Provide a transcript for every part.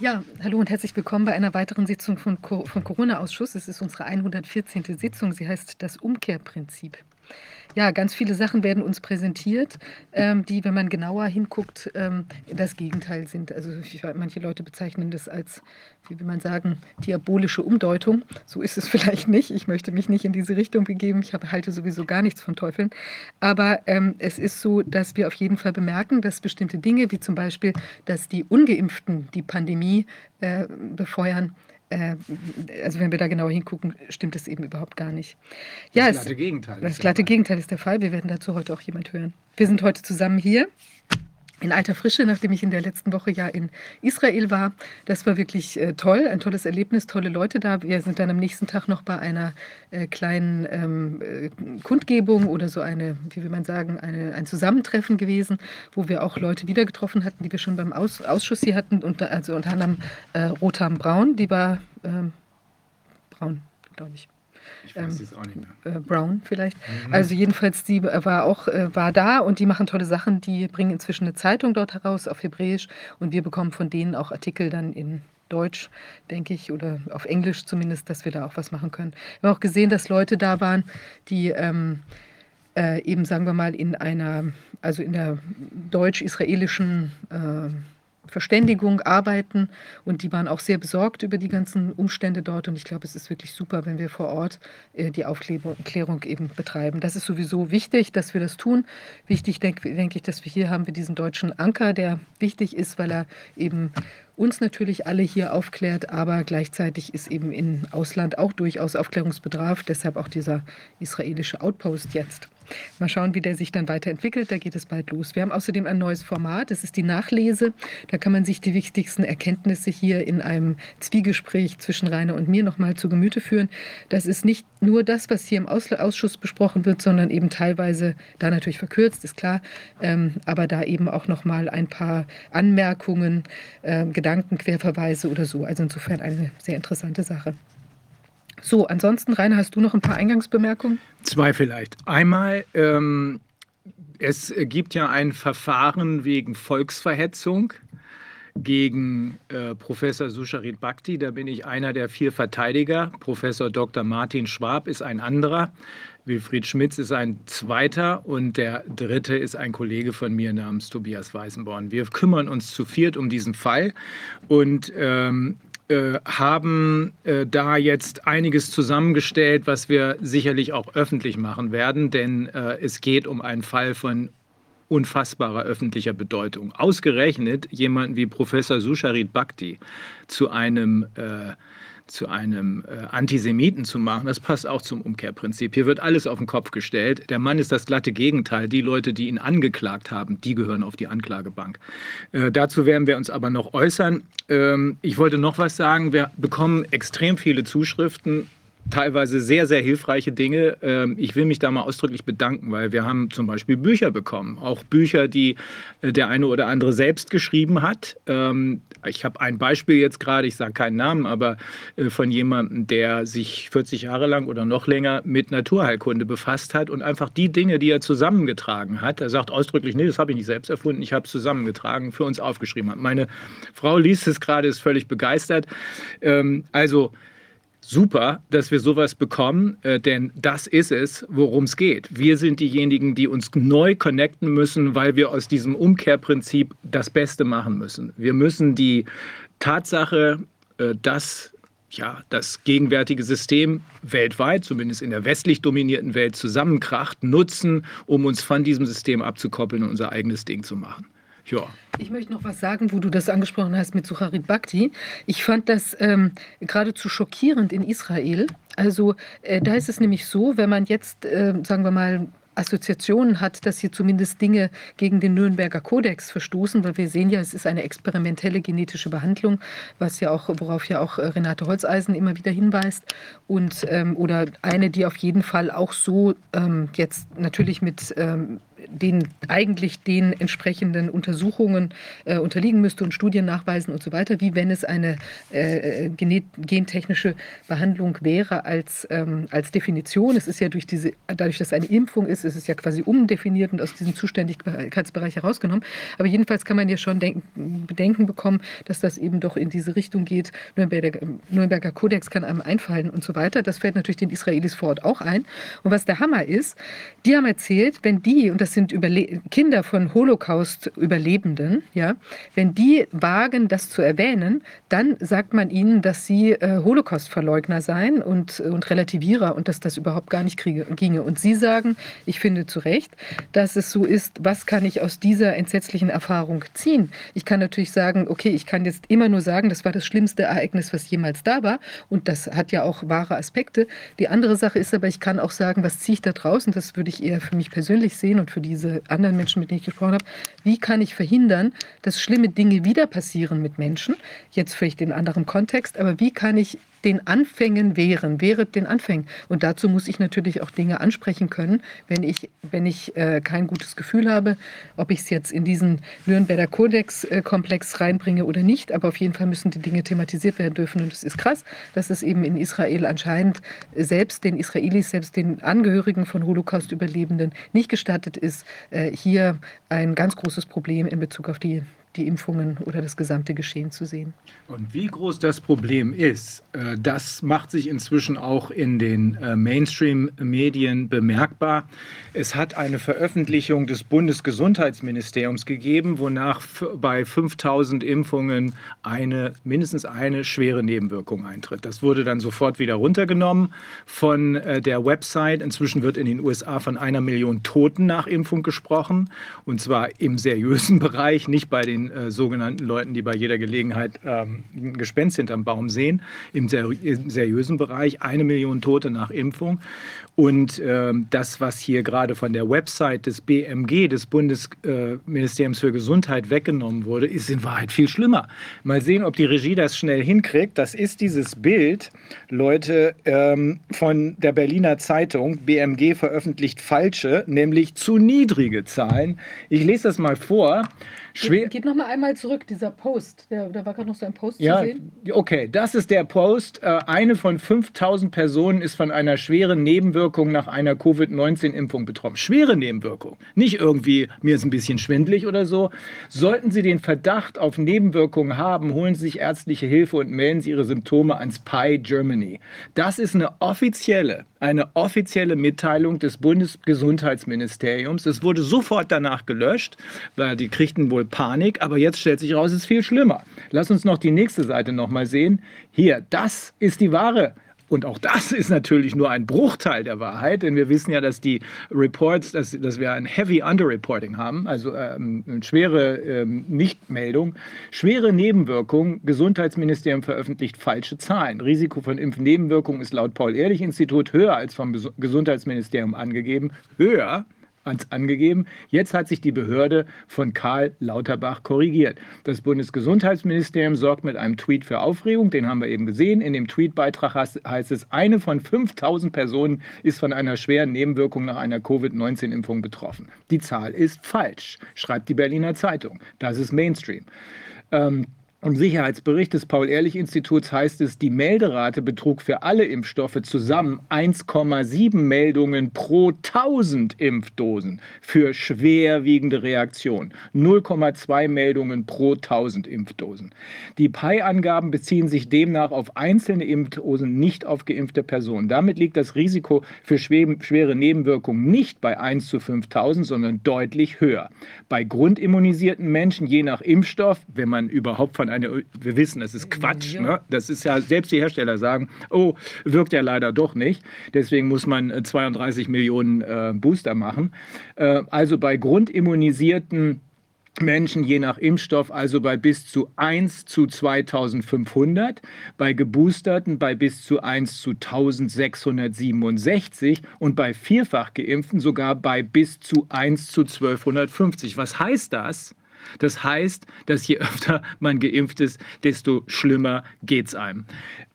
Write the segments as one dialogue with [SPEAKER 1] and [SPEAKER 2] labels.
[SPEAKER 1] Ja, hallo und herzlich willkommen bei einer weiteren Sitzung von, Co vom Corona-Ausschuss. Es ist unsere 114. Sitzung. Sie heißt das Umkehrprinzip. Ja, ganz viele Sachen werden uns präsentiert, ähm, die, wenn man genauer hinguckt, ähm, das Gegenteil sind. Also manche Leute bezeichnen das als, wie will man sagen, diabolische Umdeutung. So ist es vielleicht nicht. Ich möchte mich nicht in diese Richtung begeben. Ich hab, halte sowieso gar nichts von Teufeln. Aber ähm, es ist so, dass wir auf jeden Fall bemerken, dass bestimmte Dinge, wie zum Beispiel, dass die Ungeimpften die Pandemie äh, befeuern, also wenn wir da genauer hingucken, stimmt es eben überhaupt gar nicht.
[SPEAKER 2] Ja, das glatte Gegenteil.
[SPEAKER 1] Das glatte Gegenteil ist der Fall. Wir werden dazu heute auch jemand hören. Wir sind heute zusammen hier in alter Frische, nachdem ich in der letzten Woche ja in Israel war. Das war wirklich äh, toll, ein tolles Erlebnis, tolle Leute da. Wir sind dann am nächsten Tag noch bei einer äh, kleinen ähm, äh, Kundgebung oder so eine, wie will man sagen, eine, ein Zusammentreffen gewesen, wo wir auch Leute wieder getroffen hatten, die wir schon beim Aus, Ausschuss hier hatten, und, also unter anderem äh, Rotham Braun, die war ähm, braun, glaube ich.
[SPEAKER 2] Ich weiß ähm, auch nicht
[SPEAKER 1] mehr. Äh, Brown vielleicht. Mhm. Also jedenfalls, die war auch äh, war da und die machen tolle Sachen. Die bringen inzwischen eine Zeitung dort heraus auf Hebräisch und wir bekommen von denen auch Artikel dann in Deutsch, denke ich, oder auf Englisch zumindest, dass wir da auch was machen können. Wir haben auch gesehen, dass Leute da waren, die ähm, äh, eben, sagen wir mal, in einer, also in der deutsch-israelischen äh, Verständigung arbeiten und die waren auch sehr besorgt über die ganzen Umstände dort und ich glaube, es ist wirklich super, wenn wir vor Ort äh, die Aufklärung eben betreiben. Das ist sowieso wichtig, dass wir das tun. Wichtig denke denk ich, dass wir hier haben wir diesen deutschen Anker, der wichtig ist, weil er eben uns natürlich alle hier aufklärt, aber gleichzeitig ist eben im Ausland auch durchaus Aufklärungsbedarf, deshalb auch dieser israelische Outpost jetzt. Mal schauen, wie der sich dann weiterentwickelt. Da geht es bald los. Wir haben außerdem ein neues Format. Das ist die Nachlese. Da kann man sich die wichtigsten Erkenntnisse hier in einem Zwiegespräch zwischen Rainer und mir nochmal zu Gemüte führen. Das ist nicht nur das, was hier im Ausschuss besprochen wird, sondern eben teilweise, da natürlich verkürzt, ist klar, ähm, aber da eben auch nochmal ein paar Anmerkungen, äh, Gedanken, Querverweise oder so. Also insofern eine sehr interessante Sache. So, ansonsten, Rainer, hast du noch ein paar Eingangsbemerkungen?
[SPEAKER 2] Zwei vielleicht. Einmal, ähm, es gibt ja ein Verfahren wegen Volksverhetzung gegen äh, Professor Susharit Bhakti. Da bin ich einer der vier Verteidiger. Professor Dr. Martin Schwab ist ein anderer. Wilfried Schmitz ist ein zweiter und der dritte ist ein Kollege von mir namens Tobias Weißenborn. Wir kümmern uns zu viert um diesen Fall und ähm, äh, haben äh, da jetzt einiges zusammengestellt, was wir sicherlich auch öffentlich machen werden, denn äh, es geht um einen Fall von unfassbarer öffentlicher Bedeutung. Ausgerechnet jemanden wie Professor Susharit Bhakti zu einem äh, zu einem äh, Antisemiten zu machen, das passt auch zum Umkehrprinzip. Hier wird alles auf den Kopf gestellt. Der Mann ist das glatte Gegenteil. Die Leute, die ihn angeklagt haben, die gehören auf die Anklagebank. Äh, dazu werden wir uns aber noch äußern. Ähm, ich wollte noch was sagen. Wir bekommen extrem viele Zuschriften teilweise sehr, sehr hilfreiche Dinge. Ähm, ich will mich da mal ausdrücklich bedanken, weil wir haben zum Beispiel Bücher bekommen. Auch Bücher, die äh, der eine oder andere selbst geschrieben hat. Ähm, ich habe ein Beispiel jetzt gerade, ich sage keinen Namen, aber äh, von jemandem, der sich 40 Jahre lang oder noch länger mit Naturheilkunde befasst hat und einfach die Dinge, die er zusammengetragen hat, er sagt ausdrücklich, nee, das habe ich nicht selbst erfunden, ich habe es zusammengetragen, für uns aufgeschrieben hat. Meine Frau liest es gerade, ist völlig begeistert. Ähm, also super, dass wir sowas bekommen, äh, denn das ist es, worum es geht. Wir sind diejenigen, die uns neu connecten müssen, weil wir aus diesem Umkehrprinzip das Beste machen müssen. Wir müssen die Tatsache, äh, dass ja, das gegenwärtige System weltweit, zumindest in der westlich dominierten Welt, zusammenkracht, nutzen, um uns von diesem System abzukoppeln und unser eigenes Ding zu machen.
[SPEAKER 1] Ja. Ich möchte noch was sagen, wo du das angesprochen hast mit Sucharit Bhakti. Ich fand das ähm, geradezu schockierend in Israel. Also äh, da ist es nämlich so, wenn man jetzt, äh, sagen wir mal, Assoziationen hat, dass hier zumindest Dinge gegen den Nürnberger Kodex verstoßen, weil wir sehen ja, es ist eine experimentelle genetische Behandlung, was ja auch, worauf ja auch äh, Renate Holzeisen immer wieder hinweist. Und ähm, oder eine, die auf jeden Fall auch so ähm, jetzt natürlich mit ähm, den eigentlich den entsprechenden Untersuchungen äh, unterliegen müsste und Studien nachweisen und so weiter, wie wenn es eine äh, gentechnische Behandlung wäre als, ähm, als Definition. Es ist ja durch diese, dadurch, dass es eine Impfung ist, ist es ja quasi umdefiniert und aus diesem Zuständigkeitsbereich herausgenommen. Aber jedenfalls kann man ja schon denken, Bedenken bekommen, dass das eben doch in diese Richtung geht. Nürnberger, Nürnberger Kodex kann einem einfallen und so weiter. Das fällt natürlich den Israelis vor Ort auch ein. Und was der Hammer ist, die haben erzählt, wenn die, und das sind Überle Kinder von Holocaust-Überlebenden, ja, wenn die wagen, das zu erwähnen, dann sagt man ihnen, dass sie äh, Holocaust-Verleugner seien und, und Relativierer und dass das überhaupt gar nicht kriege, ginge. Und sie sagen, ich finde zu Recht, dass es so ist, was kann ich aus dieser entsetzlichen Erfahrung ziehen? Ich kann natürlich sagen, okay, ich kann jetzt immer nur sagen, das war das schlimmste Ereignis, was jemals da war. Und das hat ja auch wahre Aspekte. Die andere Sache ist aber, ich kann auch sagen, was ziehe ich da draußen? Das würde ich eher für mich persönlich sehen und für diese anderen Menschen, mit denen ich gesprochen habe. Wie kann ich verhindern, dass schlimme Dinge wieder passieren mit Menschen? Jetzt vielleicht in anderem Kontext, aber wie kann ich den Anfängen wehren, wehret den Anfängen. Und dazu muss ich natürlich auch Dinge ansprechen können, wenn ich, wenn ich äh, kein gutes Gefühl habe, ob ich es jetzt in diesen Nürnberger Kodex-Komplex reinbringe oder nicht. Aber auf jeden Fall müssen die Dinge thematisiert werden dürfen. Und es ist krass, dass es eben in Israel anscheinend selbst den Israelis, selbst den Angehörigen von Holocaust-Überlebenden nicht gestattet ist, äh, hier ein ganz großes Problem in Bezug auf die die Impfungen oder das gesamte Geschehen zu sehen.
[SPEAKER 2] Und wie groß das Problem ist, äh, das macht sich inzwischen auch in den äh, Mainstream-Medien bemerkbar. Es hat eine Veröffentlichung des Bundesgesundheitsministeriums gegeben, wonach bei 5000 Impfungen eine, mindestens eine schwere Nebenwirkung eintritt. Das wurde dann sofort wieder runtergenommen von äh, der Website. Inzwischen wird in den USA von einer Million Toten nach Impfung gesprochen, und zwar im seriösen Bereich, nicht bei den äh, sogenannten Leuten, die bei jeder Gelegenheit ähm, ein Gespenst hinterm Baum sehen, im, seri im seriösen Bereich eine Million Tote nach Impfung. Und ähm, das, was hier gerade von der Website des BMG, des Bundesministeriums äh, für Gesundheit, weggenommen wurde, ist in Wahrheit viel schlimmer. Mal sehen, ob die Regie das schnell hinkriegt. Das ist dieses Bild, Leute, ähm, von der Berliner Zeitung. BMG veröffentlicht falsche, nämlich zu niedrige Zahlen. Ich lese das mal vor.
[SPEAKER 1] Schwer. Geht, noch mal einmal zurück, dieser Post. Der, da war gerade noch so ein Post
[SPEAKER 2] ja, zu sehen. Okay, das ist der Post. Äh, eine von 5000 Personen ist von einer schweren Nebenwirkung nach einer Covid-19-Impfung betroffen. Schwere Nebenwirkung. Nicht irgendwie, mir ist ein bisschen schwindlig oder so. Sollten Sie den Verdacht auf Nebenwirkungen haben, holen Sie sich ärztliche Hilfe und melden Sie Ihre Symptome ans PI Germany. Das ist eine offizielle eine offizielle Mitteilung des Bundesgesundheitsministeriums. Es wurde sofort danach gelöscht, weil die kriegten wohl Panik, aber jetzt stellt sich raus, es ist viel schlimmer. Lass uns noch die nächste Seite nochmal sehen. Hier, das ist die wahre und auch das ist natürlich nur ein Bruchteil der Wahrheit, denn wir wissen ja, dass die Reports, dass, dass wir ein Heavy Underreporting haben, also ähm, eine schwere ähm, Nichtmeldung, schwere Nebenwirkungen. Gesundheitsministerium veröffentlicht falsche Zahlen. Risiko von Impfnebenwirkungen ist laut Paul-Ehrlich-Institut höher als vom Gesundheitsministerium angegeben. Höher angegeben. Jetzt hat sich die Behörde von Karl Lauterbach korrigiert. Das Bundesgesundheitsministerium sorgt mit einem Tweet für Aufregung, den haben wir eben gesehen. In dem Tweetbeitrag heißt es, eine von 5000 Personen ist von einer schweren Nebenwirkung nach einer Covid-19-Impfung betroffen. Die Zahl ist falsch, schreibt die Berliner Zeitung. Das ist Mainstream. Ähm, im Sicherheitsbericht des Paul-Ehrlich-Instituts heißt es, die Melderate betrug für alle Impfstoffe zusammen 1,7 Meldungen pro 1000 Impfdosen für schwerwiegende Reaktion, 0,2 Meldungen pro 1000 Impfdosen. Die PI-Angaben beziehen sich demnach auf einzelne Impfdosen, nicht auf geimpfte Personen. Damit liegt das Risiko für schwere Nebenwirkungen nicht bei 1 zu 5000, sondern deutlich höher. Bei grundimmunisierten Menschen je nach Impfstoff, wenn man überhaupt von eine, wir wissen, das ist Quatsch. Ja. Ne? Das ist ja, selbst die Hersteller sagen, oh, wirkt ja leider doch nicht. Deswegen muss man 32 äh, Millionen äh, Booster machen. Äh, also bei grundimmunisierten Menschen je nach Impfstoff, also bei bis zu 1 zu 2500, bei geboosterten bei bis zu 1 zu 1667 und bei vierfach geimpften sogar bei bis zu 1 zu 1250. Was heißt das? Das heißt, dass je öfter man geimpft ist, desto schlimmer geht es einem.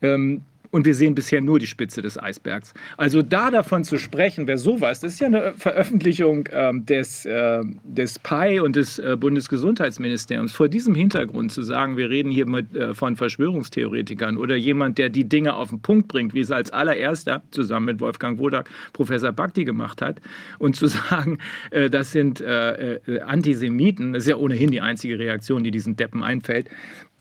[SPEAKER 2] Ähm, Und wir sehen bisher nur die Spitze des Eisbergs. Also da davon zu sprechen, wer sowas, das ist ja eine Veröffentlichung ähm, des, äh, des PI und des äh, Bundesgesundheitsministeriums. Vor diesem Hintergrund zu sagen, wir reden hier mit, äh, von Verschwörungstheoretikern oder jemand, der die Dinge auf den Punkt bringt, wie es als allererster zusammen mit Wolfgang Wodak Professor Bakti gemacht hat, und zu sagen, äh, das sind äh, äh, Antisemiten, das ist ja ohnehin die einzige Reaktion, die diesen Deppen einfällt,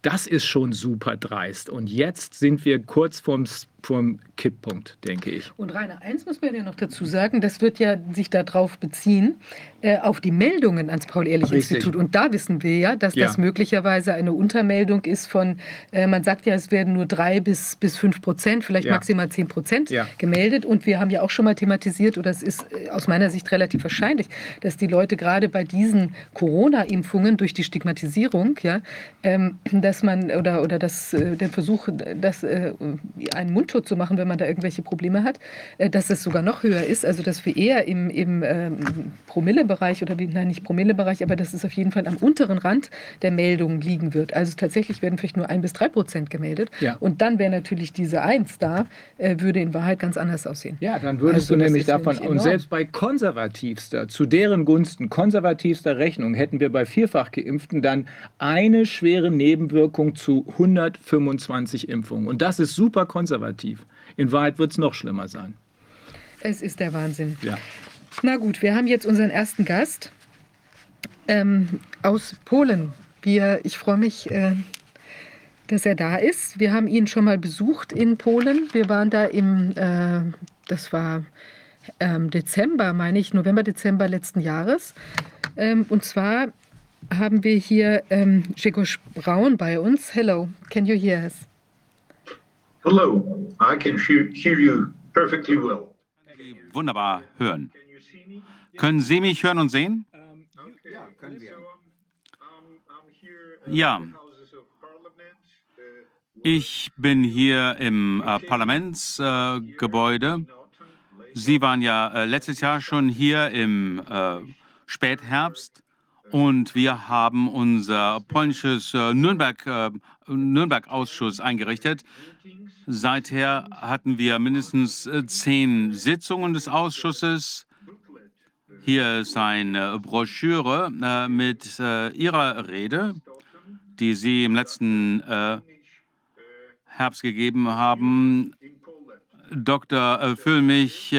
[SPEAKER 2] das ist schon super dreist. Und jetzt sind wir kurz vorm vom Kipppunkt, denke ich.
[SPEAKER 1] Und Rainer, eins muss man ja noch dazu sagen, das wird ja sich darauf beziehen, äh, auf die Meldungen ans Paul-Ehrlich-Institut. Und da wissen wir ja, dass ja. das möglicherweise eine Untermeldung ist von, äh, man sagt ja, es werden nur drei bis, bis fünf Prozent, vielleicht ja. maximal zehn Prozent ja. gemeldet. Und wir haben ja auch schon mal thematisiert, oder es ist äh, aus meiner Sicht relativ wahrscheinlich, dass die Leute gerade bei diesen Corona-Impfungen durch die Stigmatisierung, ja, ähm, dass man, oder, oder das, äh, der Versuch, dass äh, einen Mund Mundschutz zu machen, wenn man da irgendwelche Probleme hat, äh, dass es sogar noch höher ist. Also dass wir eher im, im ähm, Promillebereich oder nein, nicht Promillebereich, aber dass es auf jeden Fall am unteren Rand der Meldungen liegen wird. Also tatsächlich werden vielleicht nur ein bis drei Prozent gemeldet. Ja. Und dann wäre natürlich diese Eins da, äh, würde in Wahrheit ganz anders aussehen.
[SPEAKER 2] Ja, dann würdest also, du nämlich davon, und selbst bei konservativster, zu deren Gunsten konservativster Rechnung, hätten wir bei vierfach Geimpften dann eine schwere Nebenwirkung zu 125 Impfungen. Und das ist super konservativ negativ. In Wahrheit wird es noch schlimmer sein.
[SPEAKER 1] Es ist der Wahnsinn. Ja. Na gut, wir haben jetzt unseren ersten Gast ähm, aus Polen. Wir, ich freue mich, äh, dass er da ist. Wir haben ihn schon mal besucht in Polen. Wir waren da im, äh, das war ähm, Dezember, meine ich, November, Dezember letzten Jahres. Ähm, und zwar haben wir hier ähm, Grzegorz Braun bei uns. Hello, can you hear us?
[SPEAKER 3] Hello, I can hear you perfectly well.
[SPEAKER 4] Wunderbar hören. Können Sie mich hören und sehen? Ja, können wir. Ja. Ich bin hier im äh, Parlamentsgebäude. Äh, Sie waren ja äh, letztes Jahr schon hier im äh, Spätherbst und wir haben unser polnisches äh, Nürnberg, Nürnberg-Ausschuss eingerichtet. Seither hatten wir mindestens äh, zehn Sitzungen des Ausschusses. Hier ist eine Broschüre äh, mit äh, Ihrer Rede, die Sie im letzten Herbst gegeben haben. Dr. Füllmich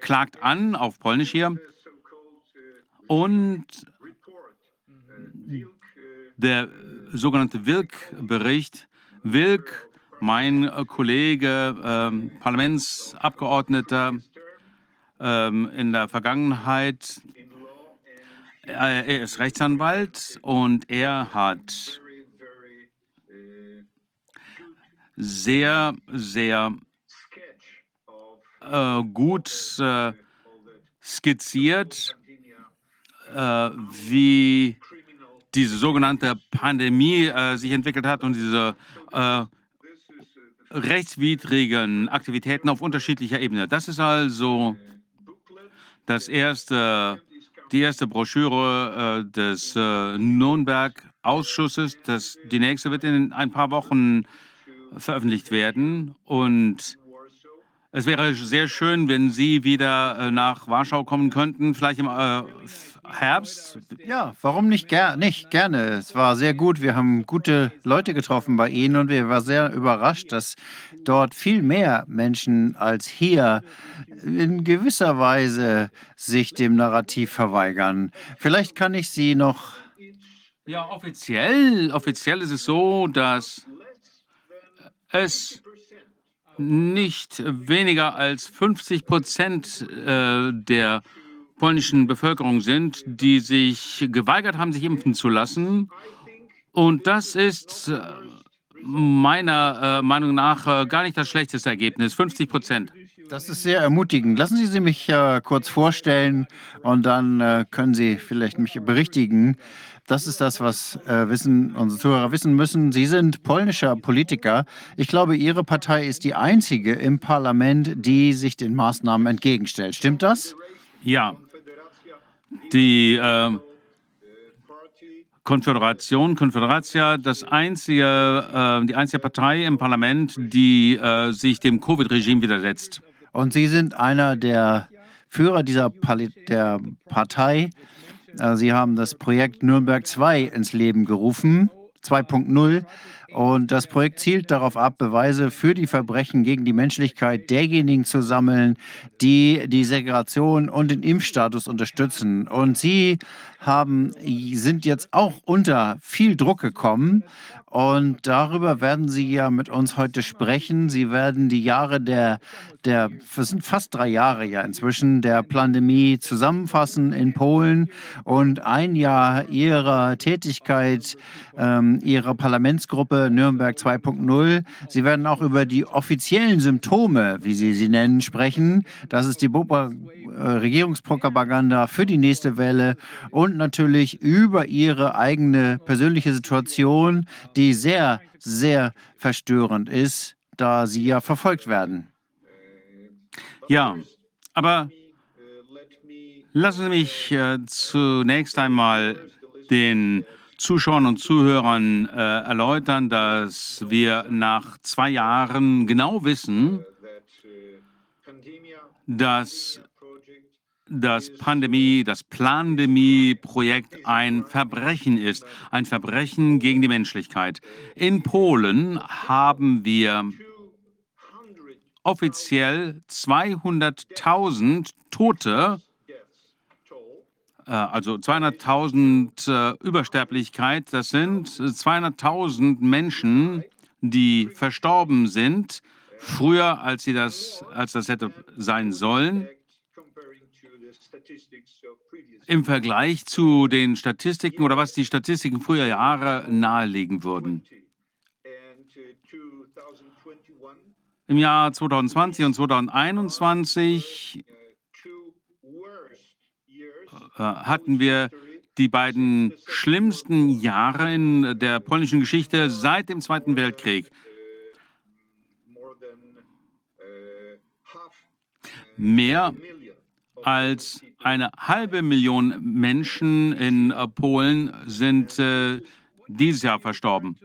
[SPEAKER 4] klagt an, auf Polnisch hier. Und der sogenannte Wilk-Bericht. Wilk mein äh, Kollege, ähm, Parlamentsabgeordneter ähm, in der Vergangenheit, äh, er ist Rechtsanwalt und er hat sehr, sehr äh, gut äh, skizziert, äh, wie diese sogenannte Pandemie äh, sich entwickelt hat und diese rechtswidrigen Aktivitäten auf unterschiedlicher Ebene. Das ist also das erste, die erste Broschüre äh, des äh, Nürnberg-Ausschusses. Die nächste wird in ein paar Wochen veröffentlicht werden. Und es wäre sehr schön, wenn Sie wieder äh, nach Warschau kommen könnten, vielleicht im äh, Herbst?
[SPEAKER 5] Ja, warum nicht, ger nicht gerne? Es war sehr gut. Wir haben gute Leute getroffen bei Ihnen und wir waren sehr überrascht, dass dort viel mehr Menschen als hier in gewisser Weise sich dem Narrativ verweigern. Vielleicht kann ich Sie noch.
[SPEAKER 4] Ja, offiziell, offiziell ist es so, dass es nicht weniger als 50 Prozent äh, der polnischen Bevölkerung sind, die sich geweigert haben, sich impfen zu lassen. Und das ist äh, meiner äh, Meinung nach äh, gar nicht das schlechteste Ergebnis, 50 Prozent.
[SPEAKER 5] Das ist sehr ermutigend. Lassen Sie mich äh, kurz vorstellen und dann äh, können Sie vielleicht mich berichtigen. Das ist das, was äh, wissen, unsere Zuhörer wissen müssen. Sie sind polnischer Politiker. Ich glaube, Ihre Partei ist die einzige im Parlament, die sich den Maßnahmen entgegenstellt. Stimmt das?
[SPEAKER 4] Ja, die äh, Konföderation, Konföderatia, das einzige, äh, die einzige Partei im Parlament, die äh, sich dem Covid-Regime widersetzt.
[SPEAKER 5] Und Sie sind einer der Führer dieser Pali der Partei. Äh, Sie haben das Projekt Nürnberg 2 ins Leben gerufen, 2.0. Und das Projekt zielt darauf ab, Beweise für die Verbrechen gegen die Menschlichkeit derjenigen zu sammeln, die die Segregation und den Impfstatus unterstützen. Und Sie haben, sind jetzt auch unter viel Druck gekommen. Und darüber werden Sie ja mit uns heute sprechen. Sie werden die Jahre der, der, das sind fast drei Jahre ja inzwischen, der Pandemie zusammenfassen in Polen und ein Jahr Ihrer Tätigkeit, ähm, Ihrer Parlamentsgruppe Nürnberg 2.0. Sie werden auch über die offiziellen Symptome, wie Sie sie nennen, sprechen. Das ist die Bopa äh, Regierungspropaganda für die nächste Welle und natürlich über ihre eigene persönliche Situation, die sehr, sehr verstörend ist, da sie ja verfolgt werden.
[SPEAKER 4] Ja, aber lassen Sie mich äh, zunächst einmal den Zuschauern und Zuhörern äh, erläutern, dass wir nach zwei Jahren genau wissen, dass das Pandemie, das Plandemie-Projekt ein Verbrechen ist, ein Verbrechen gegen die Menschlichkeit. In Polen haben wir offiziell 200.000 Tote, also 200.000 äh, Übersterblichkeit. Das sind 200.000 Menschen, die verstorben sind, früher als sie das, als das hätte sein sollen im Vergleich zu den Statistiken oder was die Statistiken früher Jahre nahelegen würden. Im Jahr 2020 und 2021 äh, hatten wir die beiden schlimmsten Jahre in der polnischen Geschichte seit dem Zweiten Weltkrieg. Mehr als eine halbe Million Menschen in äh, Polen sind äh, dieses Jahr verstorben.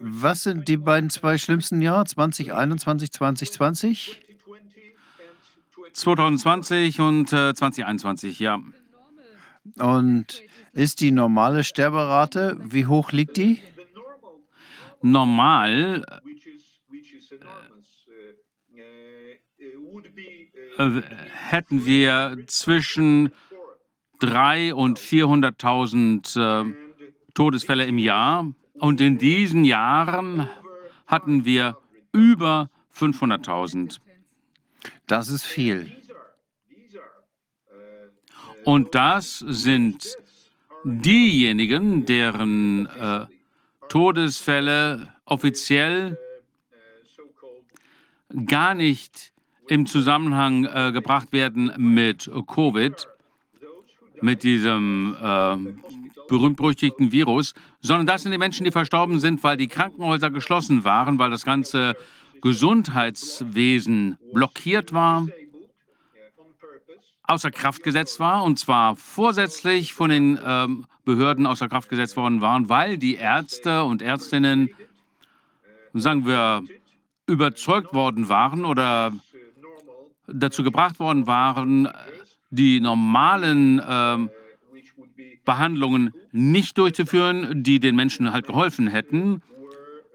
[SPEAKER 5] Was sind die beiden zwei schlimmsten Jahre, 2021, 2020?
[SPEAKER 4] 2020 und äh, 2021, ja.
[SPEAKER 5] Und ist die normale Sterberate, wie hoch liegt die?
[SPEAKER 4] Normal äh, hätten wir zwischen 300.000 und 400.000 äh, Todesfälle im Jahr. Und in diesen Jahren hatten wir über 500.000.
[SPEAKER 5] Das ist viel.
[SPEAKER 4] Und das sind diejenigen, deren äh, Todesfälle offiziell gar nicht im Zusammenhang äh, gebracht werden mit Covid, mit diesem äh, berühmt-berüchtigten Virus, sondern das sind die Menschen, die verstorben sind, weil die Krankenhäuser geschlossen waren, weil das ganze Gesundheitswesen blockiert war, außer Kraft gesetzt war, und zwar vorsätzlich von den ähm, Behörden außer Kraft gesetzt worden waren, weil die Ärzte und Ärztinnen, sagen wir, überzeugt worden waren oder dazu gebracht worden waren, die normalen äh, Behandlungen nicht durchzuführen, die den Menschen halt geholfen hätten.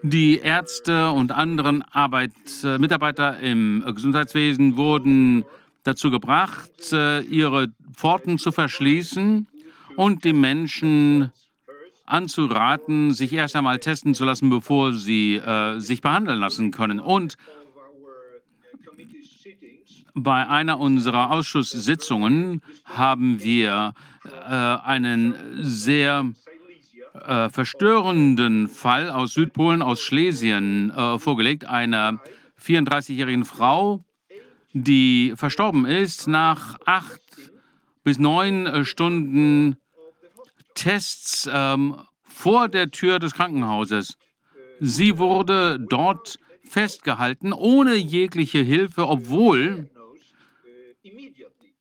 [SPEAKER 4] Die Ärzte und anderen Arbeit, äh, Mitarbeiter im Gesundheitswesen wurden dazu gebracht, äh, ihre Pforten zu verschließen und die Menschen anzuraten, sich erst einmal testen zu lassen, bevor sie äh, sich behandeln lassen können. Und bei einer unserer Ausschusssitzungen haben wir äh, einen sehr äh, verstörenden Fall aus Südpolen, aus Schlesien äh, vorgelegt, einer 34-jährigen Frau, die verstorben ist nach acht bis neun äh, Stunden Tests ähm, vor der Tür des Krankenhauses. Sie wurde dort festgehalten, ohne jegliche Hilfe, obwohl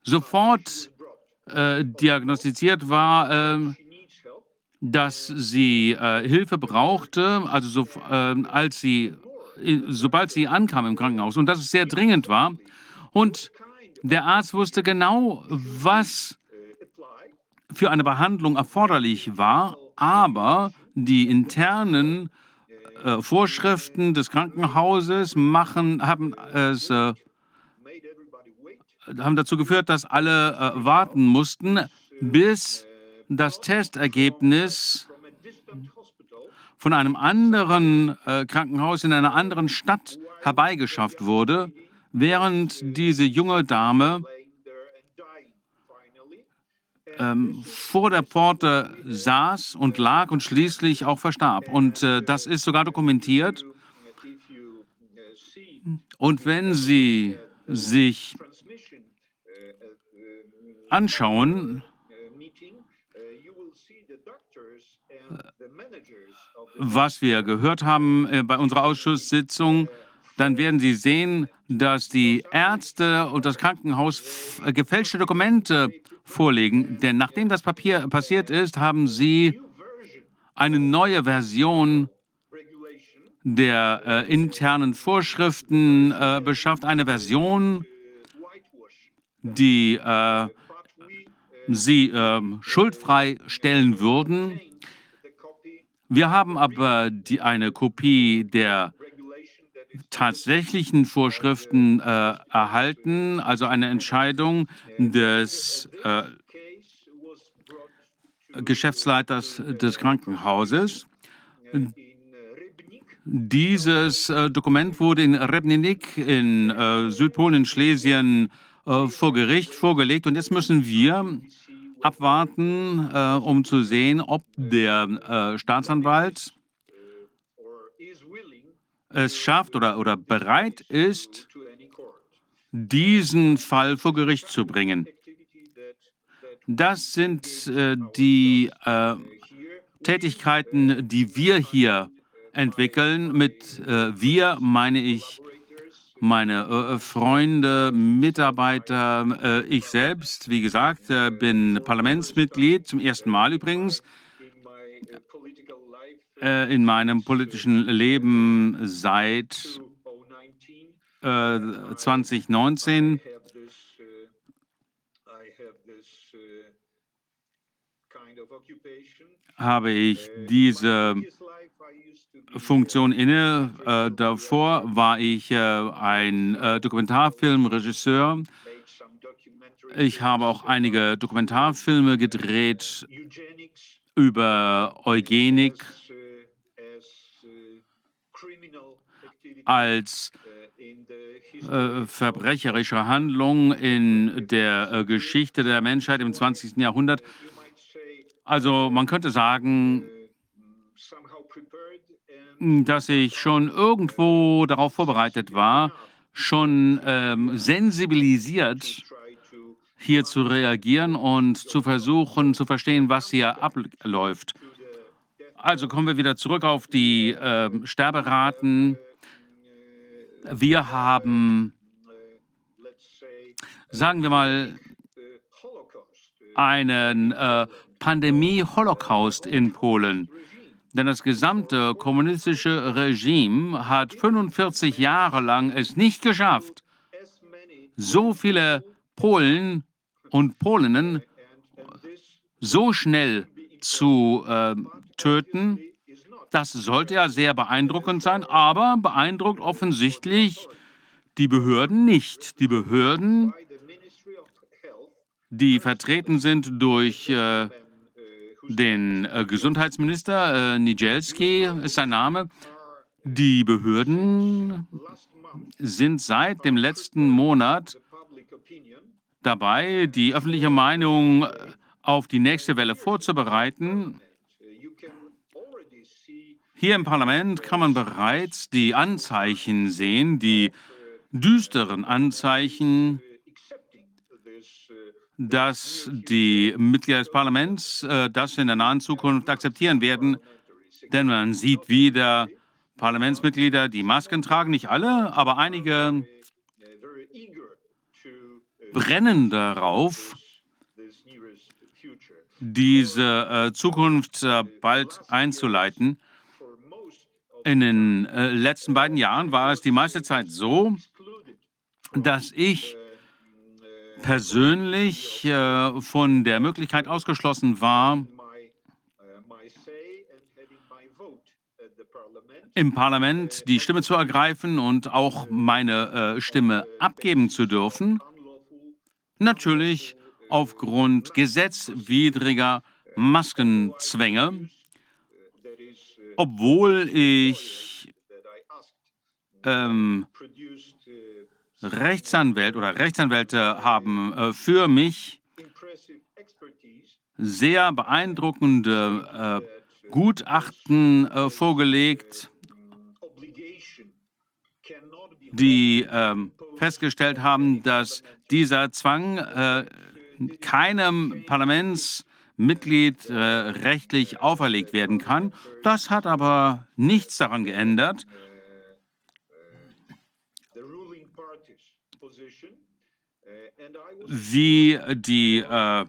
[SPEAKER 4] sofort äh, diagnostiziert war, äh, dass sie äh, Hilfe brauchte, also so, äh, als sie, äh, sobald sie ankam im Krankenhaus und dass es sehr dringend war. Und der Arzt wusste genau, was für eine Behandlung erforderlich war, aber die internen äh, Vorschriften des Krankenhauses machen, haben es äh, haben dazu geführt, dass alle äh, warten mussten, bis das Testergebnis von einem anderen äh, Krankenhaus in einer anderen Stadt herbeigeschafft wurde, während diese junge Dame ähm, vor der Pforte saß und lag und schließlich auch verstarb. Und äh, das ist sogar dokumentiert. Und wenn Sie sich anschauen, was wir gehört haben äh, bei unserer Ausschusssitzung, dann werden Sie sehen, dass die Ärzte und das Krankenhaus äh, gefälschte Dokumente vorlegen. Denn nachdem das Papier passiert ist, haben Sie eine neue Version der äh, internen Vorschriften äh, beschafft, eine Version, die äh, Sie ähm, schuldfrei stellen würden. Wir haben aber die, eine Kopie der tatsächlichen Vorschriften äh, erhalten, also eine Entscheidung des äh, Geschäftsleiters des Krankenhauses. Dieses äh, Dokument wurde in Rebninik in äh, Südpolen, in Schlesien äh, vor Gericht vorgelegt und jetzt müssen wir abwarten, äh, um zu sehen, ob der Staatsanwalt es schafft oder, oder bereit ist, diesen Fall vor Gericht zu bringen. Das sind äh, die äh, Tätigkeiten, die wir hier entwickeln. Mit äh, wir meine ich meine äh, Freunde, Mitarbeiter, äh, ich selbst. Wie gesagt, äh, bin Parlamentsmitglied, zum ersten Mal übrigens äh, in meinem politischen Leben seit äh, 2019. habe ich diese Funktion inne. Äh, davor war ich äh, ein äh, Dokumentarfilmregisseur. Ich habe auch einige Dokumentarfilme gedreht über Eugenik als äh, verbrecherische Handlung in der äh, Geschichte der Menschheit im 20. Jahrhundert. Also man könnte sagen, dass ich schon irgendwo darauf vorbereitet war, schon ähm, sensibilisiert hier zu reagieren und zu versuchen zu verstehen, was hier abläuft. Also kommen wir wieder zurück auf die äh, Sterberaten. Wir haben, sagen wir mal, einen äh, Pandemie-Holocaust in Polen. Denn das gesamte kommunistische Regime hat 45 Jahre lang es nicht geschafft, so viele Polen und Polinnen so schnell zu äh, töten. Das sollte ja sehr beeindruckend sein, aber beeindruckt offensichtlich die Behörden nicht. Die Behörden, die vertreten sind durch äh, den äh, Gesundheitsminister, äh, Nijelski ist sein Name. Die Behörden sind seit dem letzten Monat dabei, die öffentliche Meinung auf die nächste Welle vorzubereiten. Hier im Parlament kann man bereits die Anzeichen sehen, die düsteren Anzeichen, dass die Mitglieder des Parlaments äh, das in der nahen Zukunft akzeptieren werden. Denn man sieht wieder Parlamentsmitglieder, die Masken tragen, nicht alle, aber einige brennen darauf, diese äh, Zukunft äh, bald einzuleiten. In den äh, letzten beiden Jahren war es die meiste Zeit so, dass ich persönlich äh, von der Möglichkeit ausgeschlossen war, im Parlament die Stimme zu ergreifen und auch meine äh, Stimme abgeben zu dürfen. Natürlich aufgrund gesetzwidriger Maskenzwänge, obwohl ich ähm, Rechtsanwälte oder Rechtsanwälte haben äh, für mich sehr beeindruckende äh, Gutachten äh, vorgelegt, die ähm, festgestellt haben, dass dieser Zwang äh, keinem Parlamentsmitglied äh, rechtlich auferlegt werden kann. Das hat aber nichts daran geändert, wie die äh,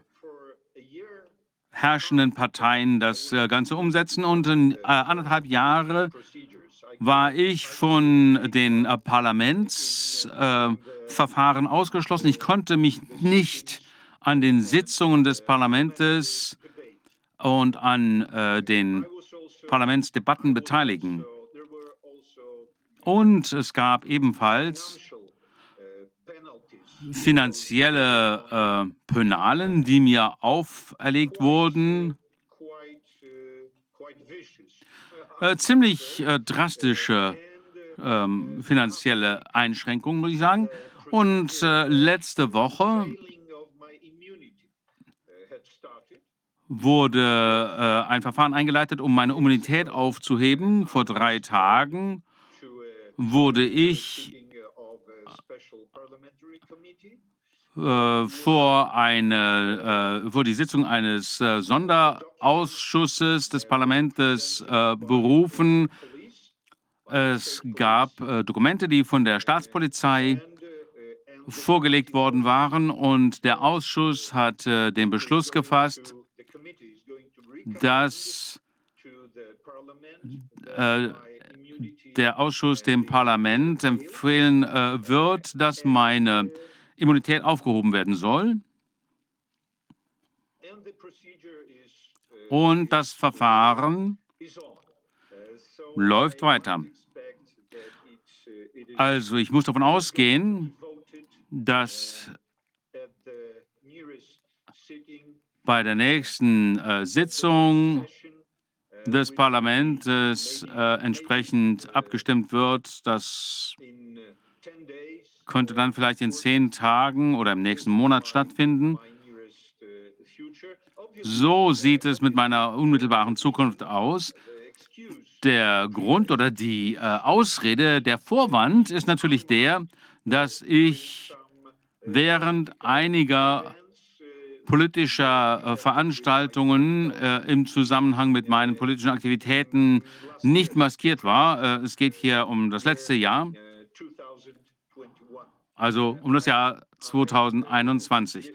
[SPEAKER 4] herrschenden Parteien das äh, Ganze umsetzen. Und in äh, anderthalb Jahre war ich von den äh, Parlamentsverfahren ausgeschlossen. Ich konnte mich nicht an den Sitzungen des Parlaments und an äh, den Parlamentsdebatten beteiligen. Und es gab ebenfalls finanzielle äh, Penalen, die mir auferlegt wurden. Äh, ziemlich äh, drastische ähm, finanzielle Einschränkungen, muss ich sagen. Und äh, letzte Woche wurde äh, ein Verfahren eingeleitet, um meine Immunität aufzuheben. Vor drei Tagen wurde ich äh, vor, eine, äh, vor die Sitzung eines äh, Sonderausschusses des Parlaments berufen. Es gab Dokumente, die von der Staatspolizei vorgelegt worden waren und der Ausschuss hat den Beschluss gefasst, dass der Ausschuss dem Parlament empfehlen wird, dass meine Immunität aufgehoben werden soll. Und das Verfahren läuft weiter. Also ich muss davon ausgehen, dass bei der nächsten äh, Sitzung des Parlaments äh, entsprechend abgestimmt wird, dass könnte dann vielleicht in zehn Tagen oder im nächsten Monat stattfinden. So sieht es mit meiner unmittelbaren Zukunft aus. Der Grund oder die äh, Ausrede, der Vorwand ist natürlich der, dass ich während einiger politischer äh, Veranstaltungen äh, im Zusammenhang mit meinen politischen Aktivitäten nicht maskiert war. Äh, es geht hier um das letzte Jahr also um das Jahr 2021.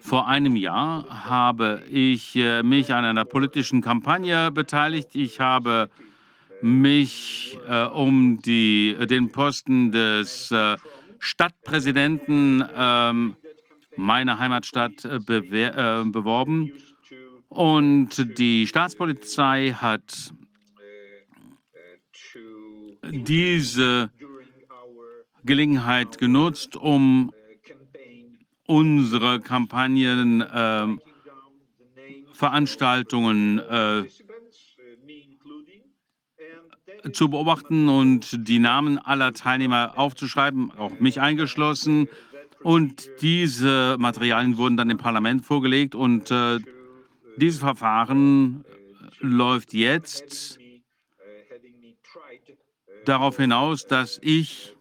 [SPEAKER 4] Vor einem Jahr habe ich mich an einer politischen Kampagne beteiligt. Ich habe mich äh, um die, den Posten des äh, Stadtpräsidenten äh, meiner Heimatstadt äh, äh, beworben. Und die Staatspolizei hat diese Gelegenheit genutzt, um unsere Kampagnen, äh, Veranstaltungen äh, zu beobachten und die Namen aller Teilnehmer aufzuschreiben, auch mich eingeschlossen. Und diese Materialien wurden dann dem Parlament vorgelegt und äh, dieses Verfahren läuft jetzt darauf hinaus, dass ich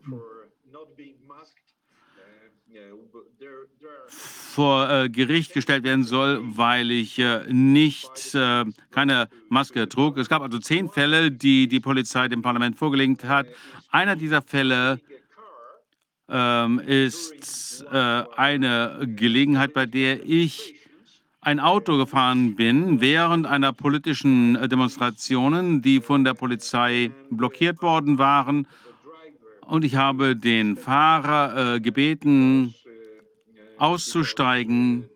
[SPEAKER 4] vor äh, Gericht gestellt werden soll, weil ich äh, nicht äh, keine Maske trug. Es gab also zehn Fälle, die die Polizei dem Parlament vorgelegt hat. Einer dieser Fälle ähm, ist äh, eine Gelegenheit, bei der ich ein Auto gefahren bin während einer politischen äh, Demonstration, die von der Polizei blockiert worden waren. Und ich habe den Fahrer äh, gebeten, auszusteigen.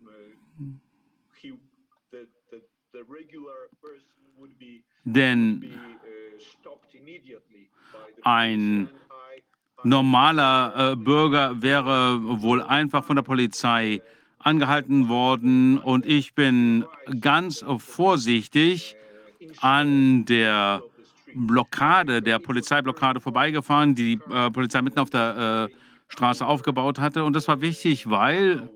[SPEAKER 4] Denn ein normaler äh, Bürger wäre wohl einfach von der Polizei angehalten worden und ich bin ganz vorsichtig an der Blockade, der Polizeiblockade vorbeigefahren, die die äh, Polizei mitten auf der äh, Straße aufgebaut hatte. Und das war wichtig, weil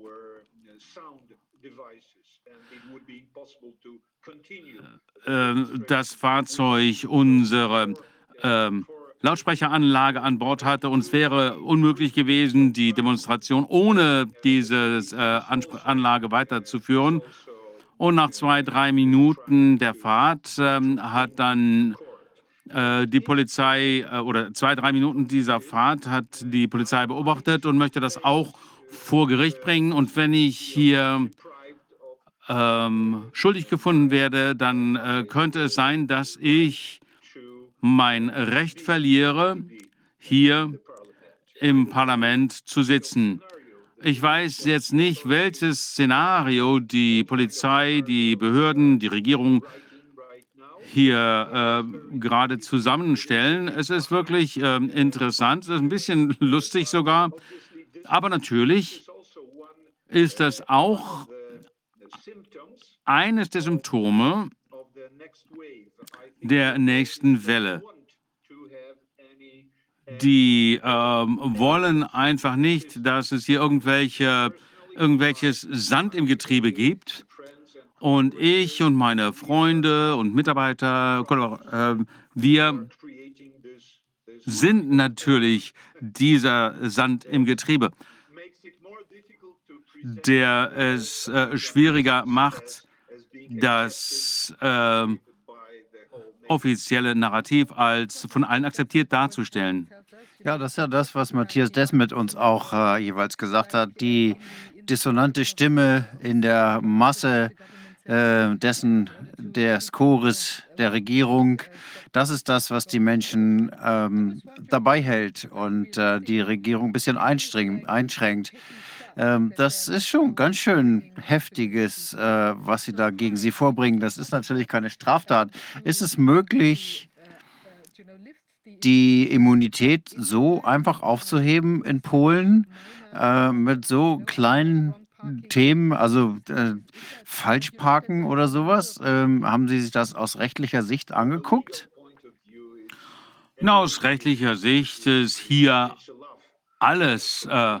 [SPEAKER 4] äh, das Fahrzeug unsere ähm, Lautsprecheranlage an Bord hatte und es wäre unmöglich gewesen, die Demonstration ohne diese äh, Anlage weiterzuführen. Und nach zwei, drei Minuten der Fahrt ähm, hat dann äh, die Polizei äh, oder zwei, drei Minuten dieser Fahrt hat die Polizei beobachtet und möchte das auch vor Gericht bringen. Und wenn ich hier ähm, schuldig gefunden werde, dann äh, könnte es sein, dass ich mein Recht verliere, hier im Parlament zu sitzen. Ich weiß jetzt nicht, welches Szenario die Polizei, die Behörden, die Regierung hier äh, gerade zusammenstellen. Es ist wirklich äh, interessant, es ist ein bisschen lustig sogar, aber natürlich ist das auch eines der Symptome der nächsten Welle. Die ähm, wollen einfach nicht, dass es hier irgendwelche, irgendwelches Sand im Getriebe gibt. Und ich und meine Freunde und Mitarbeiter, äh, wir sind natürlich dieser Sand im Getriebe, der es äh, schwieriger macht, das äh, offizielle Narrativ als von allen akzeptiert darzustellen.
[SPEAKER 5] Ja, das ist ja das, was Matthias Desmet uns auch äh, jeweils gesagt hat. Die dissonante Stimme in der Masse äh, dessen des Chores der Regierung. Das ist das, was die Menschen ähm, dabei hält und äh, die Regierung ein bisschen einschränkt. Ähm, das ist schon ganz schön heftiges, äh, was Sie da gegen Sie vorbringen. Das ist natürlich keine Straftat. Ist es möglich, die Immunität so einfach aufzuheben in Polen äh, mit so kleinen Themen, also äh, Falschparken oder sowas? Ähm, haben Sie sich das aus rechtlicher Sicht angeguckt?
[SPEAKER 4] Na, aus rechtlicher Sicht ist hier alles äh,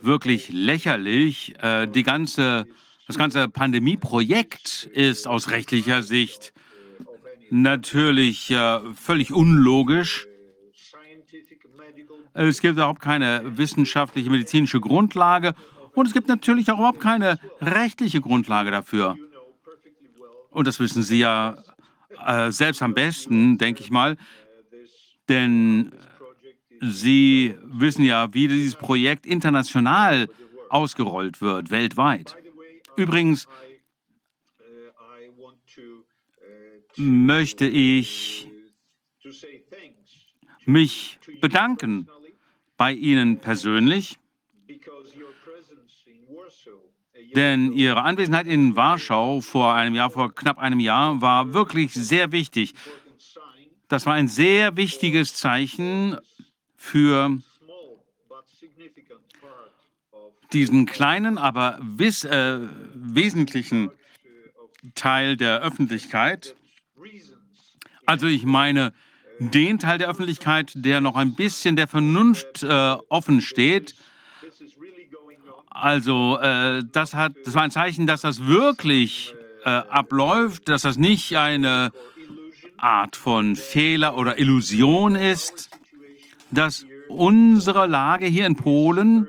[SPEAKER 4] wirklich lächerlich. Äh, die ganze, das ganze Pandemieprojekt ist aus rechtlicher Sicht natürlich äh, völlig unlogisch. Es gibt überhaupt keine wissenschaftliche medizinische Grundlage und es gibt natürlich auch überhaupt keine rechtliche Grundlage dafür. Und das wissen Sie ja äh, selbst am besten, denke ich mal. Denn Sie wissen ja, wie dieses Projekt international ausgerollt wird, weltweit. Übrigens möchte ich mich bedanken bei Ihnen persönlich, denn Ihre Anwesenheit in Warschau vor einem Jahr, vor knapp einem Jahr, war wirklich sehr wichtig. Das war ein sehr wichtiges Zeichen für diesen kleinen, aber wiss, äh, wesentlichen Teil der Öffentlichkeit. Also ich meine den Teil der Öffentlichkeit, der noch ein bisschen der Vernunft äh, offen steht. Also äh, das, hat, das war ein Zeichen, dass das wirklich äh, abläuft, dass das nicht eine Art von Fehler oder Illusion ist dass unsere Lage hier in Polen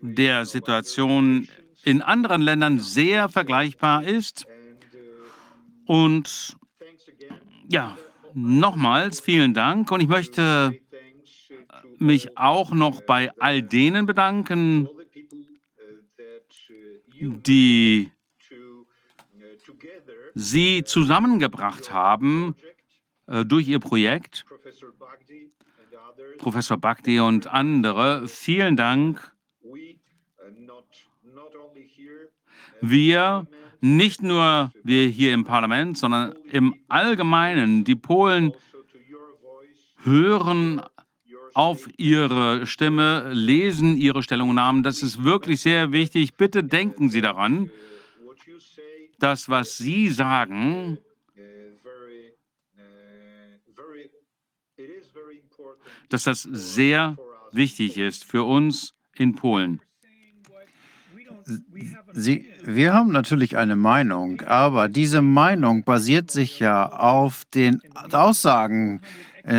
[SPEAKER 4] der Situation in anderen Ländern sehr vergleichbar ist. Und ja, nochmals vielen Dank. Und ich möchte mich auch noch bei all denen bedanken, die Sie zusammengebracht haben äh, durch Ihr Projekt. Professor Bhakti und andere, vielen Dank. Wir, nicht nur wir hier im Parlament, sondern im Allgemeinen, die Polen hören auf ihre Stimme, lesen ihre Stellungnahmen. Das ist wirklich sehr wichtig. Bitte denken Sie daran, dass was Sie sagen, dass das sehr wichtig ist für uns in Polen.
[SPEAKER 5] Sie, wir haben natürlich eine Meinung, aber diese Meinung basiert sich ja auf den Aussagen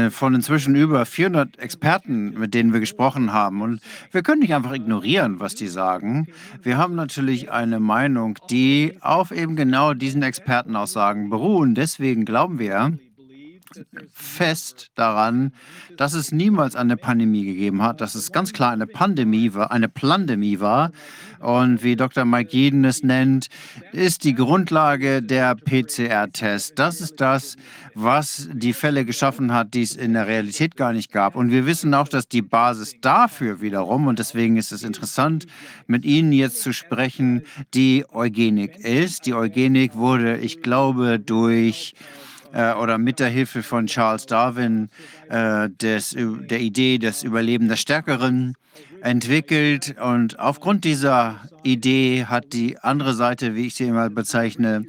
[SPEAKER 5] von inzwischen über 400 Experten, mit denen wir gesprochen haben. Und wir können nicht einfach ignorieren, was die sagen. Wir haben natürlich eine Meinung, die auf eben genau diesen Expertenaussagen beruhen. Deswegen glauben wir, fest daran, dass es niemals eine Pandemie gegeben hat, dass es ganz klar eine Pandemie war, eine Plandemie war. Und wie Dr. Mike Jeden es nennt, ist die Grundlage der PCR-Test. Das ist das, was die Fälle geschaffen hat, die es in der Realität gar nicht gab. Und wir wissen auch, dass die Basis dafür wiederum, und deswegen ist es interessant, mit Ihnen jetzt zu sprechen, die Eugenik ist. Die Eugenik wurde, ich glaube, durch äh, oder mit der Hilfe von Charles Darwin äh, des, der Idee des Überlebens des Stärkeren entwickelt. Und aufgrund dieser Idee hat die andere Seite, wie ich sie immer bezeichne,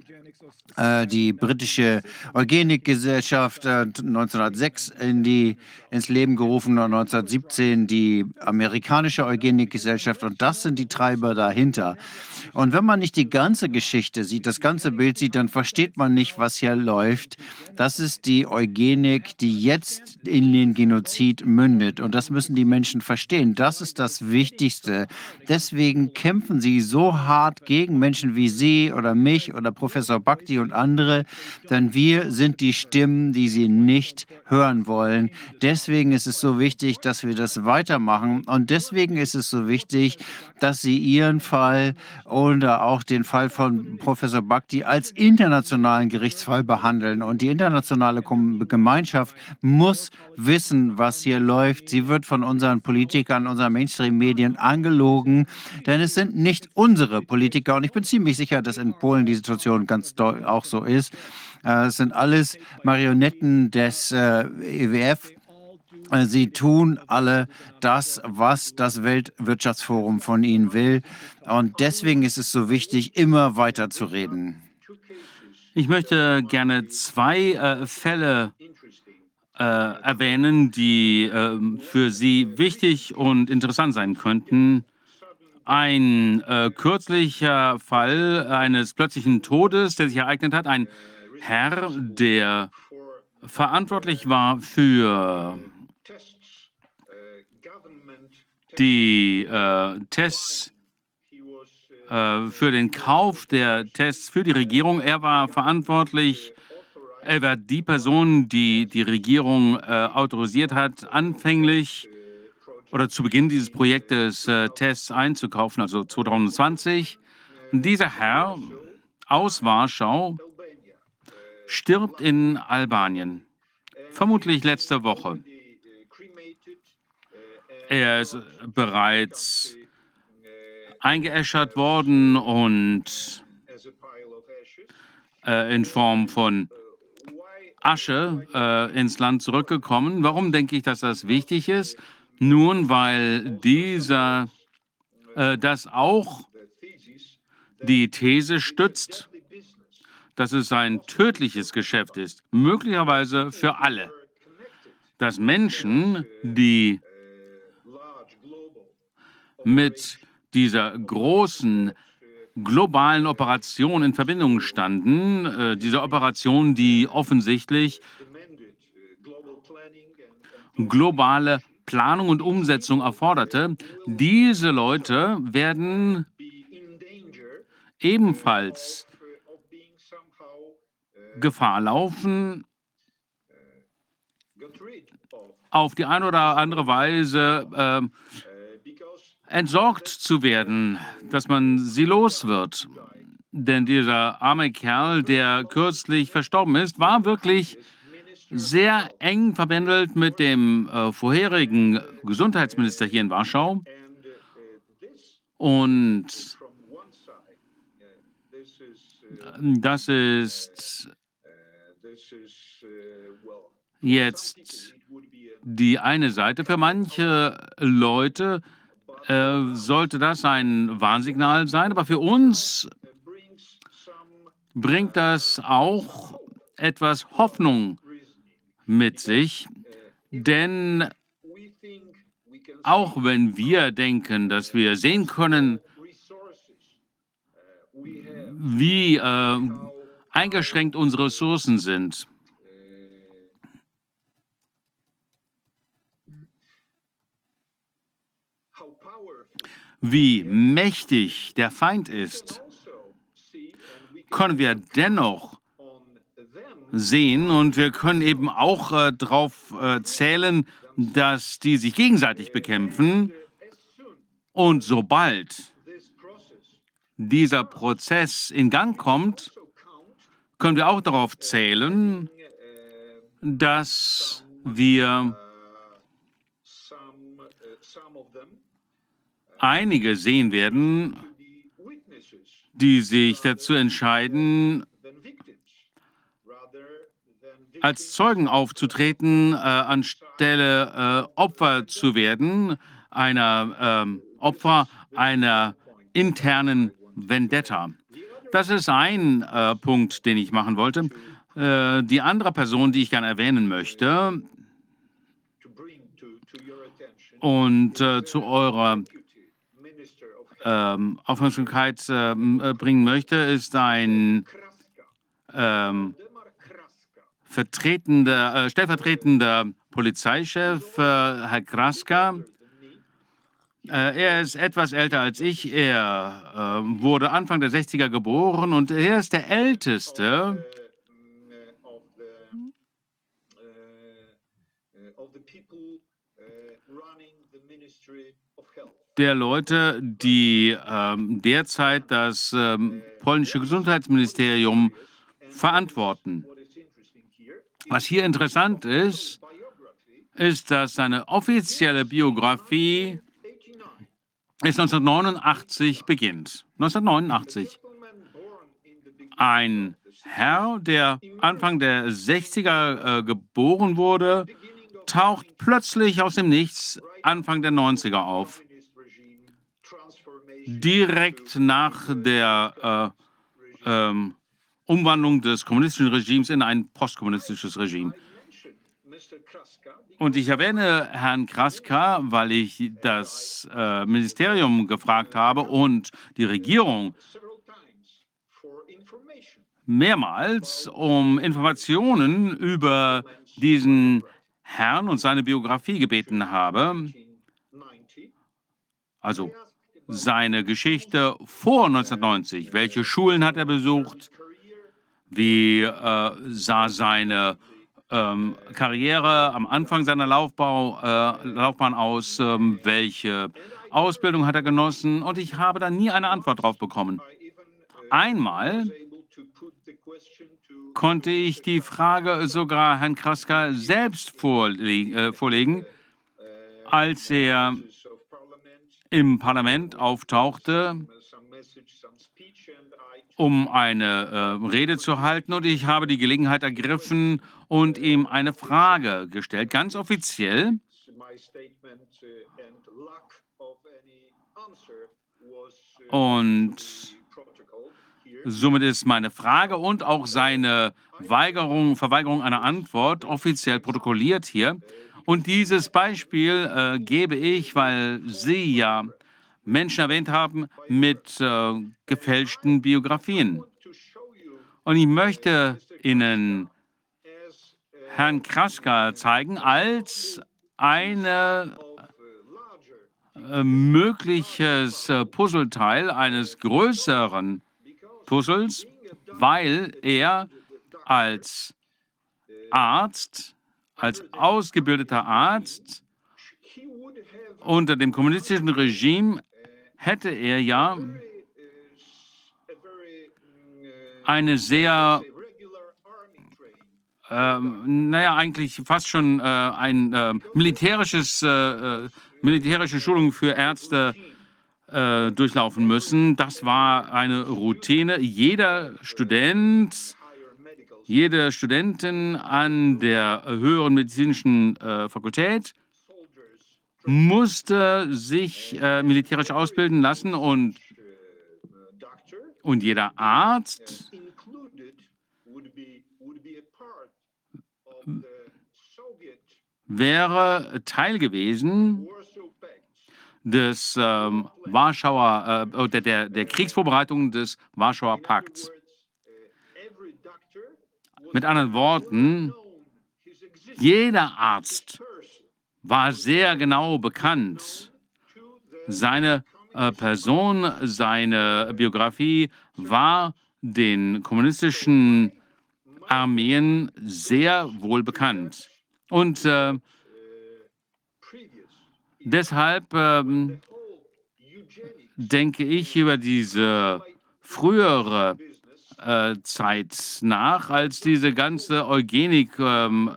[SPEAKER 5] die britische Eugenikgesellschaft äh, 1906 in die, ins Leben gerufen und 1917 die amerikanische Eugenikgesellschaft. Und das sind die Treiber dahinter. Und wenn man nicht die ganze Geschichte sieht, das ganze Bild sieht, dann versteht man nicht, was hier läuft. Das ist die Eugenik, die jetzt in den Genozid mündet. Und das müssen die Menschen verstehen. Das ist das Wichtigste. Deswegen kämpfen sie so hart gegen Menschen wie Sie oder mich oder Professor Bhakti und andere, denn wir sind die Stimmen, die sie nicht hören wollen. Deswegen ist es so wichtig, dass wir das weitermachen. Und deswegen ist es so wichtig, dass Sie Ihren Fall oder auch den Fall von Professor Bhakti als internationalen Gerichtsfall behandeln. Und die internationale Gemeinschaft muss wissen, was hier läuft. Sie wird von unseren Politikern, unseren Mainstream-Medien angelogen, denn es sind nicht unsere Politiker. Und ich bin ziemlich sicher, dass in Polen die Situation ganz auch so ist. Äh, sind alles Marionetten des äh, EWF. Äh, sie tun alle das, was das Weltwirtschaftsforum von ihnen will. Und deswegen ist es so wichtig, immer weiter zu reden.
[SPEAKER 4] Ich möchte gerne zwei äh, Fälle äh, erwähnen, die äh, für Sie wichtig und interessant sein könnten. Ein äh, kürzlicher Fall eines plötzlichen Todes, der sich ereignet hat. Ein Herr, der verantwortlich war für die äh, Tests, äh, für den Kauf der Tests für die Regierung. Er war verantwortlich, er war die Person, die die Regierung äh, autorisiert hat, anfänglich oder zu Beginn dieses Projektes äh, Tests einzukaufen, also 2020. Dieser Herr aus Warschau stirbt in Albanien, vermutlich letzte Woche. Er ist bereits eingeäschert worden und äh, in Form von Asche äh, ins Land zurückgekommen. Warum denke ich, dass das wichtig ist? Nun, weil dieser äh, das auch die These stützt, dass es ein tödliches Geschäft ist, möglicherweise für alle. Dass Menschen, die mit dieser großen globalen Operation in Verbindung standen, äh, diese Operation, die offensichtlich globale Planung und Umsetzung erforderte. Diese Leute werden ebenfalls Gefahr laufen, auf die eine oder andere Weise ähm, entsorgt zu werden, dass man sie los wird. Denn dieser arme Kerl, der kürzlich verstorben ist, war wirklich sehr eng verbändelt mit dem äh, vorherigen Gesundheitsminister hier in Warschau. Und das ist jetzt die eine Seite. Für manche Leute äh, sollte das ein Warnsignal sein, aber für uns bringt das auch etwas Hoffnung mit sich, denn auch wenn wir denken, dass wir sehen können, wie äh, eingeschränkt unsere Ressourcen sind, wie mächtig der Feind ist, können wir dennoch sehen und wir können eben auch äh, darauf äh, zählen, dass die sich gegenseitig bekämpfen. Und sobald dieser Prozess in Gang kommt, können wir auch darauf zählen, dass wir einige sehen werden, die sich dazu entscheiden, als Zeugen aufzutreten, äh, anstelle äh, Opfer zu werden, einer äh, Opfer einer internen Vendetta. Das ist ein äh, Punkt, den ich machen wollte. Äh, die andere Person, die ich gerne erwähnen möchte und äh, zu eurer ähm, Aufmerksamkeit ähm, äh, bringen möchte, ist ein ähm, vertretender, äh, stellvertretender Polizeichef, äh, Herr Kraska. Äh, er ist etwas älter als ich. Er äh, wurde Anfang der 60er geboren und er ist der Älteste der Leute, die ähm, derzeit das ähm, polnische Gesundheitsministerium verantworten. Was hier interessant ist, ist, dass seine offizielle Biografie ist 1989 beginnt. 1989. Ein Herr, der Anfang der 60er äh, geboren wurde, taucht plötzlich aus dem Nichts Anfang der 90er auf. Direkt nach der äh, ähm, Umwandlung des kommunistischen Regimes in ein postkommunistisches Regime. Und ich erwähne Herrn Kraska, weil ich das äh, Ministerium gefragt habe und die Regierung mehrmals um Informationen über diesen Herrn und seine Biografie gebeten habe. Also seine Geschichte vor 1990. Welche Schulen hat er besucht? Wie äh, sah seine ähm, Karriere am Anfang seiner Laufbau, äh, Laufbahn aus? Ähm, welche Ausbildung hat er genossen? Und ich habe da nie eine Antwort drauf bekommen. Einmal konnte ich die Frage sogar Herrn Kraska selbst vorle äh, vorlegen, als er im Parlament auftauchte um eine äh, Rede zu halten und ich habe die Gelegenheit ergriffen und ihm eine Frage gestellt, ganz offiziell. Und somit ist meine Frage und auch seine Weigerung, Verweigerung einer Antwort offiziell protokolliert hier. Und dieses Beispiel äh, gebe ich, weil Sie ja Menschen erwähnt haben mit äh, gefälschten Biografien. Und ich möchte Ihnen Herrn Kraska zeigen als ein äh, mögliches äh, Puzzleteil eines größeren Puzzles, weil er als Arzt als ausgebildeter Arzt unter dem kommunistischen Regime hätte er ja eine sehr, ähm, naja, eigentlich fast schon äh, ein äh, militärisches, äh, äh, militärische Schulung für Ärzte äh, durchlaufen müssen. Das war eine Routine. Jeder Student, jede Studentin an der höheren medizinischen äh, Fakultät musste sich äh, militärisch ausbilden lassen und, und jeder Arzt wäre Teil gewesen des ähm, Warschauer, äh, der, der, der Kriegsvorbereitung des Warschauer Pakts. Mit anderen Worten, jeder Arzt war sehr genau bekannt. Seine äh, Person, seine Biografie war den kommunistischen Armeen sehr wohl bekannt. Und äh, deshalb äh, denke ich über diese frühere äh, Zeit nach, als diese ganze Eugenik-Sache ähm,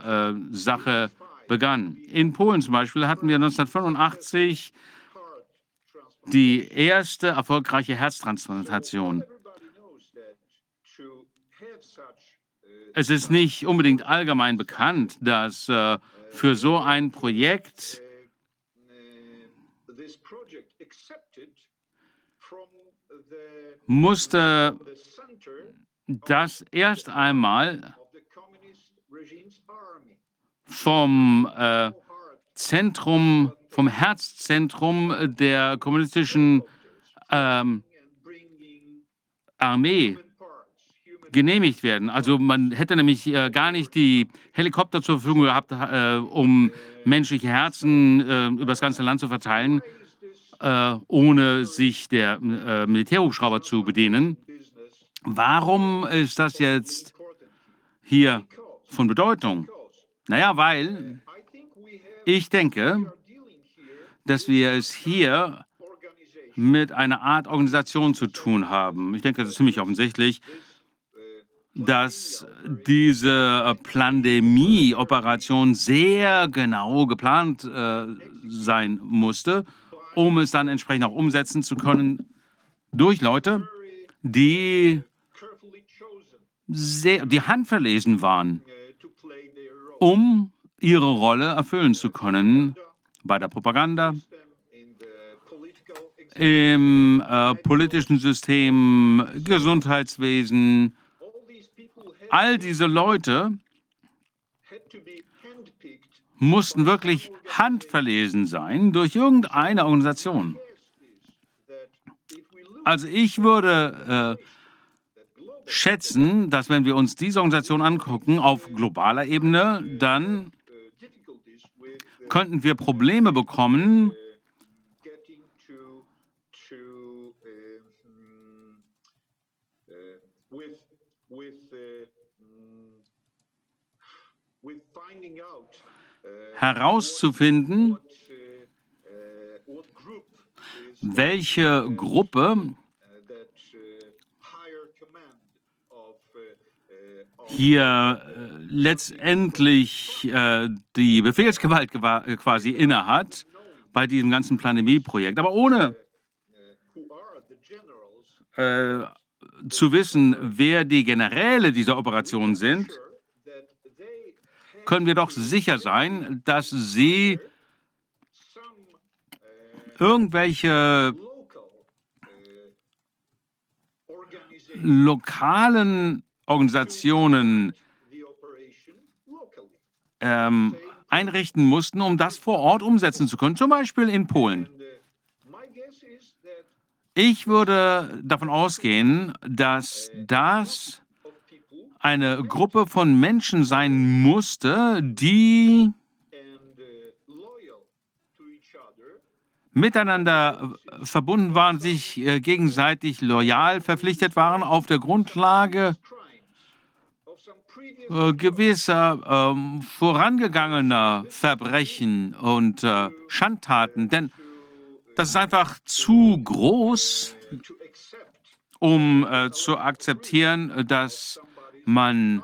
[SPEAKER 4] äh, begann. In Polen zum Beispiel hatten wir 1985 die erste erfolgreiche Herztransplantation. Es ist nicht unbedingt allgemein bekannt, dass äh, für so ein Projekt musste das erst einmal vom äh, Zentrum, vom Herzzentrum der kommunistischen ähm, Armee genehmigt werden. Also man hätte nämlich äh, gar nicht die Helikopter zur Verfügung gehabt, äh, um menschliche Herzen äh, über das ganze Land zu verteilen, äh, ohne sich der äh, Militärhubschrauber zu bedienen. Warum ist das jetzt hier von Bedeutung? Naja, weil ich denke, dass wir es hier mit einer Art Organisation zu tun haben. Ich denke, das ist ziemlich offensichtlich, dass diese Pandemie-Operation sehr genau geplant äh, sein musste, um es dann entsprechend auch umsetzen zu können durch Leute, die sehr, die handverlesen waren, um ihre Rolle erfüllen zu können bei der Propaganda, im äh, politischen System, Gesundheitswesen. All diese Leute mussten wirklich handverlesen sein durch irgendeine Organisation. Also ich würde äh, schätzen, dass wenn wir uns diese Organisation angucken auf globaler Ebene, dann könnten wir Probleme bekommen, herauszufinden, welche Gruppe hier äh, letztendlich äh, die Befehlsgewalt äh, quasi innehat bei diesem ganzen Pandemie-Projekt. Aber ohne äh, zu wissen, wer die Generäle dieser Operation sind, können wir doch sicher sein, dass sie irgendwelche lokalen Organisationen ähm, einrichten mussten, um das vor Ort umsetzen zu können, zum Beispiel in Polen. Ich würde davon ausgehen, dass das eine Gruppe von Menschen sein musste, die miteinander verbunden waren, sich äh, gegenseitig loyal verpflichtet waren auf der Grundlage äh, gewisser ähm, vorangegangener Verbrechen und äh, Schandtaten, denn das ist einfach zu groß, um äh, zu akzeptieren, dass man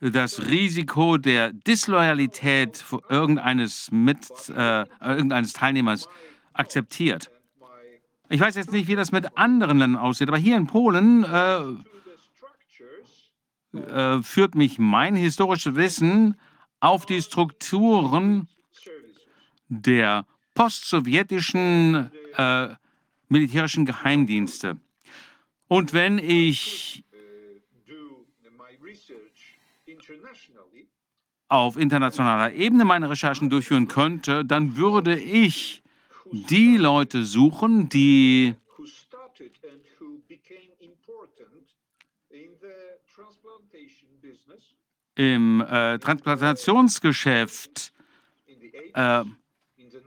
[SPEAKER 4] das Risiko der Disloyalität irgendeines, mit, äh, irgendeines Teilnehmers akzeptiert. Ich weiß jetzt nicht, wie das mit anderen Ländern aussieht, aber hier in Polen äh, führt mich mein historisches Wissen auf die Strukturen der postsowjetischen äh, militärischen Geheimdienste. Und wenn ich auf internationaler Ebene meine Recherchen durchführen könnte, dann würde ich die Leute suchen, die im äh, Transplantationsgeschäft äh,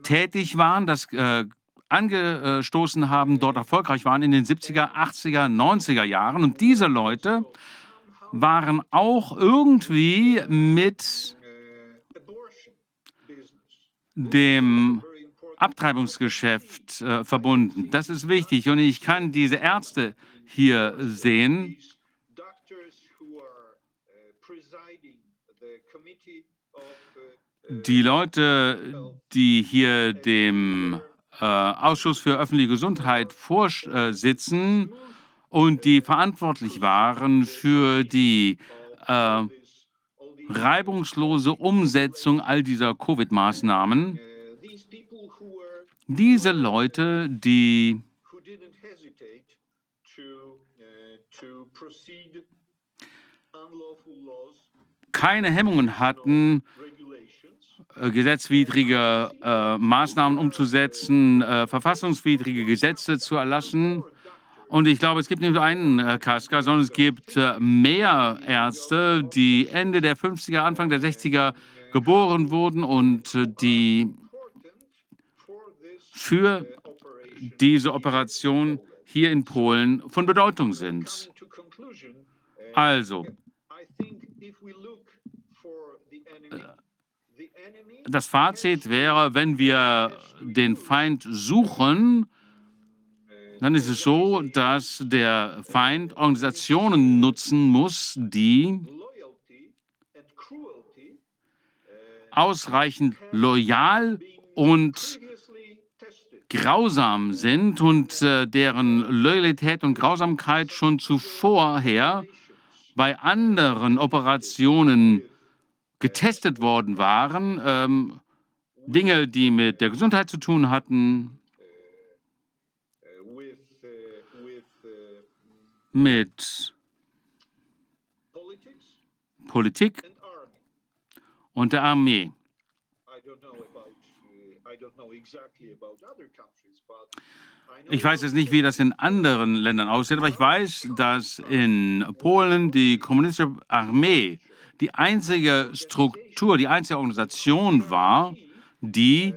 [SPEAKER 4] tätig waren, das äh, angestoßen haben, dort erfolgreich waren in den 70er, 80er, 90er Jahren. Und diese Leute waren auch irgendwie mit dem Abtreibungsgeschäft äh, verbunden. Das ist wichtig. Und ich kann diese Ärzte hier sehen. Die Leute, die hier dem äh, Ausschuss für öffentliche Gesundheit vorsitzen und die verantwortlich waren für die äh, reibungslose Umsetzung all dieser Covid-Maßnahmen. Diese Leute, die keine Hemmungen hatten, äh, gesetzwidrige äh, Maßnahmen umzusetzen, äh, verfassungswidrige Gesetze zu erlassen. Und ich glaube, es gibt nicht nur einen äh, Kaska, sondern es gibt äh, mehr Ärzte, die Ende der 50er, Anfang der 60er geboren wurden und äh, die für diese Operation hier in Polen von Bedeutung sind. Also, das Fazit wäre, wenn wir den Feind suchen, dann ist es so, dass der Feind Organisationen nutzen muss, die ausreichend loyal und grausam sind und äh, deren Loyalität und Grausamkeit schon zuvorher bei anderen Operationen getestet worden waren. Ähm, Dinge, die mit der Gesundheit zu tun hatten, mit Politik und der Armee. Ich weiß jetzt nicht, wie das in anderen Ländern aussieht, aber ich weiß, dass in Polen die kommunistische Armee die einzige Struktur, die einzige Organisation war, die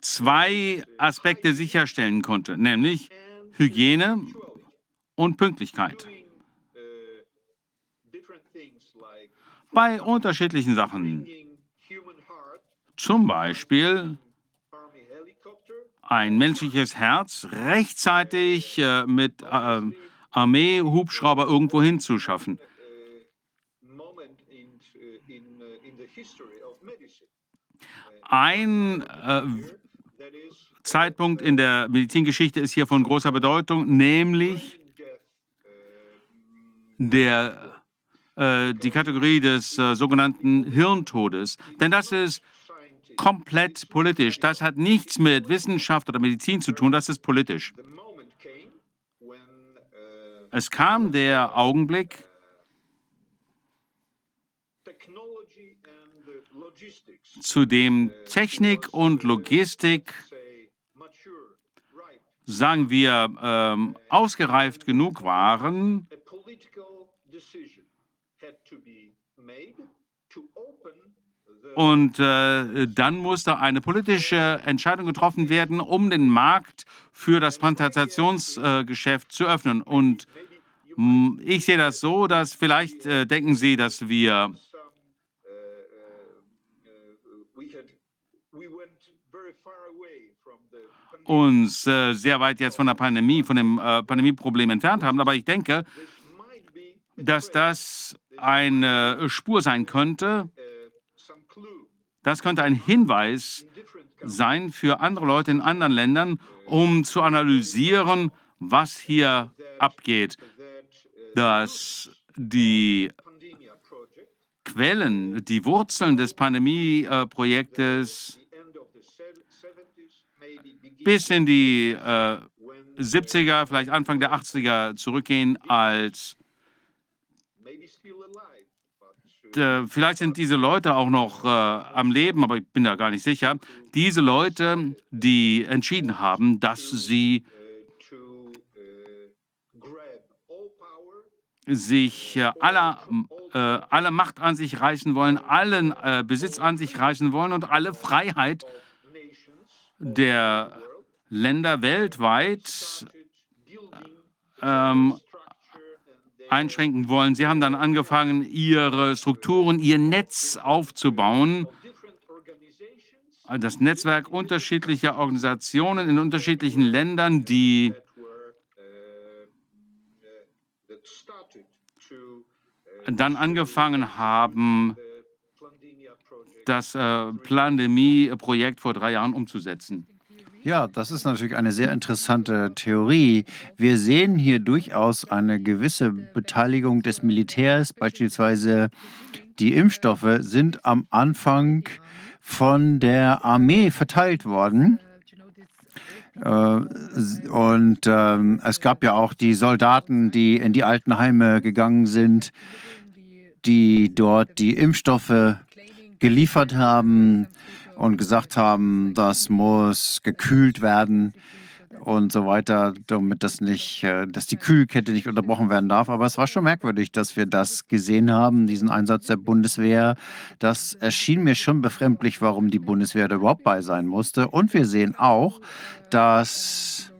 [SPEAKER 4] zwei Aspekte sicherstellen konnte, nämlich Hygiene und Pünktlichkeit. Bei unterschiedlichen Sachen. Zum Beispiel ein menschliches Herz rechtzeitig äh, mit äh, Armee-Hubschrauber irgendwo hinzuschaffen. Ein äh, Zeitpunkt in der Medizingeschichte ist hier von großer Bedeutung, nämlich der, äh, die Kategorie des äh, sogenannten Hirntodes. Denn das ist komplett politisch. Das hat nichts mit Wissenschaft oder Medizin zu tun, das ist politisch. Es kam der Augenblick, zu dem Technik und Logistik, sagen wir, ähm, ausgereift genug waren, und äh, dann musste eine politische Entscheidung getroffen werden, um den Markt für das Transplantationsgeschäft äh, zu öffnen. Und Hm, Ich sehe das so, dass vielleicht äh, denken Sie, dass wir uns äh, sehr weit jetzt von der Pandemie, von dem äh, Pandemieproblem entfernt haben. Aber ich denke, dass das eine Spur sein könnte. Das könnte ein Hinweis sein für andere Leute in anderen Ländern, um zu analysieren, was hier abgeht. Dass die Quellen, die Wurzeln des Pandemieprojektes bis in die äh, 70er, vielleicht Anfang der 80er zurückgehen, als äh, vielleicht sind diese Leute auch noch äh, am Leben, aber ich bin da gar nicht sicher. Diese Leute, die entschieden haben, dass sie sich äh, aller, äh, alle Macht an sich reißen wollen, allen äh, Besitz an sich reißen wollen und alle Freiheit der Länder weltweit ähm, einschränken wollen. Sie haben dann angefangen, ihre Strukturen, ihr Netz aufzubauen. Das Netzwerk unterschiedlicher Organisationen in unterschiedlichen Ländern, die dann angefangen haben, das äh, Pandemie-Projekt vor drei Jahren umzusetzen.
[SPEAKER 5] Ja, das ist natürlich eine sehr interessante Theorie. Wir sehen hier durchaus eine gewisse Beteiligung des Militärs. Beispielsweise die Impfstoffe sind am Anfang von der Armee verteilt worden. Äh, Und ähm, es gab ja auch die Soldaten, die in die Altenheime gegangen sind, die dort die Impfstoffe geliefert haben und gesagt haben, das muss gekühlt werden und so weiter, damit das nicht, äh, dass die Kühlkette nicht unterbrochen werden darf. Aber es war schon merkwürdig, dass wir das gesehen haben, diesen Einsatz der Bundeswehr. Das erschien mir schon befremdlich, warum die Bundeswehr da überhaupt bei sein musste. Und wir sehen auch, dass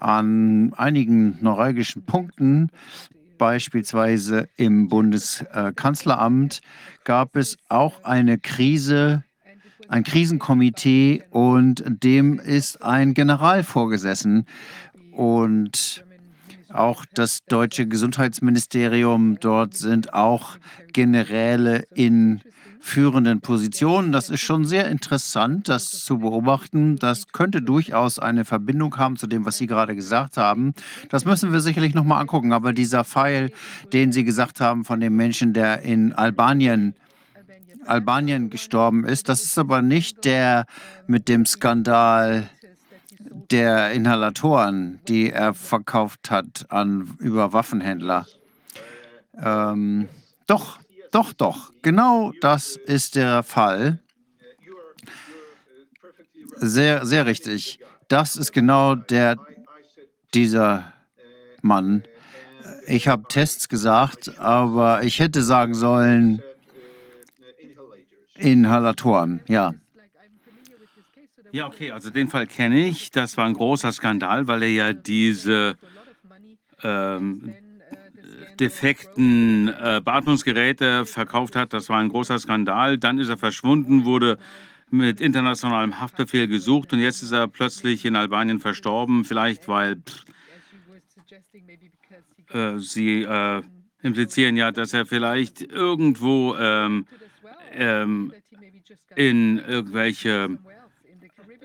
[SPEAKER 5] an einigen neuralgischen Punkten, beispielsweise im Bundeskanzleramt, gab es auch eine Krise, ein Krisenkomitee und dem ist ein General vorgesessen. Und auch das deutsche Gesundheitsministerium, dort sind auch Generäle in führenden Positionen. Das ist schon sehr interessant, das zu beobachten. Das könnte durchaus eine Verbindung haben zu dem, was Sie gerade gesagt haben. Das müssen wir sicherlich nochmal angucken. Aber dieser Pfeil, den Sie gesagt haben von dem Menschen, der in Albanien Albanien gestorben ist. Das ist aber nicht der mit dem Skandal der Inhalatoren, die er verkauft hat an über Waffenhändler. Ähm, doch, doch, doch. Genau das ist der Fall. Sehr, sehr richtig. Das ist genau der dieser Mann. Ich habe Tests gesagt, aber ich hätte sagen sollen, Inhalatoren, ja.
[SPEAKER 4] Ja, okay, also den Fall kenne ich. Das war ein großer Skandal, weil er ja diese ähm, defekten äh, Beatmungsgeräte verkauft hat. Das war ein großer Skandal. Dann ist er verschwunden, wurde mit internationalem Haftbefehl gesucht und jetzt ist er plötzlich in Albanien verstorben. Vielleicht, weil pff, äh, Sie äh, implizieren ja, dass er vielleicht irgendwo ähm, ähm, in irgendwelche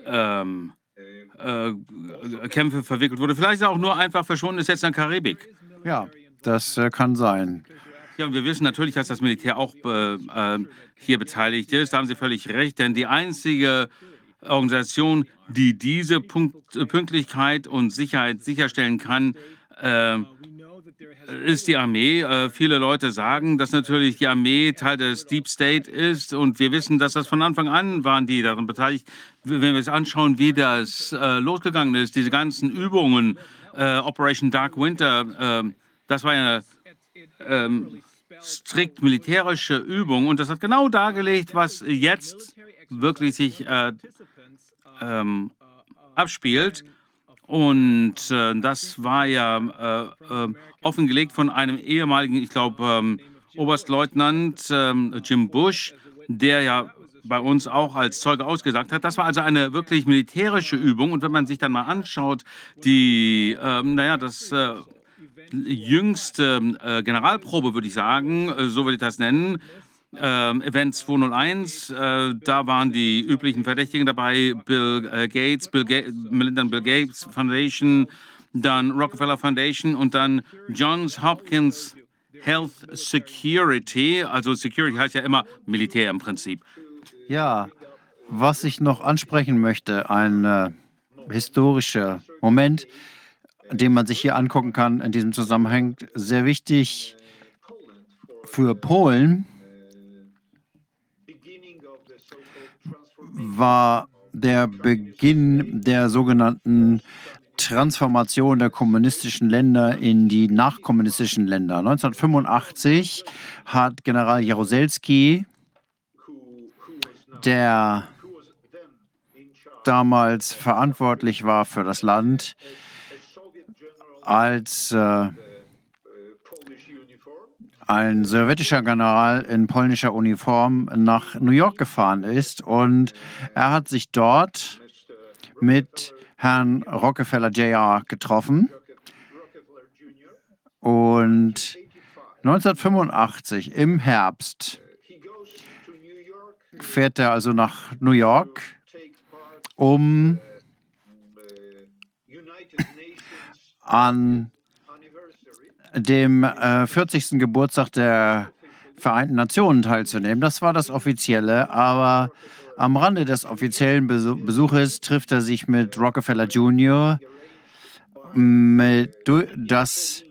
[SPEAKER 4] ähm, äh, Kämpfe verwickelt wurde. Vielleicht auch nur einfach verschwunden ist jetzt in der Karibik.
[SPEAKER 5] Ja, das äh, kann sein.
[SPEAKER 4] Ja, und wir wissen natürlich, dass das Militär auch äh, äh, hier beteiligt ist. Da haben Sie völlig recht, denn die einzige Organisation, die diese Punkt, Pünktlichkeit und Sicherheit sicherstellen kann, äh, ist die Armee. Äh, viele Leute sagen, dass natürlich die Armee Teil des Deep State ist und wir wissen, dass das von Anfang an waren die daran beteiligt. Wenn wir uns anschauen, wie das äh, losgegangen ist, diese ganzen Übungen, äh, Operation Dark Winter, äh, das war eine ähm, strikt militärische Übung und das hat genau dargelegt, was jetzt wirklich sich äh, ähm, abspielt. Und äh, das war ja äh, äh, offengelegt von einem ehemaligen, ich glaube, ähm, Oberstleutnant ähm, Jim Bush, der ja bei uns auch als Zeuge ausgesagt hat. Das war also eine wirklich militärische Übung. Und wenn man sich dann mal anschaut, die, ähm, naja, das äh, jüngste äh, Generalprobe, würde ich sagen, äh, so würde ich das nennen, ähm, Event 201, äh, da waren die üblichen Verdächtigen dabei, Bill äh, Gates, Bill Ga Melinda Bill Gates Foundation, dann Rockefeller Foundation und dann Johns Hopkins Health Security. Also Security heißt ja immer Militär im Prinzip.
[SPEAKER 5] Ja, was ich noch ansprechen möchte, ein äh, historischer Moment, den man sich hier angucken kann in diesem Zusammenhang, sehr wichtig für Polen war der Beginn der sogenannten Transformation der kommunistischen Länder in die nachkommunistischen Länder. 1985 hat General Jaruzelski, der damals verantwortlich war für das Land, als äh, ein sowjetischer General in polnischer Uniform nach New York gefahren ist und er hat sich dort mit Herrn Rockefeller Jr. getroffen. Und 1985 im Herbst fährt er also nach New York, um an dem äh, 40. Geburtstag der Vereinten Nationen teilzunehmen. Das war das Offizielle, aber am Rande des offiziellen Besuches trifft er sich mit Rockefeller Jr., mit, das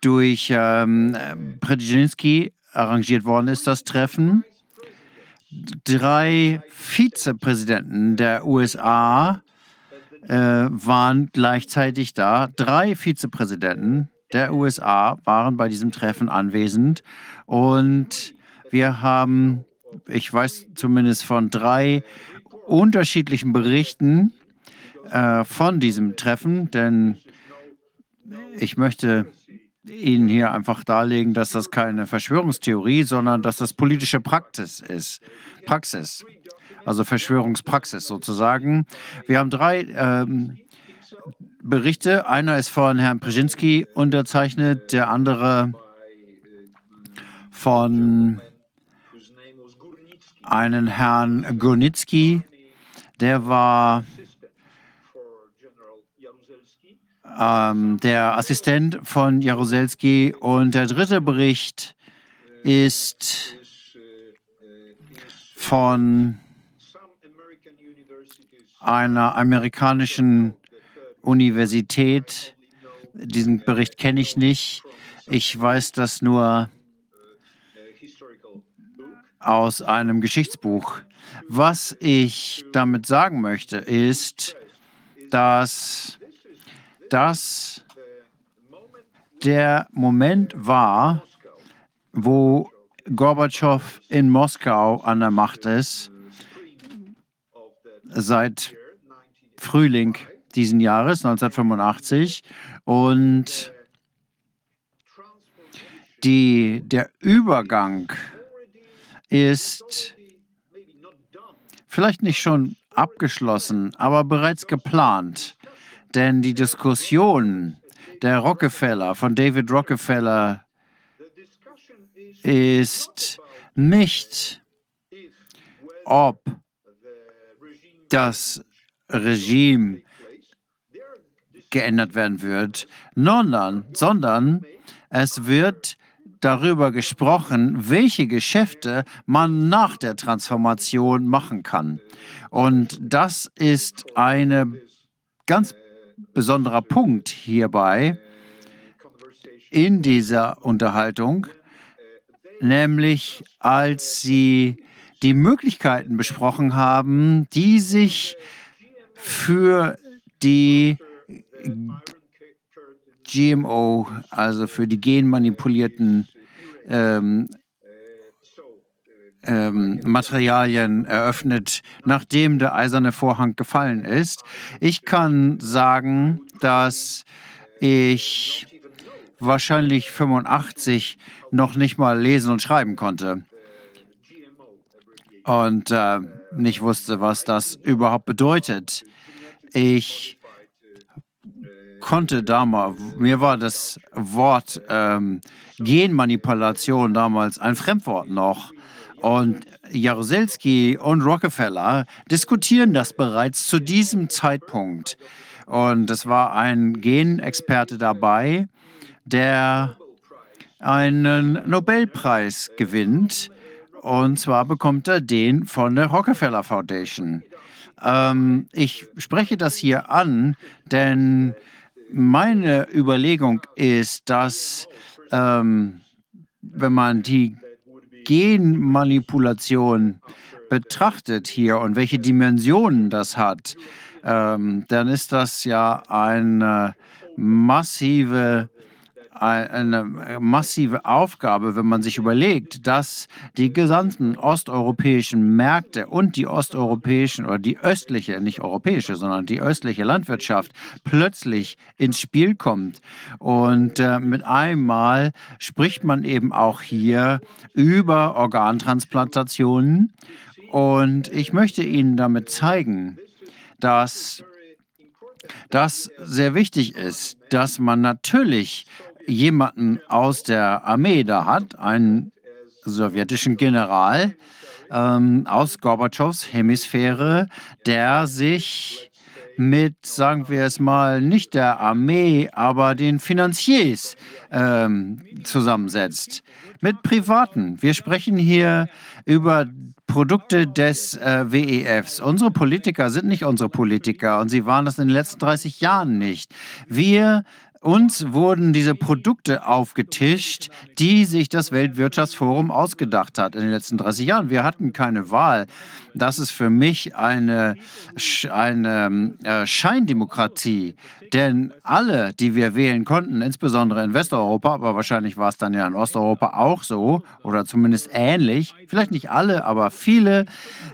[SPEAKER 5] durch ähm, Brzezinski arrangiert worden ist, das Treffen. Drei Vizepräsidenten der USA äh, waren gleichzeitig da. Drei Vizepräsidenten der USA waren bei diesem Treffen anwesend und wir haben, ich weiß zumindest von drei unterschiedlichen Berichten äh, von diesem Treffen, denn ich möchte Ihnen hier einfach darlegen, dass das keine Verschwörungstheorie, sondern dass das politische Praxis ist. Praxis. Also Verschwörungspraxis sozusagen. Wir haben drei ähm, Berichte. Einer ist von Herrn Brzezinski unterzeichnet, der andere von einem Herrn Gurnitzki. Der war ähm, der Assistent von Jaruzelski. Und der dritte Bericht ist von einer amerikanischen Universität. Diesen Bericht kenne ich nicht. Ich weiß das nur aus einem Geschichtsbuch. Was ich damit sagen möchte, ist, dass das der Moment war, wo Gorbatschow in Moskau an der Macht ist, seit Frühling diesen Jahres, 1985. Und die, der Übergang ist vielleicht nicht schon abgeschlossen, aber bereits geplant. Denn die Diskussion der Rockefeller, von David Rockefeller, ist nicht, ob das Regime geändert werden wird, sondern, sondern es wird darüber gesprochen, welche Geschäfte man nach der Transformation machen kann. Und das ist ein ganz besonderer Punkt hierbei in dieser Unterhaltung, nämlich als sie die Möglichkeiten besprochen haben, die sich für die GMO, also für die genmanipulierten ähm, ähm, Materialien eröffnet, nachdem der eiserne Vorhang gefallen ist. Ich kann sagen, dass ich wahrscheinlich 85 noch nicht mal lesen und schreiben konnte und äh, nicht wusste, was das überhaupt bedeutet. Ich konnte damals, mir war das Wort ähm, Genmanipulation damals ein Fremdwort noch. Und Jaruzelski und Rockefeller diskutieren das bereits zu diesem Zeitpunkt. Und es war ein Genexperte dabei, der einen Nobelpreis gewinnt. Und zwar bekommt er den von der Rockefeller Foundation. Ähm, ich spreche das hier an, denn meine Überlegung ist, dass ähm, wenn man die Genmanipulation betrachtet hier und welche Dimensionen das hat, ähm, dann ist das ja eine massive eine massive Aufgabe, wenn man sich überlegt, dass die gesamten osteuropäischen Märkte und die osteuropäischen oder die östliche, nicht europäische, sondern die östliche Landwirtschaft plötzlich ins Spiel kommt. Und äh, mit einmal spricht man eben auch hier über Organtransplantationen. Und ich möchte Ihnen damit zeigen, dass das sehr wichtig ist, dass man natürlich jemanden aus der Armee da hat, einen sowjetischen General ähm, aus Gorbatschows Hemisphäre, der sich mit, sagen wir es mal, nicht der Armee, aber den Finanziers ähm, zusammensetzt. Mit Privaten. Wir sprechen hier über Produkte des äh, WEFs. Unsere Politiker sind nicht unsere Politiker und sie waren das in den letzten 30 Jahren nicht. Wir uns wurden diese Produkte aufgetischt, die sich das Weltwirtschaftsforum ausgedacht hat in den letzten 30 Jahren. Wir hatten keine Wahl. Das ist für mich eine, eine äh, Scheindemokratie. Denn alle, die wir wählen konnten, insbesondere in Westeuropa, aber wahrscheinlich war es dann ja in Osteuropa auch so oder zumindest ähnlich, vielleicht nicht alle, aber viele,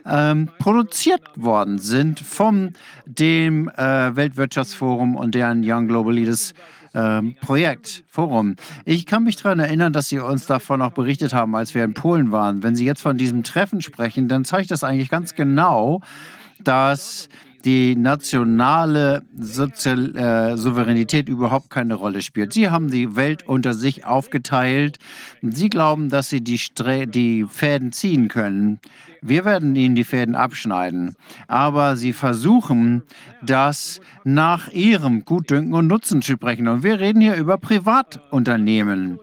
[SPEAKER 5] ähm, produziert worden sind vom dem äh, Weltwirtschaftsforum und deren Young Global Leaders ähm, Projekt, Forum. Ich kann mich daran erinnern, dass Sie uns davon auch berichtet haben, als wir in Polen waren. Wenn Sie jetzt von diesem Treffen sprechen, dann zeigt das eigentlich ganz genau, dass die nationale Sozial äh, Souveränität überhaupt keine Rolle spielt. Sie haben die Welt unter sich aufgeteilt. Sie glauben, dass sie die, Stre die Fäden ziehen können. Wir werden ihnen die Fäden abschneiden. Aber sie versuchen, das nach ihrem Gutdünken und Nutzen zu sprechen. Und wir reden hier über Privatunternehmen.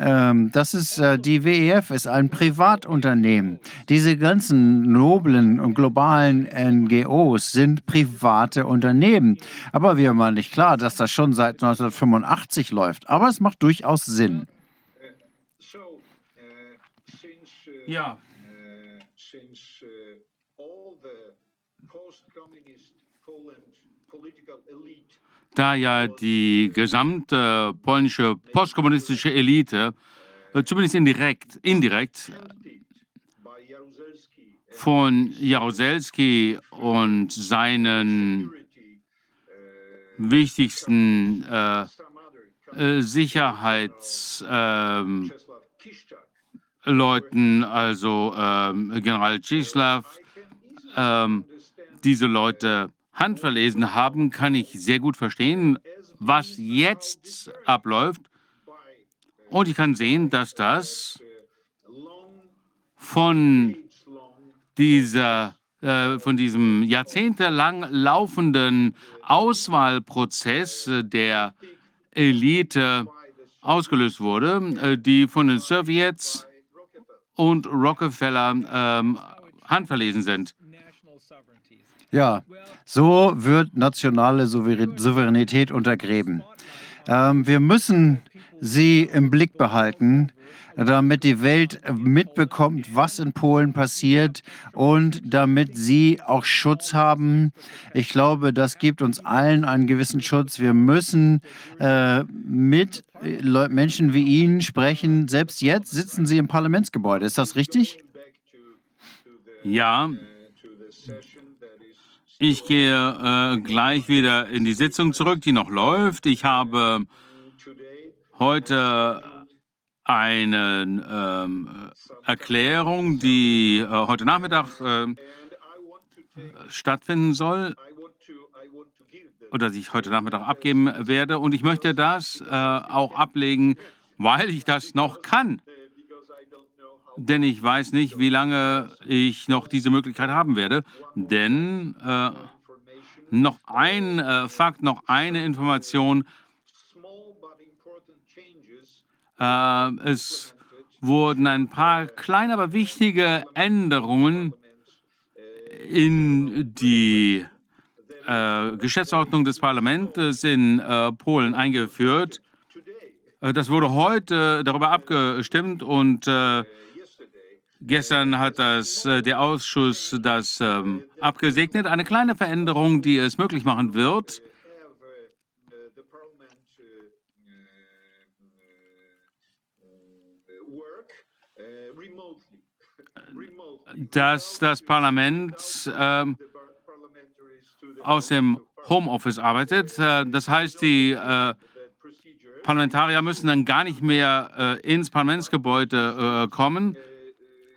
[SPEAKER 5] Ähm, das ist äh, die WEF ist ein Privatunternehmen. Diese ganzen noblen und globalen NGOs sind private Unternehmen. Aber wir machen nicht klar, dass das schon seit 1985 läuft. Aber es macht durchaus Sinn.
[SPEAKER 4] Ja. Da ja die gesamte polnische postkommunistische Elite, äh, zumindest indirekt, indirekt von Jaruzelski und seinen wichtigsten äh, äh, Sicherheitsleuten, ähm, also ähm, General Czislaw, ähm, diese Leute handverlesen haben, kann ich sehr gut verstehen, was jetzt abläuft. Und ich kann sehen, dass das von dieser äh, von diesem jahrzehntelang laufenden Auswahlprozess der Elite ausgelöst wurde, äh, die von den Sowjets und Rockefeller ähm, handverlesen sind.
[SPEAKER 5] Ja, so wird nationale Souveränität untergräben. Ähm, wir müssen sie im Blick behalten, damit die Welt mitbekommt, was in Polen passiert und damit sie auch Schutz haben. Ich glaube, das gibt uns allen einen gewissen Schutz. Wir müssen äh, mit Menschen wie Ihnen sprechen. Selbst jetzt sitzen Sie im Parlamentsgebäude. Ist das richtig?
[SPEAKER 4] Ja, ich gehe äh, gleich wieder in die Sitzung zurück, die noch läuft. Ich habe heute eine ähm, Erklärung, die äh, heute Nachmittag äh, stattfinden soll oder die ich heute Nachmittag abgeben werde. Und ich möchte das äh, auch ablegen, weil ich das noch kann. Denn ich weiß nicht, wie lange ich noch diese Möglichkeit haben werde. Denn äh, noch ein äh, Fakt, noch eine Information. Äh, es wurden ein paar kleine, aber wichtige Änderungen in die äh, Geschäftsordnung des Parlaments in äh, Polen eingeführt. Äh, das wurde heute darüber abgestimmt und gestern hat das, äh, der Ausschuss das ähm, abgesegnet. Eine kleine Veränderung, die es möglich machen wird, dass das Parlament ähm, aus dem Homeoffice arbeitet. Äh, das heißt, die äh, Parlamentarier müssen dann gar nicht mehr äh, ins Parlamentsgebäude äh, kommen.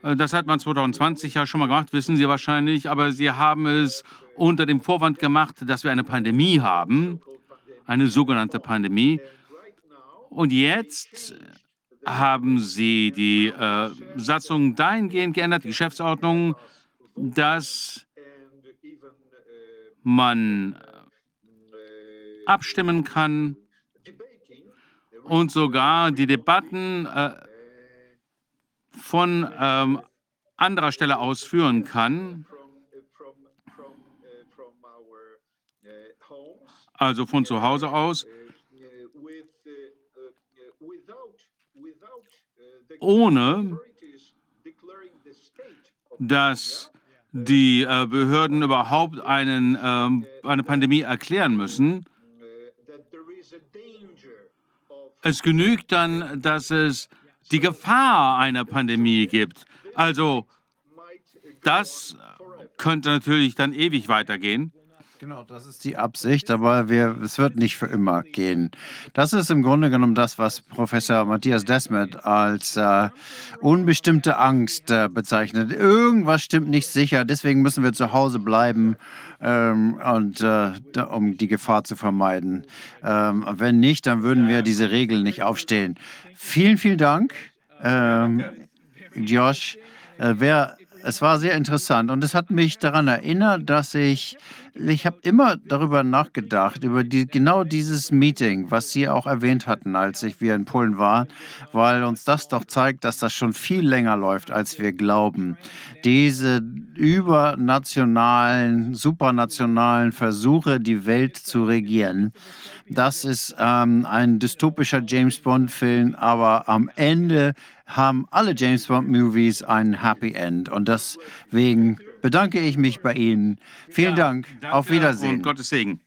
[SPEAKER 4] Äh, das hat man 2020 ja schon mal gemacht, wissen Sie wahrscheinlich, aber Sie haben es unter dem Vorwand gemacht, dass wir eine Pandemie haben, eine sogenannte Pandemie. Und jetzt haben Sie die äh, Satzung dahingehend geändert, die Geschäftsordnung, dass man abstimmen kann und sogar die Debatten äh, von ähm, anderer Stelle aus führen kann, also von zu Hause aus, ohne dass die äh, Behörden überhaupt einen, ähm, eine Pandemie erklären müssen. Es genügt dann, dass es die Gefahr einer Pandemie gibt. Also das könnte natürlich dann ewig weitergehen.
[SPEAKER 5] Genau, das ist die Absicht, aber wir, es wird nicht für immer gehen. Das ist im Grunde genommen das, was Professor Matthias Desmet als äh, unbestimmte Angst äh, bezeichnet. Irgendwas stimmt nicht sicher, deswegen müssen wir zu Hause bleiben, ähm, und, äh, um die Gefahr zu vermeiden. Ähm, wenn nicht, dann würden wir diese Regeln nicht aufstellen. Vielen, vielen Dank, ähm, Josh. Äh, wer es war sehr interessant und es hat mich daran erinnert, dass ich, ich habe immer darüber nachgedacht, über die, genau dieses Meeting, was Sie auch erwähnt hatten, als ich wir in Polen waren, weil uns das doch zeigt, dass das schon viel länger läuft, als wir glauben. Diese übernationalen, supranationalen Versuche, die Welt zu regieren, das ist ähm, ein dystopischer James Bond-Film, aber am Ende haben alle James Bond-Movies ein Happy End. Und deswegen bedanke ich mich bei Ihnen. Vielen Dank. Auf Wiedersehen.
[SPEAKER 4] Und Gottes Segen.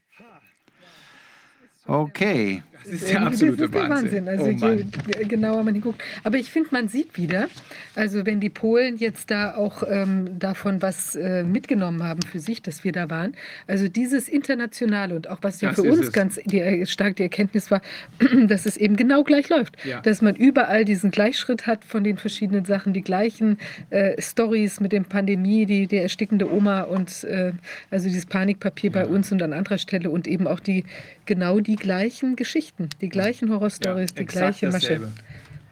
[SPEAKER 5] Okay.
[SPEAKER 2] Das ist der absolute
[SPEAKER 1] ist der
[SPEAKER 2] Wahnsinn.
[SPEAKER 1] Also
[SPEAKER 2] oh
[SPEAKER 1] je genauer man hinguckt. Aber ich finde, man sieht wieder, also wenn die Polen jetzt da auch ähm, davon was äh, mitgenommen haben für sich, dass wir da waren, also dieses Internationale und auch was ja
[SPEAKER 2] Das
[SPEAKER 1] für uns
[SPEAKER 2] es.
[SPEAKER 1] ganz die, äh, stark die Erkenntnis war, dass es eben genau gleich läuft.
[SPEAKER 2] Ja.
[SPEAKER 1] Dass man überall diesen Gleichschritt hat von den verschiedenen Sachen, die gleichen äh, Stories mit dem Pandemie, die, die erstickende Oma und äh, also dieses Panikpapier bei uns und an anderer Stelle und eben auch die genau die gleichen Geschichten, die gleichen Horrorstories,
[SPEAKER 2] Ja,
[SPEAKER 1] die gleiche Masche.
[SPEAKER 2] dasselbe.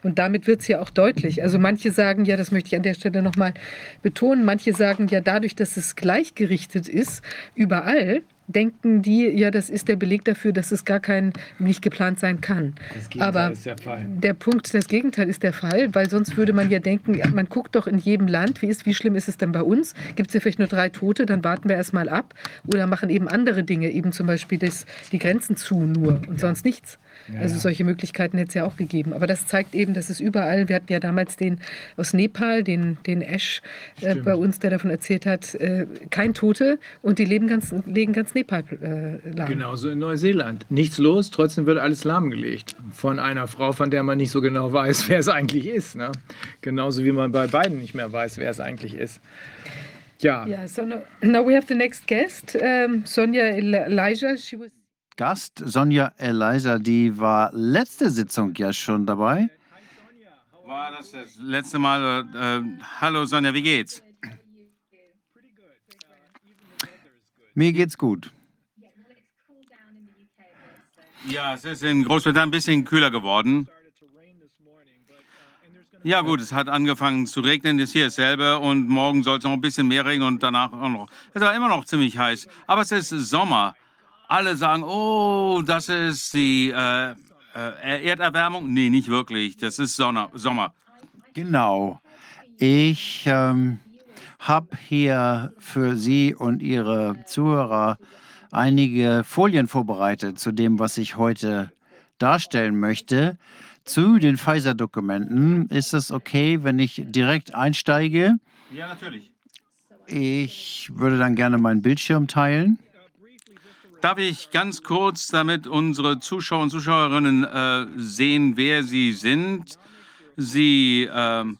[SPEAKER 1] Und damit wird es ja auch deutlich. Also manche sagen ja, das möchte ich an der Stelle nochmal betonen, manche sagen ja, dadurch, dass es gleichgerichtet ist, überall, denken die, ja, das ist der Beleg dafür, dass es gar kein nicht geplant sein kann.
[SPEAKER 2] Das Gegenteil
[SPEAKER 1] Aber
[SPEAKER 2] ist der Fall.
[SPEAKER 1] der Punkt, das Gegenteil ist der Fall, weil sonst würde man ja denken, man guckt doch in jedem Land, wie, ist, wie schlimm ist es denn bei uns? Gibt es ja vielleicht nur drei Tote, dann warten wir erstmal ab oder machen eben andere Dinge, eben zum Beispiel das, die Grenzen zu nur und sonst nichts. Also
[SPEAKER 2] ja.
[SPEAKER 1] solche Möglichkeiten hätte es ja auch gegeben. Aber das zeigt eben, dass es überall, wir hatten ja damals den aus Nepal, den, den Ash äh, bei uns, der davon erzählt hat, äh, kein Tote und die leben ganz, legen ganz Nepal äh, lahm.
[SPEAKER 2] Genauso in Neuseeland. Nichts los, trotzdem wird alles lahmgelegt. Von einer Frau, von der man nicht so genau weiß, wer es eigentlich ist. Ne? Genauso wie man bei beiden nicht mehr weiß, wer es eigentlich ist. Ja,
[SPEAKER 1] Yeah, so no, now we have the next guest, um, Sonja El- Elijah. She was
[SPEAKER 5] Gast Sonja Eliza, die war letzte Sitzung ja schon dabei.
[SPEAKER 4] War das das letzte Mal? Äh, hallo Sonja, wie geht's?
[SPEAKER 5] Mir geht's gut.
[SPEAKER 4] Ja, es ist in Großbritannien ein bisschen kühler geworden. Ja gut, es hat angefangen zu regnen, ist hier dasselbe und morgen soll es noch ein bisschen mehr regnen und danach auch noch. Es war immer noch ziemlich heiß, aber es ist Sommer. Alle sagen, oh, das ist die äh, äh, Erderwärmung. Nee, nicht wirklich, das ist Sonne, Sommer.
[SPEAKER 5] Genau. Ich ähm, habe hier für Sie und Ihre Zuhörer einige Folien vorbereitet zu dem, was ich heute darstellen möchte. Zu den Pfizer-Dokumenten. Ist es okay, wenn ich direkt einsteige?
[SPEAKER 4] Ja, natürlich.
[SPEAKER 5] Ich würde dann gerne meinen Bildschirm teilen.
[SPEAKER 4] Darf ich ganz kurz, damit unsere Zuschauer und Zuschauerinnen äh, sehen, wer Sie sind? Sie ähm,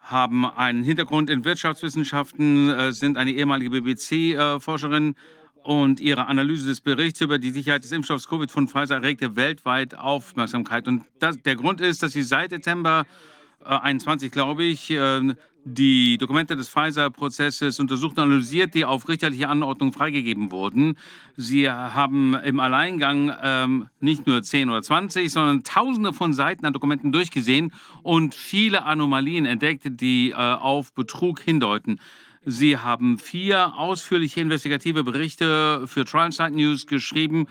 [SPEAKER 4] haben einen Hintergrund in Wirtschaftswissenschaften, äh, sind eine ehemalige BBC-Forscherin und Ihre Analyse des Berichts über die Sicherheit des Impfstoffs Covid von Pfizer erregte weltweit Aufmerksamkeit. Und das, der Grund ist, dass Sie seit Dezember äh, 21, glaube ich, äh, die Dokumente des Pfizer-Prozesses untersucht und analysiert, die auf richterliche Anordnung freigegeben wurden. Sie haben im Alleingang ähm, nicht nur 10 oder 20, sondern Tausende von Seiten an Dokumenten durchgesehen und viele Anomalien entdeckt, die äh, auf Betrug hindeuten. Sie haben vier ausführliche investigative Berichte für TrialSide News geschrieben.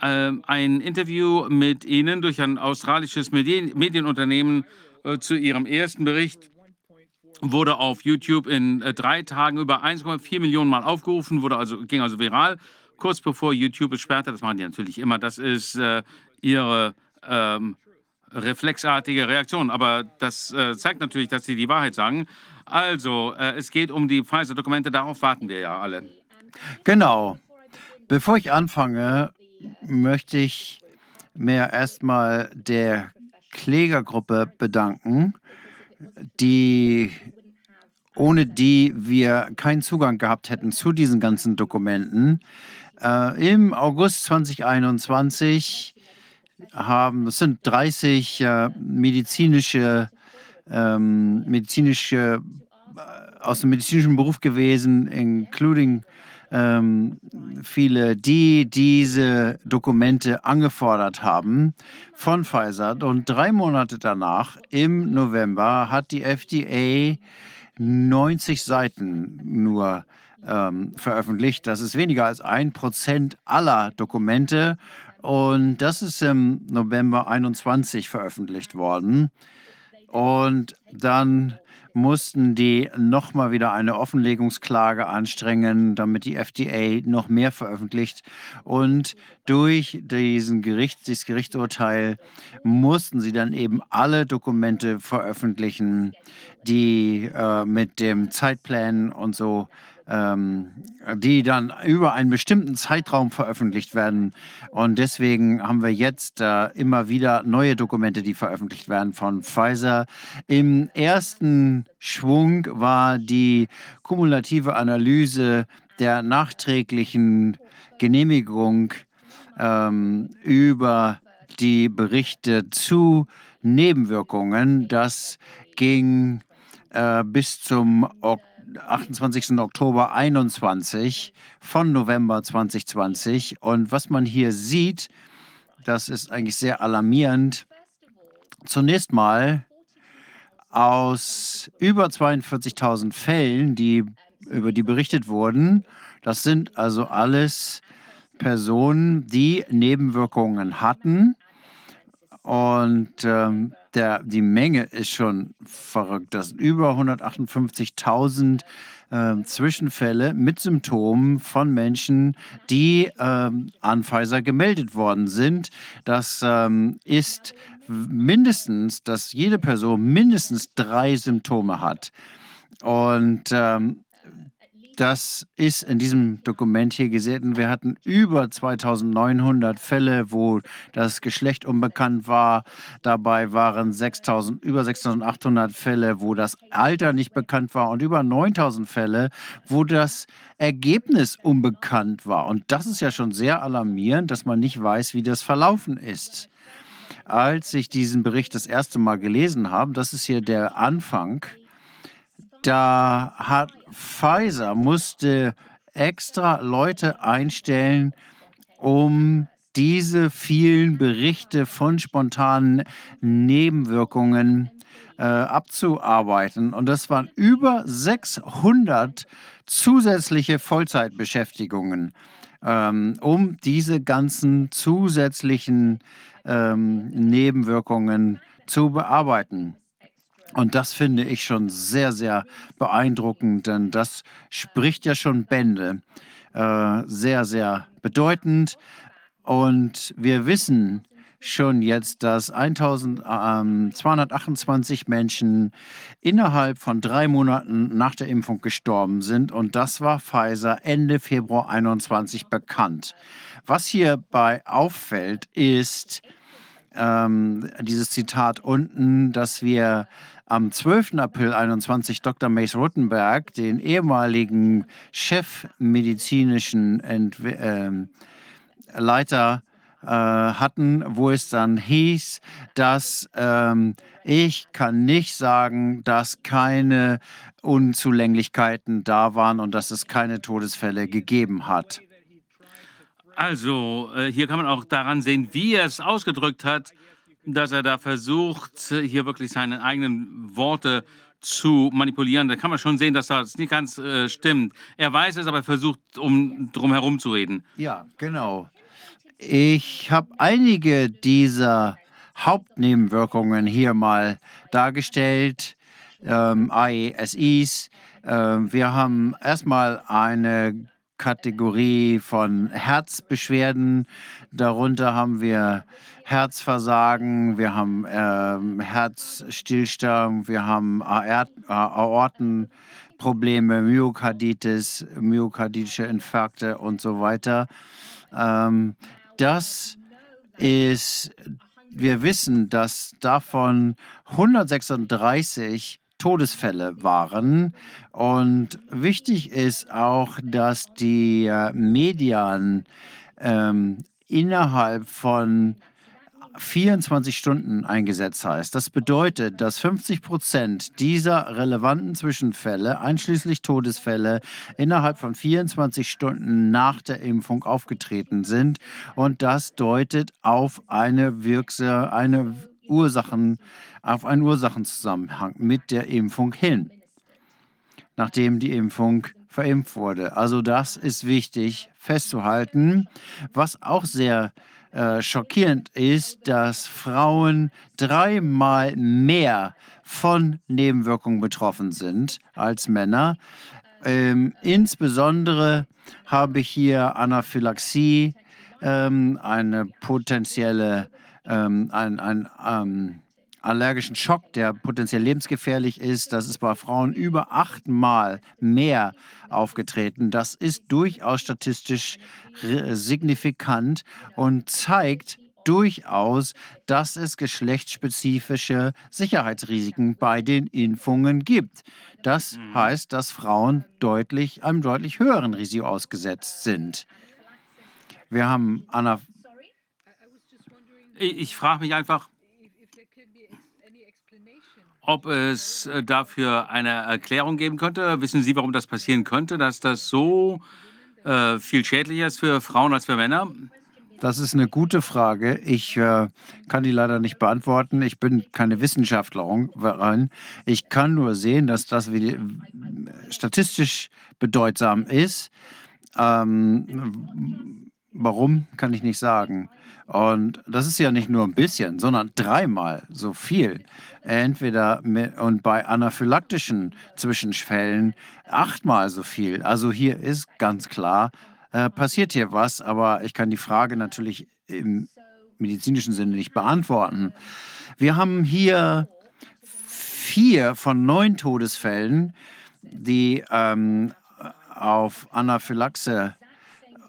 [SPEAKER 4] Äh, ein Interview mit Ihnen durch ein australisches Medien Medienunternehmen äh, zu Ihrem ersten Bericht wurde auf YouTube in äh, drei Tagen über 1,4 Millionen Mal aufgerufen, wurde also, ging also viral. Kurz bevor YouTube es sperrte, das machen die natürlich immer, das ist äh, ihre ähm, reflexartige Reaktion. Aber das äh, zeigt natürlich, dass sie die Wahrheit sagen. Also, äh, es geht um die Pfizer-Dokumente, darauf warten wir ja alle.
[SPEAKER 5] Genau. Bevor ich anfange, möchte ich mir erstmal der Klägergruppe bedanken, die ohne die wir keinen Zugang gehabt hätten zu diesen ganzen Dokumenten. Äh, Im August 2021 haben, es sind 30 äh, medizinische, ähm, medizinische äh, aus dem medizinischen Beruf gewesen, including ähm, viele, die diese Dokumente angefordert haben von Pfizer. Und drei Monate danach, im November, hat die FDA 90 Seiten nur ähm, veröffentlicht. Das ist weniger als ein Prozent aller Dokumente. Und das ist im November 21 veröffentlicht worden. Und dann mussten die nochmal wieder eine Offenlegungsklage anstrengen, damit die FDA noch mehr veröffentlicht. Und durch diesen Gericht, dieses Gerichtsurteil mussten sie dann eben alle Dokumente veröffentlichen, die äh, mit dem Zeitplan und so die dann über einen bestimmten Zeitraum veröffentlicht werden. Und deswegen haben wir jetzt äh, immer wieder neue Dokumente, die veröffentlicht werden von Pfizer. Im ersten Schwung war die kumulative Analyse der nachträglichen Genehmigung ähm, über die Berichte zu Nebenwirkungen. Das ging äh, bis zum Oktober 28. Oktober 21 von November 2020. Und was man hier sieht, das ist eigentlich sehr alarmierend. Zunächst mal aus über 42.000 Fällen, die über die berichtet wurden, das sind also alles Personen, die Nebenwirkungen hatten. Und ähm, der, die Menge ist schon verrückt. Das sind über 158.000 äh, Zwischenfälle mit Symptomen von Menschen, die ähm, an Pfizer gemeldet worden sind. Das ähm, ist mindestens, dass jede Person mindestens drei Symptome hat. Und ähm, Das ist in diesem Dokument hier gesehen. Wir hatten über 2900 Fälle, wo das Geschlecht unbekannt war. Dabei waren 6000, über 6800 Fälle, wo das Alter nicht bekannt war und über 9000 Fälle, wo das Ergebnis unbekannt war. Und das ist ja schon sehr alarmierend, dass man nicht weiß, wie das verlaufen ist. Als ich diesen Bericht das erste Mal gelesen habe, das ist hier der Anfang, da hat Pfizer musste extra Leute einstellen, um diese vielen Berichte von spontanen Nebenwirkungen äh, abzuarbeiten. Und das waren über 600 zusätzliche Vollzeitbeschäftigungen, ähm, um diese ganzen zusätzlichen ähm, Nebenwirkungen zu bearbeiten. Und das finde ich schon sehr, sehr beeindruckend, denn das spricht ja schon Bände. Äh, sehr, sehr bedeutend. Und wir wissen schon jetzt, dass 1228 Menschen innerhalb von drei Monaten nach der Impfung gestorben sind. Und das war Pfizer Ende Februar 21 bekannt. Was hierbei auffällt, ist ähm, dieses Zitat unten, dass wir am 12. April 21 Dr. Mace Ruttenberg, den ehemaligen chefmedizinischen Entwe äh, Leiter, äh, hatten, wo es dann hieß, dass ähm, ich kann nicht sagen, dass keine Unzulänglichkeiten da waren und dass es keine Todesfälle gegeben hat.
[SPEAKER 4] Also, äh, hier kann man auch daran sehen, wie er es ausgedrückt hat, dass er da versucht, hier wirklich seine eigenen Worte zu manipulieren. Da kann man schon sehen, dass das nicht ganz äh, stimmt. Er weiß es, aber versucht, um drum herum zu reden.
[SPEAKER 5] Ja, genau. Ich habe einige dieser Hauptnebenwirkungen hier mal dargestellt, ähm, AESIs. Ähm, wir haben erstmal eine Kategorie von Herzbeschwerden. Darunter haben wir Herzversagen, wir haben ähm, Herzstillstand, wir haben Aort Aortenprobleme, Myokarditis, myokarditische Infarkte und so weiter. Ähm, das ist, wir wissen, dass davon 136 Todesfälle waren. Und wichtig ist auch, dass die äh, Medien ähm, innerhalb von 24 Stunden eingesetzt heißt. Das bedeutet, dass 50 Prozent dieser relevanten Zwischenfälle, einschließlich Todesfälle, innerhalb von 24 Stunden nach der Impfung aufgetreten sind. Und das deutet auf eine wirksame, eine Ursachen, auf einen Ursachenzusammenhang mit der Impfung hin, nachdem die Impfung verimpft wurde. Also das ist wichtig festzuhalten. Was auch sehr äh, schockierend ist, dass Frauen dreimal mehr von Nebenwirkungen betroffen sind als Männer. Ähm, insbesondere habe ich hier Anaphylaxie, ähm, eine potenzielle, ähm, ein, ein ähm, allergischen Schock, der potenziell lebensgefährlich ist. Das ist bei Frauen über achtmal mehr aufgetreten. Das ist durchaus statistisch signifikant und zeigt durchaus, dass es geschlechtsspezifische Sicherheitsrisiken bei den Impfungen gibt. Das mhm. heißt, dass Frauen deutlich einem deutlich höheren Risiko ausgesetzt sind. Wir haben Anna.
[SPEAKER 4] Ich frage mich einfach, ob es äh, dafür eine Erklärung geben könnte. Wissen Sie, warum das passieren könnte, dass das so äh, viel schädlicher ist für Frauen als für Männer?
[SPEAKER 5] Das ist eine gute Frage. Ich äh, kann die leider nicht beantworten. Ich bin keine Wissenschaftlerin. Ich kann nur sehen, dass das statistisch bedeutsam ist. Ähm, warum, kann ich nicht sagen. Und das ist ja nicht nur ein bisschen, sondern dreimal so viel. Entweder mit, und bei anaphylaktischen Zwischenfällen achtmal so viel. Also hier ist ganz klar, äh, passiert hier was, aber ich kann die Frage natürlich im medizinischen Sinne nicht beantworten. Wir haben hier vier von neun Todesfällen, die ähm, auf Anaphylaxe,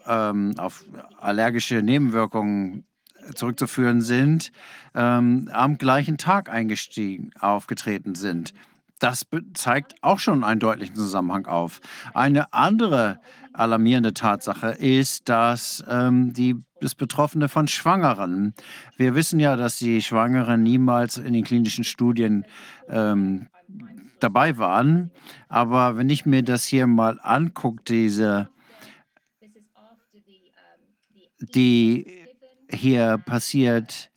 [SPEAKER 5] ähm, auf allergische Nebenwirkungen zurückzuführen sind, ähm, am gleichen Tag eingestiegen, aufgetreten sind. Das zeigt auch schon einen deutlichen Zusammenhang auf. Eine andere alarmierende Tatsache ist, dass ähm, die, das Betroffene von Schwangeren, wir wissen ja, dass die Schwangeren niemals in den klinischen Studien ähm, dabei waren, aber wenn ich mir das hier mal angucke, diese, die hier passiert,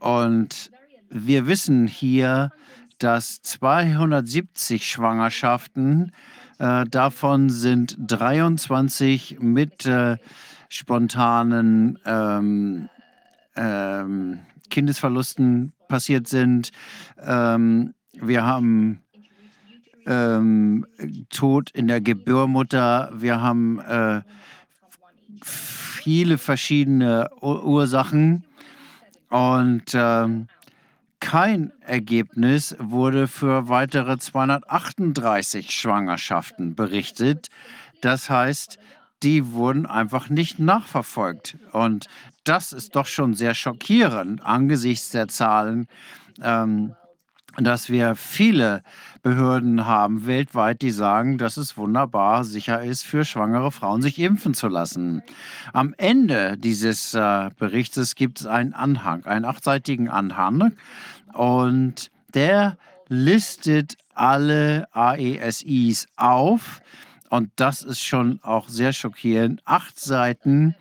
[SPEAKER 5] und wir wissen hier, dass 270 Schwangerschaften, äh, davon sind 23 mit äh, spontanen ähm, ähm, Kindesverlusten passiert sind. Ähm, wir haben ähm, Tod in der Gebärmutter. Wir haben äh, viele verschiedene Ursachen und ähm, kein Ergebnis wurde für weitere 238 Schwangerschaften berichtet. Das heißt, die wurden einfach nicht nachverfolgt. Und das ist doch schon sehr schockierend angesichts der Zahlen, ähm, dass wir viele Behörden haben weltweit, die sagen, dass es wunderbar sicher ist, für schwangere Frauen sich impfen zu lassen. Am Ende dieses äh, Berichtes gibt es einen Anhang, einen achtseitigen Anhang, und der listet alle AESIs auf. Und das ist schon auch sehr schockierend. Acht Seiten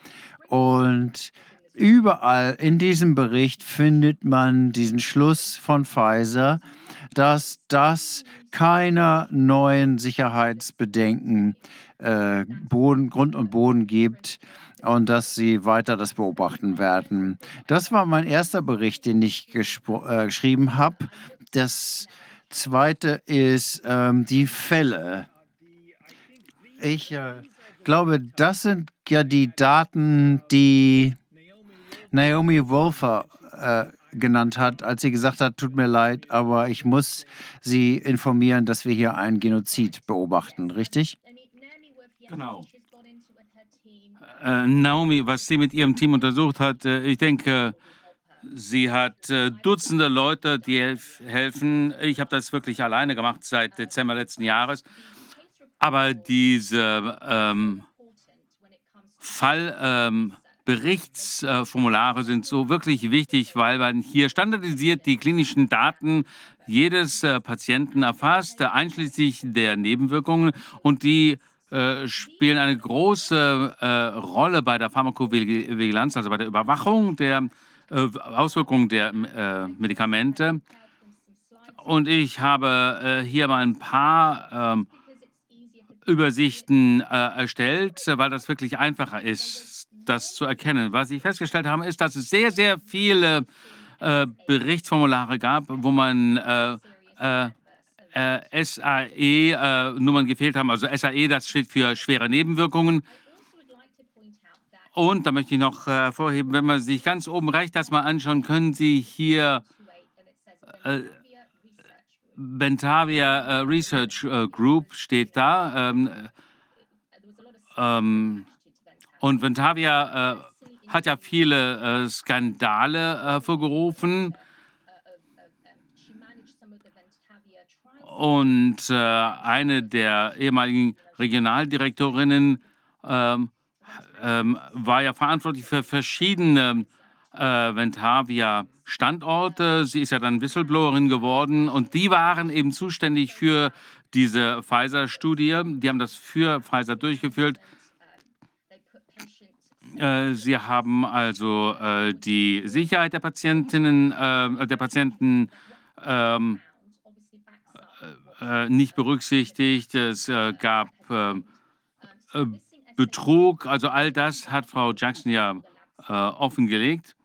[SPEAKER 5] und überall in diesem Bericht findet man diesen Schluss von Pfizer, dass das keiner neuen Sicherheitsbedenken äh, Boden, Grund und Boden gibt und dass sie weiter das beobachten werden. Das war mein erster Bericht, den ich äh, geschrieben habe. Das zweite ist ähm, die Fälle. Ich äh, glaube, das sind ja die Daten, die Naomi Wolfer äh, genannt hat, als sie gesagt hat, tut mir leid, aber ich muss Sie informieren, dass wir hier einen Genozid beobachten, richtig?
[SPEAKER 4] Genau. Äh, Naomi, was sie mit ihrem Team untersucht hat, äh, ich denke, sie hat äh, Dutzende Leute, die helf helfen. Ich habe das wirklich alleine gemacht seit Dezember letzten Jahres. Aber diese ähm, Fall... Ähm, Berichtsformulare sind so wirklich wichtig, weil man hier standardisiert die klinischen Daten jedes äh, Patienten erfasst, einschließlich der Nebenwirkungen und die äh, spielen eine große äh, Rolle bei der Pharmakovigilanz, also bei der Überwachung der äh, Auswirkungen der äh, Medikamente. Und ich habe äh, hier mal ein paar ähm, Übersichten erstellt, weil das wirklich einfacher ist das zu erkennen. Was ich festgestellt habe, ist, dass es sehr, sehr viele äh, Berichtsformulare gab, wo man äh, äh, äh SAE-Nummern äh, gefehlt haben. Also SAE, das steht für schwere Nebenwirkungen. Und da möchte ich noch hervorheben, wenn man sich ganz oben rechts das mal anschauen, können Sie hier äh, Bentavia Research Group steht da. Ähm, ähm, und Ventavia äh, hat ja viele äh, Skandale hervorgerufen. Und äh, eine der ehemaligen Regionaldirektorinnen ähm, ähm, war ja verantwortlich für verschiedene äh, Ventavia-Standorte. Sie ist ja dann Whistleblowerin geworden und die waren eben zuständig für diese Pfizer-Studie. Die haben das für Pfizer durchgeführt. Äh, Sie haben also äh, die Sicherheit der Patientinnen, äh, der Patienten ähm, äh, nicht berücksichtigt. Es gab äh, Betrug. Also all das hat Frau Jackson ja offengelegt.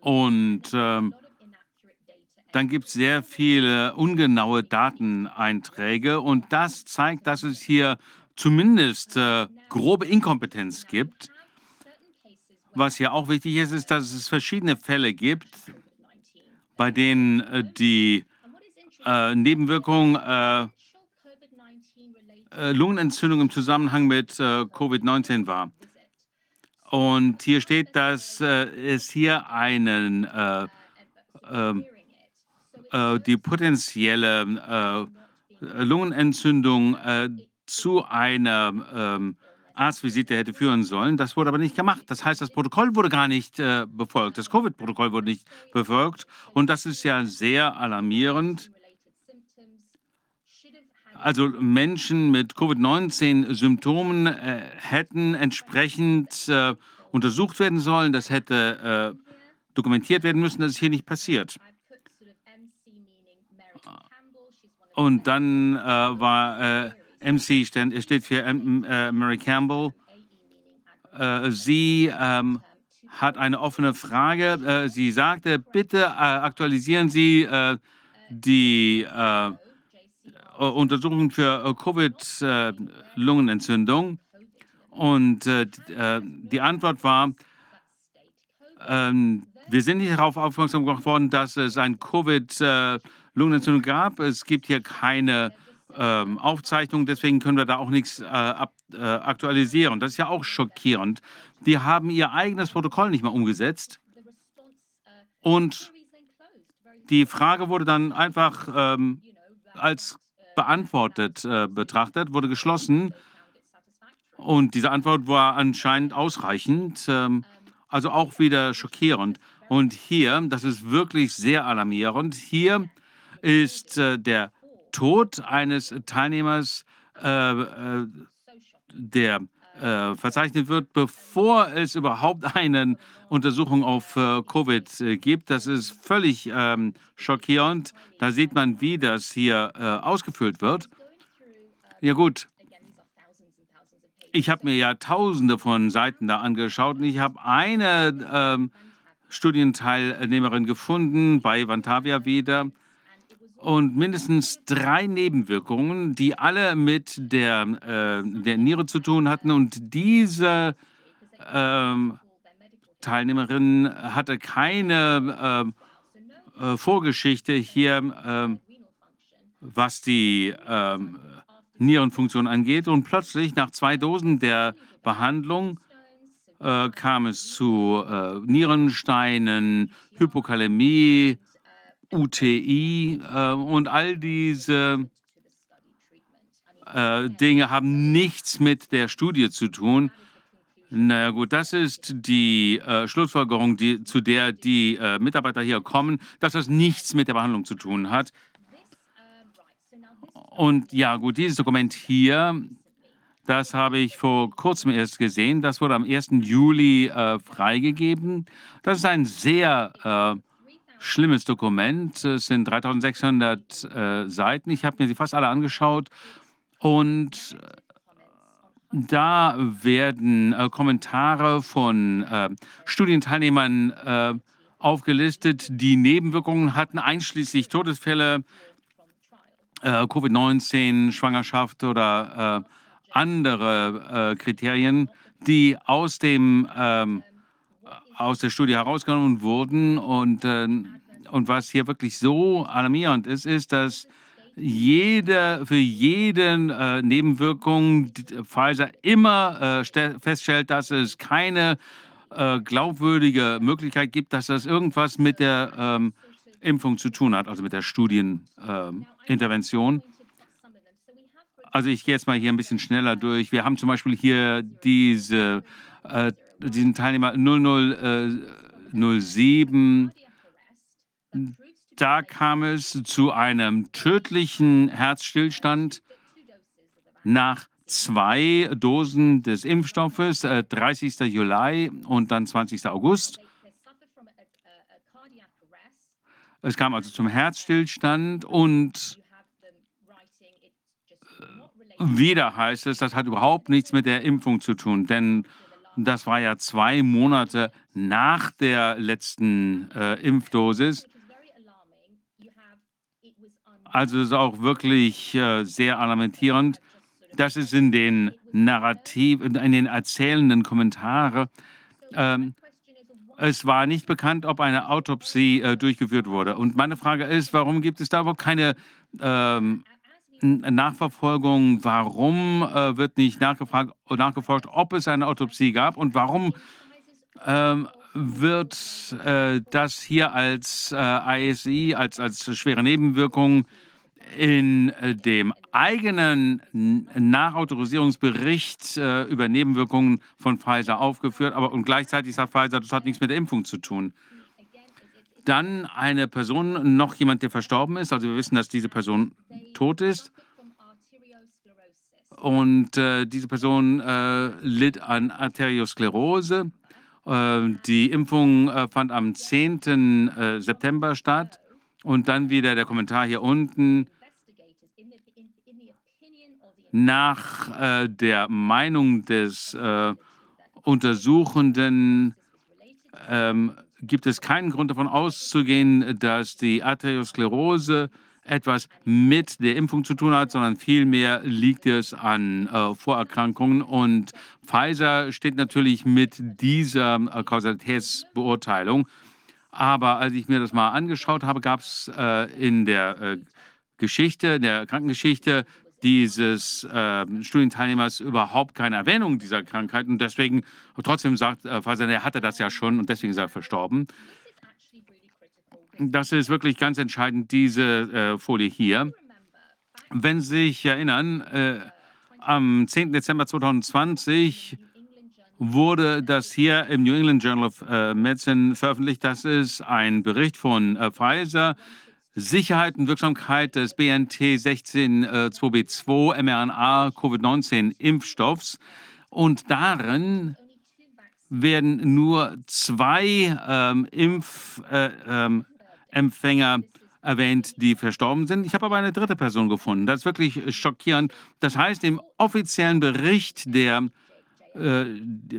[SPEAKER 4] Und ähm, dann gibt es sehr viele ungenaue Dateneinträge. Und das zeigt, dass es hier zumindest äh, grobe Inkompetenz gibt. Was ja auch wichtig ist, ist, dass es verschiedene Fälle gibt, bei denen äh, die äh, Nebenwirkungen äh, äh, Lungenentzündung im Zusammenhang mit äh, Covid-19 war. Und hier steht, dass es hier einen, äh, ähm, äh, die potenzielle Lungenentzündung zu einer ähm, Arztvisite hätte führen sollen. Das wurde aber nicht gemacht. Das heißt, das Protokoll wurde gar nicht äh, befolgt. Das Covid-Protokoll wurde nicht befolgt. Und das ist ja sehr alarmierend. Also Menschen mit Covid-19-Symptomen äh, hätten entsprechend äh, untersucht werden sollen. Das hätte äh, dokumentiert werden müssen. Das ist hier nicht passiert. Und dann äh, war äh, MC stand, steht für äh, Mary Campbell. Äh, sie ähm, hat eine offene Frage. Äh, sie sagte, bitte äh, aktualisieren Sie die Untersuchungen für Covid-Lungenentzündung. Und die Antwort war, ähm, wir sind nicht darauf aufmerksam gemacht worden, dass es ein Covid-Lungenentzündung gab. Es gibt hier keine ähm, Aufzeichnung, deswegen können wir da auch nichts äh, ab, äh, aktualisieren. Das ist ja auch schockierend. Die haben ihr eigenes Protokoll nicht mehr umgesetzt und die Frage wurde dann einfach ähm, als beantwortet äh, betrachtet, wurde geschlossen und diese Antwort war anscheinend ausreichend, ähm, also auch wieder schockierend. Und hier, das ist wirklich sehr alarmierend, hier ist äh, der Tod eines Teilnehmers, äh, äh, der äh, verzeichnet wird, bevor es überhaupt eine Untersuchung auf äh, Covid äh, gibt. Das ist völlig ähm, schockierend. Da sieht man, wie das hier äh, ausgefüllt wird. Ja gut, ich habe mir ja tausende von Seiten da angeschaut und ich habe eine ähm, Studienteilnehmerin gefunden, bei Vantavia wieder, und mindestens drei Nebenwirkungen, die alle mit der, äh, der Niere zu tun hatten. Und diese ähm, Teilnehmerin hatte keine äh, äh, Vorgeschichte hier, ähm, was die ähm, Nierenfunktion angeht. Und plötzlich nach zwei Dosen der Behandlung äh, kam es zu äh, Nierensteinen, Hypokalämie, UTI äh, und all diese äh, Dinge haben nichts mit der Studie zu tun. Na naja, gut, das ist die äh, Schlussfolgerung, die, zu der die äh, Mitarbeiter hier kommen, dass das nichts mit der Behandlung zu tun hat. Und ja, gut, dieses Dokument hier, das habe ich vor kurzem erst gesehen. Das wurde am 1. Juli äh, freigegeben. Das ist ein sehr äh, schlimmes Dokument. Es sind 3600 äh, Seiten. Ich habe mir sie fast alle angeschaut und äh, da werden äh, Kommentare von äh, Studienteilnehmern äh, aufgelistet, die Nebenwirkungen hatten, einschließlich Todesfälle, äh, Covid-19, Schwangerschaft oder andere Kriterien, die aus dem ähm, aus der Studie herausgenommen wurden. Und, äh, und was hier wirklich so alarmierend ist, ist, dass jede, für jede äh, Nebenwirkung Pfizer immer äh, feststellt, dass es keine äh, glaubwürdige Möglichkeit gibt, dass das irgendwas mit der ähm, Impfung zu tun hat, also mit der Studienintervention. Also ich gehe jetzt mal hier ein bisschen schneller durch. Wir haben zum Beispiel hier diese äh, diesen Teilnehmer 0007, da kam es zu einem tödlichen Herzstillstand nach zwei Dosen des Impfstoffes, äh, 30. Juli und dann 20. August. Es kam also zum Herzstillstand und wieder heißt es, das hat überhaupt nichts mit der Impfung zu tun, denn das war ja zwei Monate nach der letzten äh, Impfdosis. Also es ist auch wirklich äh, sehr alarmierend. Das ist in den Narrativ, in den erzählenden Kommentaren. Ähm, es war nicht bekannt, ob eine Autopsie äh, durchgeführt wurde. Und meine Frage ist, warum gibt es da überhaupt keine ähm, Nachverfolgung, warum äh, wird nicht nachgefragt, nachgeforscht, ob es eine Autopsie gab und warum ähm, wird äh, das hier als äh, ISI, als, als schwere Nebenwirkung in äh, dem eigenen Nachautorisierungsbericht äh, über Nebenwirkungen von Pfizer aufgeführt, aber und gleichzeitig sagt Pfizer, das hat nichts mit der Impfung zu tun. Dann eine Person, noch jemand, der verstorben ist. Also wir wissen, dass diese Person tot ist. Und äh, diese Person äh, litt an Arteriosklerose. Äh, die Impfung äh, fand am 10. Äh, September statt. Und dann wieder der Kommentar hier unten. Nach äh, der Meinung des Untersuchenden ähm, gibt es keinen Grund davon auszugehen, dass die Arteriosklerose etwas mit der Impfung zu tun hat, sondern vielmehr liegt es an äh, Vorerkrankungen. Und Pfizer steht natürlich mit dieser äh, Kausalitätsbeurteilung. Aber als ich mir das mal angeschaut habe, gab es äh, in der äh, Geschichte, der Krankengeschichte dieses äh, Studienteilnehmers überhaupt keine Erwähnung dieser Krankheit. Und deswegen trotzdem sagt äh, Pfizer, er hatte das ja schon und deswegen ist er verstorben. Das ist wirklich ganz entscheidend, diese äh, Folie hier. Wenn Sie sich erinnern, äh, am 10. Dezember 2020 wurde das hier im New England Journal of äh, Medicine veröffentlicht. Das ist ein Bericht von äh, Pfizer Sicherheit und Wirksamkeit des BNT162b2 mRNA Covid-19 Impfstoffs. Und darin werden nur zwei ähm, Impfempfänger äh, ähm, erwähnt, die verstorben sind. Ich habe aber eine dritte Person gefunden. Das ist wirklich schockierend. Das heißt, im offiziellen Bericht, der äh,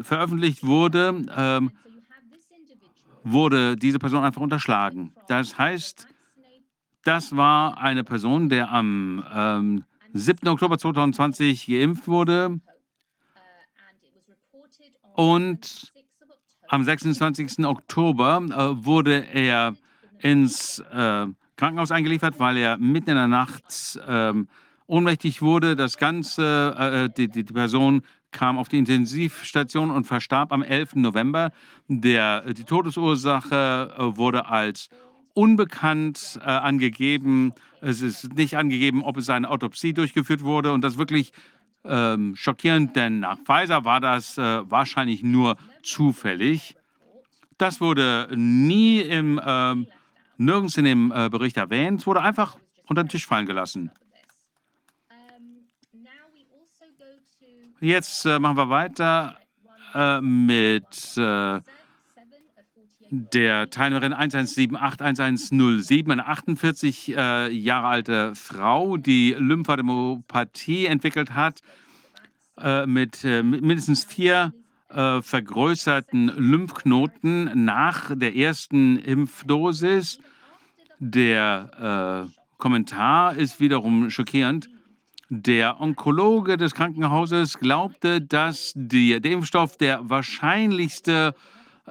[SPEAKER 4] veröffentlicht wurde, äh, wurde diese Person einfach unterschlagen. Das heißt, das war eine Person, der am ähm, 7. Oktober 2020 geimpft wurde und am 26. Oktober äh, wurde er ins äh, Krankenhaus eingeliefert, weil er mitten in der Nacht äh, ohnmächtig wurde. Das Ganze, äh, die, die, Person kam auf die Intensivstation und verstarb am 11. November. Der, die Todesursache äh, wurde als unbekannt äh, angegeben. Es ist nicht angegeben, ob es eine Autopsie durchgeführt wurde. Und das ist wirklich ähm, schockierend, denn nach Pfizer war das äh, wahrscheinlich nur zufällig. Das wurde nie im, äh, nirgends in dem äh, Bericht erwähnt, es wurde einfach unter den Tisch fallen gelassen. Jetzt äh, machen wir weiter äh, mit der Teilnehmerin 11781107, eine 48 äh, Jahre alte Frau, die Lymphademopathie entwickelt hat, äh, mit äh, mindestens vier äh, vergrößerten Lymphknoten nach der ersten Impfdosis. Der äh, Kommentar ist wiederum schockierend. Der Onkologe des Krankenhauses glaubte, dass die, der Impfstoff der wahrscheinlichste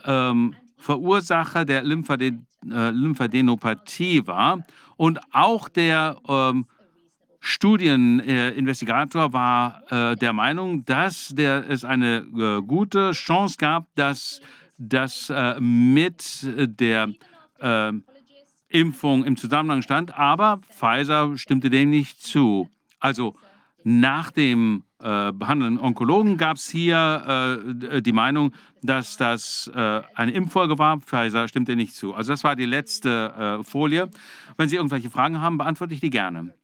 [SPEAKER 4] ähm, Verursacher der äh, Lymphadenopathie war. Und auch der ähm, Studieninvestigator äh, war äh, der Meinung, dass der, es eine äh, gute Chance gab, dass das äh, mit der Impfung im Zusammenhang stand. Aber Pfizer stimmte dem nicht zu. Also nach dem äh, behandelnden Onkologen gab es hier äh, die Meinung, dass das äh, eine Impffolge war. Pfizer stimmte nicht zu. Also das war die letzte äh, Folie. Wenn Sie irgendwelche Fragen haben, beantworte ich die gerne.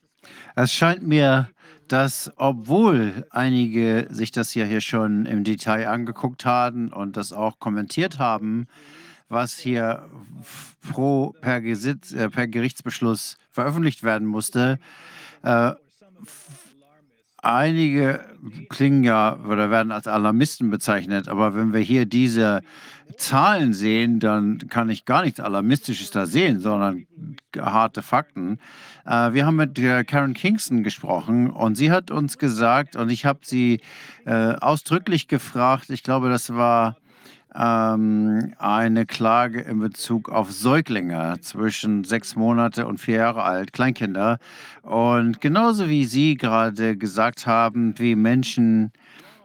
[SPEAKER 5] Es scheint mir, dass obwohl einige sich das ja hier schon im Detail angeguckt haben und das auch kommentiert haben, was hier pro per, Gesetz, äh, per Gerichtsbeschluss veröffentlicht werden musste, äh, einige klingen ja oder werden als Alarmisten bezeichnet, aber wenn wir hier diese Zahlen sehen, dann kann ich gar nichts Alarmistisches da sehen, sondern harte Fakten. Äh, wir haben mit äh, Karen Kingston gesprochen und sie hat uns gesagt, und ich habe sie äh, ausdrücklich gefragt, ich glaube, das war ähm, eine Klage in Bezug auf Säuglinge zwischen sechs Monate und vier Jahre alt, Kleinkinder. Und genauso wie Sie gerade gesagt haben, wie Menschen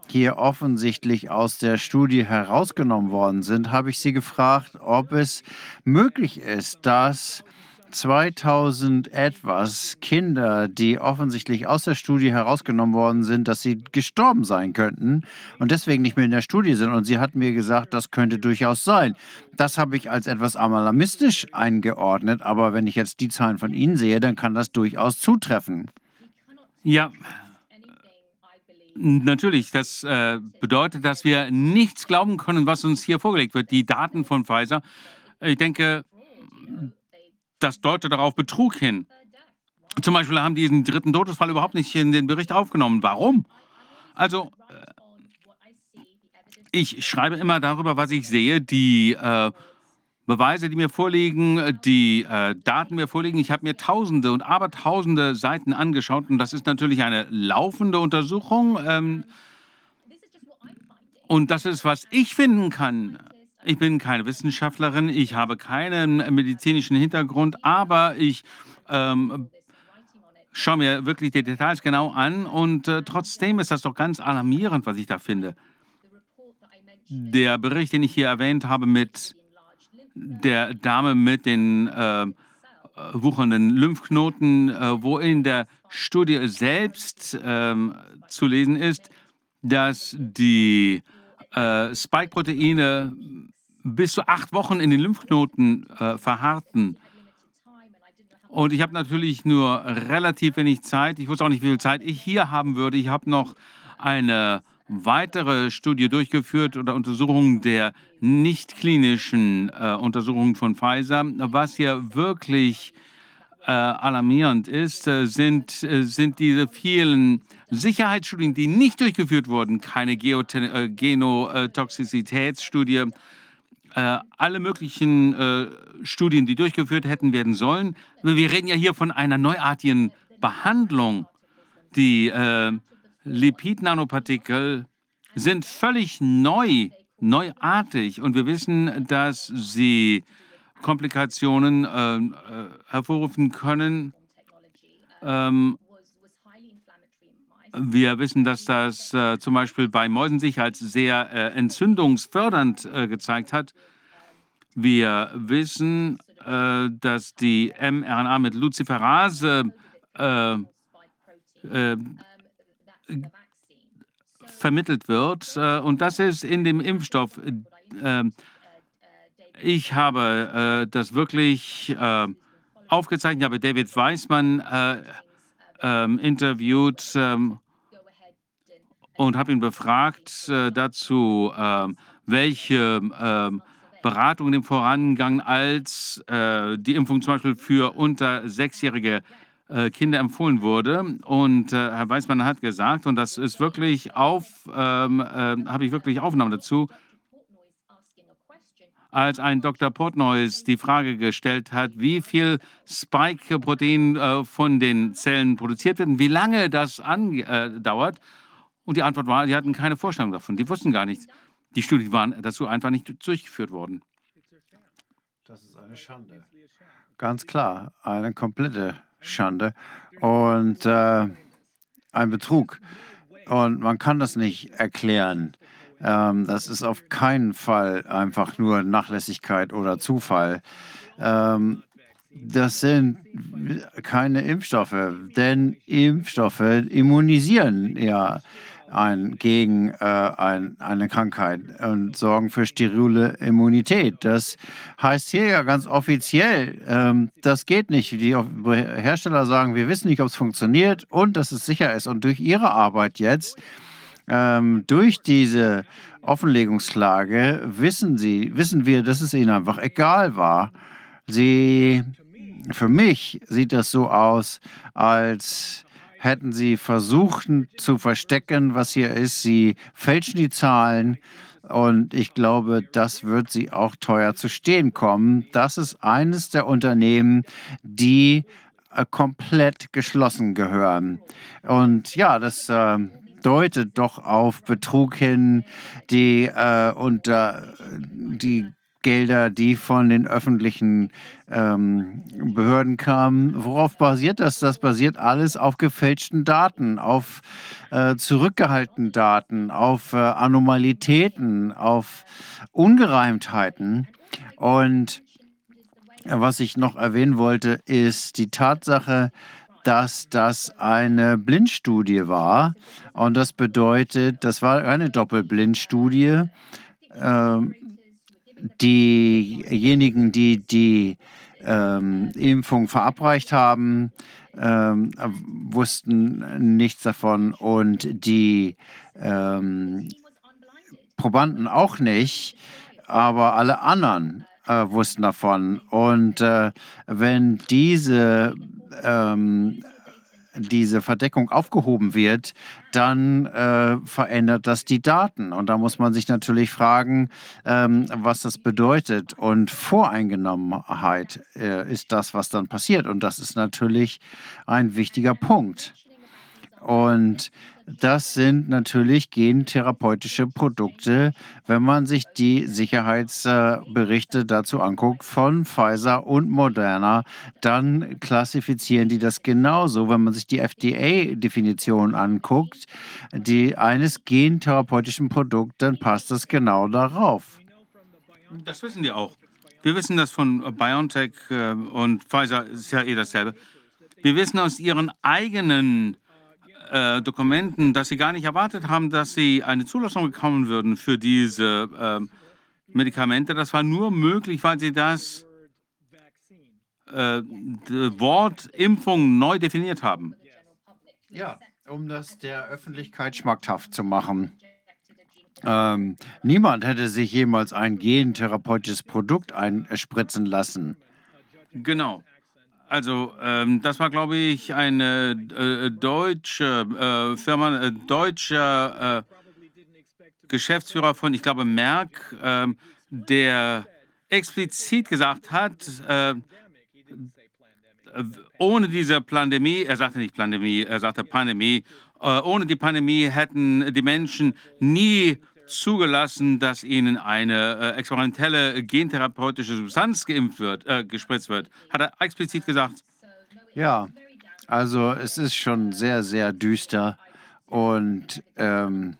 [SPEAKER 5] hier offensichtlich aus der Studie herausgenommen worden sind, habe ich Sie gefragt, ob es möglich ist, dass 2000 etwas Kinder, die offensichtlich aus der Studie herausgenommen worden sind, dass sie gestorben sein könnten und deswegen nicht mehr in der Studie sind. Und sie hat mir gesagt, das könnte durchaus sein. Das habe ich als etwas alarmistisch eingeordnet, aber wenn ich jetzt die Zahlen von Ihnen sehe, dann kann das durchaus zutreffen.
[SPEAKER 4] Ja, natürlich. Das äh, bedeutet, dass wir nichts glauben können, was uns hier vorgelegt wird. Die Daten von Pfizer, ich denke, das deutet darauf Betrug hin. Zum Beispiel haben die diesen dritten Todesfall überhaupt nicht in den Bericht aufgenommen. Warum? Also, äh, ich schreibe immer darüber, was ich sehe. Die äh, Beweise, die mir vorliegen, die äh, Daten mir vorliegen. Ich habe mir tausende und abertausende Seiten angeschaut und das ist natürlich eine laufende Untersuchung. Ähm, und das ist, was ich finden kann. Ich bin keine Wissenschaftlerin, ich habe keinen medizinischen Hintergrund, aber ich ähm, schaue mir wirklich die Details genau an und äh, trotzdem ist das doch ganz alarmierend, was ich da finde. Der Bericht, den ich hier erwähnt habe mit der Dame mit den äh, wuchernden Lymphknoten, äh, wo in der Studie selbst ähm, zu lesen ist, dass die äh, Spike-Proteine bis zu acht Wochen in den Lymphknoten äh, verharrten. Und ich habe natürlich nur relativ wenig Zeit. Ich wusste auch nicht, wie viel Zeit ich hier haben würde. Ich habe noch eine weitere Studie durchgeführt oder Untersuchungen der nicht klinischen äh, Untersuchungen von Pfizer. Was hier wirklich äh, alarmierend ist, äh, sind, äh, sind diese vielen Sicherheitsstudien, die nicht durchgeführt wurden. Keine äh, Genotoxizitätsstudie, äh, alle möglichen äh, Studien, die durchgeführt hätten werden sollen. Wir reden ja hier von einer neuartigen Behandlung. Die äh, Lipid-Nanopartikel sind völlig neu, neuartig und wir wissen, dass sie Komplikationen äh, äh, hervorrufen können. Ähm, wir wissen, dass das äh, zum Beispiel bei Mäusen sich als sehr äh, entzündungsfördernd äh, gezeigt hat. Wir wissen, äh, dass die mRNA mit Luciferase äh, äh, vermittelt wird. und das ist in dem Impfstoff. ich habe das wirklich aufgezeichnet. Ich habe David Weismann ähm, interviewt ähm, und habe ihn befragt äh, dazu, äh, welche äh, Beratungen im Vorangang als äh, die Impfung zum Beispiel für unter sechsjährige äh, Kinder empfohlen wurde. Und äh, Herr Weismann hat gesagt, und das ist wirklich auf, ähm, habe ich wirklich Aufnahmen dazu, als ein Dr. Portnoys die Frage gestellt hat, wie viel Spike-Protein äh, von den Zellen produziert wird und wie lange das andauert. Äh, und die Antwort war, sie hatten keine Vorstellung davon. Die wussten gar nichts. Die Studien waren dazu einfach nicht durchgeführt worden.
[SPEAKER 5] Das ist eine Schande. Ganz klar, eine komplette Schande und äh, ein Betrug. Und man kann das nicht erklären. Ähm, das ist auf keinen Fall einfach nur Nachlässigkeit oder Zufall. Ähm, das sind keine Impfstoffe, denn Impfstoffe immunisieren ja ein, gegen äh, ein, eine Krankheit und sorgen für sterile Immunität. Das heißt hier ja ganz offiziell, ähm, das geht nicht. Die Hersteller sagen, wir wissen nicht, ob es funktioniert und dass es sicher ist. Und durch ihre Arbeit jetzt ähm, durch diese Offenlegungsklage wissen sie, wissen wir, dass es ihnen einfach egal war. Sie, für mich sieht das so aus, als hätten sie versucht zu verstecken, was hier ist. Sie fälschen die Zahlen. Und ich glaube, das wird sie auch teuer zu stehen kommen. Das ist eines der Unternehmen, die äh, komplett geschlossen gehören. Und ja, das äh, deutet doch auf Betrug hin, die äh, unter die Gelder, die von den öffentlichen ähm, Behörden kamen. Worauf basiert das? Das basiert alles auf gefälschten Daten, auf äh, zurückgehaltenen Daten, auf äh, Anomalitäten, auf Ungereimtheiten. Und was ich noch erwähnen wollte, ist die Tatsache, dass das eine Blindstudie war. Und das bedeutet, das war eine Doppelblindstudie. Ähm, diejenigen, die die ähm, Impfung verabreicht haben, ähm, wussten nichts davon und die ähm, Probanden auch nicht, aber alle anderen äh, wussten davon. Und äh, wenn diese ähm, diese Verdeckung aufgehoben wird, dann äh, verändert das die Daten. Und da muss man sich natürlich fragen, ähm, was das bedeutet. Und Voreingenommenheit äh, ist das, was dann passiert. Und das ist natürlich ein wichtiger Punkt. Und das sind natürlich gentherapeutische Produkte, wenn man sich die Sicherheitsberichte dazu anguckt von Pfizer und Moderna, dann klassifizieren die das genauso. Wenn man sich die FDA-Definition anguckt, die eines gentherapeutischen Produkts, dann passt das genau darauf.
[SPEAKER 4] Das wissen die auch. Wir wissen das von BioNTech äh, und Pfizer ist ja eh dasselbe. Wir wissen aus ihren eigenen äh, Dokumenten, dass sie gar nicht erwartet haben, dass sie eine Zulassung bekommen würden für diese äh, Medikamente. Das war nur möglich, weil sie das äh, Wort Impfung neu definiert haben.
[SPEAKER 5] Ja, um das der Öffentlichkeit schmackhaft zu machen. Ähm, niemand hätte sich jemals ein gentherapeutisches Produkt einspritzen lassen.
[SPEAKER 4] Genau. Also, ähm, das war, glaube ich, eine äh, deutsche äh, Firma, äh, deutscher äh, Geschäftsführer von, ich glaube, Merck, ähm, der explizit gesagt hat, äh, ohne diese Pandemie, er sagte nicht Pandemie, er sagte Pandemie, äh, ohne die Pandemie hätten die Menschen nie zugelassen, dass ihnen eine äh, experimentelle gentherapeutische Substanz geimpft wird, äh, gespritzt wird. Hat er explizit gesagt.
[SPEAKER 5] Ja, also es ist schon sehr, sehr düster und ähm,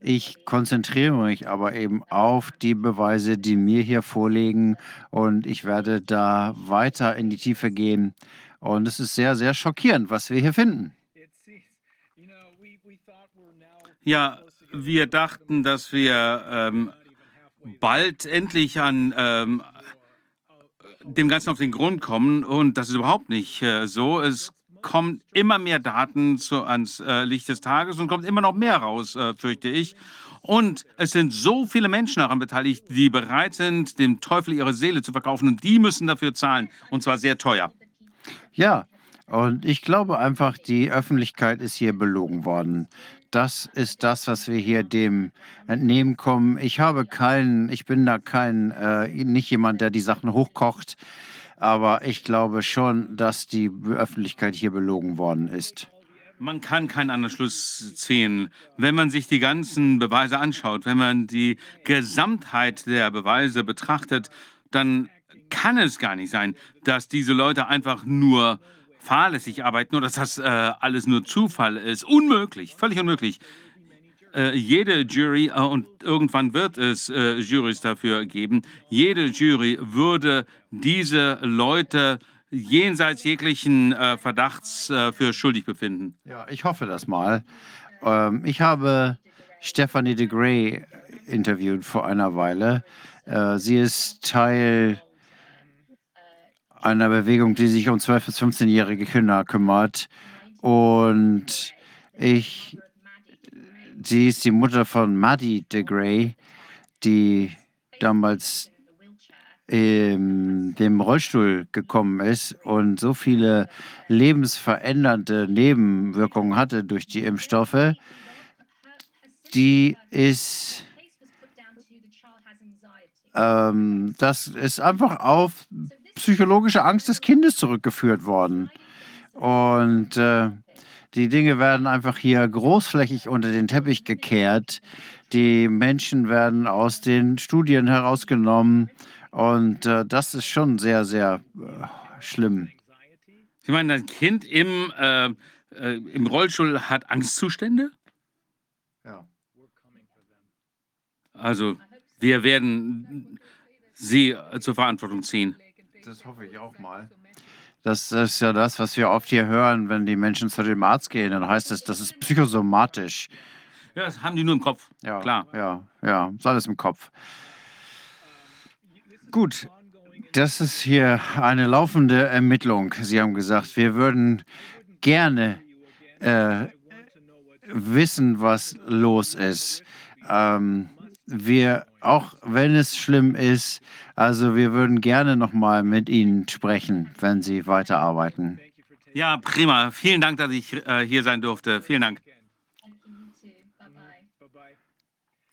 [SPEAKER 5] ich konzentriere mich aber eben auf die Beweise, die mir hier vorliegen und ich werde da weiter in die Tiefe gehen. Und es ist sehr, sehr schockierend, was wir hier finden.
[SPEAKER 4] Ja, wir dachten, dass wir ähm, bald endlich an ähm, dem Ganzen auf den Grund kommen und das ist überhaupt nicht äh, so. Es kommen immer mehr Daten zu, ans äh, Licht des Tages und kommt immer noch mehr raus, äh, fürchte ich. Und es sind so viele Menschen daran beteiligt, die bereit sind, dem Teufel ihre Seele zu verkaufen und die müssen dafür zahlen und zwar sehr teuer.
[SPEAKER 5] Ja, und ich glaube einfach, die Öffentlichkeit ist hier belogen worden das ist das, was wir hier dem entnehmen kommen. Ich habe keinen, ich bin da kein, äh, nicht jemand, der die Sachen hochkocht, aber ich glaube schon, dass die Öffentlichkeit hier belogen worden ist.
[SPEAKER 4] Man kann keinen anderen Schluss ziehen, wenn man sich die ganzen Beweise anschaut, wenn man die Gesamtheit der Beweise betrachtet, dann kann es gar nicht sein, dass diese Leute einfach nur fahrlässig arbeiten oder dass das äh, alles nur Zufall ist. Unmöglich, völlig unmöglich. Äh, jede Jury, äh, und irgendwann wird es äh, Jurys dafür geben, jede Jury würde diese Leute jenseits jeglichen äh, Verdachts äh, für schuldig befinden.
[SPEAKER 5] Ja, ich hoffe das mal. Ähm, ich habe Stephanie de Grey interviewt vor einer Weile. sie ist Teil einer Bewegung, die sich um 12- bis 15-jährige Kinder kümmert. Und ich, sie ist die Mutter von Maddie de Grey, die damals in dem Rollstuhl gekommen ist und so viele lebensverändernde Nebenwirkungen hatte durch die Impfstoffe, die ist ähm, das ist einfach auf psychologische Angst des Kindes zurückgeführt worden. Und äh, Die Dinge werden einfach hier großflächig unter den Teppich gekehrt. Die Menschen werden aus den Studien herausgenommen. Und äh, das ist schon sehr, sehr äh, schlimm.
[SPEAKER 4] Sie meinen, ein Kind im, äh, äh, im Rollstuhl hat Angstzustände?
[SPEAKER 5] Ja.
[SPEAKER 4] Also, wir werden sie zur Verantwortung ziehen.
[SPEAKER 5] Das hoffe ich auch mal. Das ist ja das, was wir oft hier hören, wenn die Menschen zu dem Arzt gehen. Dann heißt es, das ist psychosomatisch.
[SPEAKER 4] Ja, das haben die nur im Kopf.
[SPEAKER 5] Ja,
[SPEAKER 4] Klar.
[SPEAKER 5] Ja, ja, ist alles im Kopf. Gut, das ist hier eine laufende Ermittlung. Sie haben gesagt, wir würden gerne äh, wissen, was los ist. Ähm, wir, auch wenn es schlimm ist, also wir würden gerne noch mal mit Ihnen sprechen, wenn Sie weiterarbeiten.
[SPEAKER 4] Ja, prima. Vielen Dank, dass ich äh, hier sein durfte. Vielen Dank.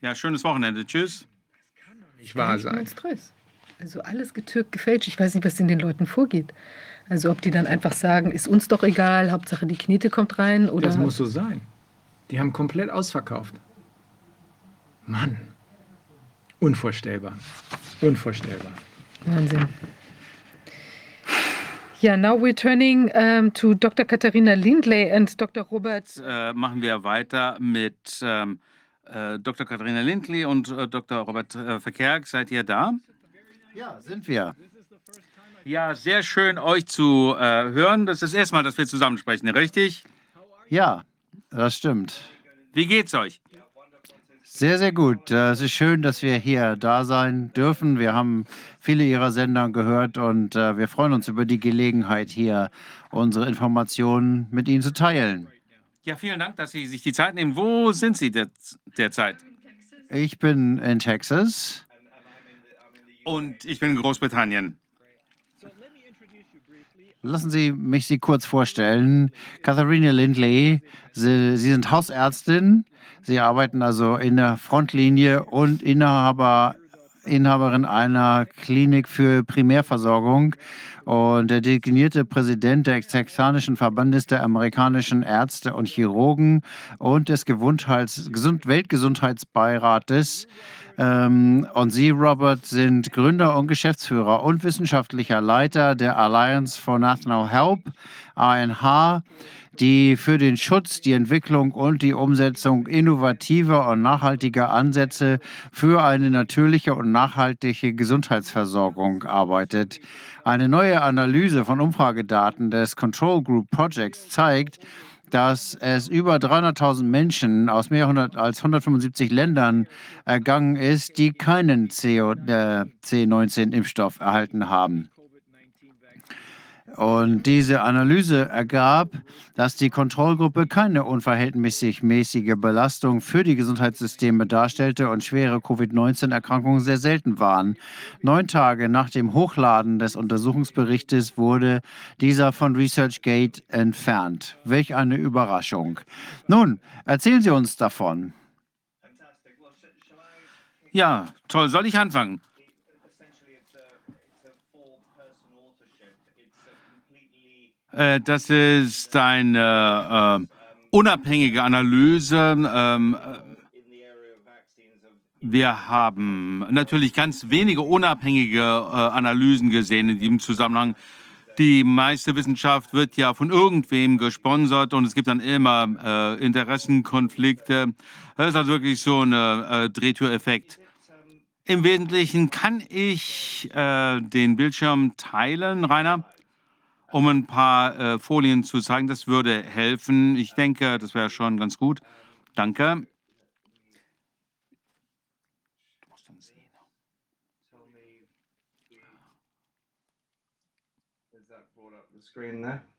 [SPEAKER 4] Ja, schönes Wochenende. Tschüss.
[SPEAKER 2] Nicht wahr
[SPEAKER 1] Echt
[SPEAKER 2] sein.
[SPEAKER 1] monströs. Also alles getürkt, gefälscht. Ich weiß nicht, was in den Leuten vorgeht. Also ob die dann einfach sagen, ist uns doch egal, Hauptsache die Knete kommt rein oder
[SPEAKER 2] Das muss so sein. Die haben komplett ausverkauft. Mann. Unvorstellbar. Unvorstellbar.
[SPEAKER 1] Wahnsinn. Ja, now we're turning um, to Dr. Katharina Lindley and Dr. Robert.
[SPEAKER 4] Äh, machen wir weiter mit ähm, äh, Dr. Katharina Lindley und äh, Dr. Robert äh, Verkerk. Seid ihr da?
[SPEAKER 5] Ja, sind wir.
[SPEAKER 4] Ja, sehr schön, euch zu äh, hören. Das ist das erste Mal, dass wir zusammen sprechen, richtig?
[SPEAKER 5] Ja, das stimmt.
[SPEAKER 4] Wie geht's euch?
[SPEAKER 5] Sehr, sehr gut. Äh, Es ist schön, dass wir hier da sein dürfen. Wir haben viele Ihrer Sender gehört und äh, wir freuen uns über die Gelegenheit, hier unsere Informationen mit Ihnen zu teilen.
[SPEAKER 4] Ja, vielen Dank, dass Sie sich die Zeit nehmen. Wo sind Sie der, derzeit?
[SPEAKER 5] Ich bin in Texas.
[SPEAKER 4] Und ich bin in Großbritannien.
[SPEAKER 5] Lassen Sie mich Sie kurz vorstellen. Katharina Lindley, Sie, Sie sind Hausärztin. Sie arbeiten also in der Frontlinie und Inhaber, Inhaberin einer Klinik für Primärversorgung. Und der designierte Präsident des Texanischen Verbandes der amerikanischen Ärzte und Chirurgen und des Gesund, Weltgesundheitsbeirates. Ähm, und Sie, Robert, sind Gründer und Geschäftsführer und wissenschaftlicher Leiter der Alliance for National Help, ANH, die für den Schutz, die Entwicklung und die Umsetzung innovativer und nachhaltiger Ansätze für eine natürliche und nachhaltige Gesundheitsversorgung arbeitet. Eine neue Analyse von Umfragedaten des Control Group Projects zeigt, dass es über 300.000 Menschen aus mehr als 175 Ländern ergangen ist, die keinen CO, äh, C19-Impfstoff erhalten haben. Und diese Analyse ergab, dass die Kontrollgruppe keine unverhältnismäßig mäßige Belastung für die Gesundheitssysteme darstellte und schwere Covid-19-Erkrankungen sehr selten waren. Neun Tage nach dem Hochladen des Untersuchungsberichtes wurde dieser von ResearchGate entfernt. Welch eine Überraschung. Nun, erzählen Sie uns davon.
[SPEAKER 4] Ja, toll. Soll ich anfangen? Äh, Das ist eine äh, unabhängige Analyse. Ähm, äh, wir haben natürlich ganz wenige unabhängige äh, Analysen gesehen in diesem Zusammenhang. Die meiste Wissenschaft wird ja von irgendwem gesponsert und es gibt dann immer äh, Interessenkonflikte. Das ist also wirklich so ein äh, Drehtüreffekt. Im Wesentlichen kann ich äh, den Bildschirm teilen, Rainer, um ein paar äh, Folien zu zeigen. Das würde helfen. Ich denke, das wäre schon ganz gut. Danke.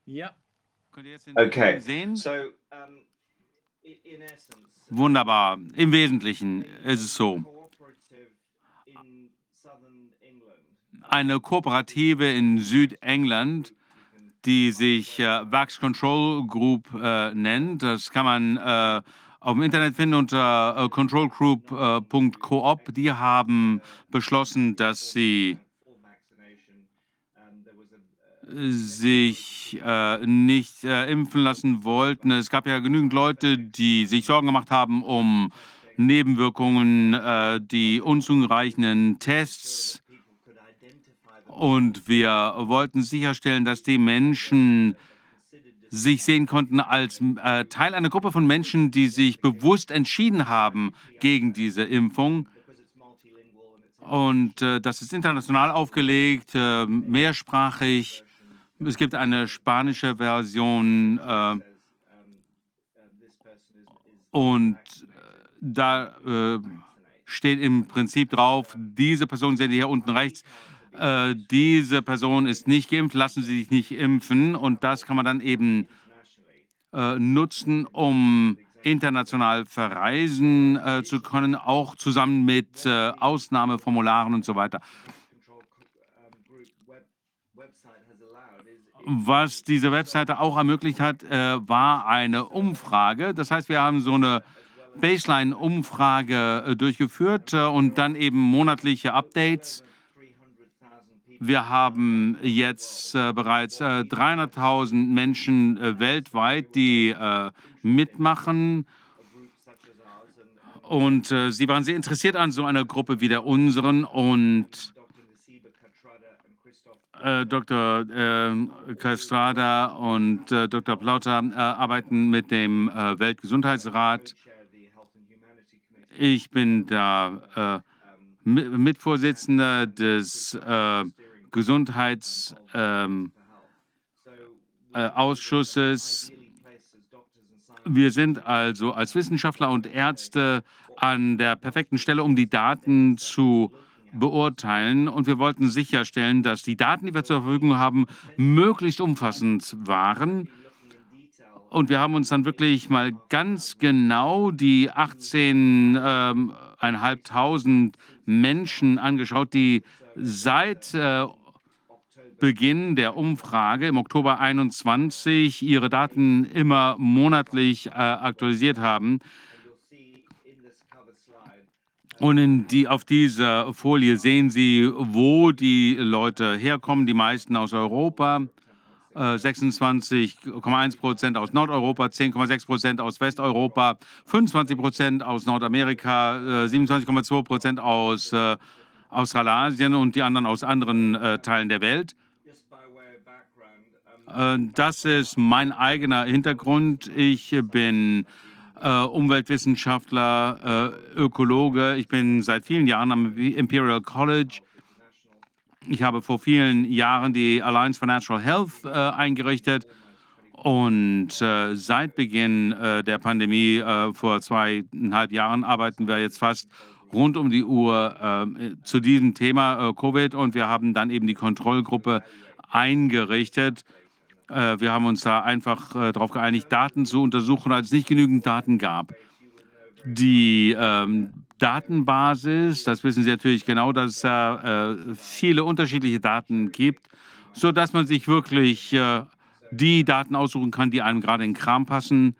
[SPEAKER 2] Ja.
[SPEAKER 4] Könnt ihr jetzt den
[SPEAKER 6] Okay.
[SPEAKER 4] Sehen?
[SPEAKER 6] So, um,
[SPEAKER 4] Wunderbar. Im Wesentlichen ist es so. Eine Kooperative in Südengland, die sich äh, Vax Control Group äh, nennt. Das kann man äh, auf dem Internet finden unter äh, controlgroup.coop. Die haben beschlossen, dass sie sich äh, nicht äh, impfen lassen wollten. Es gab ja genügend Leute, die sich Sorgen gemacht haben um Nebenwirkungen, äh, die unzureichenden Tests. Und wir wollten sicherstellen, dass die Menschen sich sehen konnten als äh, Teil einer Gruppe von Menschen, die sich bewusst entschieden haben gegen diese Impfung. Und äh, das ist international aufgelegt, äh, mehrsprachig. Es gibt eine spanische Version äh, und äh, da äh, steht im Prinzip drauf, diese Person sehen Sie hier unten rechts, äh, diese Person ist nicht geimpft, lassen Sie sich nicht impfen. Und das kann man dann eben äh, nutzen, um international verreisen äh, zu können, auch zusammen mit äh, Ausnahmeformularen und so weiter. Was diese Webseite auch ermöglicht hat, äh, war eine Umfrage. Das heißt, wir haben so eine Baseline-Umfrage durchgeführt und dann eben monatliche Updates. Wir haben jetzt äh, bereits äh, 300.000 Menschen äh, weltweit, die äh, mitmachen. Und äh, sie waren sehr interessiert an so einer Gruppe wie der unseren. Und äh, Dr. Äh, Castrada und Dr. Plauter arbeiten mit dem Weltgesundheitsrat. Ich bin da Mi- Mitvorsitzender des Gesundheitsausschusses. Äh, Ausschusses. Wir sind also als Wissenschaftler und Ärzte an der perfekten Stelle, um die Daten zu beurteilen. Und wir wollten sicherstellen, dass die Daten, die wir zur Verfügung haben, möglichst umfassend waren. Und wir haben uns dann wirklich mal ganz genau die 18.500 Menschen angeschaut, die seit äh, Beginn der Umfrage im Oktober 21 ihre Daten immer monatlich äh, aktualisiert haben. Und in die, auf dieser Folie sehen Sie, wo die Leute herkommen. Die meisten aus Europa, äh, 26,1 Prozent aus Nordeuropa, 10,6 Prozent aus Westeuropa, 25 Prozent aus Nordamerika, äh, 27,2 Prozent aus äh, Australasien und die anderen aus anderen äh, Teilen der Welt. Äh, Das ist mein eigener Hintergrund. Ich bin äh, Umweltwissenschaftler, äh, Ökologe. Ich bin seit vielen Jahren am Imperial College. Ich habe vor vielen Jahren die Alliance for Natural Health eingerichtet. Und äh, seit Beginn äh, der Pandemie äh, vor zweieinhalb Jahren arbeiten wir jetzt fast rund um die Uhr zu diesem Thema Covid. Und wir haben dann eben die Kontrollgruppe eingerichtet. Äh, wir haben uns da einfach äh, darauf geeinigt, Daten zu untersuchen, als es nicht genügend Daten gab. Die ähm, Datenbasis, das wissen Sie natürlich genau, dass es da äh, viele unterschiedliche Daten gibt, sodass man sich wirklich äh, die Daten aussuchen kann, die einem gerade in den Kram passen.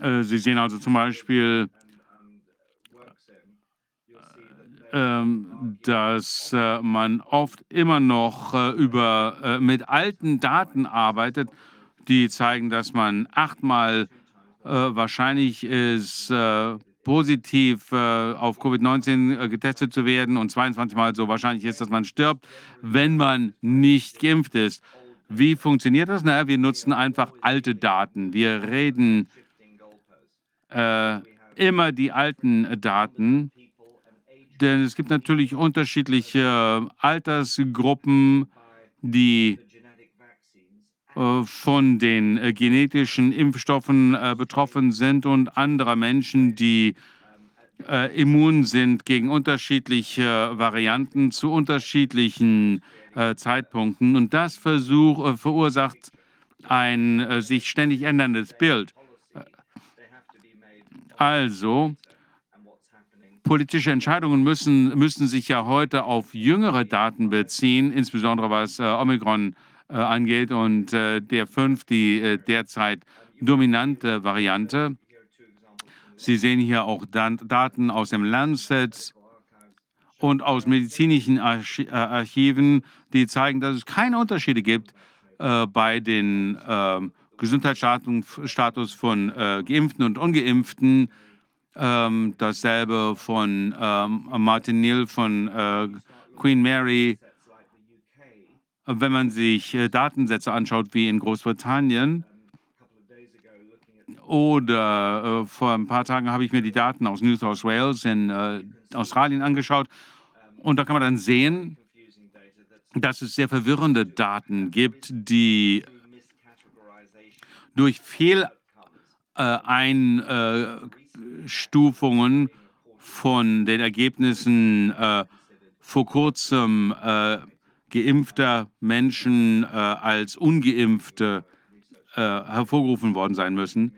[SPEAKER 4] Äh, Sie sehen also zum Beispiel, ähm, dass äh, man oft immer noch äh, über, äh, mit alten Daten arbeitet, die zeigen, dass man achtmal wahrscheinlich ist, positiv auf Covid-19 äh, getestet zu werden und 22 Mal so wahrscheinlich ist, dass man stirbt, wenn man nicht geimpft ist. Wie funktioniert das? Naja, wir nutzen einfach alte Daten. Wir reden äh, immer die alten Daten, denn es gibt natürlich unterschiedliche Altersgruppen, die äh, von den äh, genetischen Impfstoffen äh, betroffen sind und andere Menschen, die äh, immun sind gegen unterschiedliche Varianten zu unterschiedlichen äh, Zeitpunkten. Und das versuch, äh, verursacht ein äh, sich ständig änderndes Bild. Also, politische Entscheidungen müssen, müssen sich ja heute auf jüngere Daten beziehen, insbesondere was äh, Omikron äh, angeht und äh, der 5, die äh, derzeit dominante Variante. Sie sehen hier auch Dan Daten aus dem Lancet und aus medizinischen Archi äh, Archiven, die zeigen, dass es keine Unterschiede gibt äh, bei den ähm, Gesundheitsstatus von Geimpften und Ungeimpften. Ähm, dasselbe von ähm, Martin Neal von äh, Queen Mary. Wenn man sich äh, Datensätze anschaut, wie in Großbritannien, oder äh, vor ein paar Tagen habe ich mir die Daten aus New South Wales in äh, Australien angeschaut. Und da kann man dann sehen, dass es sehr verwirrende Daten gibt, die durch Fehleinstufungen von den Ergebnissen äh, vor kurzem äh, geimpfter Menschen äh, als ungeimpfte äh, hervorgerufen worden sein müssen.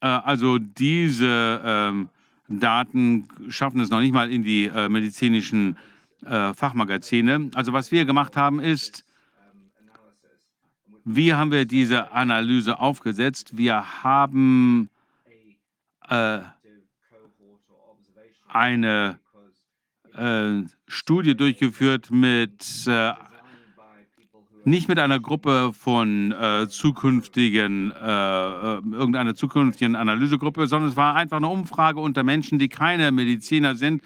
[SPEAKER 4] Äh, also diese ähm, Daten schaffen es noch nicht mal in die medizinischen Fachmagazine. Also was wir gemacht haben ist, wie haben wir diese Analyse aufgesetzt? Wir haben äh, eine äh, Studie durchgeführt mit äh, nicht mit einer Gruppe von äh, zukünftigen, äh, äh, irgendeiner zukünftigen Analysegruppe, sondern es war einfach eine Umfrage unter Menschen, die keine Mediziner sind,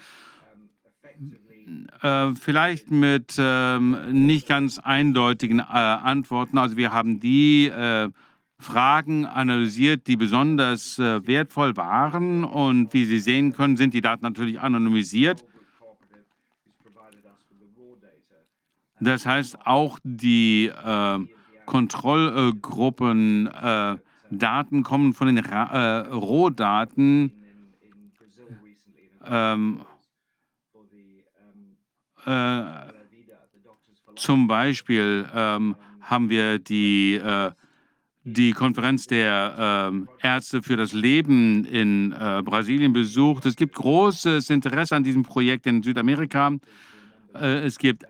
[SPEAKER 4] äh, vielleicht mit ähm, nicht ganz eindeutigen Antworten. Also wir haben die Fragen analysiert, die besonders wertvoll waren. Und wie Sie sehen können, sind die Daten natürlich anonymisiert. Das heißt, auch die äh, Kontrollgruppen äh, Daten kommen von den Ra äh, Rohdaten. Ähm, äh, zum Beispiel ähm, haben wir die, äh, die Konferenz der ähm, Ärzte für das Leben in äh, Brasilien besucht. Es gibt großes Interesse an diesem Projekt in Südamerika. es gibt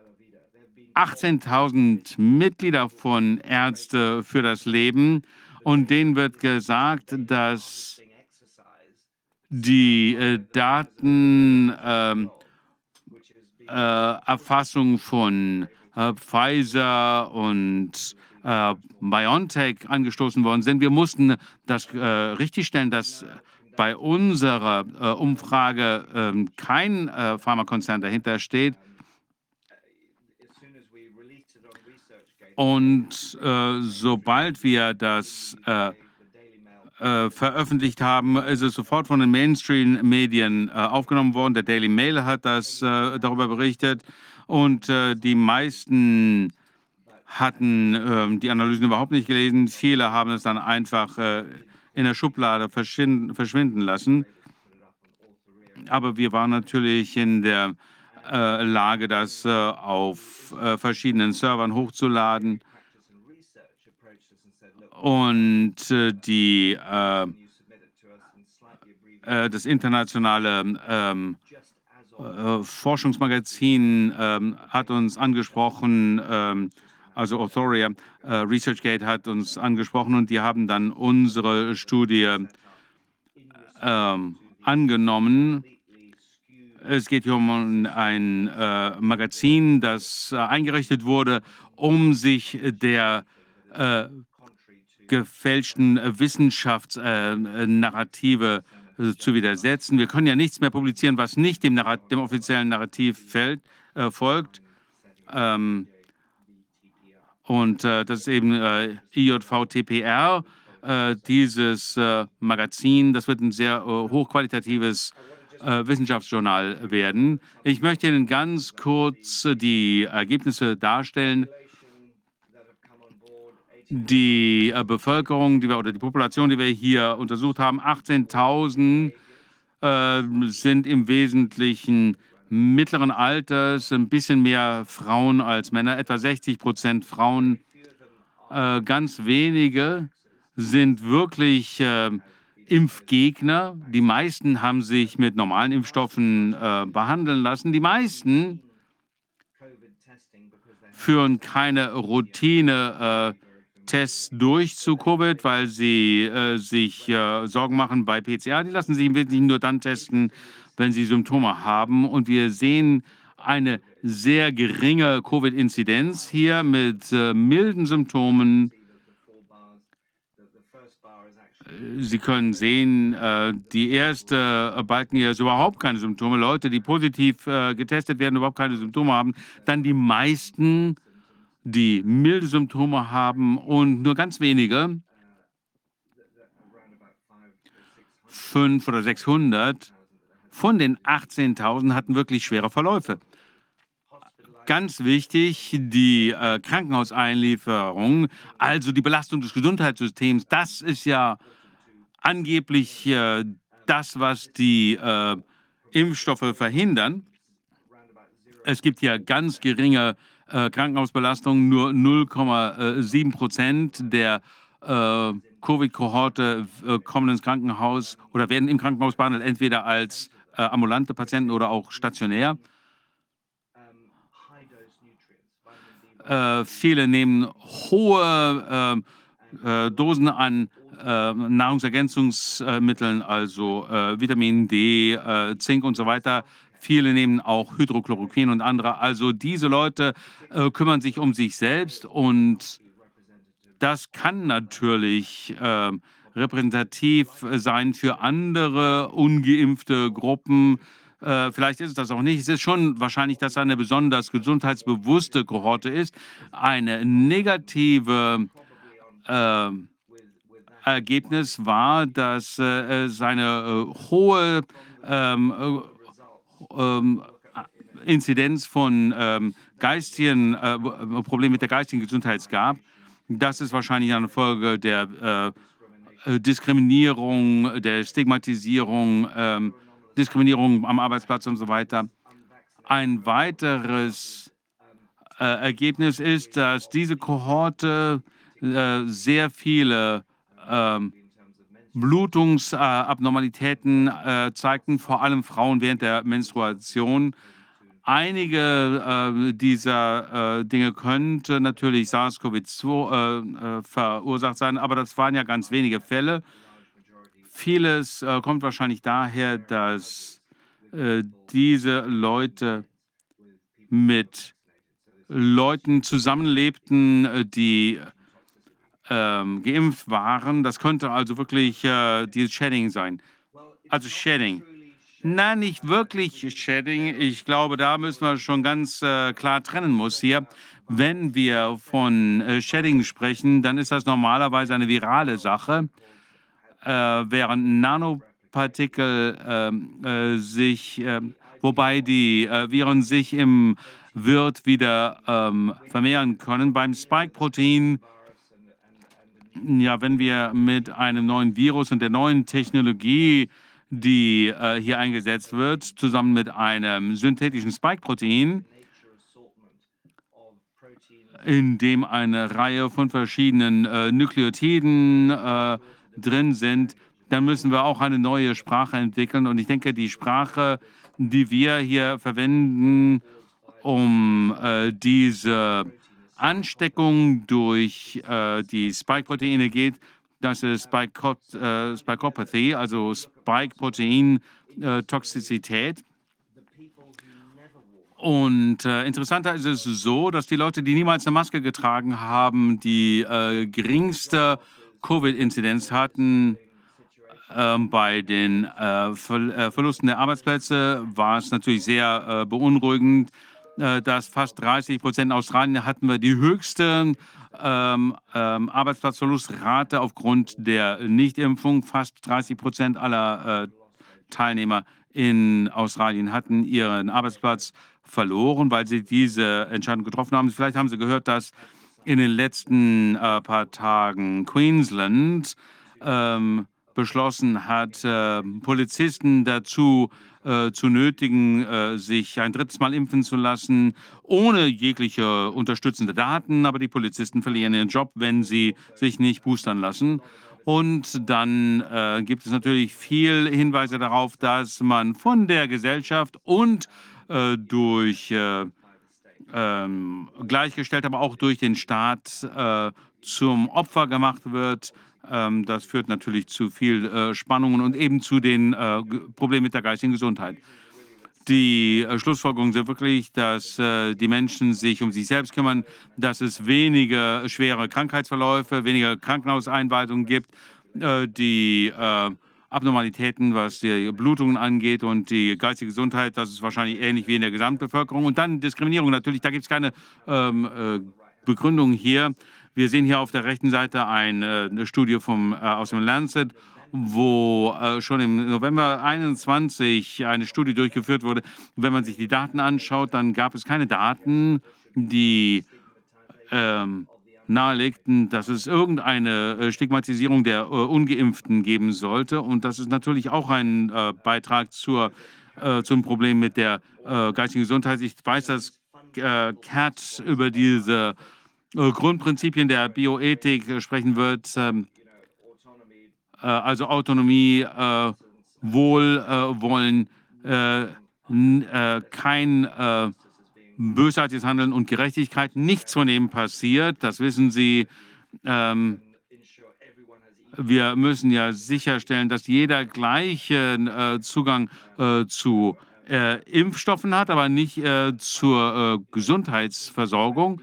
[SPEAKER 4] 18.000 Mitglieder von Ärzte für das Leben und denen wird gesagt, dass die äh, Datenerfassung äh, von äh, Pfizer und äh, BioNTech angestoßen worden sind. Wir mussten das äh, richtigstellen, dass bei unserer äh, Umfrage ähm, kein Pharmakonzern dahinter steht. Und äh, sobald wir das äh, äh, veröffentlicht haben, ist es sofort von den Mainstream-Medien äh, aufgenommen worden. Der Daily Mail hat das äh, darüber berichtet und äh, die meisten hatten ähm, die Analysen überhaupt nicht gelesen. Viele haben es dann einfach in der Schublade verschwinden lassen. Aber wir waren natürlich in der äh, Lage, das äh, auf äh, verschiedenen Servern hochzuladen. Und die, das internationale ähm, Forschungsmagazin ähm, hat uns angesprochen, ähm, also Authoria, ResearchGate hat uns angesprochen und die haben dann unsere Studie angenommen es geht hier um ein äh, Magazin, das äh, eingerichtet wurde, um sich der äh, gefälschten Wissenschaftsnarrative äh, zu widersetzen. Wir können ja nichts mehr publizieren, was nicht dem, dem offiziellen Narrativ fällt, äh, folgt. Ähm, und äh, das ist eben IJVTPR, dieses Magazin. Das wird ein sehr hochqualitatives äh, Wissenschaftsjournal werden. Ich möchte Ihnen ganz kurz die Ergebnisse darstellen. Die äh, Bevölkerung die wir, oder die Population, die wir hier untersucht haben, 18.000 äh, sind im Wesentlichen mittleren Alters, ein bisschen mehr Frauen als Männer, etwa 60 Prozent Frauen. Äh, ganz wenige sind wirklich äh, Impfgegner. Die meisten haben sich mit normalen Impfstoffen äh, behandeln lassen. Die meisten führen keine Routine-Tests äh, durch zu Covid, weil sie äh, sich äh, Sorgen machen bei PCR. Die lassen sich im Wesentlichen nur dann testen, wenn sie Symptome haben. Und wir sehen eine sehr geringe Covid-Inzidenz hier mit äh, milden Symptomen. Sie können sehen, äh, die erste äh, Balken hier ist überhaupt keine Symptome. Leute, die positiv äh, getestet werden, überhaupt keine Symptome haben. Dann die meisten, die milde Symptome haben und nur ganz wenige, 500 oder 600 von den 18.000 hatten wirklich schwere Verläufe. Ganz wichtig, die äh, Krankenhauseinlieferung, also die Belastung des Gesundheitssystems, das ist ja angeblich äh, das, was die äh, Impfstoffe verhindern. Es gibt ja ganz geringe äh, Krankenhausbelastung, nur 0,7 Prozent der äh, Covid-Kohorte äh, kommen ins Krankenhaus oder werden im Krankenhaus behandelt, entweder als äh, ambulante Patienten oder auch stationär. Äh, viele nehmen hohe äh, äh, Dosen an äh, Nahrungsergänzungsmitteln, also äh, Vitamin D, Zink und so weiter. Viele nehmen auch Hydrochloroquin und andere. Also diese Leute kümmern sich um sich selbst und das kann natürlich äh, repräsentativ sein für andere ungeimpfte Gruppen. Äh, vielleicht ist es das auch nicht. Es ist schon wahrscheinlich, dass eine besonders gesundheitsbewusste Kohorte ist. Eine negative äh, Ergebnis war, dass äh, seine äh, hohe ähm, äh, ähm, Inzidenz von ähm, geistigen äh, Problemen mit der geistigen Gesundheit gab. Das ist wahrscheinlich eine Folge der äh, Diskriminierung, der Stigmatisierung, ähm, Diskriminierung am Arbeitsplatz und so weiter. Ein weiteres äh, Ergebnis ist, dass diese Kohorte äh, sehr viele ähm, Blutungsabnormalitäten äh, zeigten, vor allem Frauen während der Menstruation. Einige äh, dieser äh, Dinge könnte natürlich SARS-CoV-2 äh, äh, verursacht sein, aber das waren ja ganz wenige Fälle. Vieles äh, kommt wahrscheinlich daher, dass äh, diese Leute mit Leuten zusammenlebten, die ähm, geimpft waren. Das könnte also wirklich dieses Shedding sein. Also Shedding. Nein, nicht wirklich Shedding. Ich glaube, da müssen wir schon ganz äh, klar trennen muss hier. Wenn wir von äh, Shedding sprechen, dann ist das normalerweise eine virale Sache, äh, während Nanopartikel ähm, äh, sich, ähm, wobei die äh, Viren sich im Wirt wieder ähm, vermehren können. Beim Spike-Protein ja, wenn wir mit einem neuen Virus und der neuen Technologie, die äh, hier eingesetzt wird, zusammen mit einem synthetischen Spike-Protein, in dem eine Reihe von verschiedenen äh, Nukleotiden äh, drin sind, dann müssen wir auch eine neue Sprache entwickeln. Und ich denke, die Sprache, die wir hier verwenden, um äh, diese Ansteckung durch äh, die Spike-Proteine geht. Das ist Spike äh, Spikopathy, also Spike-Protein-Toxizität. Und äh, interessanter ist es so, dass die Leute, die niemals eine Maske getragen haben, die äh, geringste Covid-Inzidenz hatten. Ähm, bei den äh, Ver äh, Verlusten der Arbeitsplätze war es natürlich sehr äh, beunruhigend äh, dass fast 30 Prozent in Australien hatten wir die höchste ähm, ähm, Arbeitsplatzverlustrate aufgrund der Nichtimpfung. Fast 30 Prozent aller äh, Teilnehmer in Australien hatten ihren Arbeitsplatz verloren, weil sie diese Entscheidung getroffen haben. Vielleicht haben Sie gehört, dass in den letzten äh, paar Tagen Queensland ähm, beschlossen hat, äh, Polizisten dazu äh, zu nötigen, äh, sich ein drittes Mal impfen zu lassen, ohne jegliche unterstützende Daten. Aber die Polizisten verlieren ihren Job, wenn sie sich nicht boostern lassen. Und dann äh, gibt es natürlich viel Hinweise darauf, dass man von der Gesellschaft und äh, durch äh, ähm, gleichgestellt, aber auch durch den Staat zum Opfer gemacht wird das führt natürlich zu viel äh, Spannungen und eben zu den äh, Problemen mit der geistigen Gesundheit. Die äh, Schlussfolgerungen sind wirklich, dass die Menschen sich um sich selbst kümmern, dass es weniger schwere Krankheitsverläufe, weniger Krankenhauseinweisungen gibt, die Abnormalitäten, was die Blutungen angeht und die geistige Gesundheit, das ist wahrscheinlich ähnlich wie in der Gesamtbevölkerung. Und dann Diskriminierung natürlich, da gibt es keine ähm, äh, Begründung hier. Wir sehen hier auf der rechten Seite eine, eine Studie vom, äh, aus dem Lancet, wo äh, schon im November 21 eine Studie durchgeführt wurde. Wenn man sich die Daten anschaut, dann gab es keine Daten, die ähm, nahelegten, dass es irgendeine äh, Stigmatisierung der äh, Ungeimpften geben sollte. Und das ist natürlich auch ein äh, Beitrag zur, äh, zum Problem mit der äh, geistigen Gesundheit. Ich weiß, dass äh, Cat über diese äh, Grundprinzipien der Bioethik äh, sprechen wird. Ähm, äh, also Autonomie, äh, Wohlwollen, äh, äh, kein äh, bösartiges Handeln und Gerechtigkeit. Nichts von dem passiert, das wissen Sie. Ähm, wir müssen ja sicherstellen, dass jeder gleichen äh, Zugang äh, zu äh, Impfstoffen hat, aber nicht äh, zur äh, Gesundheitsversorgung.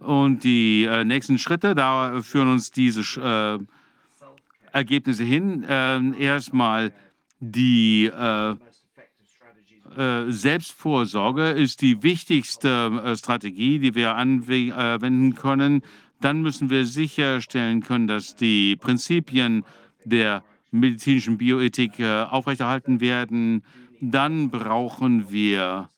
[SPEAKER 4] Und die äh, nächsten Schritte, da führen uns diese äh, Ergebnisse hin. Ähm, erstmal die äh, äh, Selbstvorsorge ist die wichtigste äh, Strategie, die wir anwenden können. Dann müssen wir sicherstellen können, dass die Prinzipien der medizinischen Bioethik äh, aufrechterhalten werden. Dann brauchen wir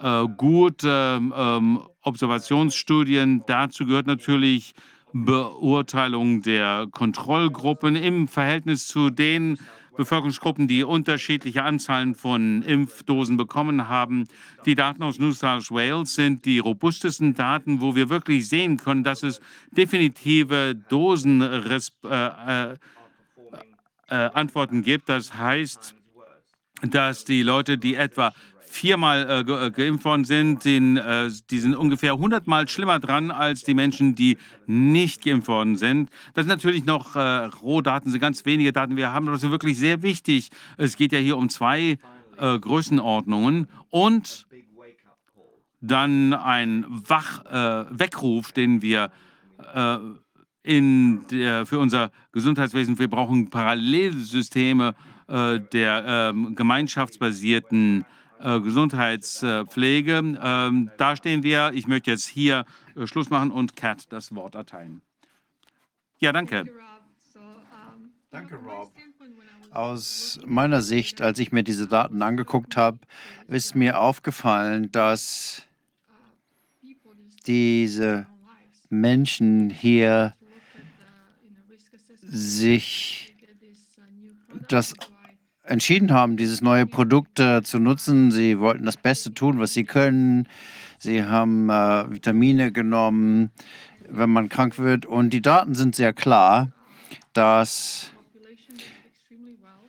[SPEAKER 4] äh, gute ähm, Observationsstudien. Dazu gehört natürlich Beurteilung der Kontrollgruppen im Verhältnis zu den Bevölkerungsgruppen, die unterschiedliche Anzahlen von Impfdosen bekommen haben. Die Daten aus New South Wales sind die robustesten Daten, wo wir wirklich sehen können, dass es definitive Dosenantworten äh, äh, Antworten gibt. Das heißt, dass die Leute, die etwa viermal äh, äh, geimpft worden sind, den, äh, die sind ungefähr hundertmal schlimmer dran als die Menschen, die nicht geimpft worden sind. Das sind natürlich noch äh, Rohdaten, sind ganz wenige Daten. Wir haben das ist wirklich sehr wichtig. Es geht ja hier um zwei äh, Größenordnungen und dann ein Wach, äh, Weckruf, den wir äh, in der, für unser Gesundheitswesen, wir brauchen Parallelsysteme der ähm, gemeinschaftsbasierten Gesundheitspflege. Ähm, da stehen wir. Ich möchte jetzt hier äh, Schluss machen und Kat das Wort erteilen. Ja, danke.
[SPEAKER 5] Danke, Rob. Aus meiner Sicht, als ich mir diese Daten angeguckt habe, ist mir aufgefallen, dass diese Menschen hier sich das entschieden haben, dieses neue Produkt äh, zu nutzen. Sie wollten das Beste tun, was sie können. Sie haben äh, Vitamine genommen, wenn man krank wird. Und die Daten sind sehr klar, dass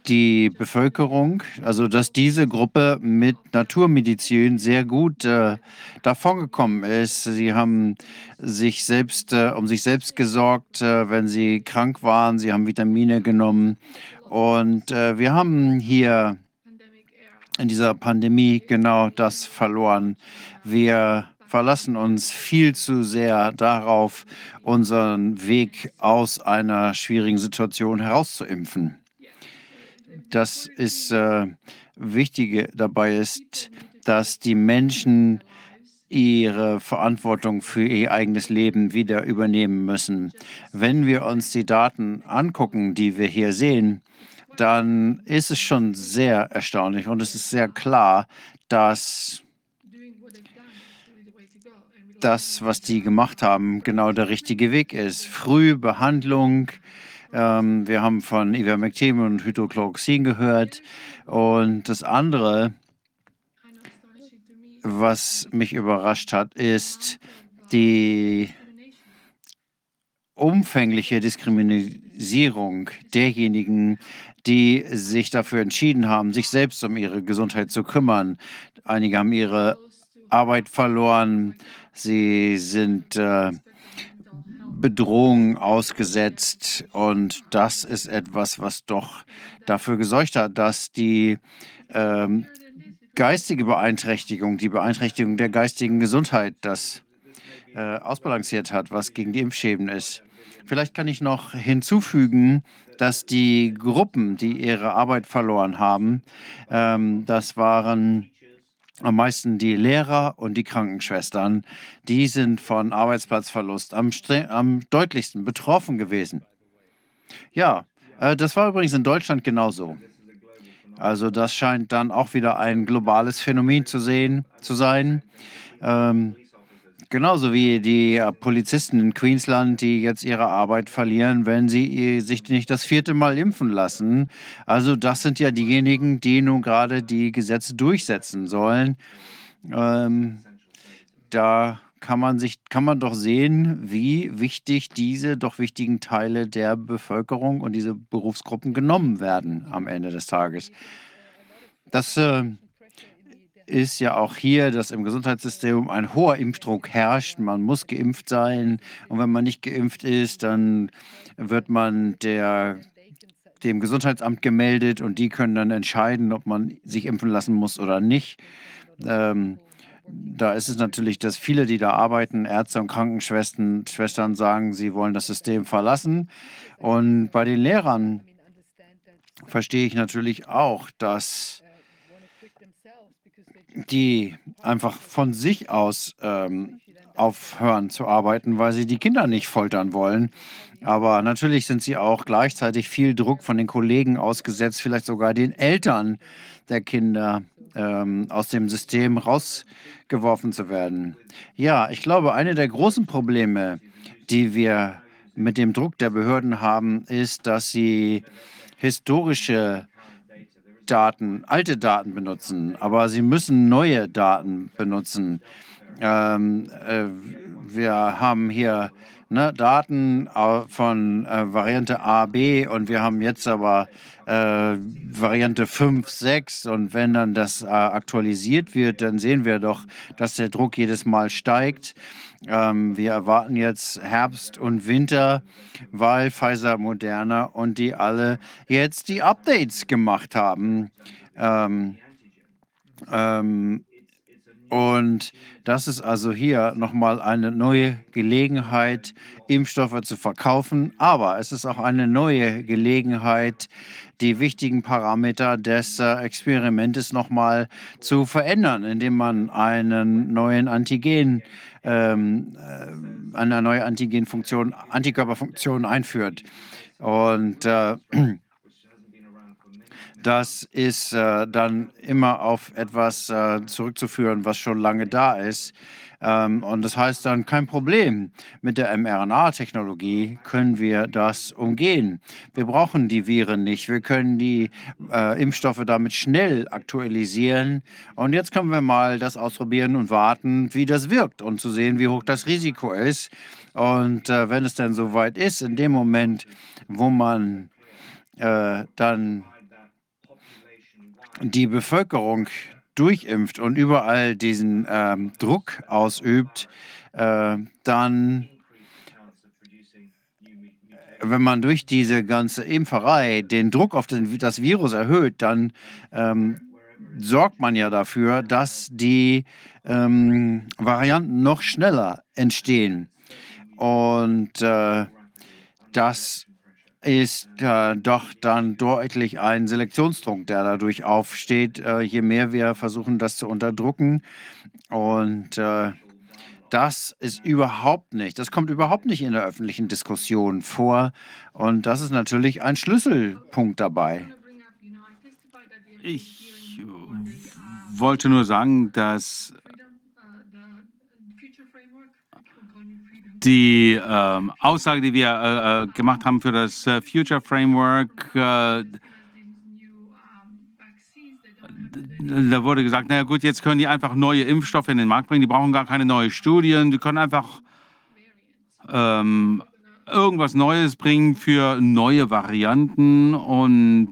[SPEAKER 5] die Bevölkerung, also dass diese Gruppe mit Naturmedizin sehr gut äh, davongekommen ist. Sie haben sich selbst äh, um sich selbst gesorgt, äh, wenn sie krank waren. Sie haben Vitamine genommen. Und äh, wir haben hier in dieser Pandemie genau das verloren. Wir verlassen uns viel zu sehr darauf, unseren Weg aus einer schwierigen Situation herauszuimpfen. Das ist äh, Wichtige dabei ist, dass die Menschen ihre Verantwortung für ihr eigenes Leben wieder übernehmen müssen. Wenn wir uns die Daten angucken, die wir hier sehen, dann ist es schon sehr erstaunlich und es ist sehr klar, dass das, was die gemacht haben, genau der richtige Weg ist. Frühbehandlung. Ähm, wir haben von Ivermectin und Hydrochloroxin gehört. Und das andere, was mich überrascht hat, ist die umfängliche Diskriminierung derjenigen, die sich dafür entschieden haben, sich selbst um ihre Gesundheit zu kümmern. Einige haben ihre Arbeit verloren. Sie sind äh, Bedrohungen ausgesetzt. Und das ist etwas, was doch dafür gesorgt hat, dass die ähm, geistige Beeinträchtigung, die Beeinträchtigung der geistigen Gesundheit, das äh, ausbalanciert hat, was gegen die Impfschäden ist. Vielleicht kann ich noch hinzufügen, dass die Gruppen, die ihre Arbeit verloren haben, ähm, das waren am meisten die Lehrer und die Krankenschwestern. Die sind von Arbeitsplatzverlust am, am deutlichsten betroffen gewesen. Ja, äh, das war übrigens in Deutschland genauso. Also das scheint dann auch wieder ein globales Phänomen zu sehen, zu sein. Ähm, genauso wie die äh, Polizisten in Queensland, die jetzt ihre Arbeit verlieren, wenn sie sich nicht das vierte Mal impfen lassen. Also das sind ja diejenigen, die nun gerade die Gesetze durchsetzen sollen. Ähm, da kann man sich, kann man doch sehen, wie wichtig diese doch wichtigen Teile der Bevölkerung und diese Berufsgruppen genommen werden am Ende des Tages. Das äh, ist ja auch hier, dass im Gesundheitssystem ein hoher Impfdruck herrscht. Man muss geimpft sein und wenn man nicht geimpft ist, dann wird man der, dem Gesundheitsamt gemeldet und die können dann entscheiden, ob man sich impfen lassen muss oder nicht. Ähm, da ist es natürlich, dass viele, die da arbeiten, Ärzte und Krankenschwestern Schwestern sagen, sie wollen das System verlassen. Und bei den Lehrern verstehe ich natürlich auch, dass die einfach von sich aus ähm, aufhören zu arbeiten, weil sie die Kinder nicht foltern wollen. Aber natürlich sind sie auch gleichzeitig viel Druck von den Kollegen ausgesetzt, vielleicht sogar den Eltern der Kinder ähm, aus dem System rausgeworfen zu werden. Ja, ich glaube, eine der großen Probleme, die wir mit dem Druck der Behörden haben, ist, dass sie historische Daten, alte Daten benutzen, aber sie müssen neue Daten benutzen. Ähm, äh, wir haben hier ne, Daten von äh, Variante A, B und wir haben jetzt aber äh, Variante 5, 6 und wenn dann das äh, aktualisiert wird, dann sehen wir doch, dass der Druck jedes Mal steigt. Ähm, wir erwarten jetzt Herbst und Winter, weil Pfizer, Moderna und die alle jetzt die Updates gemacht haben. Ähm, ähm, und das ist also hier nochmal eine neue Gelegenheit, Impfstoffe zu verkaufen. Aber es ist auch eine neue Gelegenheit, die wichtigen Parameter des äh, Experimentes nochmal zu verändern, indem man einen neuen Antigen, ähm, äh, eine neue Antigenfunktion, Antikörperfunktion einführt. Und äh, das ist äh, dann immer auf etwas äh, zurückzuführen, was schon lange da ist. Ähm, und das heißt dann kein Problem. Mit der mRNA-Technologie können wir das umgehen. Wir brauchen die Viren nicht. Wir können die äh, Impfstoffe damit schnell aktualisieren. Und jetzt können wir mal das ausprobieren und warten, wie das wirkt und zu sehen, wie hoch das Risiko ist. Und äh, wenn es dann soweit ist, in dem Moment, wo man äh, dann die Bevölkerung durchimpft und überall diesen ähm, Druck ausübt, äh, dann, wenn man durch diese ganze Impferei den Druck auf den, das Virus erhöht, dann ähm, sorgt man ja dafür, dass die ähm, Varianten noch schneller entstehen. Und äh, das ist äh, doch dann deutlich ein Selektionsdruck, der dadurch aufsteht, äh, je mehr wir versuchen, das zu unterdrücken. Und äh, das ist überhaupt nicht, das kommt überhaupt nicht in der öffentlichen Diskussion vor. Und das ist natürlich ein Schlüsselpunkt dabei.
[SPEAKER 4] Ich wollte nur sagen, dass die ähm, Aussage, die wir äh, äh, gemacht haben für das äh, Future Framework, äh, da wurde gesagt, naja gut, jetzt können die einfach neue Impfstoffe in den Markt bringen, die brauchen gar keine neuen Studien, die können einfach ähm, irgendwas Neues bringen für neue Varianten und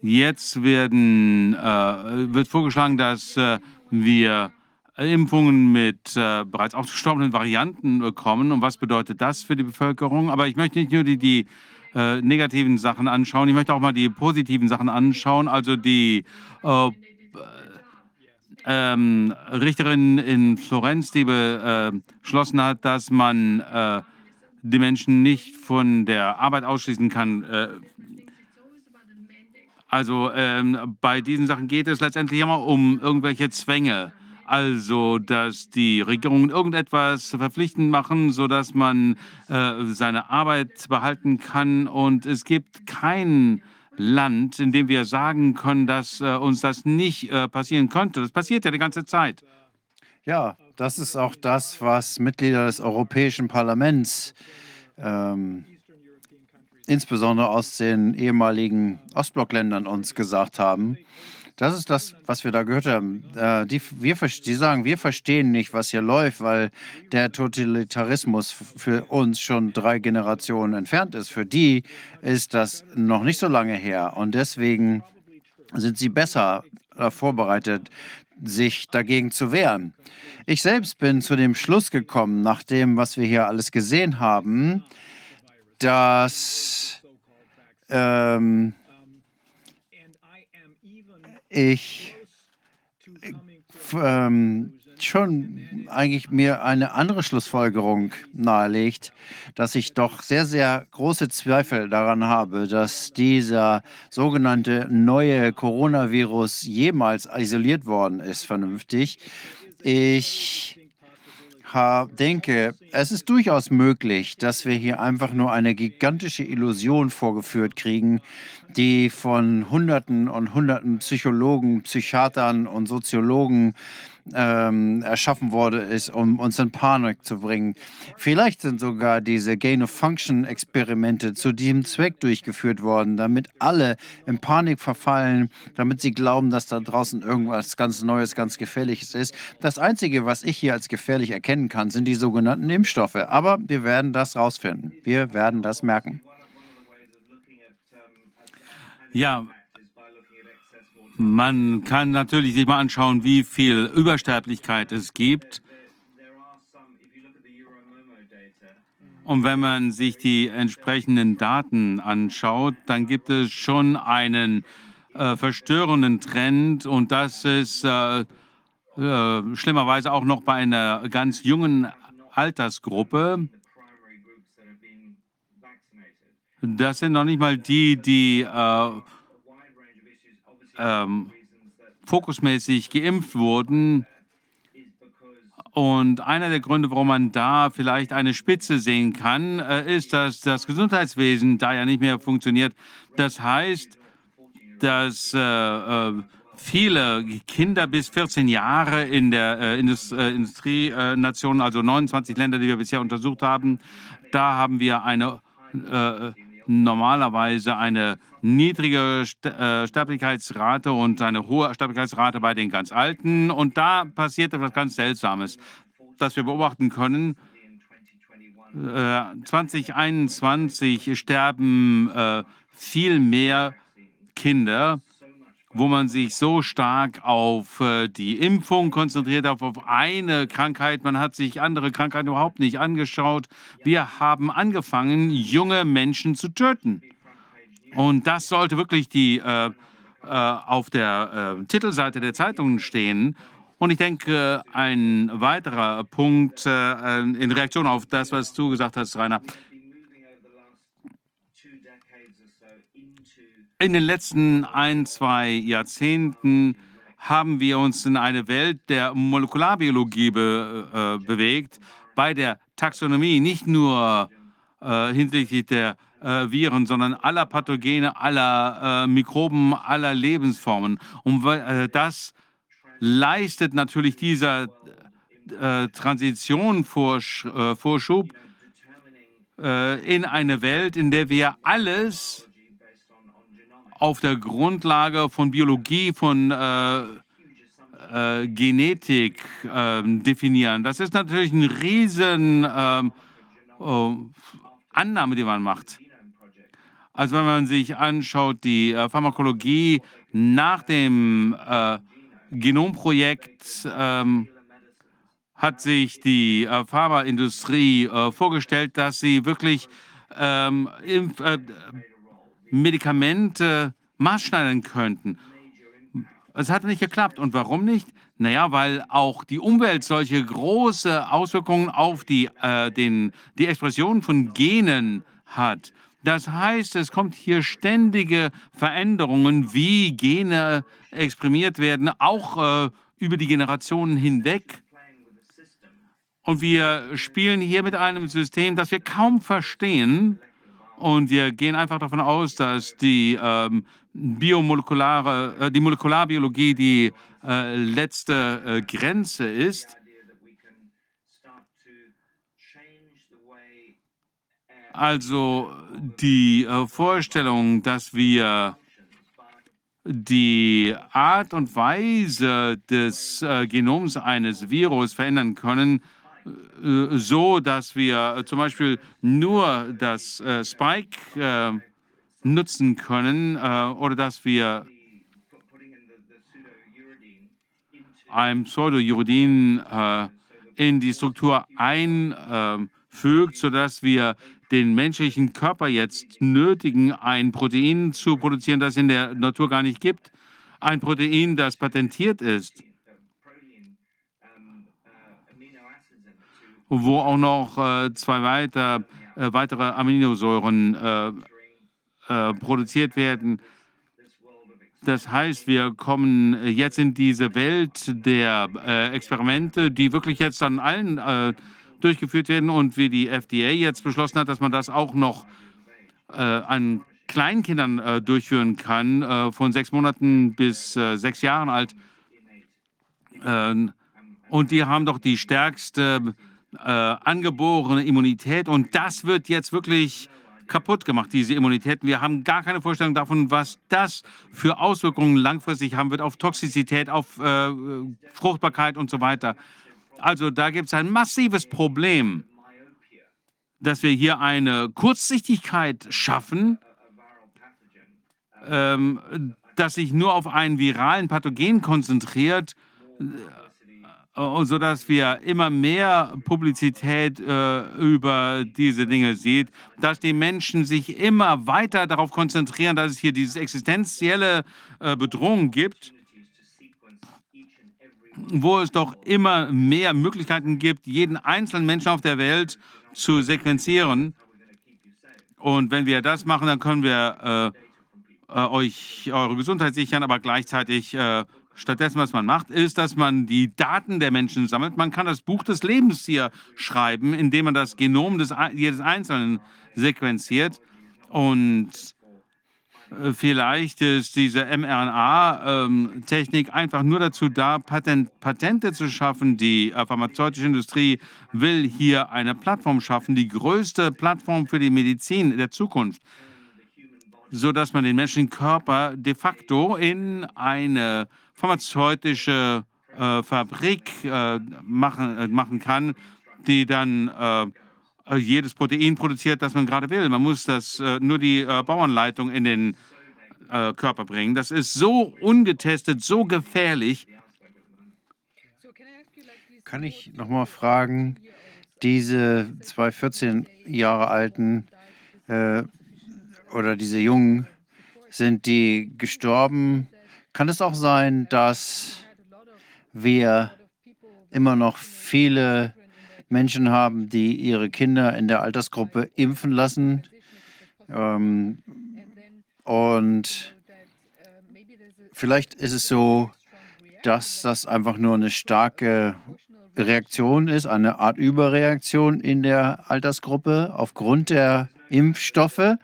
[SPEAKER 4] jetzt werden, wird vorgeschlagen, dass wir Impfungen mit äh, bereits ausgestorbenen Varianten bekommen. Und was bedeutet das für die Bevölkerung? Aber ich möchte nicht nur die, die äh, negativen Sachen anschauen, ich möchte auch mal die positiven Sachen anschauen. Also die äh, ähm, Richterin in Florenz, die beschlossen hat, dass man äh, die Menschen nicht von der Arbeit ausschließen kann. Äh, also ähm, bei diesen Sachen geht es letztendlich immer um irgendwelche Zwänge. Also, dass die Regierungen irgendetwas verpflichtend machen, sodass man äh, seine Arbeit behalten kann. Und es gibt kein Land, in dem wir sagen können, dass äh, uns das nicht äh, passieren könnte. Das passiert ja die ganze Zeit.
[SPEAKER 5] Ja, das ist auch das, was Mitglieder des Europäischen Parlaments, ähm, insbesondere aus den ehemaligen Ostblockländern, uns gesagt haben. Das ist das, was wir da gehört haben. Äh, die, wir, die sagen, wir verstehen nicht, was hier läuft, weil der Totalitarismus für uns schon drei Generationen entfernt ist. Für die ist das noch nicht so lange her. Und deswegen sind sie besser äh, vorbereitet, sich dagegen zu wehren. Ich selbst bin zu dem Schluss gekommen, nach dem, was wir hier alles gesehen haben, dass ähm, ich ähm, schon eigentlich mir eine andere Schlussfolgerung nahelegt, dass ich doch sehr, sehr große Zweifel daran habe, dass dieser sogenannte neue Coronavirus jemals isoliert worden ist, vernünftig. Ich denke, es ist durchaus möglich, dass wir hier einfach nur eine gigantische Illusion vorgeführt kriegen, die von Hunderten und Hunderten Psychologen, Psychiatern und Soziologen ähm, erschaffen wurde, ist, um uns in Panik zu bringen. Vielleicht sind sogar diese Gain-of-Function-Experimente zu diesem Zweck durchgeführt worden, damit alle in Panik verfallen, damit sie glauben, dass da draußen irgendwas ganz Neues, ganz Gefährliches ist. Das Einzige, was ich hier als gefährlich erkennen kann, sind die sogenannten Impfstoffe. Aber wir werden das rausfinden. Wir werden das merken.
[SPEAKER 4] Ja, man kann natürlich sich mal anschauen, wie viel Übersterblichkeit es gibt. Und wenn man sich die entsprechenden Daten anschaut, dann gibt es schon einen äh, verstörenden Trend und das ist äh, äh, schlimmerweise auch noch bei einer ganz jungen Altersgruppe. Das sind noch nicht mal die, die äh, ähm, fokusmäßig geimpft wurden. Und einer der Gründe, warum man da vielleicht eine Spitze sehen kann, äh, ist, dass das Gesundheitswesen da ja nicht mehr funktioniert. Das heißt, dass äh, äh viele Kinder bis 14 Jahre in der äh, Indust äh, Industrienation, also 29 Länder, die wir bisher untersucht haben, da haben wir eine äh, normalerweise eine niedrige äh, Sterblichkeitsrate und eine hohe Sterblichkeitsrate bei den ganz Alten. Und da passiert etwas ganz Seltsames, das wir beobachten können. 2021 äh, sterben äh, viel mehr Kinder, wo man sich so stark auf äh, die Impfung konzentriert, auf, auf eine Krankheit. Man hat sich andere Krankheiten überhaupt nicht angeschaut. Wir haben angefangen, junge Menschen zu töten. Und das sollte wirklich die, äh, äh, auf der äh, Titelseite der Zeitungen stehen. Und ich denke, ein weiterer Punkt äh, in Reaktion auf das, was du gesagt hast, Rainer. In den letzten ein, zwei Jahrzehnten haben wir uns in eine Welt der Molekularbiologie be, äh, bewegt, bei der Taxonomie, nicht nur äh, hinsichtlich der äh, Viren, sondern aller Pathogene, aller äh, Mikroben, aller Lebensformen. Und äh, das leistet natürlich dieser äh, Transition Vorsch Vorschub in eine Welt, in der wir alles auf der Grundlage von Biologie, von Genetik ähm, definieren. Das ist natürlich ein riesen ähm, Annahme, die man macht. Also wenn man sich anschaut, die äh, Pharmakologie nach dem äh, Genomprojekt, ähm, hat sich die äh, Pharmaindustrie äh, vorgestellt, dass sie wirklich ähm, äh, Medikamente maßschneidern könnten. Es hat nicht geklappt. Und warum nicht? Naja, weil auch die Umwelt solche große Auswirkungen auf die, äh, den, die Expression von Genen hat. Das heißt, es kommt hier ständige Veränderungen, wie Gene exprimiert werden, auch äh, über die Generationen hinweg. Und wir spielen hier mit einem System, das wir kaum verstehen. Und wir gehen einfach davon aus, dass die ähm, biomolekulare, äh, die Molekularbiologie die äh, letzte äh, Grenze ist. Also die äh, Vorstellung, dass wir die Art und Weise des äh, Genoms eines Virus verändern können, so dass wir zum Beispiel nur das äh, Spike äh, nutzen können äh, oder dass wir ein Pseudouridin äh, in die Struktur einfügt, sodass wir den menschlichen Körper jetzt nötigen, ein Protein zu produzieren, das in der Natur gar nicht gibt. Ein Protein, das patentiert ist, wo auch noch äh, zwei weiter, äh, weitere Aminosäuren äh, äh produziert werden. Das heißt, wir kommen jetzt in diese Welt der äh, Experimente, die wirklich jetzt an allen äh, durchgeführt werden und wie die FDA jetzt beschlossen hat, dass man das auch noch äh, an Kleinkindern äh, durchführen kann, äh, von sechs Monaten bis äh, sechs Jahren alt. Ähm, und die haben doch die stärkste äh, angeborene Immunität und das wird jetzt wirklich kaputt gemacht, diese Immunität. Wir haben gar keine Vorstellung davon, was das für Auswirkungen langfristig haben wird auf Toxizität, auf äh, Fruchtbarkeit und so weiter. Also da gibt es ein massives Problem, dass wir hier eine Kurzsichtigkeit schaffen, ähm, das sich nur auf einen viralen Pathogen konzentriert, äh, sodass wir immer mehr Publizität äh, über diese Dinge sehen, dass die Menschen sich immer weiter darauf konzentrieren, dass es hier diese existenzielle äh, Bedrohung gibt wo es doch immer mehr Möglichkeiten gibt, jeden einzelnen Menschen auf der Welt zu sequenzieren. Und wenn wir das machen, dann können wir äh, äh, euch eure Gesundheit sichern, aber gleichzeitig äh, stattdessen, was man macht, ist, dass man die Daten der Menschen sammelt. Man kann das Buch des Lebens hier schreiben, indem man das Genom des, jedes Einzelnen sequenziert. Und äh, vielleicht ist diese mRNA-Technik einfach nur dazu da, Patent, Patente zu schaffen. Die äh, pharmazeutische Industrie will hier eine Plattform schaffen, die größte Plattform für die Medizin der Zukunft, sodass man den menschlichen Körper de facto in eine pharmazeutische äh, Fabrik äh, machen, äh, machen kann, die dann äh, äh, jedes Protein produziert, das man gerade will. Man muss das nur die Bauanleitung in den Körper bringen. Das ist so ungetestet, so gefährlich.
[SPEAKER 5] Kann ich noch mal fragen, diese zwei 14 Jahre alten äh, oder diese Jungen, sind die gestorben? Kann es auch sein, dass wir immer noch viele Menschen haben, die ihre Kinder in der Altersgruppe impfen lassen. Ähm, und vielleicht ist es so, dass das einfach nur eine starke Reaktion ist, eine Art Überreaktion in der Altersgruppe aufgrund der Impfstoffe.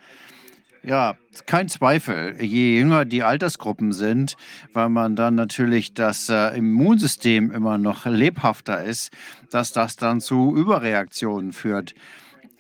[SPEAKER 5] Ja, kein Zweifel. Je jünger die Altersgruppen sind, weil man dann natürlich das äh, Immunsystem immer noch lebhafter ist, dass das dann zu Überreaktionen führt.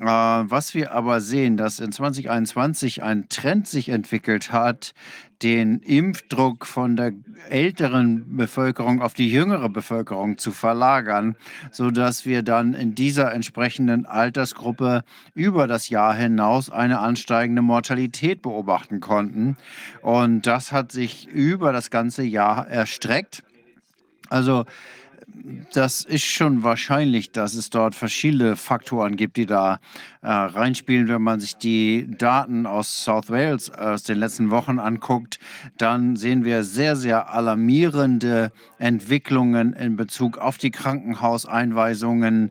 [SPEAKER 5] Äh, was wir aber sehen, dass in 2021 ein Trend sich entwickelt hat, den Impfdruck von der älteren Bevölkerung auf die jüngere Bevölkerung zu verlagern, sodass wir dann in dieser entsprechenden Altersgruppe über das Jahr hinaus eine ansteigende Mortalität beobachten konnten. Und das hat sich über das ganze Jahr erstreckt. Also das ist schon wahrscheinlich, dass es dort verschiedene Faktoren gibt, die da äh, reinspielen. Wenn man sich die Daten aus South Wales aus den letzten Wochen anguckt, dann sehen wir sehr, sehr alarmierende Entwicklungen in Bezug auf die Krankenhauseinweisungen,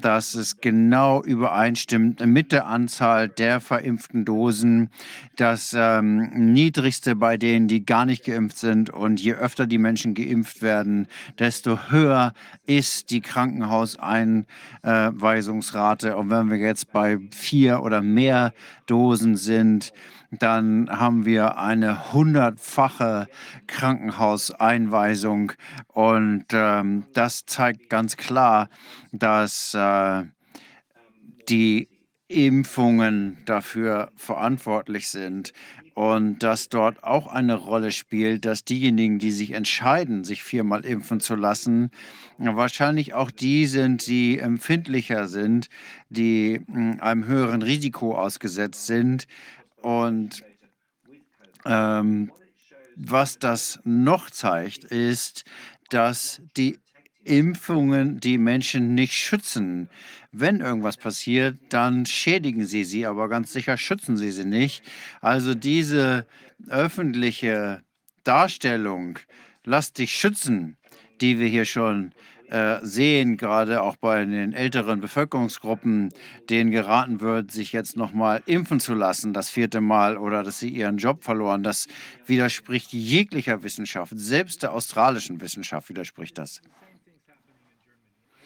[SPEAKER 5] dass es genau übereinstimmt mit der Anzahl der verimpften Dosen, das ähm, niedrigste bei denen, die gar nicht geimpft sind. Und je öfter die Menschen geimpft werden, desto höher ist die Krankenhauseinweisungsrate. Und wenn wir jetzt bei vier oder mehr Dosen sind, dann haben wir eine hundertfache Krankenhauseinweisung. Und ähm, das zeigt ganz klar, dass äh, die Impfungen dafür verantwortlich sind und dass dort auch eine Rolle spielt, dass diejenigen, die sich entscheiden, sich viermal impfen zu lassen, wahrscheinlich auch die sind, die empfindlicher sind, die mh, einem höheren Risiko ausgesetzt sind. Und ähm, was das noch zeigt, ist, dass die Impfungen die Menschen nicht schützen. Wenn irgendwas passiert, dann schädigen sie sie, aber ganz sicher schützen sie sie nicht. Also diese öffentliche Darstellung, lass dich schützen, die wir hier schon sehen, gerade auch bei den älteren Bevölkerungsgruppen, denen geraten wird, sich jetzt nochmal impfen zu lassen, das vierte Mal, oder dass sie ihren Job verloren, das widerspricht jeglicher Wissenschaft. Selbst der australischen Wissenschaft widerspricht das.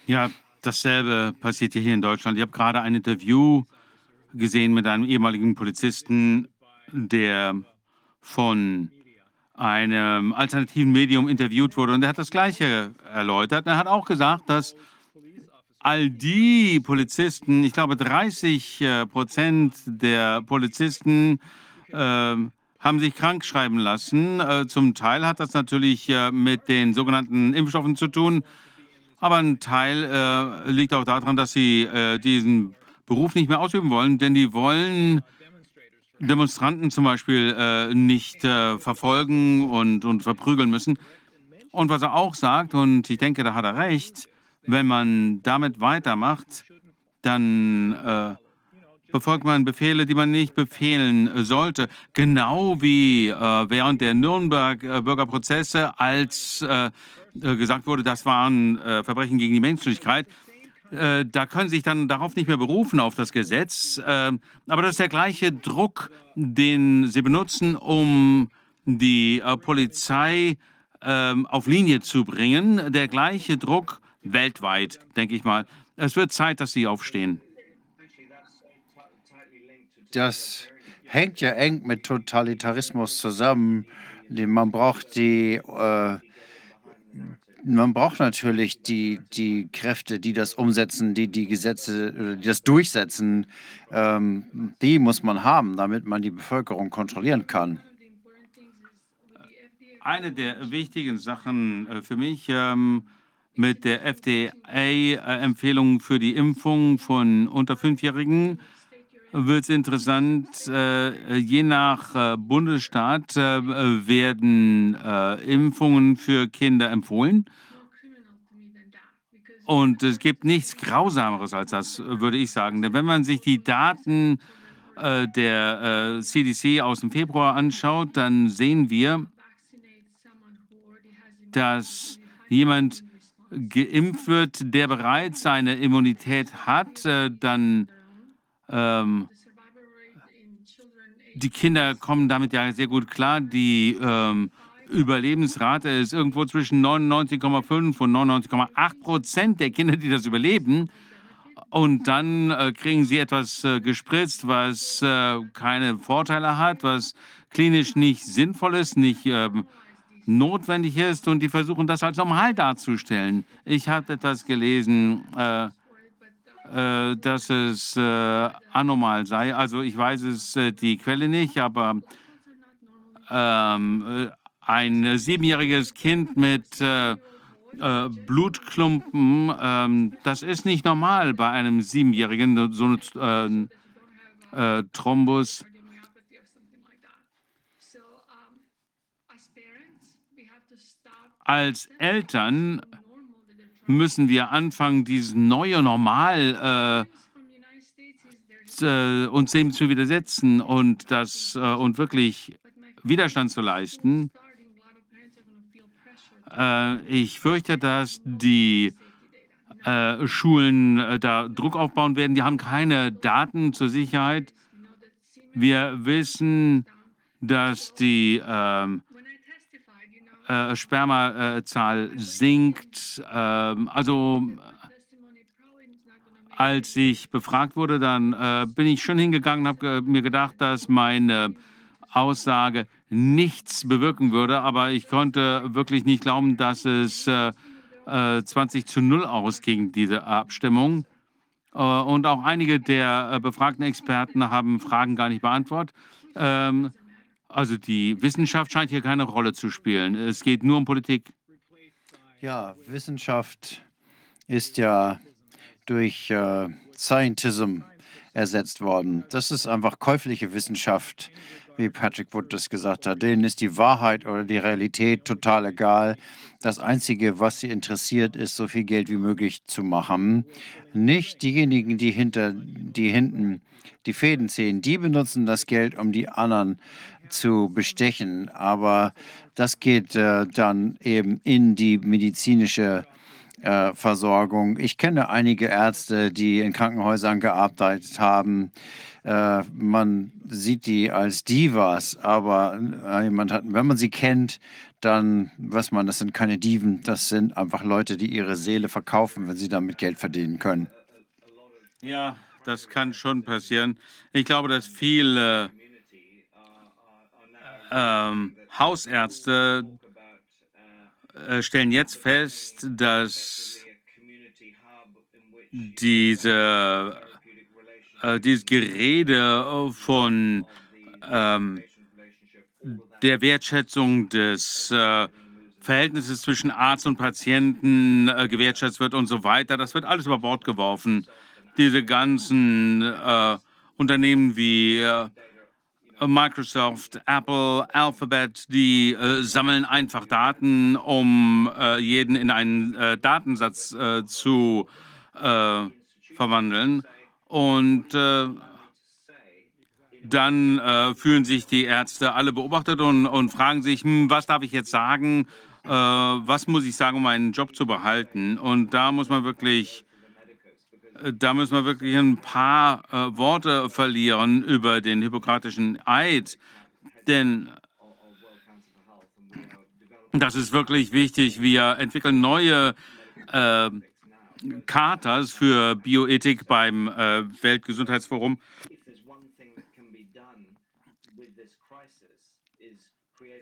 [SPEAKER 4] Ja, dasselbe passiert hier in Deutschland. Ich habe gerade ein Interview gesehen mit einem ehemaligen Polizisten, der von einem alternativen Medium interviewt wurde und er hat das Gleiche erläutert. Er hat auch gesagt, dass all die Polizisten, ich glaube 30 äh, Prozent der Polizisten äh, haben sich krank schreiben lassen. Äh, zum Teil hat das natürlich äh, mit den sogenannten Impfstoffen zu tun, aber ein Teil äh, liegt auch daran, dass sie äh, diesen Beruf nicht mehr ausüben wollen, denn die wollen Demonstranten zum Beispiel äh, nicht äh, verfolgen und, und verprügeln müssen. Und was er auch sagt, und ich denke, da hat er recht, wenn man damit weitermacht, dann äh, befolgt man Befehle, die man nicht befehlen sollte. Genau wie äh, während der Nürnberg-Bürgerprozesse, als äh, äh, gesagt wurde, das waren Verbrechen gegen die Menschlichkeit. Äh, da können sich dann darauf nicht mehr berufen, auf das Gesetz. Äh, aber das ist der gleiche Druck, den Sie benutzen, um die äh, Polizei ähm, auf Linie zu bringen. Der gleiche Druck weltweit, denke ich mal. Es wird Zeit, dass Sie aufstehen.
[SPEAKER 5] Das hängt ja eng mit Totalitarismus zusammen. Man braucht die äh, man braucht natürlich die, die Kräfte, die das umsetzen, die die Gesetze, äh, die das durchsetzen. Ähm, die muss man haben, damit man die Bevölkerung kontrollieren kann.
[SPEAKER 4] Eine der wichtigen Sachen äh, für mich ähm, mit der FDA-Empfehlung für die Impfung von unter Fünfjährigen wird es interessant. Äh, je nach äh, Bundesstaat äh, werden Impfungen für Kinder empfohlen. Und es gibt nichts Grausameres als das, würde ich sagen. Denn wenn man sich die Daten der CDC aus dem Februar anschaut, dann sehen wir, dass jemand geimpft wird, der bereits eine Immunität hat, dann ähm, die Kinder kommen damit ja sehr gut klar. Die ähm, Überlebensrate ist irgendwo zwischen 99,5 und 99,8 Prozent der Kinder, die das überleben. Und dann äh, kriegen sie etwas äh, gespritzt, was äh, keine Vorteile hat, was klinisch nicht sinnvoll ist, nicht ähm, notwendig ist. Und die versuchen das als normal darzustellen. Ich habe etwas gelesen äh, dass es äh, anormal sei. Also ich weiß es äh, die Quelle nicht, aber ähm, äh, ein siebenjähriges Kind mit äh, Blutklumpen, ähm, das ist nicht normal bei einem Siebenjährigen, so ein Thrombus. Als Eltern müssen wir anfangen, dieses neue Normal äh, äh, uns dem zu widersetzen und das äh, und wirklich Widerstand zu leisten. Äh, ich fürchte, dass die äh, Schulen äh, da Druck aufbauen werden. Die haben keine Daten zur Sicherheit. Wir wissen, dass die ähm, äh, Spermazahl sinkt. Ähm, also als ich befragt wurde, dann äh, bin ich schon hingegangen und habe äh, mir gedacht, dass meine Aussage nichts bewirken würde. Aber ich konnte wirklich nicht glauben, dass es äh, äh, 20 zu 0 ausging, diese Abstimmung. Äh, und auch einige der äh, befragten Experten haben Fragen gar nicht beantwortet. Ähm, also die Wissenschaft scheint hier keine Rolle zu spielen. Es geht nur um Politik.
[SPEAKER 5] Ja, Wissenschaft ist ja durch äh, Scientism ersetzt worden. Das ist einfach käufliche Wissenschaft, wie Patrick Wood das gesagt hat. Denen ist die Wahrheit oder die Realität total egal. Das Einzige, was sie interessiert, ist, so viel Geld wie möglich zu machen. Nicht diejenigen, die hinter, die hinten die Fäden ziehen, die benutzen das Geld, um die anderen zu bestechen. Aber das geht äh, dann eben in die medizinische äh, Versorgung. Ich kenne einige Ärzte, die in Krankenhäusern gearbeitet haben. Äh, man sieht die als Divas, aber äh, man hat, wenn man sie kennt, dann weiß man, das sind keine Diven, das sind einfach Leute, die ihre Seele verkaufen, wenn sie damit Geld verdienen können.
[SPEAKER 4] Ja, das kann schon passieren. Ich glaube, dass viele ähm, Hausärzte äh, stellen jetzt fest, dass diese, äh, dieses Gerede von ähm, der Wertschätzung des äh, Verhältnisses zwischen Arzt und Patienten äh, gewertschätzt wird und so weiter, das wird alles über Bord geworfen. Diese ganzen äh, Unternehmen wie äh, Microsoft, Apple, Alphabet, die äh, sammeln einfach Daten, um äh, jeden in einen äh, Datensatz äh, zu äh, verwandeln. Und äh, dann fühlen sich die Ärzte alle beobachtet und, und fragen sich, hm, was darf ich jetzt sagen, was muss ich sagen, um meinen Job zu behalten. Und da muss man wirklich da müssen wir wirklich ein paar äh, Worte verlieren über den hippokratischen Eid, denn das ist wirklich wichtig. Wir entwickeln neue äh, Chartas für Bioethik beim äh, Weltgesundheitsforum.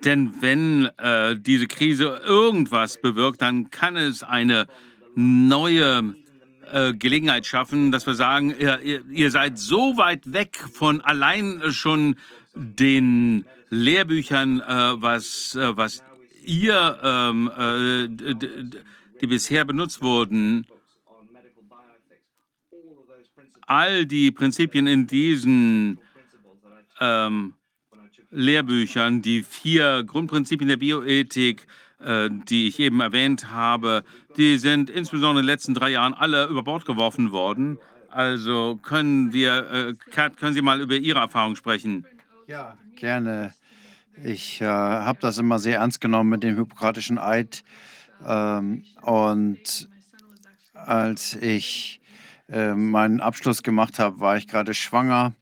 [SPEAKER 4] Denn wenn äh, diese Krise irgendwas bewirkt, dann kann es eine neue äh, Gelegenheit schaffen, dass wir sagen, ihr, ihr, seid so weit weg von allein schon den Lehrbüchern, äh, was, äh, was ihr, ähm, äh, die bisher benutzt wurden, all die Prinzipien in diesen ähm, Lehrbüchern, die vier Grundprinzipien der Bioethik, äh, die ich eben erwähnt habe, die sind insbesondere in den letzten drei Jahren alle über Bord geworfen worden. Also können wir, äh, Kat, können Sie mal über Ihre Erfahrung sprechen?
[SPEAKER 5] Ja, gerne. Ich äh, habe das immer sehr ernst genommen mit dem Hippokratischen Eid. Ähm, und als ich äh, meinen Abschluss gemacht habe, war ich gerade schwanger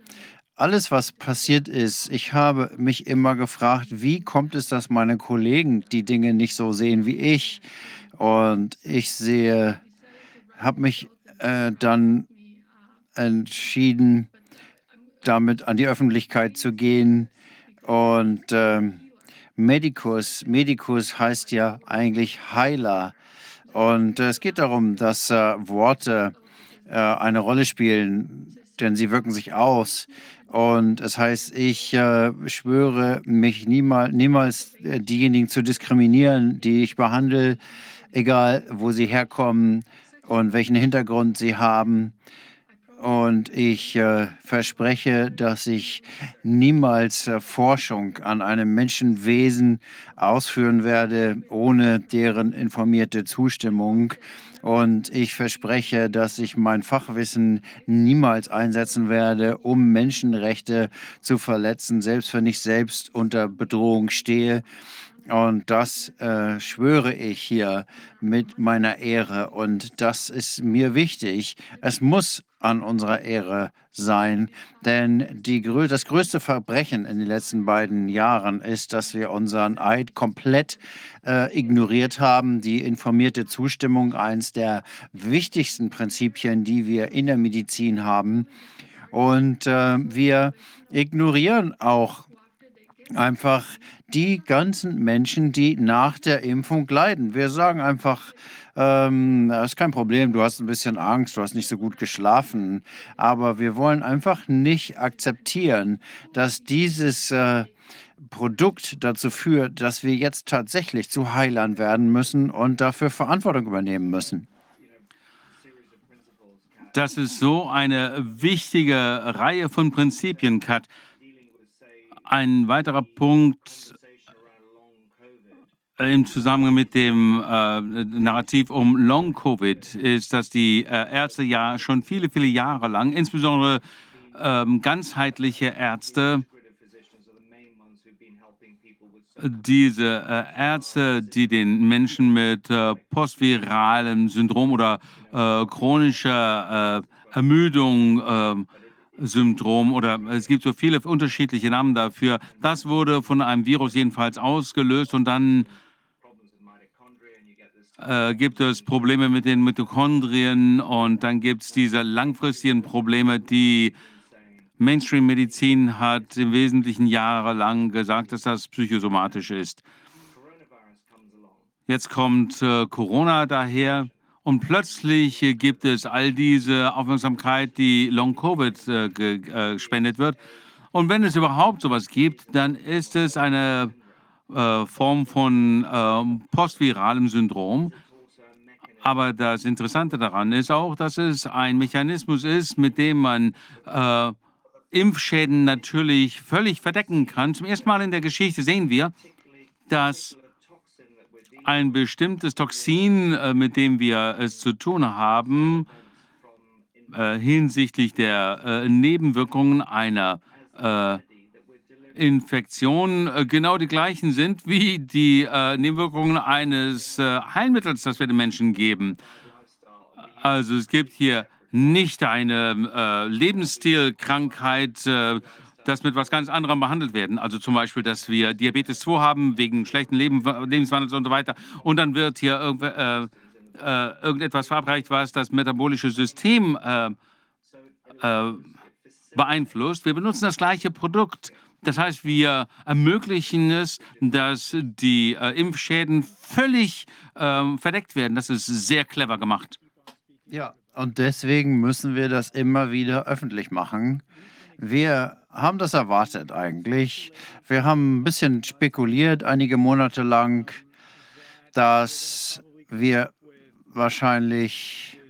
[SPEAKER 5] alles, was passiert ist, ich habe mich immer gefragt, wie kommt es, dass meine Kollegen die Dinge nicht so sehen wie ich? Und ich sehe, habe mich äh, dann entschieden, damit an die Öffentlichkeit zu gehen. Und äh, Medicus, Medicus heißt ja eigentlich Heiler. Und äh, es geht darum, dass äh, Worte äh, eine Rolle spielen, denn sie wirken sich aus. Und das heißt, ich äh, schwöre, mich niemals, niemals äh, diejenigen zu diskriminieren, die ich behandle, egal wo sie herkommen und welchen Hintergrund sie haben. Und ich äh, verspreche, dass ich niemals äh, Forschung an einem Menschenwesen ausführen werde, ohne deren informierte Zustimmung. Und ich verspreche, dass ich mein Fachwissen niemals einsetzen werde, um Menschenrechte zu verletzen, selbst wenn ich selbst unter Bedrohung stehe. Und das äh, schwöre ich hier mit meiner Ehre. Und das ist mir wichtig. Es muss an unserer Ehre sein. Denn die, das größte Verbrechen in den letzten beiden Jahren ist, dass wir unseren Eid komplett äh, ignoriert haben. Die informierte Zustimmung, eines der wichtigsten Prinzipien, die wir in der Medizin haben. Und äh, wir ignorieren auch einfach die ganzen Menschen, die nach der Impfung leiden. Wir sagen einfach, ähm, das ist kein Problem, du hast ein bisschen Angst, du hast nicht so gut geschlafen. Aber wir wollen einfach nicht akzeptieren, dass dieses äh, Produkt dazu führt, dass wir jetzt tatsächlich zu Heilern werden müssen und dafür Verantwortung übernehmen müssen.
[SPEAKER 4] Das ist so eine wichtige Reihe von Prinzipien, Kat. Ein weiterer Punkt äh, im Zusammenhang mit dem äh, Narrativ um Long-Covid ist, dass die äh, Ärzte ja schon viele, viele Jahre lang, insbesondere ähm, ganzheitliche Ärzte, diese äh, Ärzte, die den Menschen mit äh, postviralem Syndrom oder äh, chronischer Ermüdung, ähm, Syndrom oder es gibt so viele unterschiedliche Namen dafür. Das wurde von einem Virus jedenfalls ausgelöst und dann äh, gibt es Probleme mit den Mitochondrien und dann gibt es diese langfristigen Probleme, die Mainstream-Medizin hat im Wesentlichen jahrelang gesagt, dass das psychosomatisch ist. Jetzt kommt äh, Corona daher und plötzlich äh, gibt es all diese Aufmerksamkeit, die Long-Covid äh, ge- äh, gespendet wird. Und wenn es überhaupt sowas gibt, dann ist es eine äh, Form von ähm, postviralem Syndrom. Aber das Interessante daran ist auch, dass es ein Mechanismus ist, mit dem man äh, Impfschäden natürlich völlig verdecken kann. Zum ersten Mal in der Geschichte sehen wir, dass ein bestimmtes Toxin, äh, mit dem wir es zu tun haben, äh, hinsichtlich der äh, Nebenwirkungen einer Infektion genau die gleichen sind wie die Nebenwirkungen eines Heilmittels, das wir den Menschen geben. Also es gibt hier nicht eine Lebensstilkrankheit, das mit was ganz anderem behandelt werden. Also zum Beispiel, dass wir Diabetes 2 haben wegen schlechten Leben, Lebenswandels und so weiter. Und dann wird hier irgendw äh, äh, irgendetwas verabreicht, was das metabolische System äh, äh, beeinflusst. Wir benutzen das gleiche Produkt. Das heißt, wir ermöglichen es, dass die äh, Impfschäden völlig ähm, verdeckt werden. Das ist sehr clever gemacht.
[SPEAKER 5] Ja, und deswegen müssen wir das immer wieder öffentlich machen. Wir haben das erwartet eigentlich. Wir haben ein bisschen spekuliert einige Monate lang, dass wir wahrscheinlich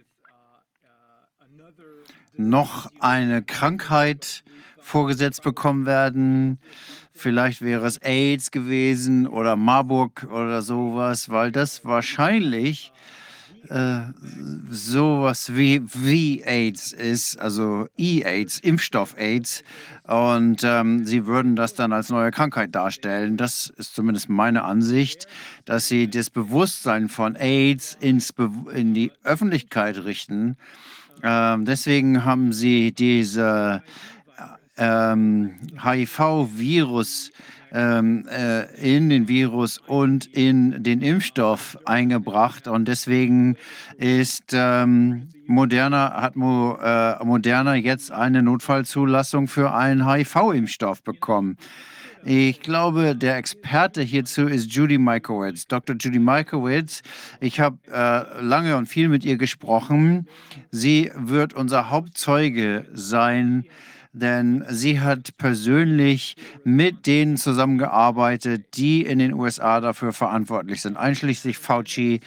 [SPEAKER 5] noch eine Krankheit vorgesetzt bekommen werden. Vielleicht wäre es AIDS gewesen oder Marburg oder sowas, weil das wahrscheinlich äh, sowas wie, wie AIDS ist, also E-AIDS, Impfstoff-AIDS. Und ähm, sie würden das dann als neue Krankheit darstellen. Das ist zumindest meine Ansicht, dass sie das Bewusstsein von AIDS ins Be in die Öffentlichkeit richten. Ähm, deswegen haben sie diese ähm, HIV-Virus ähm, äh, in den Virus und in den Impfstoff eingebracht. Und deswegen ist ähm, Moderna, hat Mo, äh, Moderna jetzt eine Notfallzulassung für einen HIV-Impfstoff bekommen. Ich glaube, der Experte hierzu ist Judy Mikowitz. Dr. Judy Mikowitz, ich habe äh, lange und viel mit ihr gesprochen. Sie wird unser Hauptzeuge sein, denn sie hat persönlich mit denen zusammengearbeitet, die in den USA dafür verantwortlich sind, einschließlich Fauci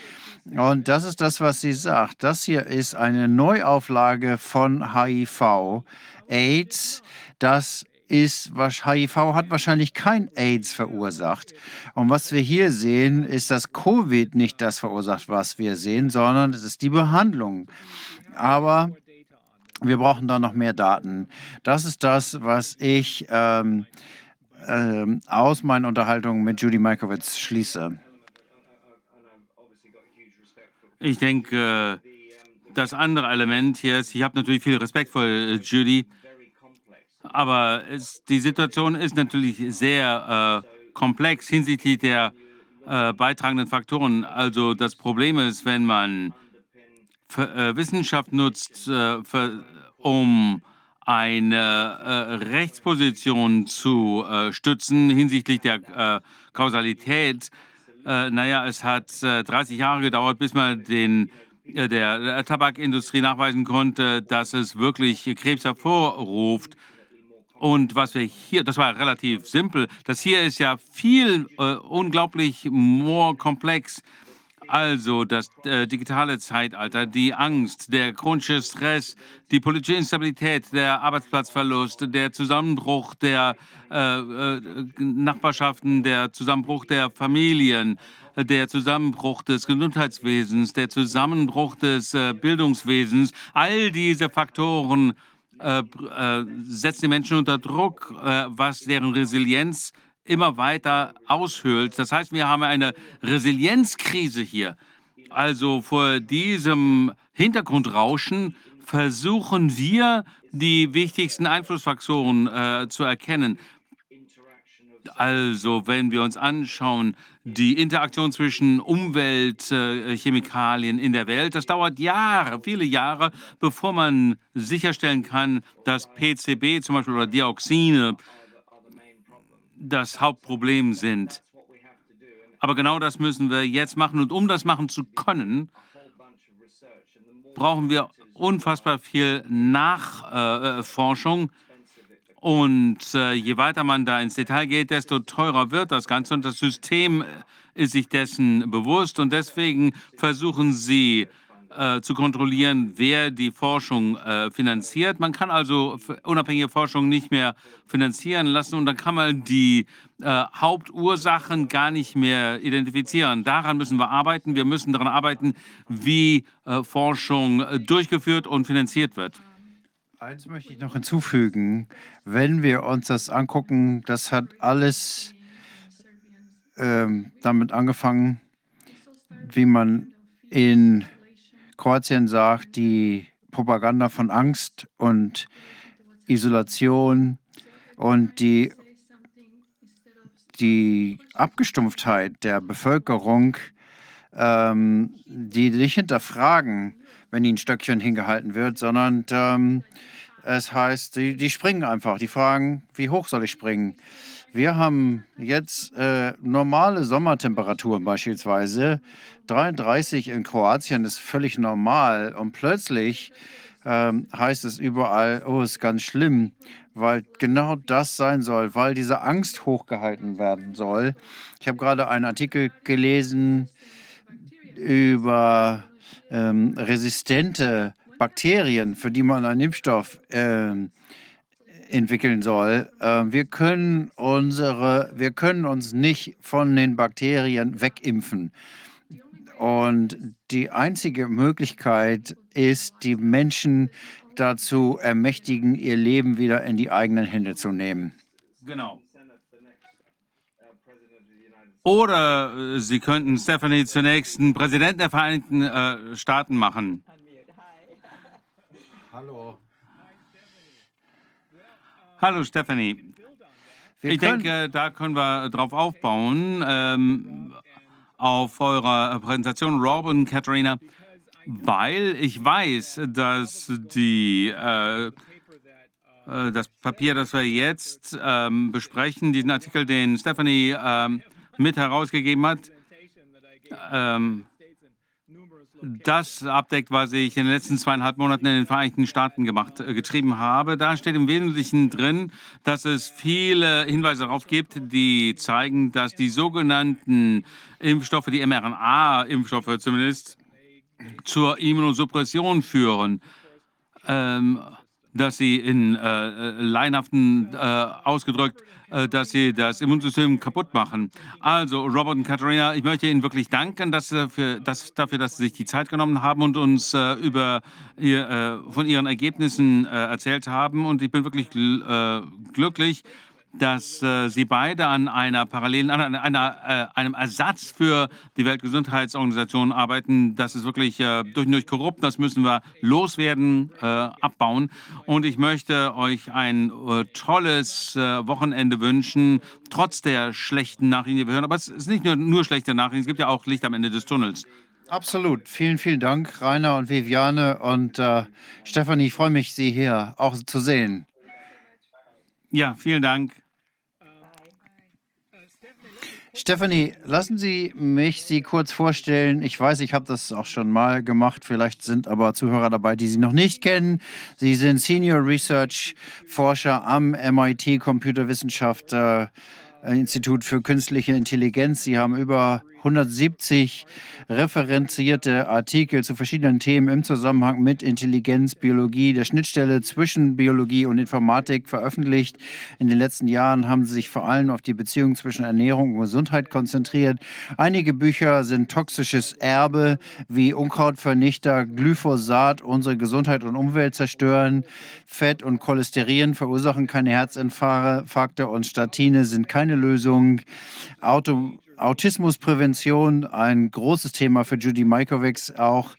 [SPEAKER 5] Und das ist das, was sie sagt. Das hier ist eine Neuauflage von HIV. AIDS, das ist, was HIV hat wahrscheinlich kein AIDS verursacht. Und was wir hier sehen, ist, dass Covid nicht das verursacht, was wir sehen, sondern es ist die Behandlung. Aber wir brauchen da noch mehr Daten. Das ist das, was ich ähm, ähm, aus meinen Unterhaltungen mit Judy Mikovits schließe.
[SPEAKER 4] Ich denke, das andere Element hier ist, ich habe natürlich viel Respekt vor äh, Judy, aber es, die Situation ist natürlich sehr äh, komplex hinsichtlich der äh, beitragenden Faktoren. Also das Problem ist, wenn man äh, Wissenschaft nutzt, äh, um eine äh, Rechtsposition zu äh, stützen hinsichtlich der äh, Kausalität. Äh, naja, es hat 30 Jahre gedauert, bis man den, der, der Tabakindustrie nachweisen konnte, dass es wirklich Krebs hervorruft. Und was wir hier, das war relativ simpel, das hier ist ja viel äh, unglaublich more komplex. Also das äh, digitale Zeitalter, die Angst, der chronische Stress, die politische Instabilität, der Arbeitsplatzverlust, der Zusammenbruch der äh, äh, Nachbarschaften, der Zusammenbruch der Familien, der Zusammenbruch des Gesundheitswesens, der Zusammenbruch des äh, Bildungswesens, all diese Faktoren äh, äh, setzen die Menschen unter Druck, was deren Resilienz immer weiter aushöhlt. Das heißt, wir haben eine Resilienzkrise hier. Also vor diesem Hintergrundrauschen versuchen wir, die wichtigsten Einflussfaktoren äh, zu erkennen. Also, wenn wir uns anschauen, die Interaktion zwischen Umweltchemikalien äh, in der Welt, das dauert Jahre, viele Jahre, bevor man sicherstellen kann, dass PCB zum Beispiel oder Dioxine das Hauptproblem sind. Aber genau das müssen wir jetzt machen. Und um das machen zu können, brauchen wir unfassbar viel Nachforschung. Und äh, je weiter man da ins Detail geht, desto teurer wird das Ganze. Und das System ist sich dessen bewusst. Und deswegen versuchen sie, äh, zu kontrollieren, wer die Forschung äh, finanziert. Man kann also unabhängige Forschung nicht mehr finanzieren lassen und dann kann man die äh, Hauptursachen gar nicht mehr identifizieren. Daran müssen wir arbeiten. Wir müssen daran arbeiten, wie äh, Forschung äh, durchgeführt und finanziert wird.
[SPEAKER 5] Eins möchte ich noch hinzufügen. Wenn wir uns das angucken, das hat alles ähm, damit angefangen, wie man in Kroatien sagt, die Propaganda von Angst und Isolation und die, die Abgestumpftheit der Bevölkerung, ähm, die nicht hinterfragen, wenn ihnen ein Stöckchen hingehalten wird, sondern ähm, es heißt, die, die springen einfach. Die fragen, wie hoch soll ich springen? Wir haben jetzt äh, normale Sommertemperaturen beispielsweise. 33 in Kroatien ist völlig normal und plötzlich ähm, heißt es überall, oh, ist ganz schlimm, weil genau das sein soll, weil diese Angst hochgehalten werden soll. Ich habe gerade einen Artikel gelesen über ähm, resistente Bakterien, für die man einen Impfstoff ähm, entwickeln soll. Äh, wir können unsere, wir können uns nicht von den Bakterien wegimpfen. Und die einzige Möglichkeit ist, die Menschen dazu ermächtigen, ihr Leben wieder in die eigenen Hände zu nehmen.
[SPEAKER 4] Genau. Oder äh, Sie könnten Stephanie zur nächsten Präsidenten der Vereinigten äh, Staaten machen.
[SPEAKER 5] Hallo.
[SPEAKER 4] Hallo Stephanie.
[SPEAKER 5] Wir
[SPEAKER 4] ich denke, da können wir drauf aufbauen. Ähm, auf eurer Präsentation, Rob und Katharina, weil ich weiß, dass die, äh, äh, das Papier, das wir jetzt ähm, besprechen, diesen Artikel, den Stephanie ähm, mit herausgegeben hat, ähm, das abdeckt, was ich in den letzten zweieinhalb Monaten in den Vereinigten Staaten gemacht, äh, getrieben habe. Da steht im Wesentlichen drin, dass es viele Hinweise darauf gibt, die zeigen, dass die sogenannten Impfstoffe, die mRNA-Impfstoffe zumindest, zur Immunosuppression führen. Ähm, dass sie in äh, leinhaften äh, ausgedrückt, äh, dass sie das Immunsystem kaputt machen. Also, Robert und Katharina, ich möchte Ihnen wirklich danken dass, äh, für, dass, dafür, dass Sie sich die Zeit genommen haben und uns äh, über ihr, äh, von Ihren Ergebnissen äh, erzählt haben. Und ich bin wirklich gl äh, glücklich, dass äh, Sie beide an einer parallelen, an einer, äh, einem Ersatz für die Weltgesundheitsorganisation arbeiten. Das ist wirklich äh, durch und durch korrupt. Das müssen wir loswerden, äh, abbauen. Und ich möchte euch ein äh, tolles äh, Wochenende wünschen, trotz der schlechten Nachrichten, die wir hören. Aber es ist nicht nur, nur schlechte Nachrichten, es gibt ja auch Licht am Ende des Tunnels.
[SPEAKER 5] Absolut. Vielen, vielen Dank, Rainer und Viviane und Stefanie. Ich freue mich, Sie hier auch zu sehen.
[SPEAKER 4] Ja, vielen Dank.
[SPEAKER 5] Stephanie, lassen Sie mich Sie kurz vorstellen. Ich weiß, ich habe das auch schon mal gemacht. Vielleicht sind aber Zuhörer dabei, die Sie noch nicht kennen. Sie sind Senior Research Forscher am MIT Computerwissenschaft äh, Institut für künstliche Intelligenz. Sie haben über 170 referenzierte Artikel zu verschiedenen Themen im Zusammenhang mit Intelligenz, Biologie, der Schnittstelle zwischen Biologie und Informatik veröffentlicht. In den letzten Jahren haben sie sich vor allem auf die Beziehung zwischen Ernährung und Gesundheit konzentriert. Einige Bücher sind toxisches Erbe wie Unkrautvernichter, Glyphosat, unsere Gesundheit und Umwelt zerstören. Fett und Cholesterin verursachen keine Herzinfarkte und Statine sind keine Lösung. Auto Autismusprävention, ein großes Thema für Judy Majkovics, auch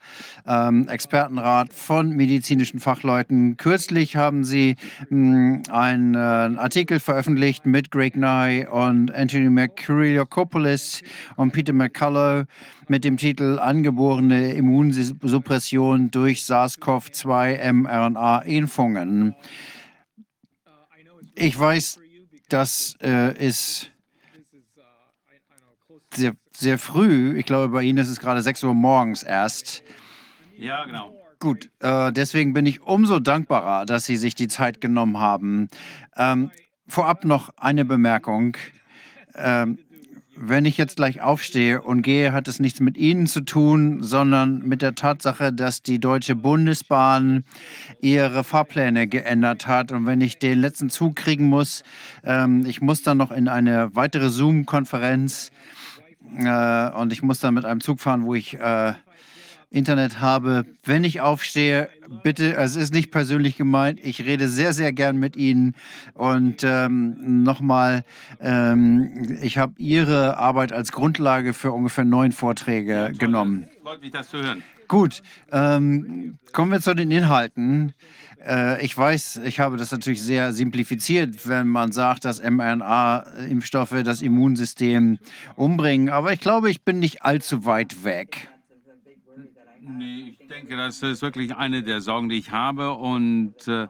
[SPEAKER 5] ähm, Expertenrat von medizinischen Fachleuten. Kürzlich haben sie mh, einen äh, Artikel veröffentlicht mit Greg Nye und Anthony Mercuriokopoulos und Peter McCullough mit dem Titel Angeborene Immunsuppression durch SARS-CoV-2 mRNA-Impfungen. Ich weiß, das äh, ist sehr, sehr früh. Ich glaube, bei Ihnen ist es gerade 6 Uhr morgens erst.
[SPEAKER 4] Ja, genau.
[SPEAKER 5] Gut, äh, deswegen bin ich umso dankbarer, dass Sie sich die Zeit genommen haben. Ähm, vorab noch eine Bemerkung. Ähm, wenn ich jetzt gleich aufstehe und gehe, hat es nichts mit Ihnen zu tun, sondern mit der Tatsache, dass die Deutsche Bundesbahn ihre Fahrpläne geändert hat. Und wenn ich den letzten Zug kriegen muss, ähm, ich muss dann noch in eine weitere Zoom-Konferenz äh, und ich muss dann mit einem Zug fahren, wo ich äh, Internet habe. Wenn ich aufstehe, bitte, es ist nicht persönlich gemeint, ich rede sehr, sehr gern mit Ihnen. Und ähm, nochmal, ähm, ich habe Ihre Arbeit als Grundlage für ungefähr neun Vorträge genommen.
[SPEAKER 4] Freut mich, das zu hören.
[SPEAKER 5] Gut, ähm, kommen wir zu den Inhalten. Äh, ich weiß, ich habe das natürlich sehr simplifiziert, wenn man sagt, dass mRNA-Impfstoffe das Immunsystem umbringen. Aber ich glaube, ich bin nicht allzu weit weg.
[SPEAKER 4] Nee, ich denke, das ist wirklich eine der Sorgen, die ich habe. Und äh,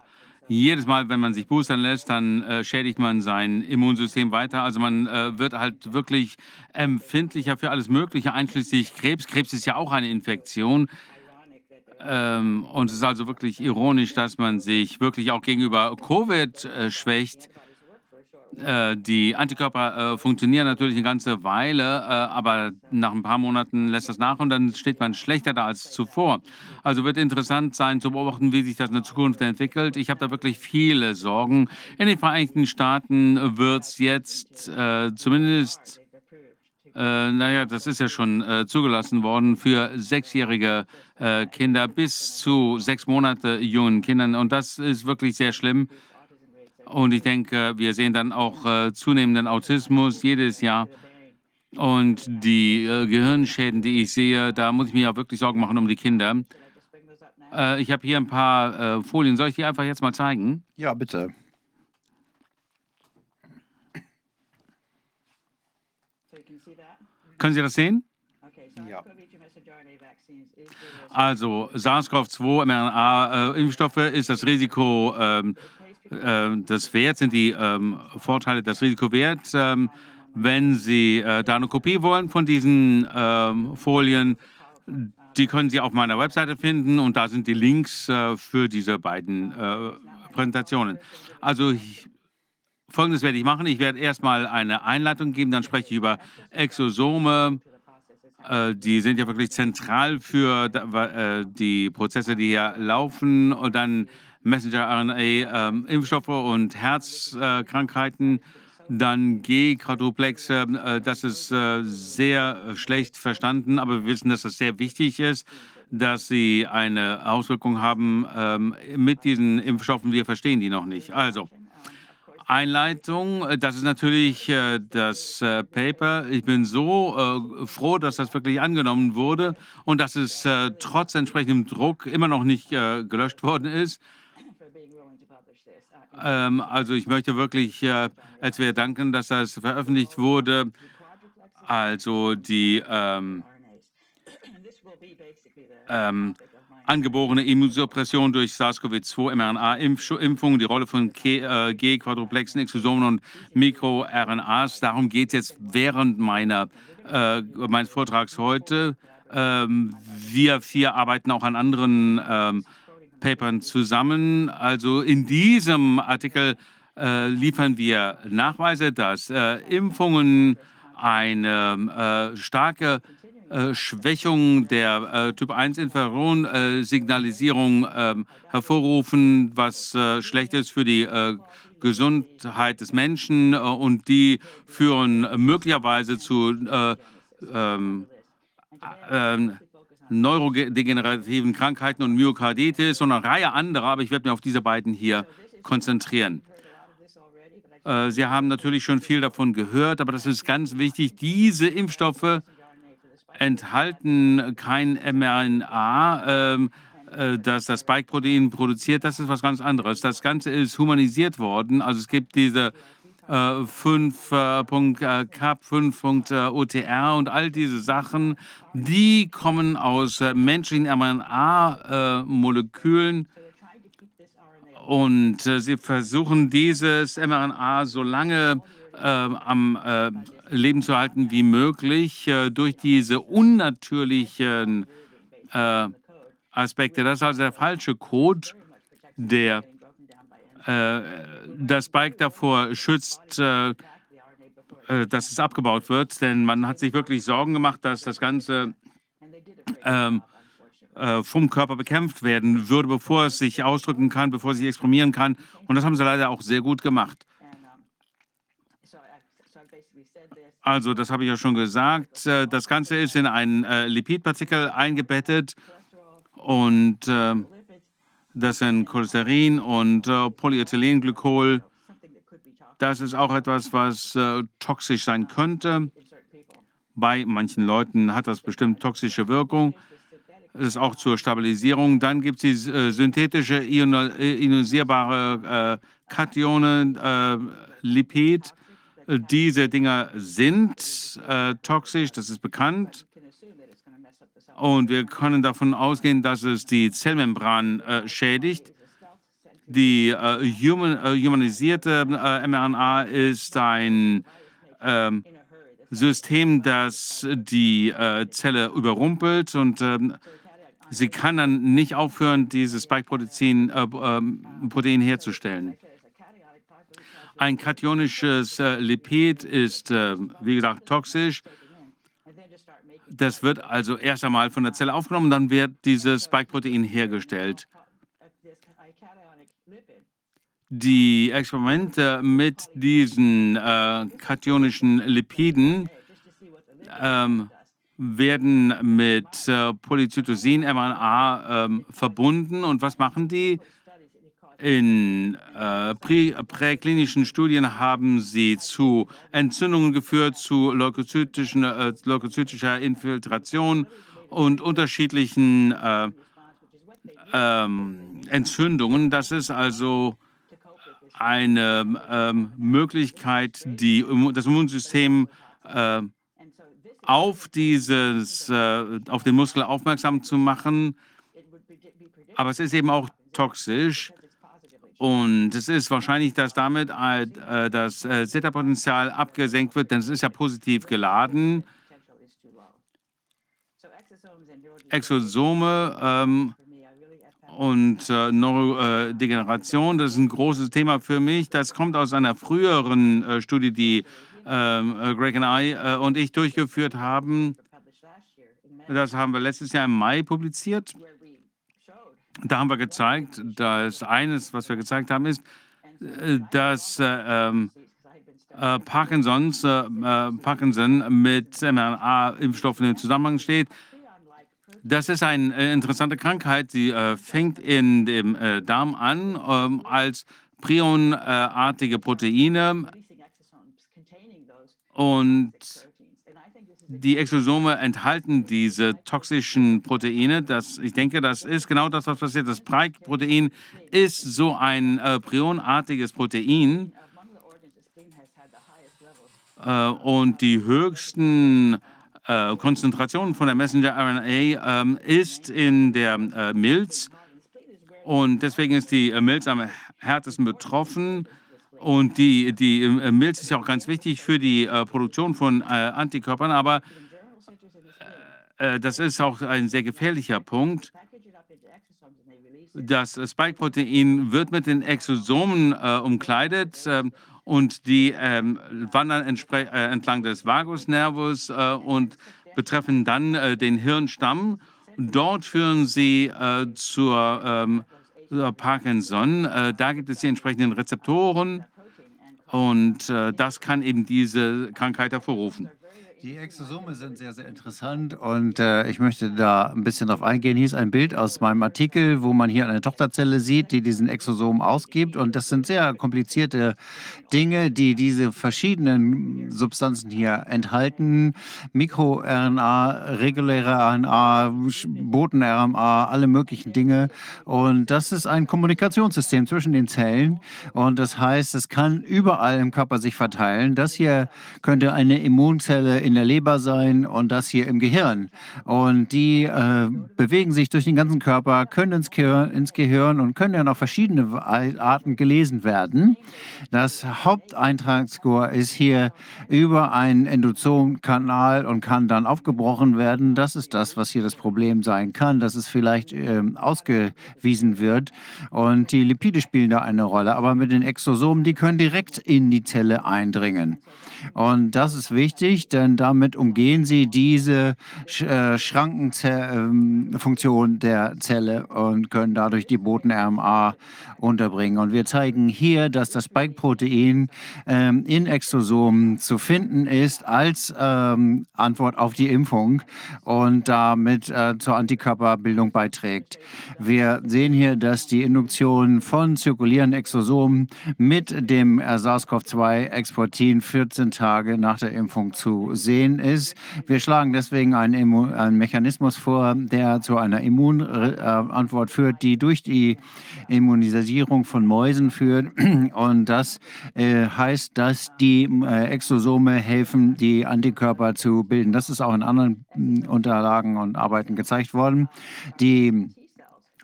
[SPEAKER 4] jedes Mal, wenn man sich boostern lässt, dann äh, schädigt man sein Immunsystem weiter. Also man äh, wird halt wirklich empfindlicher für alles Mögliche, einschließlich Krebs. Krebs ist ja auch eine Infektion. Ähm, und es ist also wirklich ironisch, dass man sich wirklich auch gegenüber Covid äh, schwächt. Äh, die Antikörper äh, funktionieren natürlich eine ganze Weile, äh, aber nach ein paar Monaten lässt das nach und dann steht man schlechter da als zuvor. Also wird interessant sein zu beobachten, wie sich das in der Zukunft entwickelt. Ich habe da wirklich viele Sorgen. In den Vereinigten Staaten wird es jetzt äh, zumindest äh, naja, das ist ja schon äh, zugelassen worden für sechsjährige äh, Kinder bis zu sechs Monate jungen Kindern. Und das ist wirklich sehr schlimm. Und ich denke, wir sehen dann auch äh, zunehmenden Autismus jedes Jahr. Und die äh, Gehirnschäden, die ich sehe, da muss ich mir ja wirklich Sorgen machen um die Kinder. Ich habe hier ein paar Folien. Soll ich die einfach jetzt mal zeigen?
[SPEAKER 5] Ja, bitte.
[SPEAKER 4] Können Sie das sehen?
[SPEAKER 5] Ja.
[SPEAKER 4] Also SARS-CoV-2 mRNA-Impfstoffe ist das Risiko ähm, äh, das wert, sind die ähm, Vorteile das Risiko wert. Ähm, wenn Sie äh, da eine Kopie wollen von diesen ähm, Folien, Die können Sie auf meiner Webseite finden und da sind die Links äh, für diese beiden äh, Präsentationen. Also ich, Folgendes werde ich machen. Ich werde erstmal eine Einleitung geben, dann spreche ich über Exosome. Äh, die sind ja wirklich zentral für äh, die Prozesse, die hier laufen. Und dann Messenger-RNA, ähm, Impfstoffe und Herzkrankheiten. Dann G-Quadruplexe, äh, das ist sehr schlecht verstanden, aber wir wissen, dass das sehr wichtig ist, dass sie eine Auswirkung haben ähm, mit diesen Impfstoffen. Wir verstehen die noch nicht. Also, Einleitung, äh, das ist natürlich äh, das äh, Paper. Ich bin so äh, froh, dass das wirklich angenommen wurde und dass es äh, trotz entsprechendem Druck immer noch nicht äh, gelöscht worden ist. Ähm, also ich möchte wirklich als wir danken, dass das veröffentlicht wurde. Also die ähm, ähm, angeborene Immunsuppression durch SARS-CoV-2 mRNA-Impfung, die Rolle von äh, G-Quadruplexen, Exosomen und MikroRNAs. Darum geht es jetzt während meiner, äh, meines Vortrags heute. Ähm, wir vier arbeiten auch an anderen ähm, Papern zusammen. Also in diesem Artikel äh, liefern wir Nachweise, dass äh, Impfungen eine äh, starke äh, Schwächung der äh, Typ-1-Interferon-Signalisierung ähm, hervorrufen, was äh, schlecht ist für die äh, Gesundheit des Menschen äh, und die führen möglicherweise zu äh, ähm, neurodegenerativen Krankheiten und Myokarditis und eine Reihe anderer, aber ich werde mich auf diese beiden hier konzentrieren. Äh, Sie haben natürlich schon viel davon gehört, aber das ist ganz wichtig. Diese Impfstoffe enthalten kein mRNA, ähm, äh, das das Spike-Protein produziert. Das ist was ganz anderes. Das Ganze ist humanisiert worden. Also es gibt diese äh, 5.cap, 5.OTR und all diese Sachen, die kommen aus äh, menschlichen mRNA-Molekülen. Und äh, sie versuchen dieses mRNA so lange äh, am äh, Leben zu halten wie möglich äh, durch diese unnatürlichen äh, Aspekte. Das ist also der falsche Code, der das Bike davor schützt, dass es abgebaut wird. Denn man hat sich wirklich Sorgen gemacht, dass das Ganze ähm, äh, vom Körper bekämpft werden würde, bevor es sich ausdrücken kann, bevor es sich exprimieren kann. Und das haben sie leider auch sehr gut gemacht. Also, das habe ich ja schon gesagt. Äh, Das Ganze ist in einen äh, Lipidpartikel eingebettet und äh, das sind Cholesterin und Polyethylenglykol. Das ist auch etwas, was toxisch sein könnte. Bei manchen Leuten hat das bestimmt toxische Wirkung. Das ist auch zur Stabilisierung. Dann gibt es die synthetische ionisierbare äh, Katione, äh, Lipid. Diese Dinger sind äh, toxisch, das ist bekannt. Und wir können davon ausgehen, dass es die Zellmembran äh, schädigt. Die äh, human, äh, humanisierte äh, mRNA ist ein ähm, System, das die äh, Zelle überrumpelt und ähm, sie kann dann nicht aufhören, dieses Spike-Protein äh, ähm, herzustellen. Ein kationisches äh, Lipid ist, äh, wie gesagt, toxisch. Das wird also erst einmal von der Zelle aufgenommen, dann wird dieses Spike-Protein hergestellt. Die Experimente mit diesen äh, kationischen Lipiden ähm, werden mit äh, Polycytosin-mRNA ähm, verbunden. Und was machen die? In äh, prä präklinischen Studien haben sie zu Entzündungen geführt, zu leukozytischen, äh, leukozytischer Infiltration und unterschiedlichen äh, ähm, Entzündungen. Das ist also eine ähm, Möglichkeit, die, das Immunsystem äh, auf, dieses, äh, auf den Muskel aufmerksam zu machen. Aber es ist eben auch toxisch. Und es ist wahrscheinlich, dass damit äh, das äh, Zeta-Potenzial abgesenkt wird, denn es ist ja positiv geladen. Exosome ähm, und äh, Neurodegeneration, das ist ein großes Thema für mich. Das kommt aus einer früheren äh, Studie, die ähm, äh, Greg und I und ich durchgeführt haben. Das haben wir letztes Jahr im Mai publiziert. Da haben wir gezeigt, dass eines, was wir gezeigt haben, ist, äh, dass äh, ähm, äh, Parkinsons, äh, äh, Parkinson mit mRNA-Impfstoffen im Zusammenhang steht. Das ist eine äh, interessante Krankheit. Sie fängt in dem Darm an ähm, als prionartige Proteine und die Exosome enthalten diese toxischen Proteine. Das, ich denke, das ist genau das, was passiert. Das Spike-Protein ist so ein äh, prionartiges Protein. Äh, und die höchsten äh, Konzentrationen von der Messenger-RNA ähm, ist in der äh, Milz. Und deswegen ist die äh, Milz am härtesten betroffen. Und die, die äh, Milz ist ja auch ganz wichtig für die äh, Produktion von äh, Antikörpern, aber äh, das ist auch ein sehr gefährlicher Punkt. Das Spike-Protein wird mit den Exosomen äh, umkleidet ähm, und die ähm, wandern äh, entlang des Vagusnervus äh, und betreffen dann äh, den Hirnstamm. Dort führen sie äh, zur, ähm, zur Parkinson. Äh, da gibt es die entsprechenden Rezeptoren und äh, das kann eben diese Krankheit hervorrufen.
[SPEAKER 5] Die Exosome sind sehr, sehr interessant und äh, ich möchte da ein bisschen drauf eingehen. Hier ist ein Bild aus meinem Artikel, wo man hier eine Tochterzelle sieht, die diesen Exosom ausgibt. Und das sind sehr komplizierte Dinge, die diese verschiedenen Substanzen hier enthalten. MikroRNA, reguläre RNA, Boten-RNA, alle möglichen Dinge. Und das ist ein Kommunikationssystem zwischen den Zellen. Und das heißt, es kann überall im Körper sich verteilen. Das hier könnte eine Immunzelle in der Leber sein und das hier im Gehirn. Und die äh, bewegen sich durch den ganzen Körper, können ins Gehirn, ins Gehirn und können dann auf verschiedene Arten gelesen werden. Das Haupteintragsscore ist hier über einen Endozomkanal und kann dann aufgebrochen werden. Das ist das, was hier das Problem sein kann, dass es vielleicht ähm, ausgewiesen wird. Und die Lipide spielen da eine Rolle. Aber mit den Exosomen, die können direkt in die Zelle eindringen. Und das ist wichtig, denn damit umgehen sie diese äh, Schrankenfunktion der Zelle und können dadurch die Boten-RMA unterbringen. Und wir zeigen hier, dass das Spike-Protein ähm, in Exosomen zu finden ist als ähm, Antwort auf die Impfung und damit äh, zur Antikörperbildung beiträgt. Wir sehen hier, dass die Induktion von zirkulierenden Exosomen mit dem äh, SARS-CoV-2-Exportin 14 Tage nach der Impfung zu sehen ist. Wir schlagen deswegen einen, Immu einen Mechanismus vor, der zu einer Immunantwort führt, die durch die Immunisierung von Mäusen führt. Und das äh, heißt, dass die äh, Exosome helfen, die Antikörper zu bilden. Das ist auch in anderen mh, Unterlagen und Arbeiten gezeigt worden. Die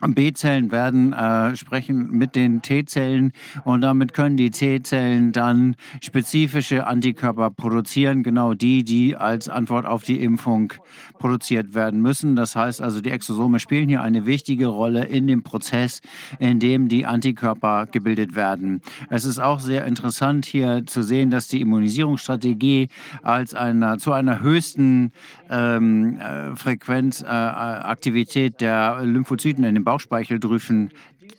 [SPEAKER 5] B-Zellen werden äh, sprechen mit den T-Zellen. Und damit können die T-Zellen dann spezifische Antikörper produzieren, genau die, die als Antwort auf die Impfung produziert werden müssen. Das heißt also, die Exosome spielen hier eine wichtige Rolle in dem Prozess, in dem die Antikörper gebildet werden. Es ist auch sehr interessant hier zu sehen, dass die Immunisierungsstrategie als einer, zu einer höchsten ähm, äh, Frequenz, äh, Aktivität der Lymphozyten in den Bauchspeicheldrüsen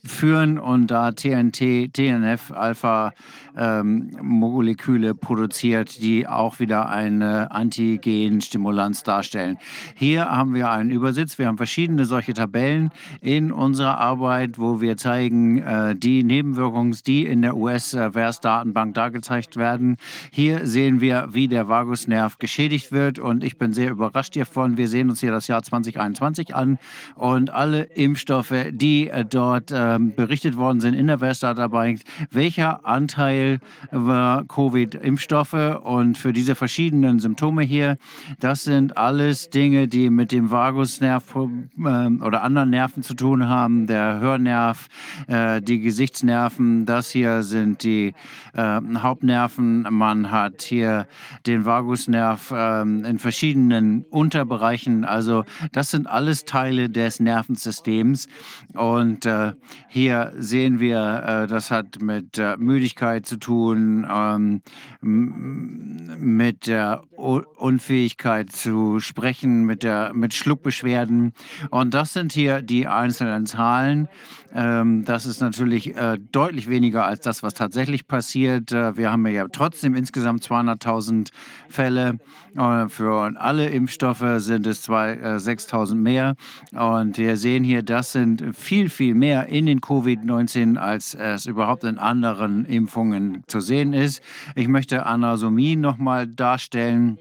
[SPEAKER 5] führen und da TNT, TNF, Alpha ähm, Moleküle produziert, die auch wieder eine Antigenstimulanz darstellen. Hier haben wir einen Übersitz. Wir haben verschiedene solche Tabellen in unserer Arbeit, wo wir zeigen, äh, die Nebenwirkungen, die in der US-VERS-Datenbank dargezeigt werden. Hier sehen wir, wie der Vagusnerv geschädigt wird und ich bin sehr überrascht hiervon. Wir sehen uns hier das Jahr 2021 an und alle Impfstoffe, die äh, dort äh, berichtet worden sind in der Westdatarbeit, welcher Anteil war Covid-Impfstoffe und für diese verschiedenen Symptome hier, das sind alles Dinge, die mit dem Vagusnerv ähm, oder anderen Nerven zu tun haben, der Hörnerv, äh, die Gesichtsnerven, das hier sind die äh, Hauptnerven. Man hat hier den Vagusnerv ähm, in verschiedenen Unterbereichen. Also das sind alles Teile des Nervensystems. Und äh, hier sehen wir, äh, das hat mit Müdigkeit zu tun, ähm, mit der Unfähigkeit zu sprechen, mit, der, mit Schluckbeschwerden. Und das sind hier die einzelnen Zahlen. Ähm, das ist natürlich äh, deutlich weniger als das, was tatsächlich passiert. Äh, wir haben ja trotzdem insgesamt 200.000 Fälle. Äh, für alle Impfstoffe sind es zwei, äh, 6.000 mehr. Und wir sehen hier, das sind viel, viel mehr in den Covid-19, als es überhaupt in anderen Impfungen zu sehen ist. Ich möchte Anasomie nochmal darstellen.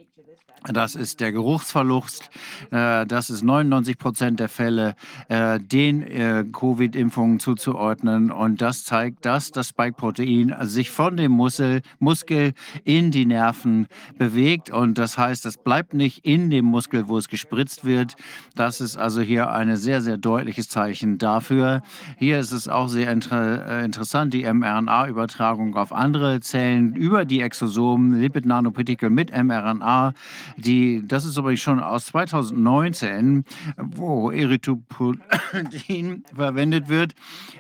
[SPEAKER 5] Das ist der Geruchsverlust. Äh, das ist 99 Prozent der Fälle, äh, den äh, Covid-Impfungen zuzuordnen. Und das zeigt, dass das Spike-Protein sich von dem Muskel, in die Nerven bewegt. Und das heißt, es bleibt nicht in dem Muskel, wo es gespritzt wird. Das ist also hier ein sehr, sehr deutliches Zeichen dafür. Hier ist es auch sehr inter interessant, die mRNA-Übertragung auf andere Zellen über die Exosomen, Lipid-Nanopartikel mit mRNA. Die, das ist aber schon aus 2019, wo Erythropoietin verwendet wird.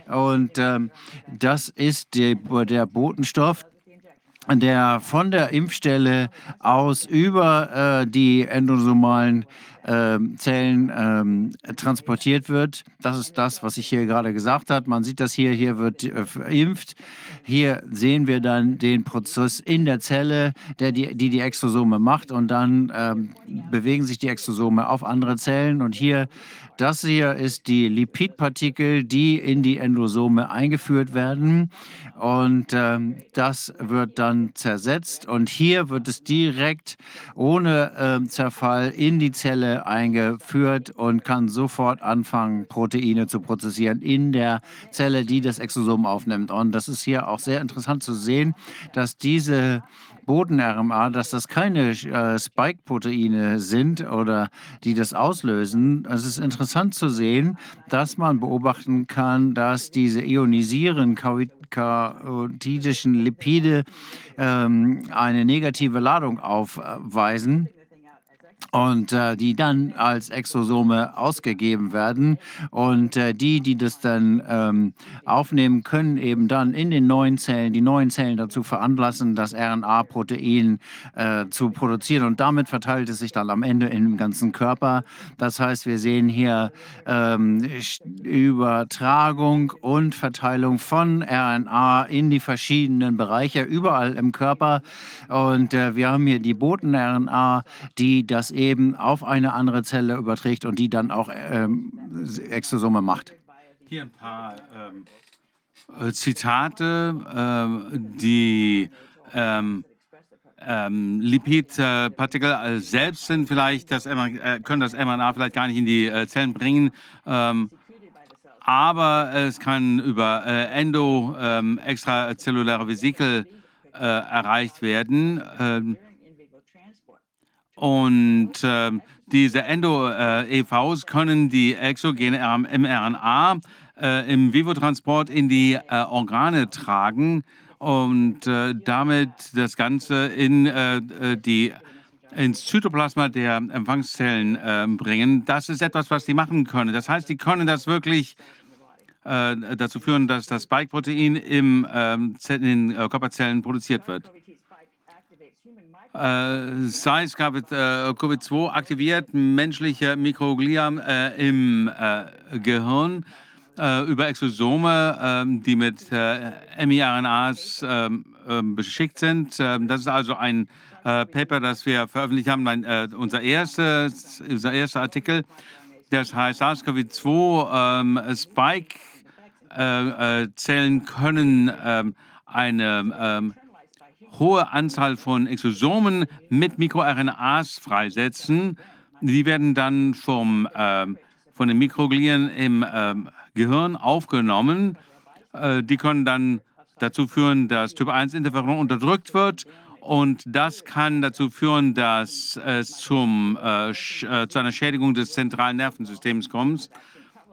[SPEAKER 5] Und ähm, das ist die, der Botenstoff, der von der Impfstelle aus über äh, die endosomalen Zellen ähm, transportiert wird. Das ist das, was ich hier gerade gesagt habe. Man sieht das hier, hier wird äh, verimpft. Hier sehen wir dann den Prozess in der Zelle, der die die, die Exosome macht und dann ähm, bewegen sich die Exosome auf andere Zellen und hier das hier ist die Lipidpartikel, die in die Endosome eingeführt werden. Und ähm, das wird dann zersetzt. Und hier wird es direkt ohne ähm, Zerfall in die Zelle eingeführt und kann sofort anfangen, Proteine zu prozessieren in der Zelle, die das Exosom aufnimmt. Und das ist hier auch sehr interessant zu sehen, dass diese Boden-RMA, dass das keine äh, Spike-Proteine sind oder die das auslösen. Es ist interessant zu sehen, dass man beobachten kann, dass diese ionisierenden karotidischen Lipide ähm, eine negative Ladung aufweisen und äh, die dann als Exosome ausgegeben werden. Und äh, die, die das dann ähm, aufnehmen, können eben dann in den neuen Zellen, die neuen Zellen dazu veranlassen, das RNA-Protein äh, zu produzieren. Und damit verteilt es sich dann am Ende im ganzen Körper. Das heißt, wir sehen hier ähm, Übertragung und Verteilung von RNA in die verschiedenen Bereiche überall im Körper. Und äh, wir haben hier die Boten-RNA, die das eben auf eine andere Zelle überträgt und die dann auch ähm, Exosome macht.
[SPEAKER 4] Hier ein paar ähm, äh, Zitate, ähm, die ähm, ähm, Lipidpartikel äh, selbst sind vielleicht das äh, können das mRNA vielleicht gar nicht in die äh, Zellen bringen, ähm, aber es kann über äh, endo ähm, extrazelluläre Vesikel äh, erreicht werden. Ähm, und äh, diese Endo-EVs können die exogene mRNA äh, im Vivo-Transport in die äh, Organe tragen und äh, damit das Ganze in äh, äh, die ins Zytoplasma der Empfangszellen bringen. Das ist etwas, was die machen können. Das heißt, die können das wirklich dazu führen, dass das Spike-Protein im, ähm, in den Körperzellen produziert wird. Äh, SARS-CoV-2 aktiviert menschliche Mikroglia äh, im äh, Gehirn äh, über Exosome, ähm, die mit äh, miRNAs ähm, ähm, beschickt sind. das ist also ein äh, Paper, das wir veröffentlicht haben, mein, unser, erstes, unser erster Artikel. Das heißt, SARS-CoV-2 Spike-Zellen können eine hohe Anzahl von Exosomen mit MikroRNAs freisetzen. Die werden dann vom, äh, von den Mikroglien im ähm, Gehirn aufgenommen. Äh, die können dann dazu führen, dass Typ 1 Interferon unterdrückt wird und das kann dazu führen, dass es zum, äh, äh, zu einer Schädigung des zentralen Nervensystems kommt.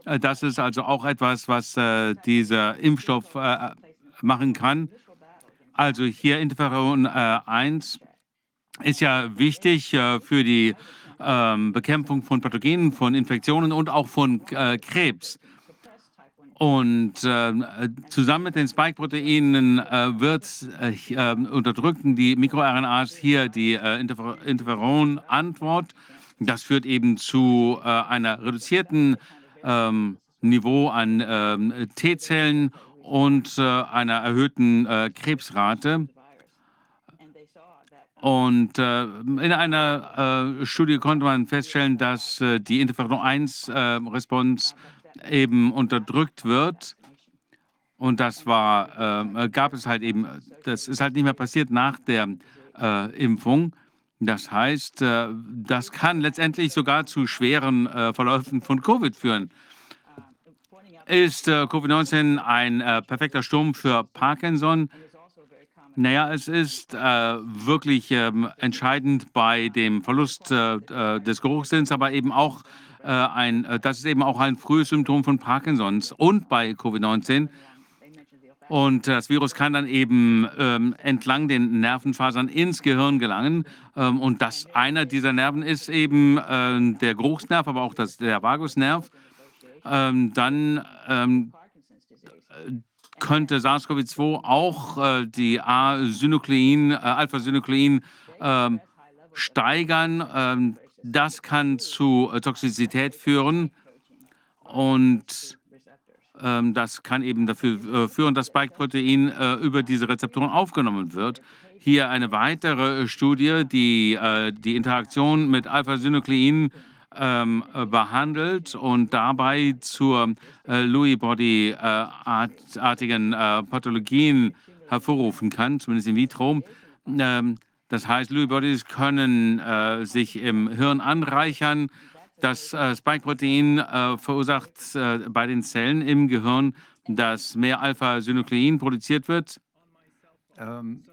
[SPEAKER 4] Äh, Das ist also auch etwas, was äh, dieser Impfstoff äh, machen kann. Also hier Interferon äh, 1 ist ja wichtig äh, für die ähm, Bekämpfung von Pathogenen, von Infektionen und auch von äh, Krebs. Und äh, zusammen mit den Spike-Proteinen äh, wird äh, äh, unterdrückten die MikroRNAs hier die äh, Interfer Interferon-Antwort. Das führt eben zu äh, einer reduzierten ähm, Niveau an ähm, T-Zellen und äh, einer erhöhten äh, Krebsrate. Und äh, in einer äh, Studie konnte man feststellen, dass äh, die Interferon-1-Response eben unterdrückt wird. Und das war, äh, gab es halt eben, das ist halt nicht mehr passiert nach der äh, Impfung. Das heißt, äh, das kann letztendlich sogar zu schweren äh, Verläufen von Covid führen. Ist äh, Covid-19 ein äh, perfekter Sturm für Parkinson? Naja, es ist äh, wirklich ähm, entscheidend bei dem Verlust äh, äh, des Geruchssinns, aber eben auch äh, ein, das ist eben auch ein frühes Symptom von Parkinsons und bei Covid-19. Und das Virus kann dann eben ähm, entlang den Nervenfasern ins Gehirn gelangen. Ähm, und das einer dieser Nerven ist eben äh, der Geruchsnerv, aber auch das, der Vagusnerv. Ähm, dann ähm, könnte SARS-CoV-2 auch äh, die A-Synuklein, äh, Alpha-Synuklein ähm, steigern. Ähm, das kann zu äh, Toxizität führen und ähm, das kann eben dafür äh, führen, dass Spike-Protein äh, über diese Rezeptoren aufgenommen wird. Hier eine weitere Studie, die äh, die Interaktion mit Alpha-Synuklein ähm, äh, behandelt und dabei zur äh, Lewy-Body-artigen äh, Pathologien hervorrufen kann, zumindest in vitro. Ähm, das heißt, Lewy Bodies können äh, sich im Hirn anreichern. Das äh, Spike-Protein äh, verursacht äh, bei den Zellen im Gehirn, dass mehr Alpha-Synuklein produziert wird.
[SPEAKER 5] Ähm,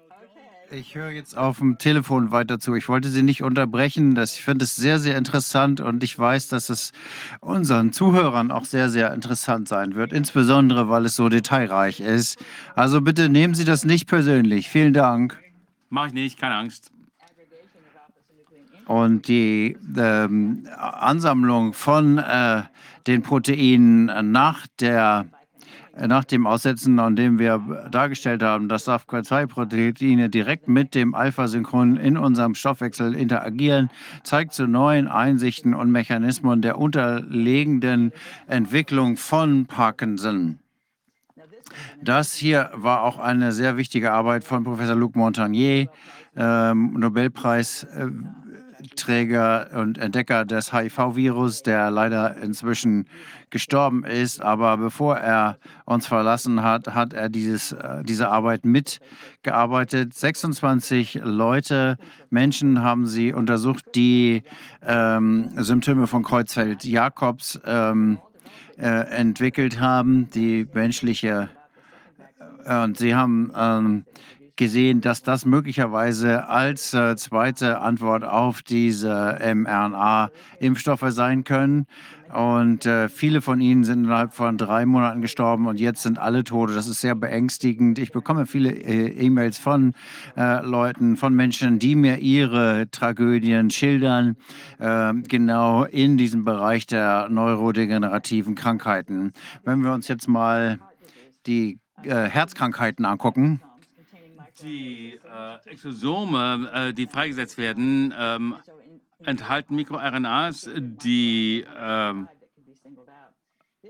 [SPEAKER 5] ich höre jetzt auf dem Telefon weiter zu. Ich wollte Sie nicht unterbrechen. Das, ich finde es sehr, sehr interessant und ich weiß, dass es unseren Zuhörern auch sehr, sehr interessant sein wird, insbesondere weil es so detailreich ist. Also bitte nehmen Sie das nicht persönlich. Vielen Dank.
[SPEAKER 4] Mache ich nicht, keine Angst.
[SPEAKER 5] Und die ähm, Ansammlung von äh, den Proteinen nach, der, äh, nach dem Aussetzen, an dem wir dargestellt haben, dass SAF2-Proteine direkt mit dem Alpha-Synchron in unserem Stoffwechsel interagieren, zeigt zu neuen Einsichten und Mechanismen der unterliegenden Entwicklung von Parkinson. Das hier war auch eine sehr wichtige Arbeit von Professor Luc Montagnier, ähm, Nobelpreisträger und Entdecker des HIV-Virus, der leider inzwischen gestorben ist. Aber bevor er uns verlassen hat, hat er dieses, äh, diese Arbeit mitgearbeitet. 26 Leute, Menschen haben sie untersucht, die ähm, Symptome von Kreuzfeld-Jakobs ähm, äh, entwickelt haben, die menschliche äh, und Sie haben ähm, gesehen, dass das möglicherweise als äh, zweite Antwort auf diese mRNA-Impfstoffe sein können. Und äh, viele von ihnen sind innerhalb von drei Monaten gestorben und jetzt sind alle tot. Das ist sehr beängstigend. Ich bekomme viele äh, E-Mails von äh, Leuten, von Menschen, die mir ihre Tragödien schildern, äh, genau in diesem Bereich der neurodegenerativen Krankheiten. Wenn wir uns jetzt mal die äh, Herzkrankheiten angucken,
[SPEAKER 4] Die äh, Exosome, äh, die freigesetzt werden, ähm, enthalten MikroRNAs, die ähm,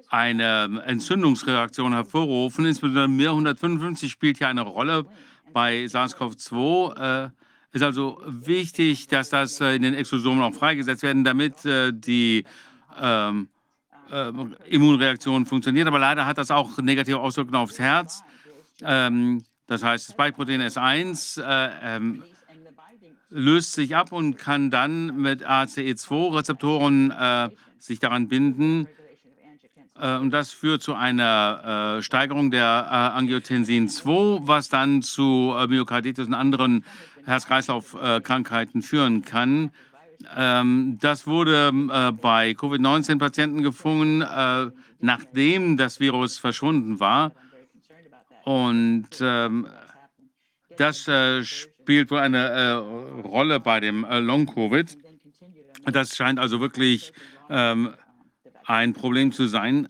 [SPEAKER 4] eine Entzündungsreaktion hervorrufen. Insbesondere MIR 155 spielt hier eine Rolle bei SARS-CoV-2. Äh, ist also wichtig, dass das äh, in den Exosomen auch freigesetzt werden, damit äh, die ähm, äh, Immunreaktion funktioniert. Aber leider hat das auch negative Auswirkungen aufs Herz. Ähm, das heißt, das Spike-Protein S1 äh, ähm, löst sich ab und kann dann mit ACE2-Rezeptoren äh, sich daran binden. Äh, und das führt zu einer äh, Steigerung der äh, Angiotensin 2, was dann zu äh, Myokarditis und anderen Herz-Kreislauf-Krankheiten führen kann. Ähm, das wurde bei Covid-19-Patienten gefunden, nachdem das Virus verschwunden war. Und ähm, das äh, spielt wohl eine äh, Rolle bei dem äh, Long-Covid. Das scheint also wirklich ähm, ein Problem zu sein.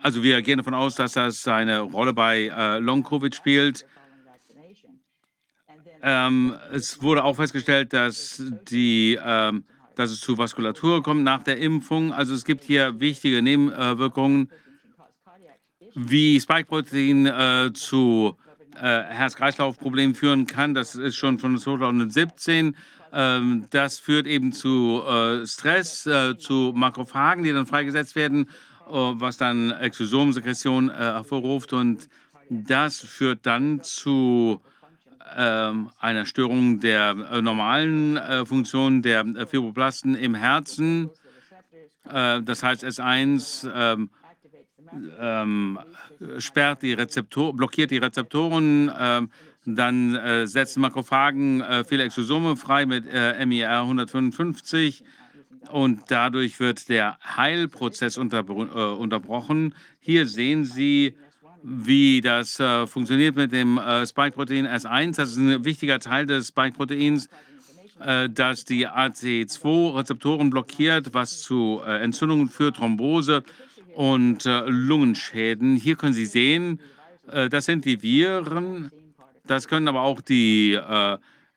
[SPEAKER 4] Also wir gehen davon aus, dass das eine Rolle bei äh, Long-Covid spielt. Ähm, es wurde auch festgestellt, dass, die, ähm, dass es zu Vaskulatur kommt nach der Impfung. Also es gibt hier wichtige Nebenwirkungen, wie Spike-Protein äh, zu äh, Herz-Kreislauf-Problemen führen kann. Das ist schon von 2017. Ähm, das führt eben zu äh, Stress, äh, zu Makrophagen, die dann freigesetzt werden, äh, was dann Exosomsekretion äh, hervorruft. Und das führt dann zu ähm, einer Störung der normalen Funktion der Fibroblasten im Herzen. Das heißt, S1 ähm, sperrt die Rezeptor blockiert die Rezeptoren, ähm, dann äh, setzen Makrophagen äh, viele Exosome frei mit äh, MIR 155 und dadurch wird der Heilprozess unter, äh, unterbrochen. Hier sehen Sie wie das äh, funktioniert mit dem äh, Spike-Protein S1. Das ist ein wichtiger Teil des Spike-Proteins, das die AC2-Rezeptoren blockiert, was zu Entzündungen führt, Thrombose und äh, Lungenschäden. Hier können Sie sehen, äh, das sind die Viren. Das können aber auch die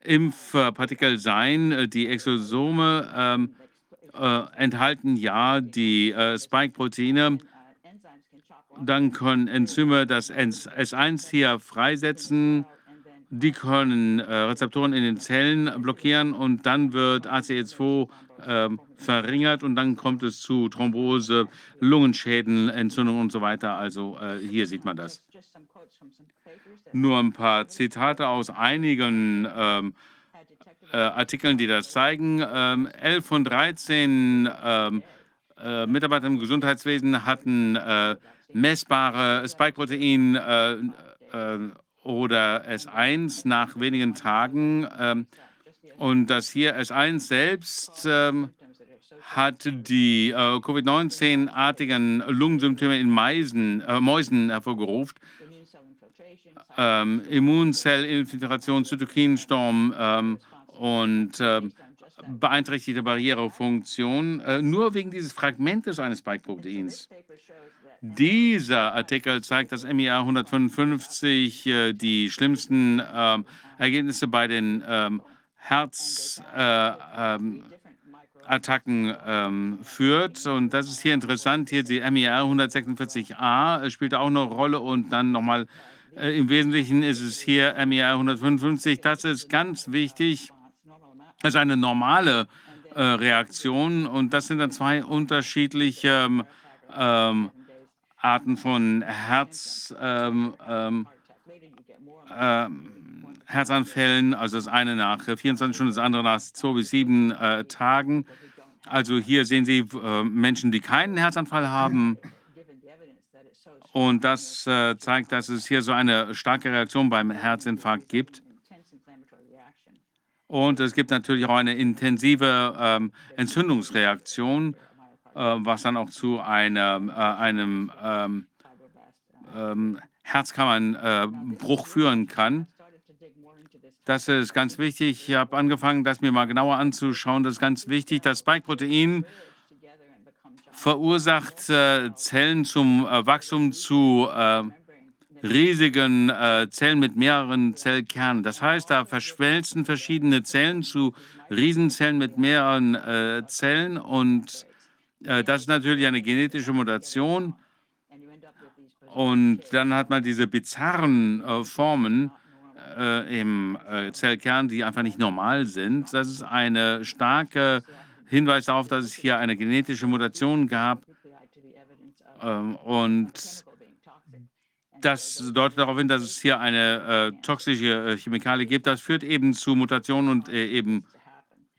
[SPEAKER 4] Impfpartikel sein. Die Exosome ähm, enthalten ja die Spike-Proteine dann können Enzyme das S1 hier freisetzen. Die können äh, Rezeptoren in den Zellen blockieren und dann wird ACE2 äh, verringert und dann kommt es zu Thrombose, Lungenschäden, Entzündung und so weiter. Also äh, hier sieht man das. Nur ein paar Zitate aus einigen ähm, äh, Artikeln, die das zeigen. Ähm, 11 von 13 ähm, äh, Mitarbeiter im Gesundheitswesen hatten äh, messbare Spike-Protein äh, äh, oder S1 nach wenigen Tagen. Ähm, und das hier S1 selbst ähm, hat die äh, Covid-19-artigen Lungensymptome in Meisen, äh, Mäusen hervorgerufen. Ähm, Immunzellinfiltration, Zytokinsturm ähm, und äh, beeinträchtigte Barrierefunktion, äh, nur wegen dieses Fragmentes eines Spike-Proteins. Dieser Artikel zeigt, dass MIA 155 äh, die schlimmsten äh, Ergebnisse bei den ähm, Herzattacken äh, ähm, führt. Und das ist hier interessant. Hier die MIR 146a spielt auch eine Rolle und dann nochmal äh, im Wesentlichen ist es hier MIR 155. Das ist ganz wichtig. Das ist eine normale äh, Reaktion und das sind dann zwei unterschiedliche ähm, ähm, Arten von Herz, ähm, ähm, äh, Herzanfällen. Also das eine nach 24 Stunden, das andere nach zwei bis sieben äh, Tagen. Also hier sehen Sie äh, Menschen, die keinen Herzanfall haben. Und das äh, zeigt, dass es hier so eine starke Reaktion beim Herzinfarkt gibt. Und es gibt natürlich auch eine intensive ähm, Entzündungsreaktion äh, was dann auch zu einer, äh, einem ähm, ähm, Herzkammernbruch führen kann. Das ist ganz wichtig. Ich habe angefangen, das mir mal genauer anzuschauen. Das ist ganz wichtig. Das Spike-Protein verursacht äh, Zellen zum äh, Wachstum zu äh, riesigen äh, Zellen mit mehreren Zellkernen. Das heißt, da verschmelzen verschiedene Zellen zu Riesenzellen mit mehreren äh, Zellen und äh, das ist natürlich eine genetische Mutation. Und dann hat man diese bizarren Formen äh, im äh, Zellkern, die einfach nicht normal sind. Das ist ein starker Hinweis darauf, dass es hier eine genetische Mutation gab. Ähm, und das deutet darauf hin, dass es hier eine äh, toxische äh, Chemikalie gibt. Das führt eben zu Mutationen und äh, eben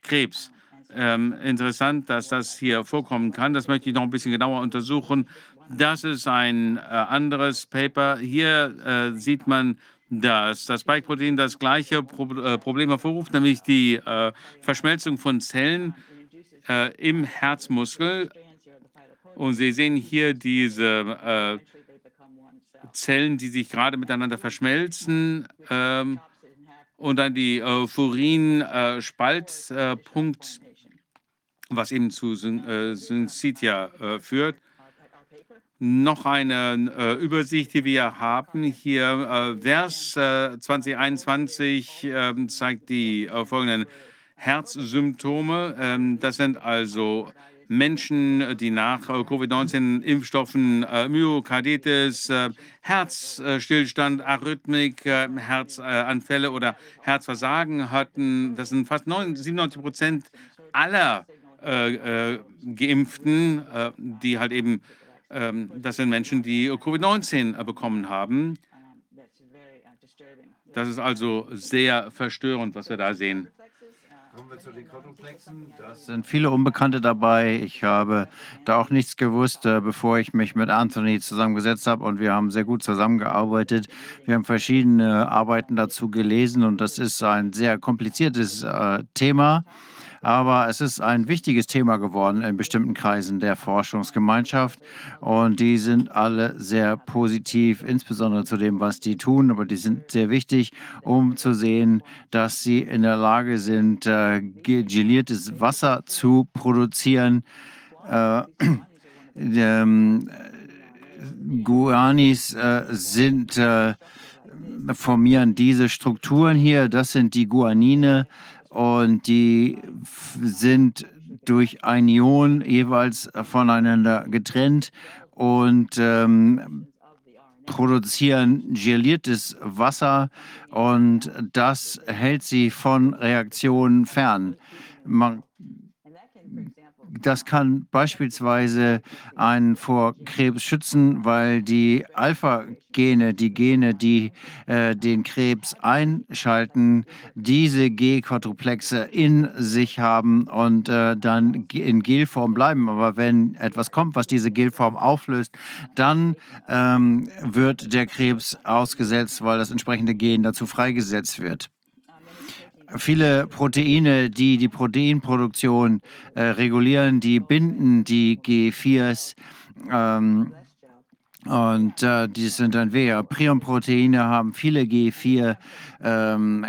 [SPEAKER 4] Krebs. Ähm, interessant, dass das hier vorkommen kann. Das möchte ich noch ein bisschen genauer untersuchen. Das ist ein äh, anderes Paper. Hier äh, sieht man, dass das Spike-Protein das gleiche Pro äh, Problem hervorruft, nämlich die äh, Verschmelzung von Zellen äh, im Herzmuskel. Und Sie sehen hier diese äh, Zellen, die sich gerade miteinander verschmelzen. Ähm, und dann die äh, Furin-Spaltpunkt, was eben zu Syn äh, Syncytia äh, führt. Noch eine äh, Übersicht, die wir haben hier. Äh, Vers 2021 ähm, zeigt die äh, folgenden Herzsymptome. Ähm, das sind also Menschen, die nach äh, Covid-19-Impfstoffen äh, Myokarditis, äh, Herzstillstand, Arrhythmik, äh, Herzanfälle oder Herzversagen hatten. Das sind fast 97 Prozent aller äh, äh, Geimpften, die halt eben, das sind Menschen, die Covid-19 bekommen haben. Das ist also sehr verstörend, was wir da sehen.
[SPEAKER 5] Kommen wir zu den Quadruplexen. Da sind viele Unbekannte dabei. Ich habe da auch nichts gewusst, äh, bevor ich mich mit Anthony zusammengesetzt habe und wir haben sehr gut zusammengearbeitet. Wir haben verschiedene Arbeiten dazu gelesen und das ist ein sehr kompliziertes äh, Thema. Aber es ist ein wichtiges Thema geworden in bestimmten Kreisen der Forschungsgemeinschaft. Und die sind alle sehr positiv, insbesondere zu dem, was die tun. Aber die sind sehr wichtig, um zu sehen, dass sie in der Lage sind, äh, geliertes Wasser zu produzieren. Äh, ähm, Guanis äh, sind äh, formieren diese Strukturen hier. Das sind die Guanine und die sind durch ein Ion jeweils voneinander getrennt und ähm, produzieren geliertes Wasser und das hält sie von Reaktionen fern. Man das kann beispielsweise einen vor Krebs schützen, weil die Alpha-Gene, die Gene, die äh, den Krebs einschalten, diese G-Quadruplexe in sich haben und äh, dann in Gelform bleiben. Aber wenn etwas kommt, was diese Gelform auflöst, dann ähm, wird der Krebs ausgesetzt, weil das entsprechende Gen dazu freigesetzt wird viele Proteine, die die Proteinproduktion äh, regulieren, die binden die G4s. Ähm, und äh, die sind dann wer? Prionproteine haben viele G4 ähm,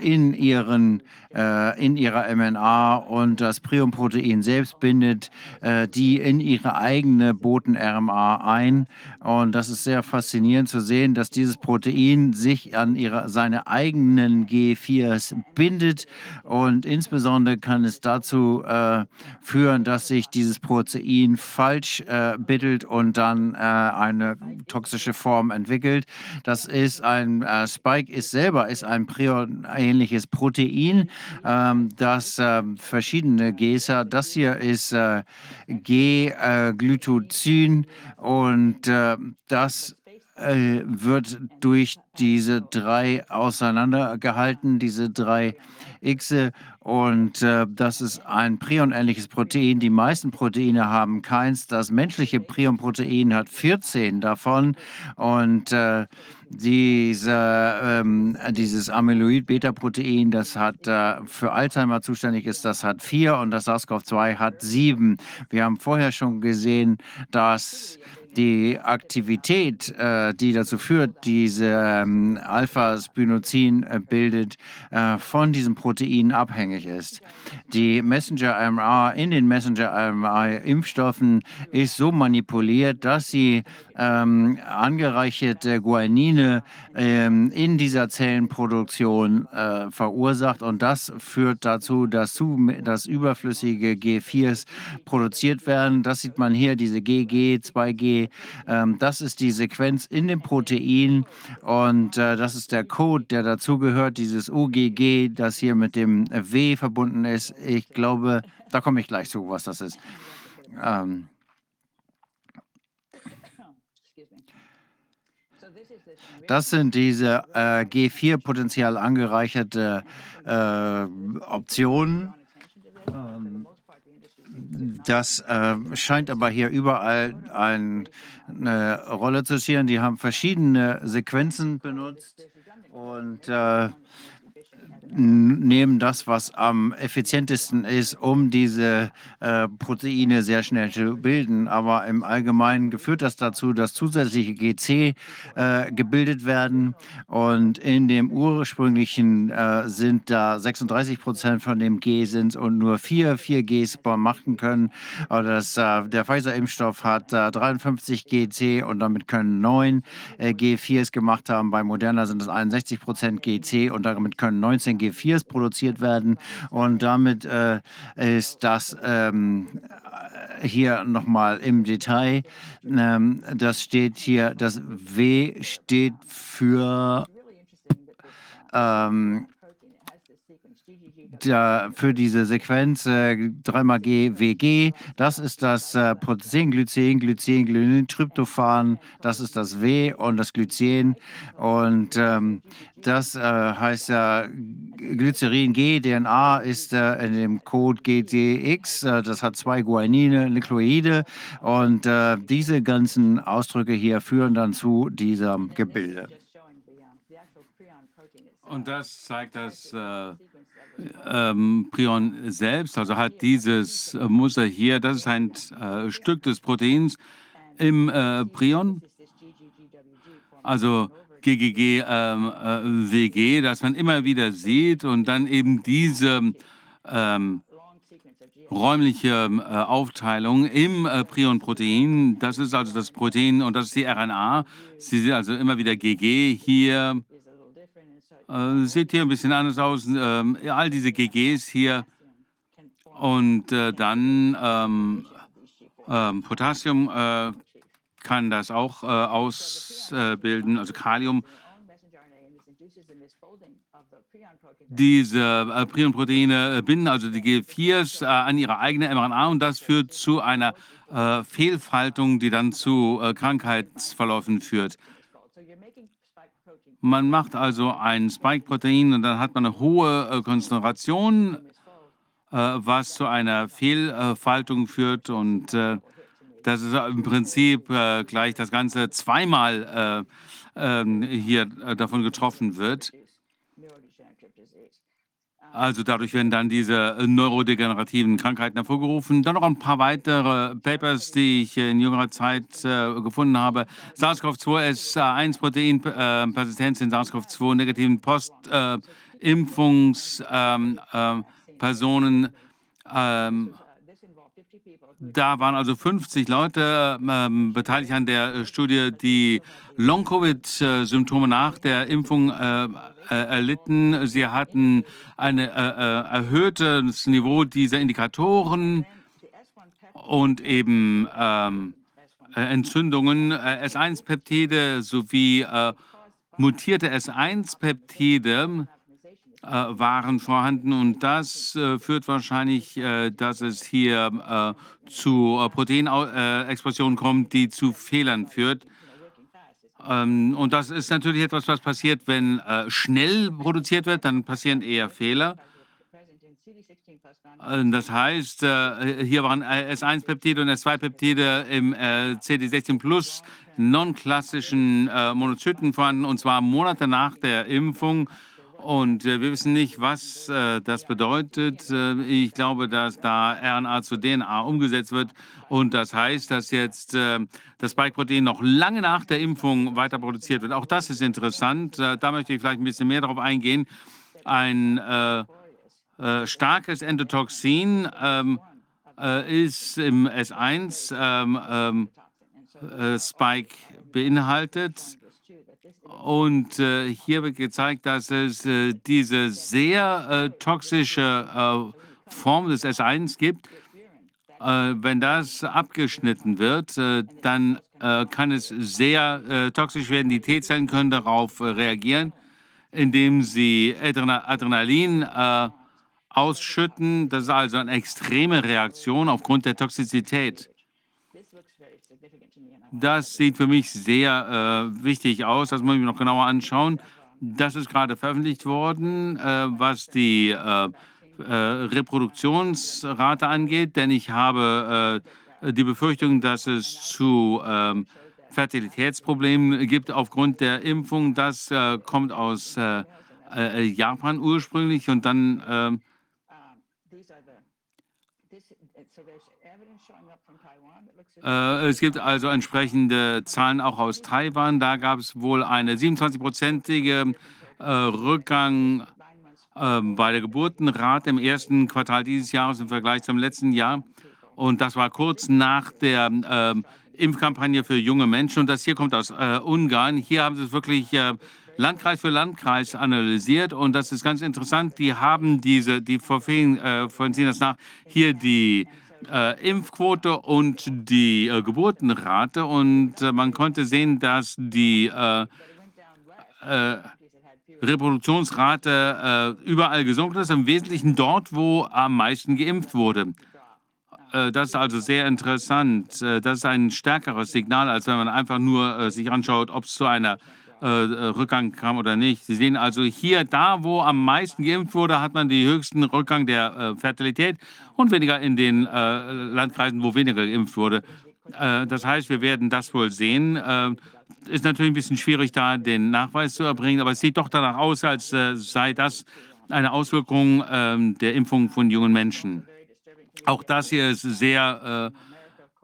[SPEAKER 5] in ihren in ihrer MNA und das Prionprotein selbst bindet äh, die in ihre eigene Boten-RMA ein. Und das ist sehr faszinierend zu sehen, dass dieses Protein sich an ihre, seine eigenen G4s bindet. Und insbesondere kann es dazu äh, führen, dass sich dieses Protein falsch äh, bittet und dann äh, eine toxische Form entwickelt. Das ist ein äh, Spike ist selber ist ein Prion-ähnliches Protein ähm, das äh, verschiedene hat. Das hier ist äh, G-Glytozin und äh, das äh, wird durch diese drei auseinandergehalten, diese drei Xe. Und äh, das ist ein Prion-ähnliches Protein. Die meisten Proteine haben keins. Das menschliche Prion-Protein hat 14 davon. Und äh, diese, ähm, dieses Amyloid-Beta-Protein, das hat äh, für Alzheimer zuständig ist, das hat vier und das SARS-CoV-2 hat sieben. Wir haben vorher schon gesehen, dass die Aktivität, äh, die dazu führt, diese ähm, Alpha-Spinozin äh, bildet, äh, von diesem Protein abhängig ist. Die Messenger-RNA in den Messenger-RNA-Impfstoffen ist so manipuliert, dass sie ähm, angereicherte Guanine ähm, in dieser Zellenproduktion äh, verursacht und das führt dazu, dass, zu, dass überflüssige G4s produziert werden. Das sieht man hier, diese GG, 2G. Ähm, das ist die Sequenz in dem Protein und äh, das ist der Code, der dazugehört, dieses UGG, das hier mit dem W verbunden ist. Ich glaube, da komme ich gleich zu, was das ist. Ähm, Das sind diese äh, G4-Potenzial angereicherte äh, Optionen. Ähm, das äh, scheint aber hier überall ein, eine Rolle zu spielen. Die haben verschiedene Sequenzen benutzt und äh, nehmen das, was am effizientesten ist, um diese äh, Proteine sehr schnell zu bilden. Aber im Allgemeinen führt das dazu, dass zusätzliche GC äh, gebildet werden. Und in dem ursprünglichen äh, sind da 36 Prozent von dem G sind und nur vier 4Gs machen können. Aber das, äh, der Pfizer-Impfstoff hat 53 GC und damit können neun äh, G4s gemacht haben. Bei Moderna sind es 61 Prozent GC und damit können 19 G4s produziert werden. Und damit äh, ist das ähm, hier nochmal im Detail. Ähm, das steht hier, das W steht für ähm, da, für diese Sequenz äh, 3xG WG. Das ist das äh, Protein, Glycin, Glycin, Glycin, Tryptophan. Das ist das W und das Glycin. Und ähm, das äh, heißt ja Glycerin G, DNA ist äh, in dem Code GTX. Äh, das hat zwei Guanine, Nukleide. Und äh, diese ganzen Ausdrücke hier führen dann zu diesem Gebilde.
[SPEAKER 4] Und das zeigt das äh, ähm, Prion selbst, also hat dieses äh, Muster hier, das ist ein äh, Stück des Proteins im äh, Prion, also GGG ähm, äh, das man immer wieder sieht und dann eben diese ähm, räumliche äh, Aufteilung im äh, Prion-Protein. Das ist also das Protein und das ist die RNA. Sie sehen also immer wieder GG hier. Äh, sieht hier ein bisschen anders aus. Ähm, all diese GGs hier. Und äh, dann ähm, ähm, Potassium äh, kann das auch äh, ausbilden, also Kalium. Diese äh, Prion-Proteine binden also die G4s äh, an ihre eigene mRNA und das führt zu einer Fehlfaltung, die dann zu Krankheitsverläufen führt. Man macht also ein Spike-Protein und dann hat man eine hohe äh, Konzentration, was zu einer Fehlfaltung führt und das ist im Prinzip gleich das Ganze zweimal ähm, hier davon getroffen wird. Also dadurch werden dann diese neurodegenerativen Krankheiten hervorgerufen. Dann noch ein paar weitere Papers, die ich in jüngerer Zeit äh, gefunden habe. SARS-CoV-2 S1-Protein, äh, Persistenz in SARS-CoV-2, negativen Postimpfungspersonen. Ähm, ähm, da waren also 50 Leute ähm, beteiligt an der Studie, die Long-Covid-Symptome nach der Impfung äh, äh, erlitten. Sie hatten ein äh, äh, erhöhtes Niveau dieser Indikatoren und eben ähm, äh, Entzündungen, S1-Peptide sowie mutierte S1-Peptide waren vorhanden und das äh, führt wahrscheinlich, äh, dass es hier äh, zu Proteinexpressionen kommt, die zu Fehlern führt. Ähm, und das ist natürlich etwas, was passiert, wenn schnell produziert wird, dann passieren eher Fehler. Das heißt, hier waren S1-Peptide und S2-Peptide im CD16 Plus non-klassischen Monozyten vorhanden, und zwar Monate nach der Impfung. Und äh, wir wissen nicht, was äh, das bedeutet. Äh, ich glaube, dass da RNA zu DNA umgesetzt wird. Und das heißt, dass jetzt das Spike-Protein noch lange nach der Impfung weiter produziert wird. Auch das ist interessant. Da möchte ich vielleicht ein bisschen mehr darauf eingehen. Ein starkes Endotoxin ähm, ist im S1 ähm, ähm, Spike beinhaltet. Und äh, hier wird gezeigt, dass es äh, diese sehr äh, toxische äh, Form des S1 gibt. Äh, wenn das abgeschnitten wird, äh, dann kann es sehr toxisch werden. Die T-Zellen können darauf reagieren, indem sie Adrenalin ausschütten. Das ist also eine extreme Reaktion aufgrund der Toxizität. Das sieht für mich sehr äh, wichtig aus. Das muss ich mir noch genauer anschauen. Das ist gerade veröffentlicht worden, äh, was die äh, äh, Reproduktionsrate angeht, denn ich habe äh, die Befürchtung, dass es zu ähm, Fertilitätsproblemen gibt aufgrund der Impfung. Das äh, kommt aus Japan ursprünglich und dann ähm, Äh, es gibt also entsprechende Zahlen auch aus Taiwan. Da gab es wohl eine 27-prozentige äh, Rückgang äh, bei der Geburtenrate im ersten Quartal dieses Jahres im Vergleich zum letzten Jahr. Und das war kurz nach der ähm, Impfkampagne für junge Menschen. Und das hier kommt aus äh, Ungarn. Hier haben sie es wirklich äh, Landkreis für Landkreis analysiert. Und das ist ganz interessant. Die haben diese, die vollziehen äh, vollziehen das nach, hier die äh, Impfquote und die äh, Geburtenrate. Und äh, man konnte sehen, dass die äh, äh, Reproduktionsrate überall gesunken ist, im Wesentlichen dort, wo am meisten geimpft wurde. Das ist also sehr interessant. Das ist ein stärkeres Signal, als wenn man einfach nur sich anschaut, ob es zu einer äh, äh, Rückgang kam oder nicht. Sie sehen also hier, da wo am meisten geimpft wurde, hat man den höchsten Rückgang der äh, Fertilität und weniger in den äh, Landkreisen, wo weniger geimpft wurde. Äh, das heißt, wir werden das wohl sehen. Äh, ist natürlich ein bisschen schwierig, da den Nachweis zu erbringen, aber es sieht doch danach aus, als äh, sei das eine Auswirkung ähm, der Impfung von jungen Menschen. Auch das hier ist sehr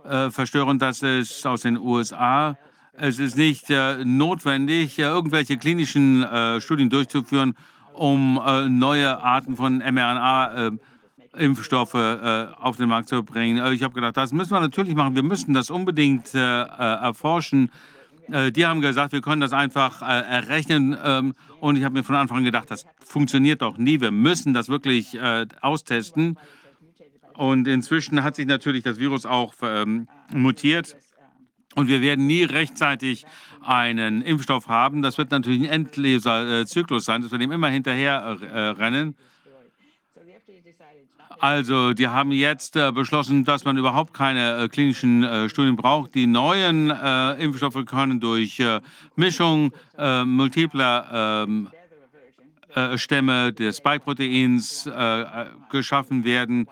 [SPEAKER 4] äh, äh, verstörend, dass es aus den USA es ist nicht äh, notwendig, äh, irgendwelche klinischen äh, Studien durchzuführen, um äh, neue Arten von mRNA-Impfstoffe äh, auf den Markt zu bringen. Äh, ich habe gedacht, das müssen wir natürlich machen. Wir müssen das unbedingt äh, äh, erforschen. Äh, die haben gesagt, wir können das einfach äh, errechnen. Ähm, und ich habe mir von Anfang an gedacht, das funktioniert doch nie. Wir müssen das wirklich äh, austesten. Und inzwischen hat sich natürlich das Virus auch ähm, mutiert. Und wir werden nie rechtzeitig einen Impfstoff haben. Das wird natürlich ein endloser äh, Zyklus sein, dass wir dem immer hinterher äh, rennen. Also, die haben jetzt äh, beschlossen, dass man überhaupt keine äh, klinischen äh, Studien braucht. Die neuen äh, Impfstoffe können durch äh, Mischung multipler ähm, äh, Stämme des Spike-Proteins geschaffen werden.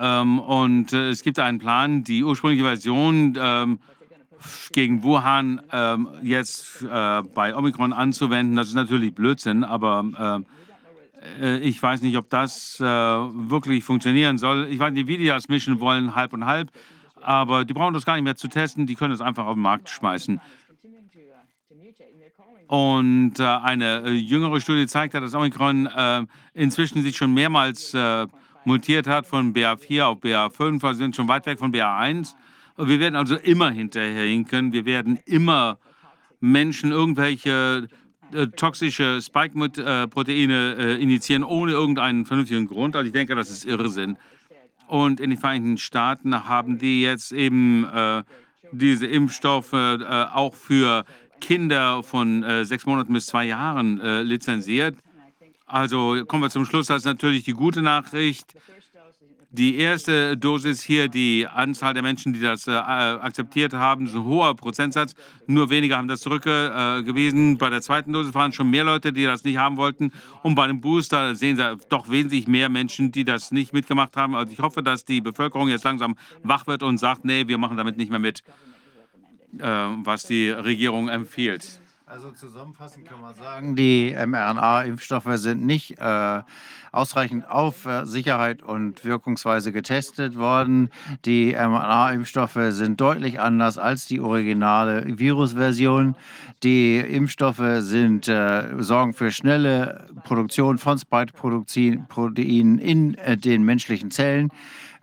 [SPEAKER 4] Ähm, und äh, es gibt einen Plan, die ursprüngliche Version ähm, gegen Wuhan ähm, jetzt äh, bei Omikron anzuwenden. Das ist natürlich Blödsinn, aber äh, äh, ich weiß nicht, ob das äh, wirklich funktionieren soll. Ich weiß nicht, wie die das mischen wollen, halb und halb, aber die brauchen das gar nicht mehr zu testen, die können es einfach auf den Markt schmeißen. Und äh, eine jüngere Studie zeigt, dass Omikron inzwischen sich schon mehrmals äh, mutiert hat von BA4 auf BA5, also sind schon weit weg von BA1. Und Wir werden also immer hinterherhinken. Wir werden immer Menschen irgendwelche äh, toxische Spike-Proteine äh, initiieren, ohne irgendeinen vernünftigen Grund. Also ich denke, das ist Irrsinn. Und in den Vereinigten Staaten haben die jetzt eben äh, diese Impfstoffe äh, auch für Kinder von äh, sechs Monaten bis zwei Jahren äh, lizenziert. Also kommen wir zum Schluss. Das ist natürlich die gute Nachricht. Die erste Dosis hier, die Anzahl der Menschen, die das äh, akzeptiert haben, ist ein hoher Prozentsatz. Nur wenige haben das zurückgewiesen. Bei der zweiten Dosis waren schon mehr Leute, die das nicht haben wollten. Und bei dem Booster sehen Sie doch wesentlich mehr Menschen, die das nicht mitgemacht haben. Also ich hoffe, dass die Bevölkerung jetzt langsam wach wird und sagt, nee, wir machen damit nicht mehr mit, äh, was die Regierung empfiehlt.
[SPEAKER 5] Also zusammenfassend kann man sagen, die mRNA-Impfstoffe sind nicht äh, ausreichend auf äh, Sicherheit und Wirkungsweise getestet worden. Die mRNA-Impfstoffe sind deutlich anders als die originale Virusversion. Die Impfstoffe sind, äh, sorgen für schnelle Produktion von Spike-Proteinen in äh, den menschlichen Zellen.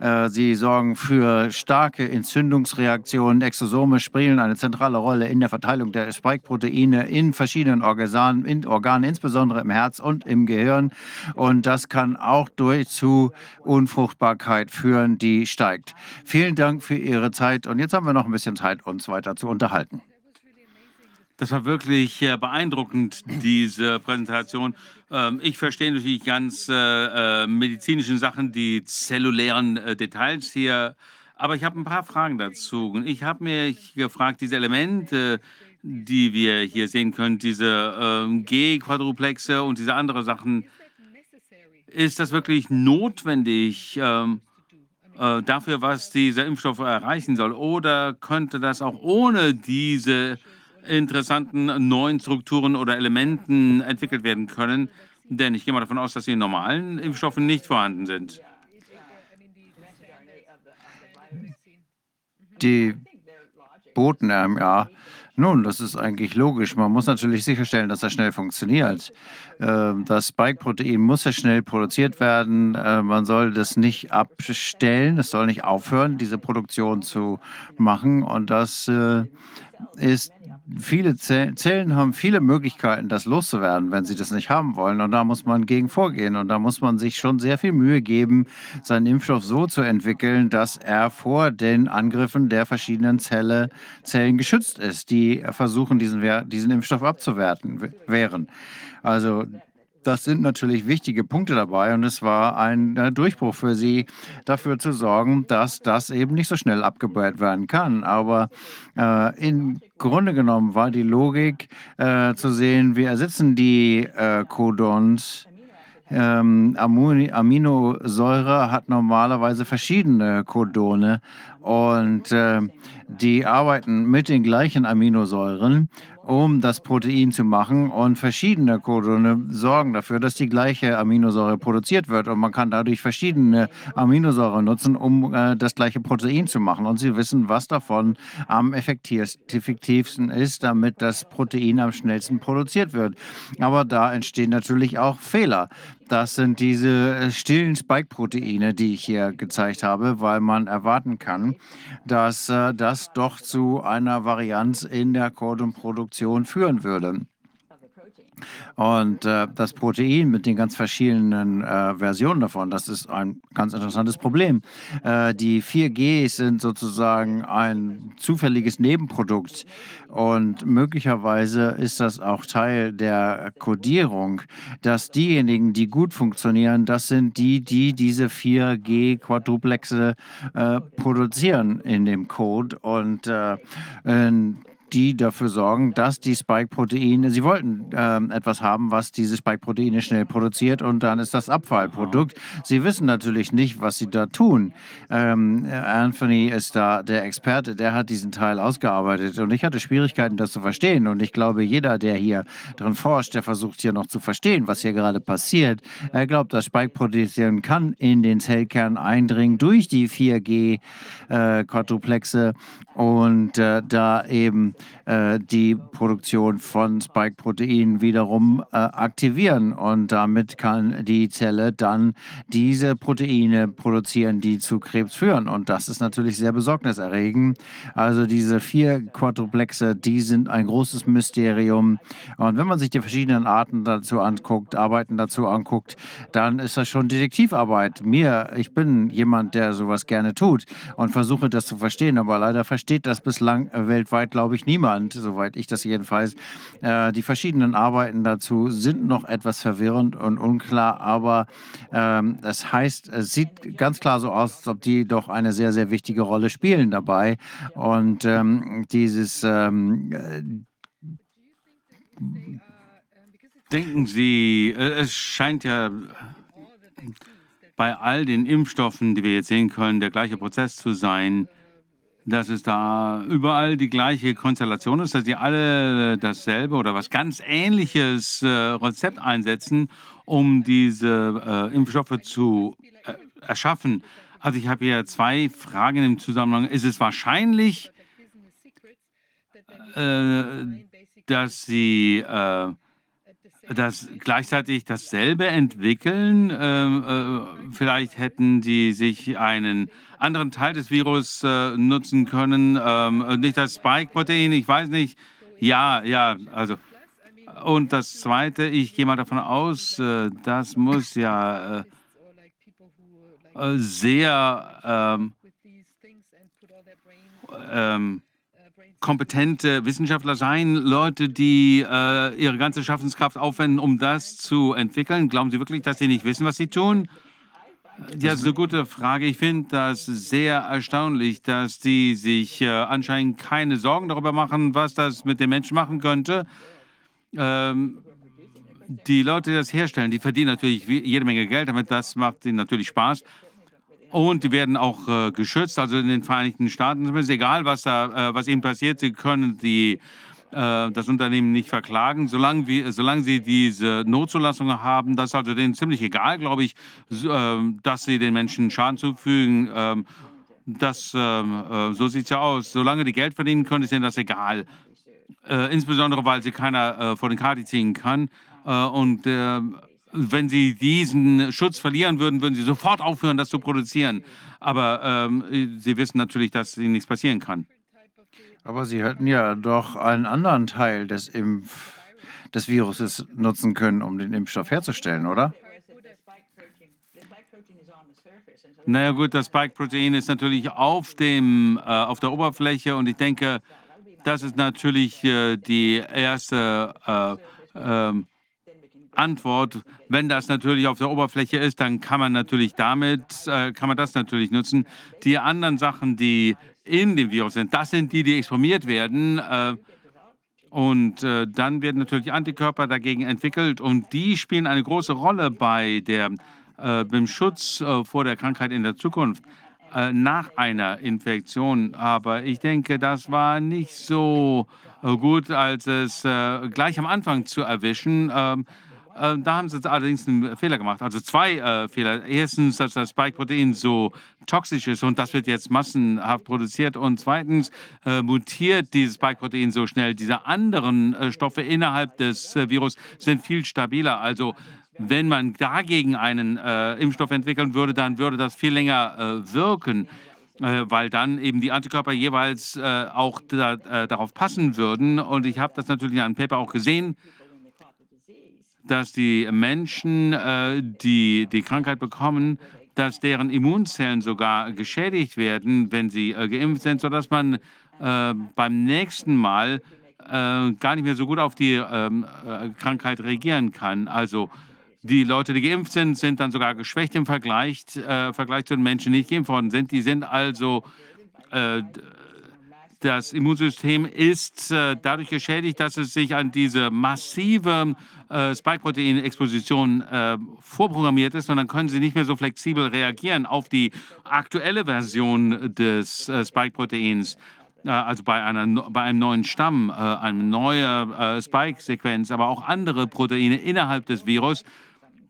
[SPEAKER 5] Äh, Sie sorgen für starke Entzündungsreaktionen. Exosome spielen eine zentrale Rolle in der Verteilung der Spike-Proteine in verschiedenen Organen, in Organen, insbesondere im Herz und im Gehirn. Und das kann auch durch zu Unfruchtbarkeit führen, die steigt. Vielen Dank für Ihre Zeit. Und jetzt haben wir noch ein bisschen Zeit, uns weiter zu unterhalten.
[SPEAKER 4] Das war wirklich äh, beeindruckend, diese Präsentation. Ähm, ich verstehe natürlich ganz äh, äh, medizinischen Sachen, die zellulären äh, Details hier, Aber ich habe ein paar Fragen dazu. Ich habe mich gefragt, diese Elemente, die wir hier sehen können, diese ähm, G-Quadruplexe und diese anderen Sachen, ist das wirklich notwendig ähm, äh, dafür, was dieser Impfstoff erreichen soll? Oder könnte das auch ohne diese interessanten neuen Strukturen oder Elementen entwickelt werden können? Denn ich gehe mal davon aus, dass die normalen Impfstoffe nicht vorhanden sind.
[SPEAKER 5] Die Boten-RMA, nun, das ist eigentlich logisch. Man muss natürlich sicherstellen, dass das schnell funktioniert. Ähm, Das Spike-Protein muss ja schnell produziert werden. Äh, Man soll das nicht abstellen. Es soll nicht aufhören, diese Produktion zu machen. Und das äh, ist, viele Ze- Zellen haben viele Möglichkeiten, das loszuwerden, wenn sie das nicht haben wollen. Und da muss man gegen vorgehen. Und da muss man sich schon sehr viel Mühe geben, seinen Impfstoff so zu entwickeln, dass er vor den Angriffen der verschiedenen Zelle, Zellen geschützt ist, die versuchen, diesen, diesen Impfstoff abzuwerten, w- wehren. Also das sind natürlich wichtige Punkte dabei und es war ein äh, Durchbruch für sie, dafür zu sorgen, dass das eben nicht so schnell abgewehrt werden kann. Aber äh, im Grunde genommen war die Logik äh, zu sehen, wir ersetzen die äh, Codons ähm, Aminosäure hat normalerweise verschiedene Codone und äh, die arbeiten mit den gleichen Aminosäuren, um das Protein zu machen und verschiedene Codone sorgen dafür, dass die gleiche Aminosäure produziert wird und man kann dadurch verschiedene Aminosäuren nutzen, um äh, das gleiche Protein zu machen und sie wissen, was davon am effektivst- effektivsten ist, damit das Protein am schnellsten produziert wird. Aber da entstehen natürlich auch Fehler. Das sind diese äh, stillen Spike-Proteine, die ich hier gezeigt habe, weil man erwarten kann, dass äh, das doch zu einer Varianz in der Codonproduktion führen würde. Und äh, das Protein mit den ganz verschiedenen äh, Versionen davon, das ist ein ganz interessantes Problem. Äh, die 4Gs sind sozusagen ein zufälliges Nebenprodukt und möglicherweise ist das auch Teil der Codierung, dass diejenigen, die gut funktionieren, das sind die, die diese 4G-Quadruplexe äh, produzieren in dem Code und äh, in die dafür sorgen, dass die Spike-Proteine, sie wollten ähm, etwas haben, was diese Spike-Proteine schnell produziert und dann ist das Abfallprodukt. Sie wissen natürlich nicht, was sie da tun. Ähm, Anthony ist da der Experte, der hat diesen Teil ausgearbeitet und ich hatte Schwierigkeiten, das zu verstehen und ich glaube, jeder, der hier drin forscht, der versucht hier noch zu verstehen, was hier gerade passiert. Er glaubt, dass Spike-Protein kann in den Zellkern eindringen durch die 4G-Quadruplexe und äh, da eben äh, die Produktion von Spike-Proteinen wiederum äh, aktivieren. Und damit kann die Zelle dann diese Proteine produzieren, die zu Krebs führen. Und das ist natürlich sehr besorgniserregend. Also diese vier Quadruplexe, die sind ein großes Mysterium. Und wenn man sich die verschiedenen Arten dazu anguckt, Arbeiten dazu anguckt, dann ist das schon Detektivarbeit. Mir, ich bin jemand, der sowas gerne tut und versuche das zu verstehen, aber leider versteht das bislang weltweit, glaube ich, niemand, soweit ich das jedenfalls. Äh, die verschiedenen Arbeiten dazu sind noch etwas verwirrend und unklar, aber ähm, das heißt, es sieht ganz klar so aus, als ob die doch eine sehr, sehr wichtige Rolle spielen dabei. Und ähm, dieses ähm, äh,
[SPEAKER 4] Denken Sie, äh, es scheint ja bei all den Impfstoffen, die wir jetzt sehen können, der gleiche Prozess zu sein, dass es da überall die gleiche Konstellation ist, dass die alle dasselbe oder was ganz ähnliches äh, Rezept einsetzen, um diese äh, Impfstoffe zu äh, erschaffen. Also ich habe hier zwei Fragen im Zusammenhang. Ist es wahrscheinlich, äh, dass Sie äh, das gleichzeitig dasselbe entwickeln. Äh, vielleicht hätten sie sich einen anderen Teil des Virus äh, nutzen können, ähm, nicht das Spike-Protein, ich weiß nicht. Ja, ja, also. Und das Zweite, ich gehe mal davon aus, äh, das muss ja äh, äh, sehr ähm, ähm, kompetente Wissenschaftler sein, Leute, die äh, ihre ganze Schaffenskraft aufwenden, um das zu entwickeln? Glauben Sie wirklich, dass sie nicht wissen, was sie tun? Ja, das ist eine gute Frage. Ich finde das sehr erstaunlich, dass die sich äh, anscheinend keine Sorgen darüber machen, was das mit den Menschen machen könnte. Ähm, die Leute, die das herstellen, die verdienen natürlich jede Menge Geld damit. Das macht ihnen natürlich Spaß. Und die werden auch äh, geschützt. Also in den Vereinigten Staaten ist es egal, was, da, äh, was ihnen passiert. Sie können die das Unternehmen nicht verklagen, solange, wir, solange sie diese Notzulassung haben. Das ist also denen ziemlich egal, glaube ich, äh, dass sie den Menschen Schaden zufügen. Ähm, das, ähm, äh, so sieht es ja aus. Solange die Geld verdienen können, ist ihnen das egal. insbesondere, weil sie keiner vor den Karte ziehen kann. und wenn sie diesen Schutz verlieren würden, würden sie sofort aufhören, das zu produzieren. Aber ähm, sie wissen natürlich, dass ihnen nichts passieren kann.
[SPEAKER 5] Aber Sie hätten ja doch einen anderen Teil des, Impf des Viruses nutzen können, um den Impfstoff herzustellen, oder?
[SPEAKER 4] Naja gut, das Spike-Protein ist natürlich auf, dem, äh, auf der Oberfläche und ich denke, das ist natürlich äh, die erste äh, ähm, Antwort. Wenn das natürlich auf der Oberfläche ist, dann kann man natürlich damit, äh, kann man das natürlich nutzen. Die anderen Sachen, die in dem Virus sind. Das sind die, die exprimiert werden. Äh, und äh, dann werden natürlich Antikörper dagegen entwickelt und die spielen eine große Rolle bei der, äh, beim Schutz vor der Krankheit in der Zukunft nach einer Infektion. Aber ich denke, das war nicht so gut, als es gleich am Anfang zu erwischen. Äh, da haben sie allerdings einen Fehler gemacht. Also zwei äh, Fehler. Erstens, dass das Spike-Protein so toxisch ist und das wird jetzt massenhaft produziert. Und zweitens äh, mutiert dieses Spike-Protein so schnell. Diese anderen äh, Stoffe innerhalb des äh, Virus sind viel stabiler. Also wenn man dagegen einen Impfstoff entwickeln würde, dann würde das viel länger wirken weil dann eben die Antikörper jeweils äh, auch da, äh, darauf passen würden. Und ich habe das natürlich in einem Paper auch gesehen dass die Menschen, äh, die die Krankheit bekommen, dass deren Immunzellen sogar geschädigt werden, wenn sie äh, geimpft sind, sodass man äh, beim nächsten Mal äh, gar nicht mehr so gut auf die ähm, äh, Krankheit reagieren kann. Also die Leute, die geimpft sind, sind dann sogar geschwächt im Vergleich, äh, Vergleich zu den Menschen, die nicht geimpft worden sind. Die sind also das Immunsystem ist äh, dadurch geschädigt, dass es sich an diese massive äh, Spike-Protein-Exposition äh, vorprogrammiert ist dann können sie nicht mehr so flexibel reagieren auf die aktuelle Version des äh, Spike-Proteins. Äh, also bei, einer, bei einem neuen Stamm, äh, eine neue Spike-Sequenz, aber auch andere Proteine innerhalb des Virus,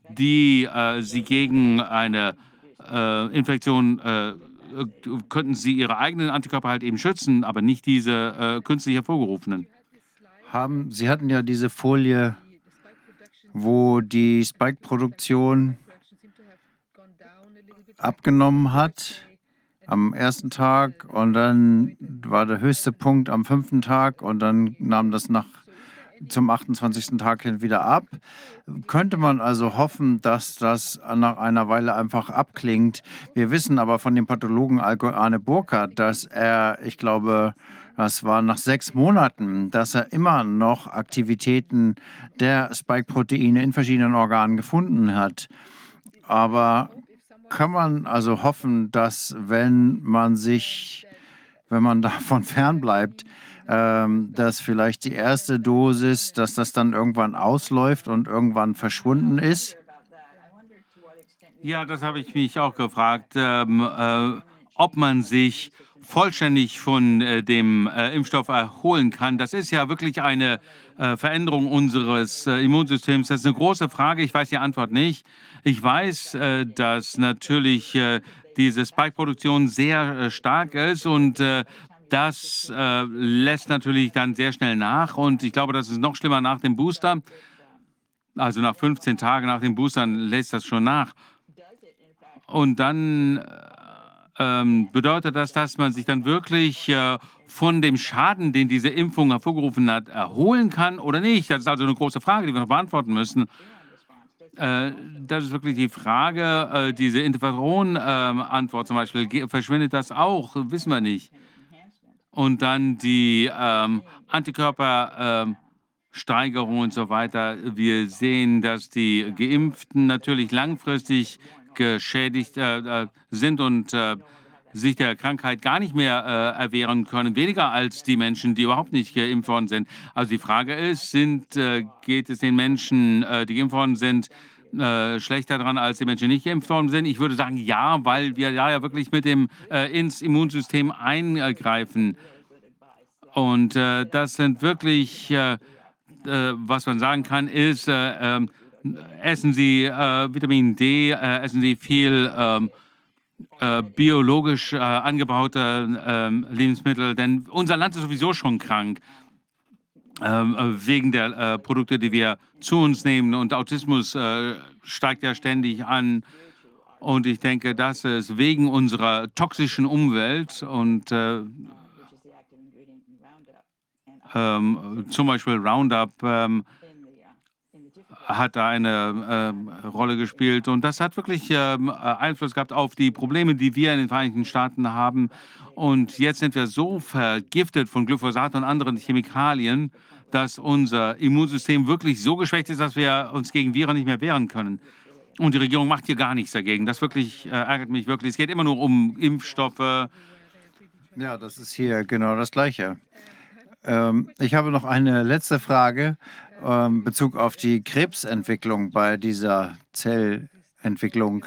[SPEAKER 4] die sie gegen eine Infektion äh, könnten sie ihre eigenen Antikörper halt eben schützen, aber nicht diese äh, künstlich hervorgerufenen.
[SPEAKER 5] Haben, sie hatten ja diese Folie, wo die Spike-Produktion abgenommen hat am ersten Tag und dann war der höchste Punkt am fünften Tag und dann nahm das nach zum 28. Tag hin wieder ab. Könnte man also hoffen, dass das nach einer Weile einfach abklingt. Wir wissen aber von dem Pathologen Arne Burkhardt, dass er, ich glaube, das war nach sechs Monaten, dass er immer noch Aktivitäten der Spike-Proteine in verschiedenen Organen gefunden hat. Aber kann man also hoffen, dass wenn man sich, wenn man davon fernbleibt, ähm, dass vielleicht die erste Dosis, dass das dann irgendwann ausläuft und irgendwann verschwunden ist?
[SPEAKER 4] Ja, das habe ich mich auch gefragt, ähm, äh, ob man sich vollständig von äh, dem äh, Impfstoff erholen kann. Das ist ja wirklich eine äh, Veränderung unseres äh, Immunsystems. Das ist eine große Frage. Ich weiß die Antwort nicht. Ich weiß, äh, dass natürlich diese Spike-Produktion sehr stark ist und das äh, lässt natürlich dann sehr schnell nach und ich glaube, das ist noch schlimmer nach dem Booster. Also nach 15 Tagen nach dem Booster lässt das schon nach. Und dann äh, ähm, bedeutet das, dass man sich dann wirklich äh, von dem Schaden, den diese Impfung hervorgerufen hat, erholen kann oder nicht? Das ist also eine große Frage, die wir noch beantworten müssen. Äh, das ist wirklich die Frage. Äh, diese Interferon-Antwort zum Beispiel, verschwindet das auch? Wissen wir nicht und dann die ähm, Antikörpersteigerung ähm, und so weiter. Wir sehen, dass die Geimpften natürlich langfristig geschädigt äh, äh, sind und äh, sich der Krankheit gar nicht mehr äh, erwehren können, weniger als die Menschen, die überhaupt nicht geimpft worden sind. Also die Frage ist, sind, äh, geht es den Menschen, äh, die geimpft worden sind, schlechter dran als die Menschen, die nicht geimpft worden sind? Ich würde sagen, ja, weil wir da ja wirklich mit dem ins Immunsystem eingreifen. Und das sind wirklich, was man sagen kann, ist, äh, ähm, essen Sie äh, Vitamin D, äh, essen Sie viel ähm, äh, biologisch äh, angebaute ähm, Lebensmittel, denn unser Land ist sowieso schon krank ähm, äh, wegen der äh, Produkte, die wir zu uns nehmen. Und Autismus äh, steigt ja ständig an. Und ich denke, das ist wegen unserer toxischen Umwelt und äh, ähm, zum Beispiel Roundup hat da eine ähm, Rolle gespielt. Und das hat wirklich ähm, Einfluss gehabt auf die Probleme, die wir in den Vereinigten Staaten haben. Und jetzt sind wir so vergiftet von Glyphosat und anderen Chemikalien, dass unser Immunsystem wirklich so geschwächt ist, dass wir uns gegen Viren nicht mehr wehren können. Und die Regierung macht hier gar nichts dagegen. Das wirklich äh, ärgert mich wirklich. Es geht immer nur um Impfstoffe.
[SPEAKER 5] Ja, das ist hier genau das Gleiche. Ähm, ich habe noch eine letzte Frage ähm, Bezug auf die Krebsentwicklung bei dieser Zellentwicklung,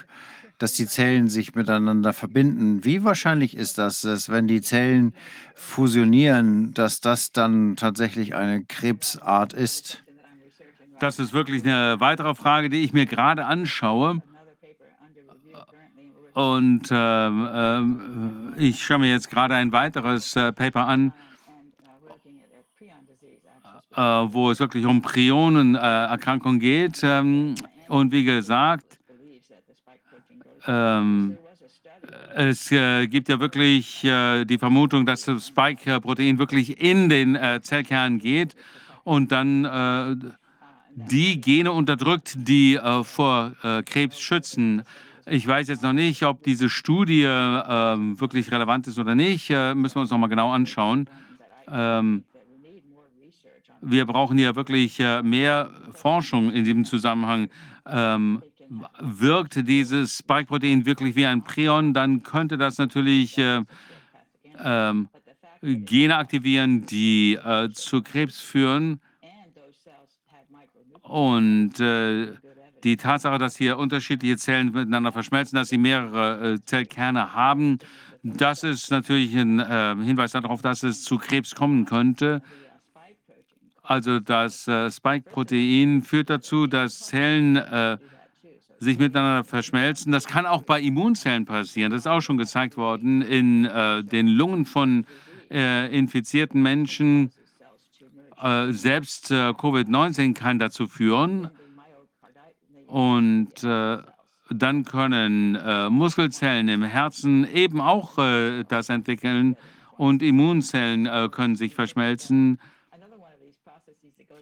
[SPEAKER 5] dass die Zellen sich miteinander verbinden. Wie wahrscheinlich ist das, dass wenn die Zellen fusionieren, dass das dann tatsächlich eine Krebsart ist?
[SPEAKER 4] Das ist wirklich eine weitere Frage, die ich mir gerade anschaue. Und ähm, ähm, ich schaue mir jetzt gerade ein weiteres äh, Paper an, äh, wo es wirklich um Prionenerkrankungen geht. Ähm, und wie gesagt, ähm, es äh, gibt ja wirklich äh, die Vermutung, dass das Spike-Protein wirklich in den äh, Zellkern geht und dann äh, die Gene unterdrückt, die äh, vor äh, Krebs schützen. Ich weiß jetzt noch nicht, ob diese Studie ähm, wirklich relevant ist oder nicht. müssen wir uns noch mal genau anschauen. Ähm, wir brauchen ja wirklich mehr Forschung in diesem Zusammenhang. Ähm, wirkt dieses Spike-Protein wirklich wie ein Prion, dann könnte das natürlich äh, äh, Gene aktivieren, die äh, zu Krebs führen. Und äh, die Tatsache, dass hier unterschiedliche Zellen miteinander verschmelzen, dass sie mehrere äh, Zellkerne haben, das ist natürlich ein äh, Hinweis darauf, dass es zu Krebs kommen könnte. Also das Spike-Protein führt dazu, dass Zellen sich miteinander verschmelzen. Das kann auch bei Immunzellen passieren. Das ist auch schon gezeigt worden in äh, den Lungen von äh, infizierten Menschen. Äh, selbst äh, Covid-19 kann dazu führen. Und äh, dann können äh, Muskelzellen im Herzen eben auch das entwickeln und Immunzellen können sich verschmelzen.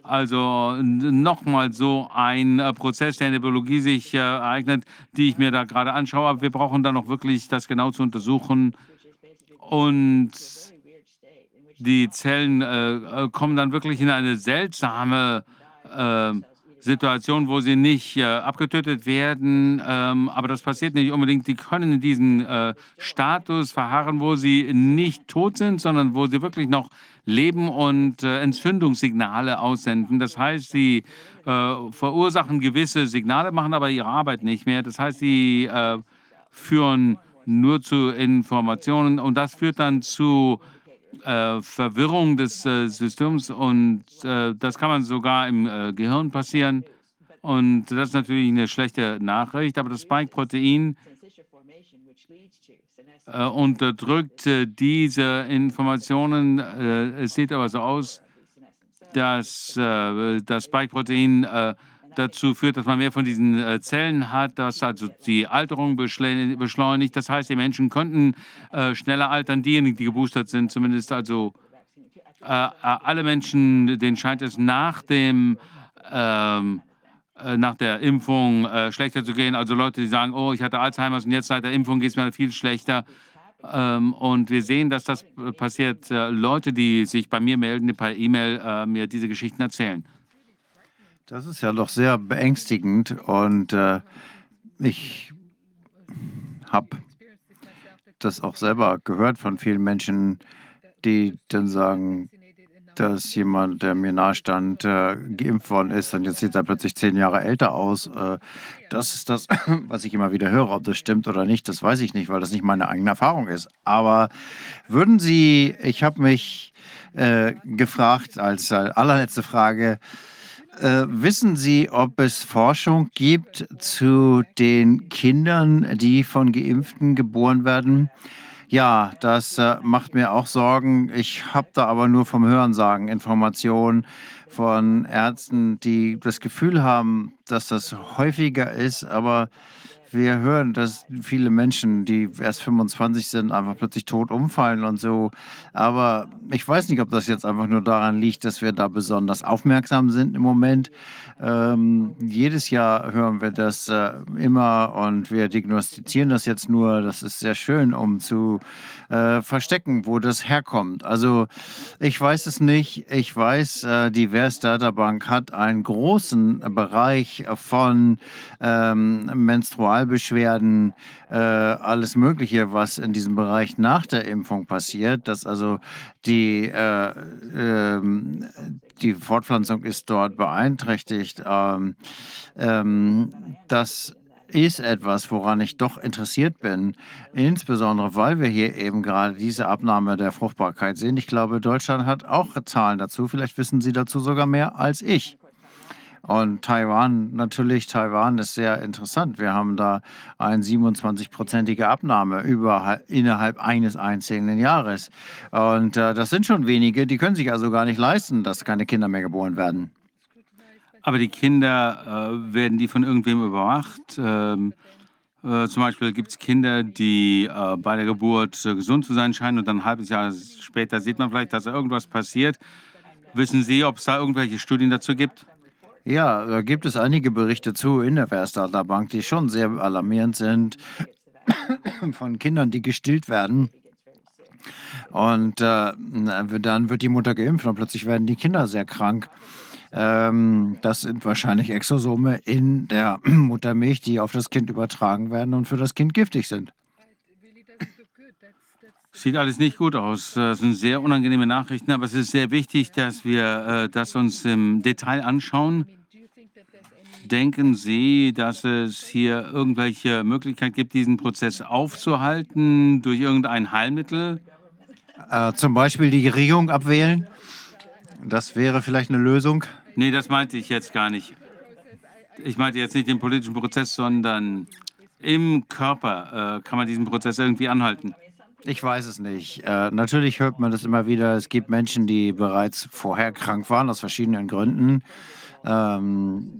[SPEAKER 4] Also nochmal so ein äh, Prozess, der in der Biologie sich äh, ereignet, die ich mir da gerade anschaue. Aber wir brauchen dann noch wirklich das genau zu untersuchen. Und die Zellen äh, äh kommen dann wirklich in eine seltsame äh, Situation, wo sie nicht äh, abgetötet werden. Ähm, aber das passiert nicht unbedingt. Die können in diesem Status verharren, wo sie nicht tot sind, sondern wo sie wirklich noch leben und äh, Entzündungssignale aussenden. Das heißt, sie äh, verursachen gewisse Signale, machen aber ihre Arbeit nicht mehr. Das heißt, sie äh, führen nur zu Informationen und das führt dann zu äh, Verwirrung des äh, Systems und äh, das kann man sogar im Gehirn passieren. Und das ist natürlich eine schlechte Nachricht, aber das Spike-Protein äh, unterdrückt äh, diese Informationen. Äh, es sieht aber so aus, dass äh, das Spike-Protein äh, dazu führt, dass man mehr von diesen äh, Zellen hat, dass also die Alterung beschleunigt. Das heißt, die Menschen könnten schneller altern, diejenigen, die geboostert sind, zumindest also alle Menschen, denen scheint es nach dem ähm, äh, nach der Impfung äh, schlechter zu gehen. Also Leute, die sagen, oh, ich hatte Alzheimer und jetzt seit der Impfung geht es mir viel schlechter. Ähm, und wir sehen, dass das äh, passiert. Äh, Leute, die sich bei mir melden, die per E-Mail äh, mir diese Geschichten erzählen.
[SPEAKER 5] Das ist ja doch sehr beängstigend und äh, ich habe das auch selber gehört von vielen Menschen, die dann sagen, dass jemand, der mir nahestand, äh, geimpft worden ist und jetzt sieht er plötzlich zehn Jahre älter aus. Äh, das ist das, was ich immer wieder höre. Ob das stimmt oder nicht, das weiß ich nicht, weil das nicht meine eigene Erfahrung ist. Aber würden Sie, ich habe mich äh, gefragt als äh, allerletzte Frage, äh, wissen Sie, ob es Forschung gibt zu den Kindern, die von Geimpften geboren werden? Ja, das äh, macht mir auch Sorgen. Ich habe da aber nur vom Hörensagen Informationen von Ärzten, die das Gefühl haben, dass das häufiger ist, aber wir hören, dass viele Menschen, die erst 25 sind, einfach plötzlich tot umfallen und so. Aber ich weiß nicht, ob das jetzt einfach nur daran liegt, dass wir da besonders aufmerksam sind im Moment. Ähm, jedes Jahr hören wir das äh, immer und wir diagnostizieren das jetzt nur. Das ist sehr schön, um zu äh, verstecken, wo das herkommt. Also ich weiß es nicht. Ich weiß, äh, die VERS Databank hat einen großen Bereich von ähm, Menstrualbeschwerden, äh, alles Mögliche, was in diesem Bereich nach der Impfung passiert, dass also die, äh, ähm, die Fortpflanzung ist dort beeinträchtigt. Ähm, ähm, das ist etwas, woran ich doch interessiert bin, insbesondere weil wir hier eben gerade diese Abnahme der Fruchtbarkeit sehen. Ich glaube, Deutschland hat auch Zahlen dazu. Vielleicht wissen Sie dazu sogar mehr als ich. Und Taiwan, natürlich, Taiwan ist sehr interessant. Wir haben da eine 27-prozentige Abnahme über, innerhalb eines einzelnen Jahres. Und äh, das sind schon wenige, die können sich also gar nicht leisten, dass keine Kinder mehr geboren werden.
[SPEAKER 4] Aber die Kinder, äh, werden die von irgendwem überwacht? Ähm, äh, zum Beispiel gibt es Kinder, die äh, bei der Geburt äh, gesund zu sein scheinen und dann ein halbes Jahr später sieht man vielleicht, dass da irgendwas passiert. Wissen Sie, ob es da irgendwelche Studien dazu gibt?
[SPEAKER 5] Ja, da gibt es einige Berichte zu in der Verstadter die schon sehr alarmierend sind, von Kindern, die gestillt werden. Und äh, dann wird die Mutter geimpft und plötzlich werden die Kinder sehr krank. Ähm, das sind wahrscheinlich Exosome in der Muttermilch, die auf das Kind übertragen werden und für das Kind giftig sind.
[SPEAKER 4] Sieht alles nicht gut aus. Das sind sehr unangenehme Nachrichten, aber es ist sehr wichtig, dass wir äh, das uns im Detail anschauen. Denken Sie, dass es hier irgendwelche Möglichkeiten gibt, diesen Prozess aufzuhalten durch irgendein Heilmittel?
[SPEAKER 5] Äh, zum Beispiel die Regierung abwählen. Das wäre vielleicht eine Lösung.
[SPEAKER 4] Nee, das meinte ich jetzt gar nicht. Ich meinte jetzt nicht den politischen Prozess, sondern im Körper äh, kann man diesen Prozess irgendwie anhalten.
[SPEAKER 5] Ich weiß es nicht. Äh, natürlich hört man das immer wieder. Es gibt Menschen, die bereits vorher krank waren, aus verschiedenen Gründen. Ähm,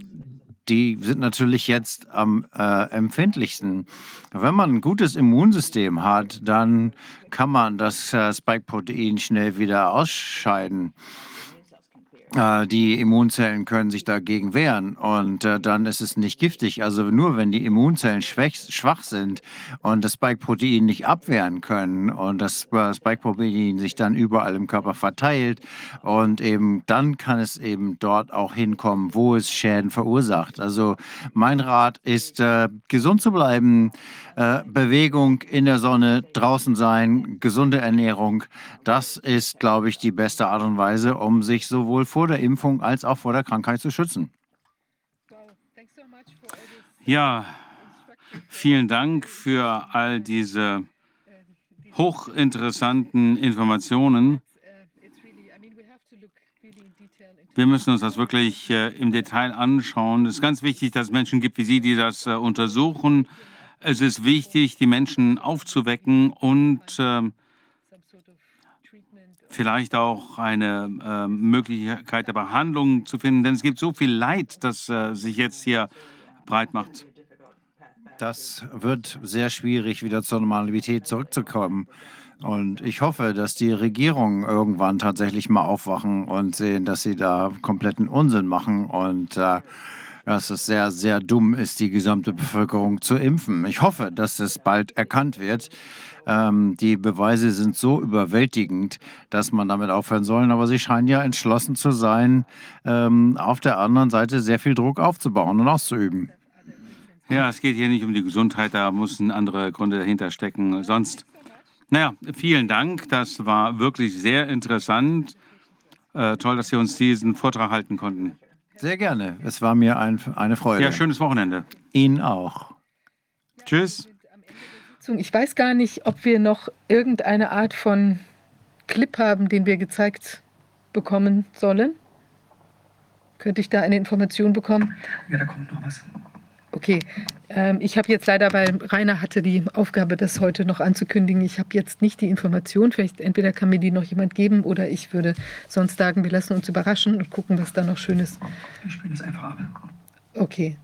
[SPEAKER 5] die sind natürlich jetzt am äh, empfindlichsten. Wenn man ein gutes Immunsystem hat, dann kann man das äh, Spike-Protein schnell wieder ausscheiden. Äh, die Immunzellen können sich dagegen wehren und äh, dann ist es nicht giftig. Also nur wenn die Immunzellen schwach, schwach sind und das Spike-Protein nicht abwehren können und das äh, Spike-Protein sich dann überall im Körper verteilt und eben dann kann es eben dort auch hinkommen, wo es Schäden verursacht. Also mein Rat ist, äh, gesund zu bleiben, äh, Bewegung in der Sonne, draußen sein, gesunde Ernährung, das ist, glaube ich, die beste Art und Weise, um sich sowohl vor der Impfung als auch vor der Krankheit zu schützen.
[SPEAKER 4] Ja, vielen Dank für all diese hochinteressanten Informationen. Wir müssen uns das wirklich äh, im Detail anschauen. Es ist ganz wichtig, dass es Menschen gibt wie Sie, die das äh, untersuchen. Es ist wichtig, die Menschen aufzuwecken und äh, vielleicht auch eine äh, Möglichkeit der Behandlung zu finden, denn es gibt so viel Leid, das äh, sich jetzt hier breit macht.
[SPEAKER 5] Das wird sehr schwierig, wieder zur Normalität zurückzukommen. Und ich hoffe, dass die Regierungen irgendwann tatsächlich mal aufwachen und sehen, dass sie da kompletten Unsinn machen und äh, dass es sehr, sehr dumm ist, die gesamte Bevölkerung zu impfen. Ich hoffe, dass es bald erkannt wird. Ähm, die Beweise sind so überwältigend, dass man damit aufhören soll. Aber sie scheinen ja entschlossen zu sein, ähm, auf der anderen Seite sehr viel Druck aufzubauen und auszuüben.
[SPEAKER 4] Ja, es geht hier nicht um die Gesundheit, da müssen andere Gründe dahinter stecken. Sonst, naja, vielen Dank. Das war wirklich sehr interessant. Äh, toll, dass Sie uns diesen Vortrag halten konnten.
[SPEAKER 5] Sehr gerne. Es war mir ein, eine Freude.
[SPEAKER 4] Ja, schönes Wochenende.
[SPEAKER 5] Ihnen auch.
[SPEAKER 4] Tschüss.
[SPEAKER 1] Ich weiß gar nicht, ob wir noch irgendeine Art von Clip haben, den wir gezeigt bekommen sollen. Könnte ich da eine Information bekommen?
[SPEAKER 7] Ja, da kommt noch was.
[SPEAKER 1] Okay, ähm, ich habe jetzt leider, weil Rainer hatte die Aufgabe, das heute noch anzukündigen. Ich habe jetzt nicht die Information. Vielleicht entweder kann mir die noch jemand geben oder ich würde sonst sagen, wir lassen uns überraschen und gucken, was da noch Schönes.
[SPEAKER 7] Wir spielen das einfach ab.
[SPEAKER 1] Okay,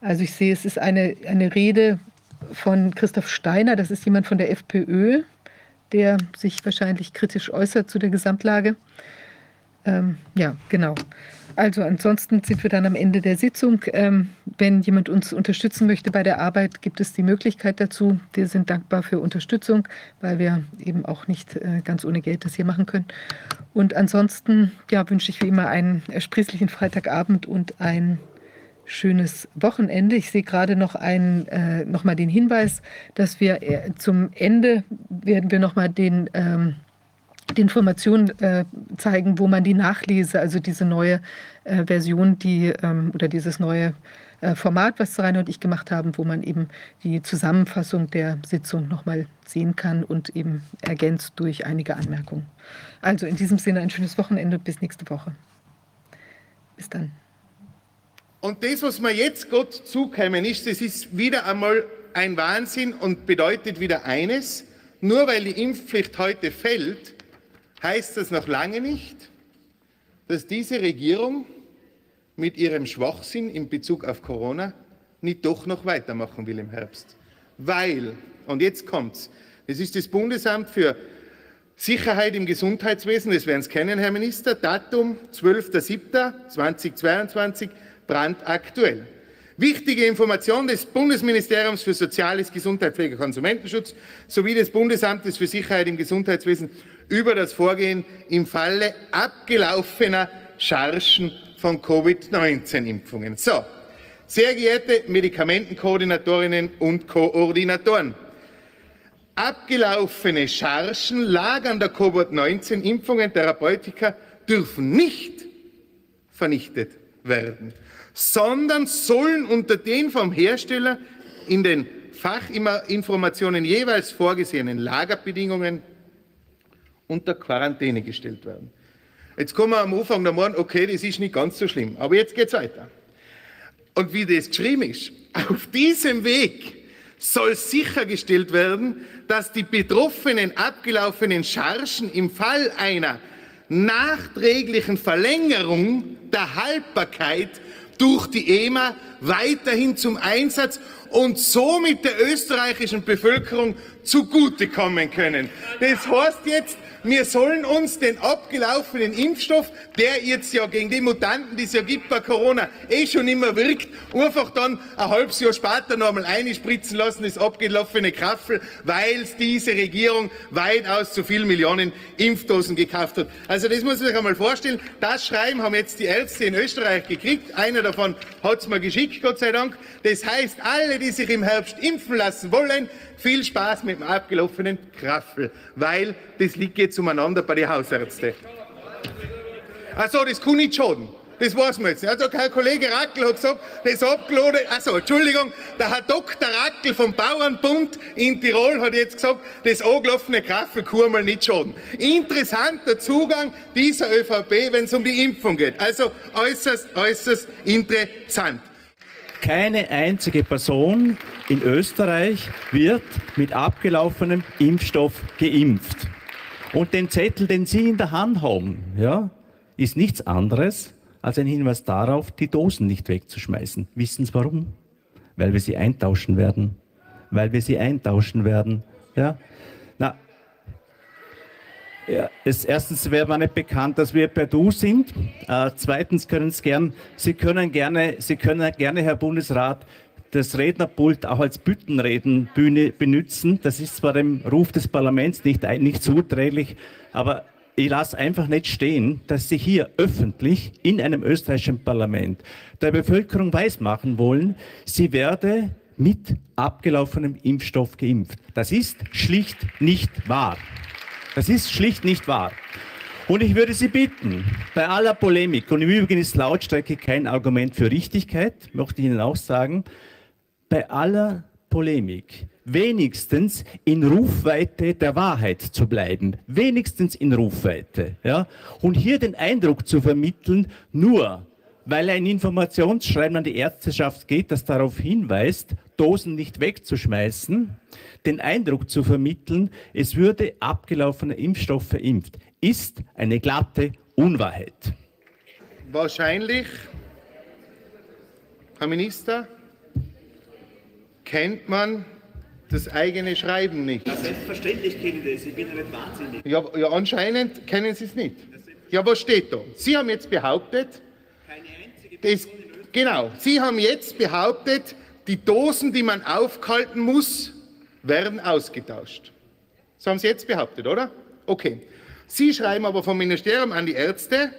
[SPEAKER 1] also ich sehe, es ist eine, eine Rede von Christoph Steiner. Das ist jemand von der FPÖ, der sich wahrscheinlich kritisch äußert zu der Gesamtlage. Ähm, ja, genau. Also ansonsten sind wir dann am Ende der Sitzung. Ähm, wenn jemand uns unterstützen möchte bei der Arbeit, gibt es die Möglichkeit dazu. Wir sind dankbar für Unterstützung, weil wir eben auch nicht äh, ganz ohne Geld das hier machen können. Und ansonsten ja, wünsche ich wie immer einen ersprießlichen Freitagabend und ein schönes Wochenende. Ich sehe gerade noch, einen, äh, noch mal den Hinweis, dass wir äh, zum Ende werden wir noch mal den ähm, die Informationen äh, zeigen, wo man die nachlese, also diese neue äh, Version, die ähm, oder dieses neue äh, Format, was Rainer und ich gemacht haben, wo man eben die Zusammenfassung der Sitzung nochmal sehen kann und eben ergänzt durch einige Anmerkungen. Also in diesem Sinne ein schönes Wochenende und bis nächste Woche. Bis dann.
[SPEAKER 8] Und das, was mir jetzt Gott zukommen ist, das ist wieder einmal ein Wahnsinn und bedeutet wieder eines, nur weil die Impfpflicht heute fällt, heißt das noch lange nicht, dass diese Regierung mit ihrem Schwachsinn in Bezug auf Corona nicht doch noch weitermachen will im Herbst. Weil, und jetzt kommt's, es ist das Bundesamt für Sicherheit im Gesundheitswesen, das werden Sie kennen, Herr Minister, Datum 12.07.2022, brandaktuell. Wichtige Information des Bundesministeriums für Soziales, Gesundheit, Pflege, Konsumentenschutz sowie des Bundesamtes für Sicherheit im Gesundheitswesen über das Vorgehen im Falle abgelaufener Chargen von Covid-19-Impfungen. So, sehr geehrte Medikamentenkoordinatorinnen und Koordinatoren, abgelaufene Chargen lagern der Covid-19-Impfungen Therapeutika dürfen nicht vernichtet werden, sondern sollen unter den vom Hersteller in den Fachinformationen jeweils vorgesehenen Lagerbedingungen unter Quarantäne gestellt werden. Jetzt kommen wir am Anfang der Morgen, okay, das ist nicht ganz so schlimm, aber jetzt geht es weiter. Und wie das geschrieben ist, auf diesem Weg soll sichergestellt werden, dass die betroffenen abgelaufenen Chargen im Fall einer nachträglichen Verlängerung der Haltbarkeit durch die EMA weiterhin zum Einsatz und somit der österreichischen Bevölkerung zugutekommen können. Das heißt jetzt, wir sollen uns den abgelaufenen Impfstoff, der jetzt ja gegen die Mutanten, die es ja gibt bei Corona, eh schon immer wirkt, einfach dann ein halbes Jahr später nochmal einspritzen lassen, das abgelaufene Kraffel, weil es diese Regierung weitaus zu viel Millionen Impfdosen gekauft hat. Also das muss man sich einmal vorstellen. Das Schreiben haben jetzt die Ärzte in Österreich gekriegt. Einer davon hat es mir geschickt, Gott sei Dank. Das heißt, alle, die sich im Herbst impfen lassen wollen, viel Spaß mit dem abgelaufenen Kraffel, weil das liegt jetzt umeinander bei den Hausärzten. Achso, das kann nicht schaden. Das weiß man jetzt. Also, Herr Kollege Rackel hat gesagt, das abgelade, also Entschuldigung, der Herr Dr. Rackel vom Bauernbund in Tirol hat jetzt gesagt, das angelaufene Kraffel kann mal nicht schaden. Interessanter Zugang dieser ÖVP, wenn es um die Impfung geht. Also äußerst, äußerst interessant.
[SPEAKER 9] Keine einzige Person in Österreich wird mit abgelaufenem Impfstoff geimpft. Und den Zettel, den Sie in der Hand haben, ja, ist nichts anderes als ein Hinweis darauf, die Dosen nicht wegzuschmeißen. Wissen Sie warum? Weil wir sie eintauschen werden. Weil wir sie eintauschen werden. Ja? Na, ja, es, erstens wäre mir nicht bekannt, dass wir per Du sind. Äh, zweitens können Sie gern, Sie können gerne, Sie können gerne, Herr Bundesrat, das Rednerpult auch als Büttenredenbühne benutzen. Das ist zwar dem Ruf des Parlaments nicht, nicht zuträglich, aber ich lasse einfach nicht stehen, dass Sie hier öffentlich in einem österreichischen Parlament der Bevölkerung weismachen wollen, sie werde mit abgelaufenem Impfstoff geimpft. Das ist schlicht nicht wahr. Das ist schlicht nicht wahr. Und ich würde Sie bitten, bei aller Polemik, und im Übrigen ist Lautstärke kein Argument für Richtigkeit, möchte ich Ihnen auch sagen, bei aller Polemik wenigstens in Rufweite der Wahrheit zu bleiben, wenigstens in Rufweite, ja, und hier den Eindruck zu vermitteln, nur weil ein Informationsschreiben an die Ärzteschaft geht, das darauf hinweist, Dosen nicht wegzuschmeißen, den Eindruck zu vermitteln, es würde abgelaufener Impfstoff verimpft, ist eine glatte Unwahrheit.
[SPEAKER 8] Wahrscheinlich, Herr Minister, kennt man das eigene Schreiben nicht.
[SPEAKER 9] selbstverständlich kenne ich das, ich bin ja nicht wahnsinnig.
[SPEAKER 8] Ja, ja, anscheinend kennen Sie es nicht. Ja, was steht da? Sie haben jetzt behauptet, das, genau, Sie haben jetzt behauptet, die Dosen, die man aufkalten muss, werden ausgetauscht. Das haben Sie jetzt behauptet, oder? Okay. Sie schreiben aber vom Ministerium an die Ärzte,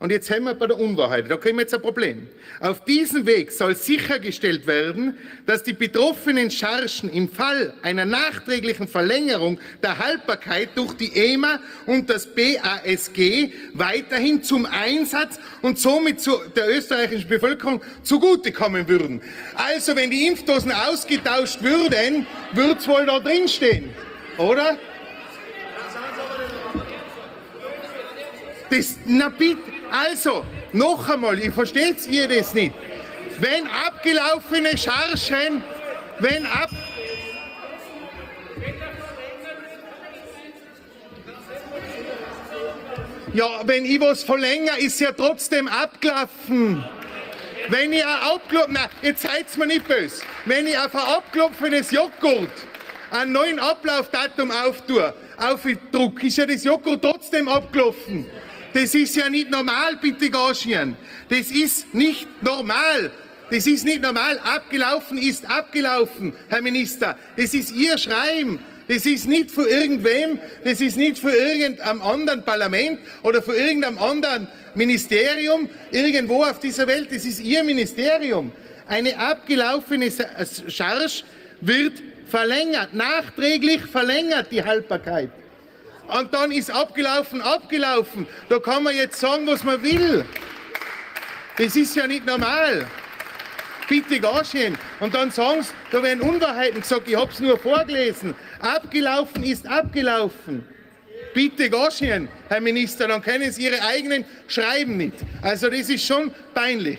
[SPEAKER 8] und jetzt haben wir bei der Unwahrheit, da kriegen wir jetzt ein Problem. Auf diesem Weg soll sichergestellt werden, dass die betroffenen Chargen im Fall einer nachträglichen Verlängerung der Haltbarkeit durch die EMA und das BASG weiterhin zum Einsatz und somit zu der österreichischen Bevölkerung zugutekommen würden. Also wenn die Impfdosen ausgetauscht würden, würde es wohl da drinstehen, oder? Das, na bitte, also, noch einmal, ich versteht ihr das nicht. Wenn abgelaufene Chargen, wenn ab... Ja, wenn ich was verlängere, ist ja trotzdem abgelaufen. Wenn ich ein abgelaufen, na, jetzt seid's mir nicht böse. Wenn ich auf ein abgelaufenes Joghurt einen neuen Ablaufdatum auftue, aufdruck, ist ja das Joghurt trotzdem abgelaufen. Das ist ja nicht normal, bitte Gaschien. Das ist nicht normal. Das ist nicht normal. Abgelaufen ist abgelaufen, Herr Minister. Das ist Ihr Schreiben. Das ist nicht für irgendwem, das ist nicht für irgendeinem anderen Parlament oder für irgendeinem anderen Ministerium irgendwo auf dieser Welt. Das ist Ihr Ministerium. Eine abgelaufene Charge wird verlängert, nachträglich verlängert die Haltbarkeit. Und dann ist abgelaufen, abgelaufen. Da kann man jetzt sagen, was man will. Das ist ja nicht normal. Bitte Gaschen. Und dann sagen sie, da werden Unwahrheiten gesagt, ich habe es nur vorgelesen. Abgelaufen ist abgelaufen. Bitte Gaschen, Herr Minister, dann können Sie Ihre eigenen schreiben nicht. Also das ist schon peinlich.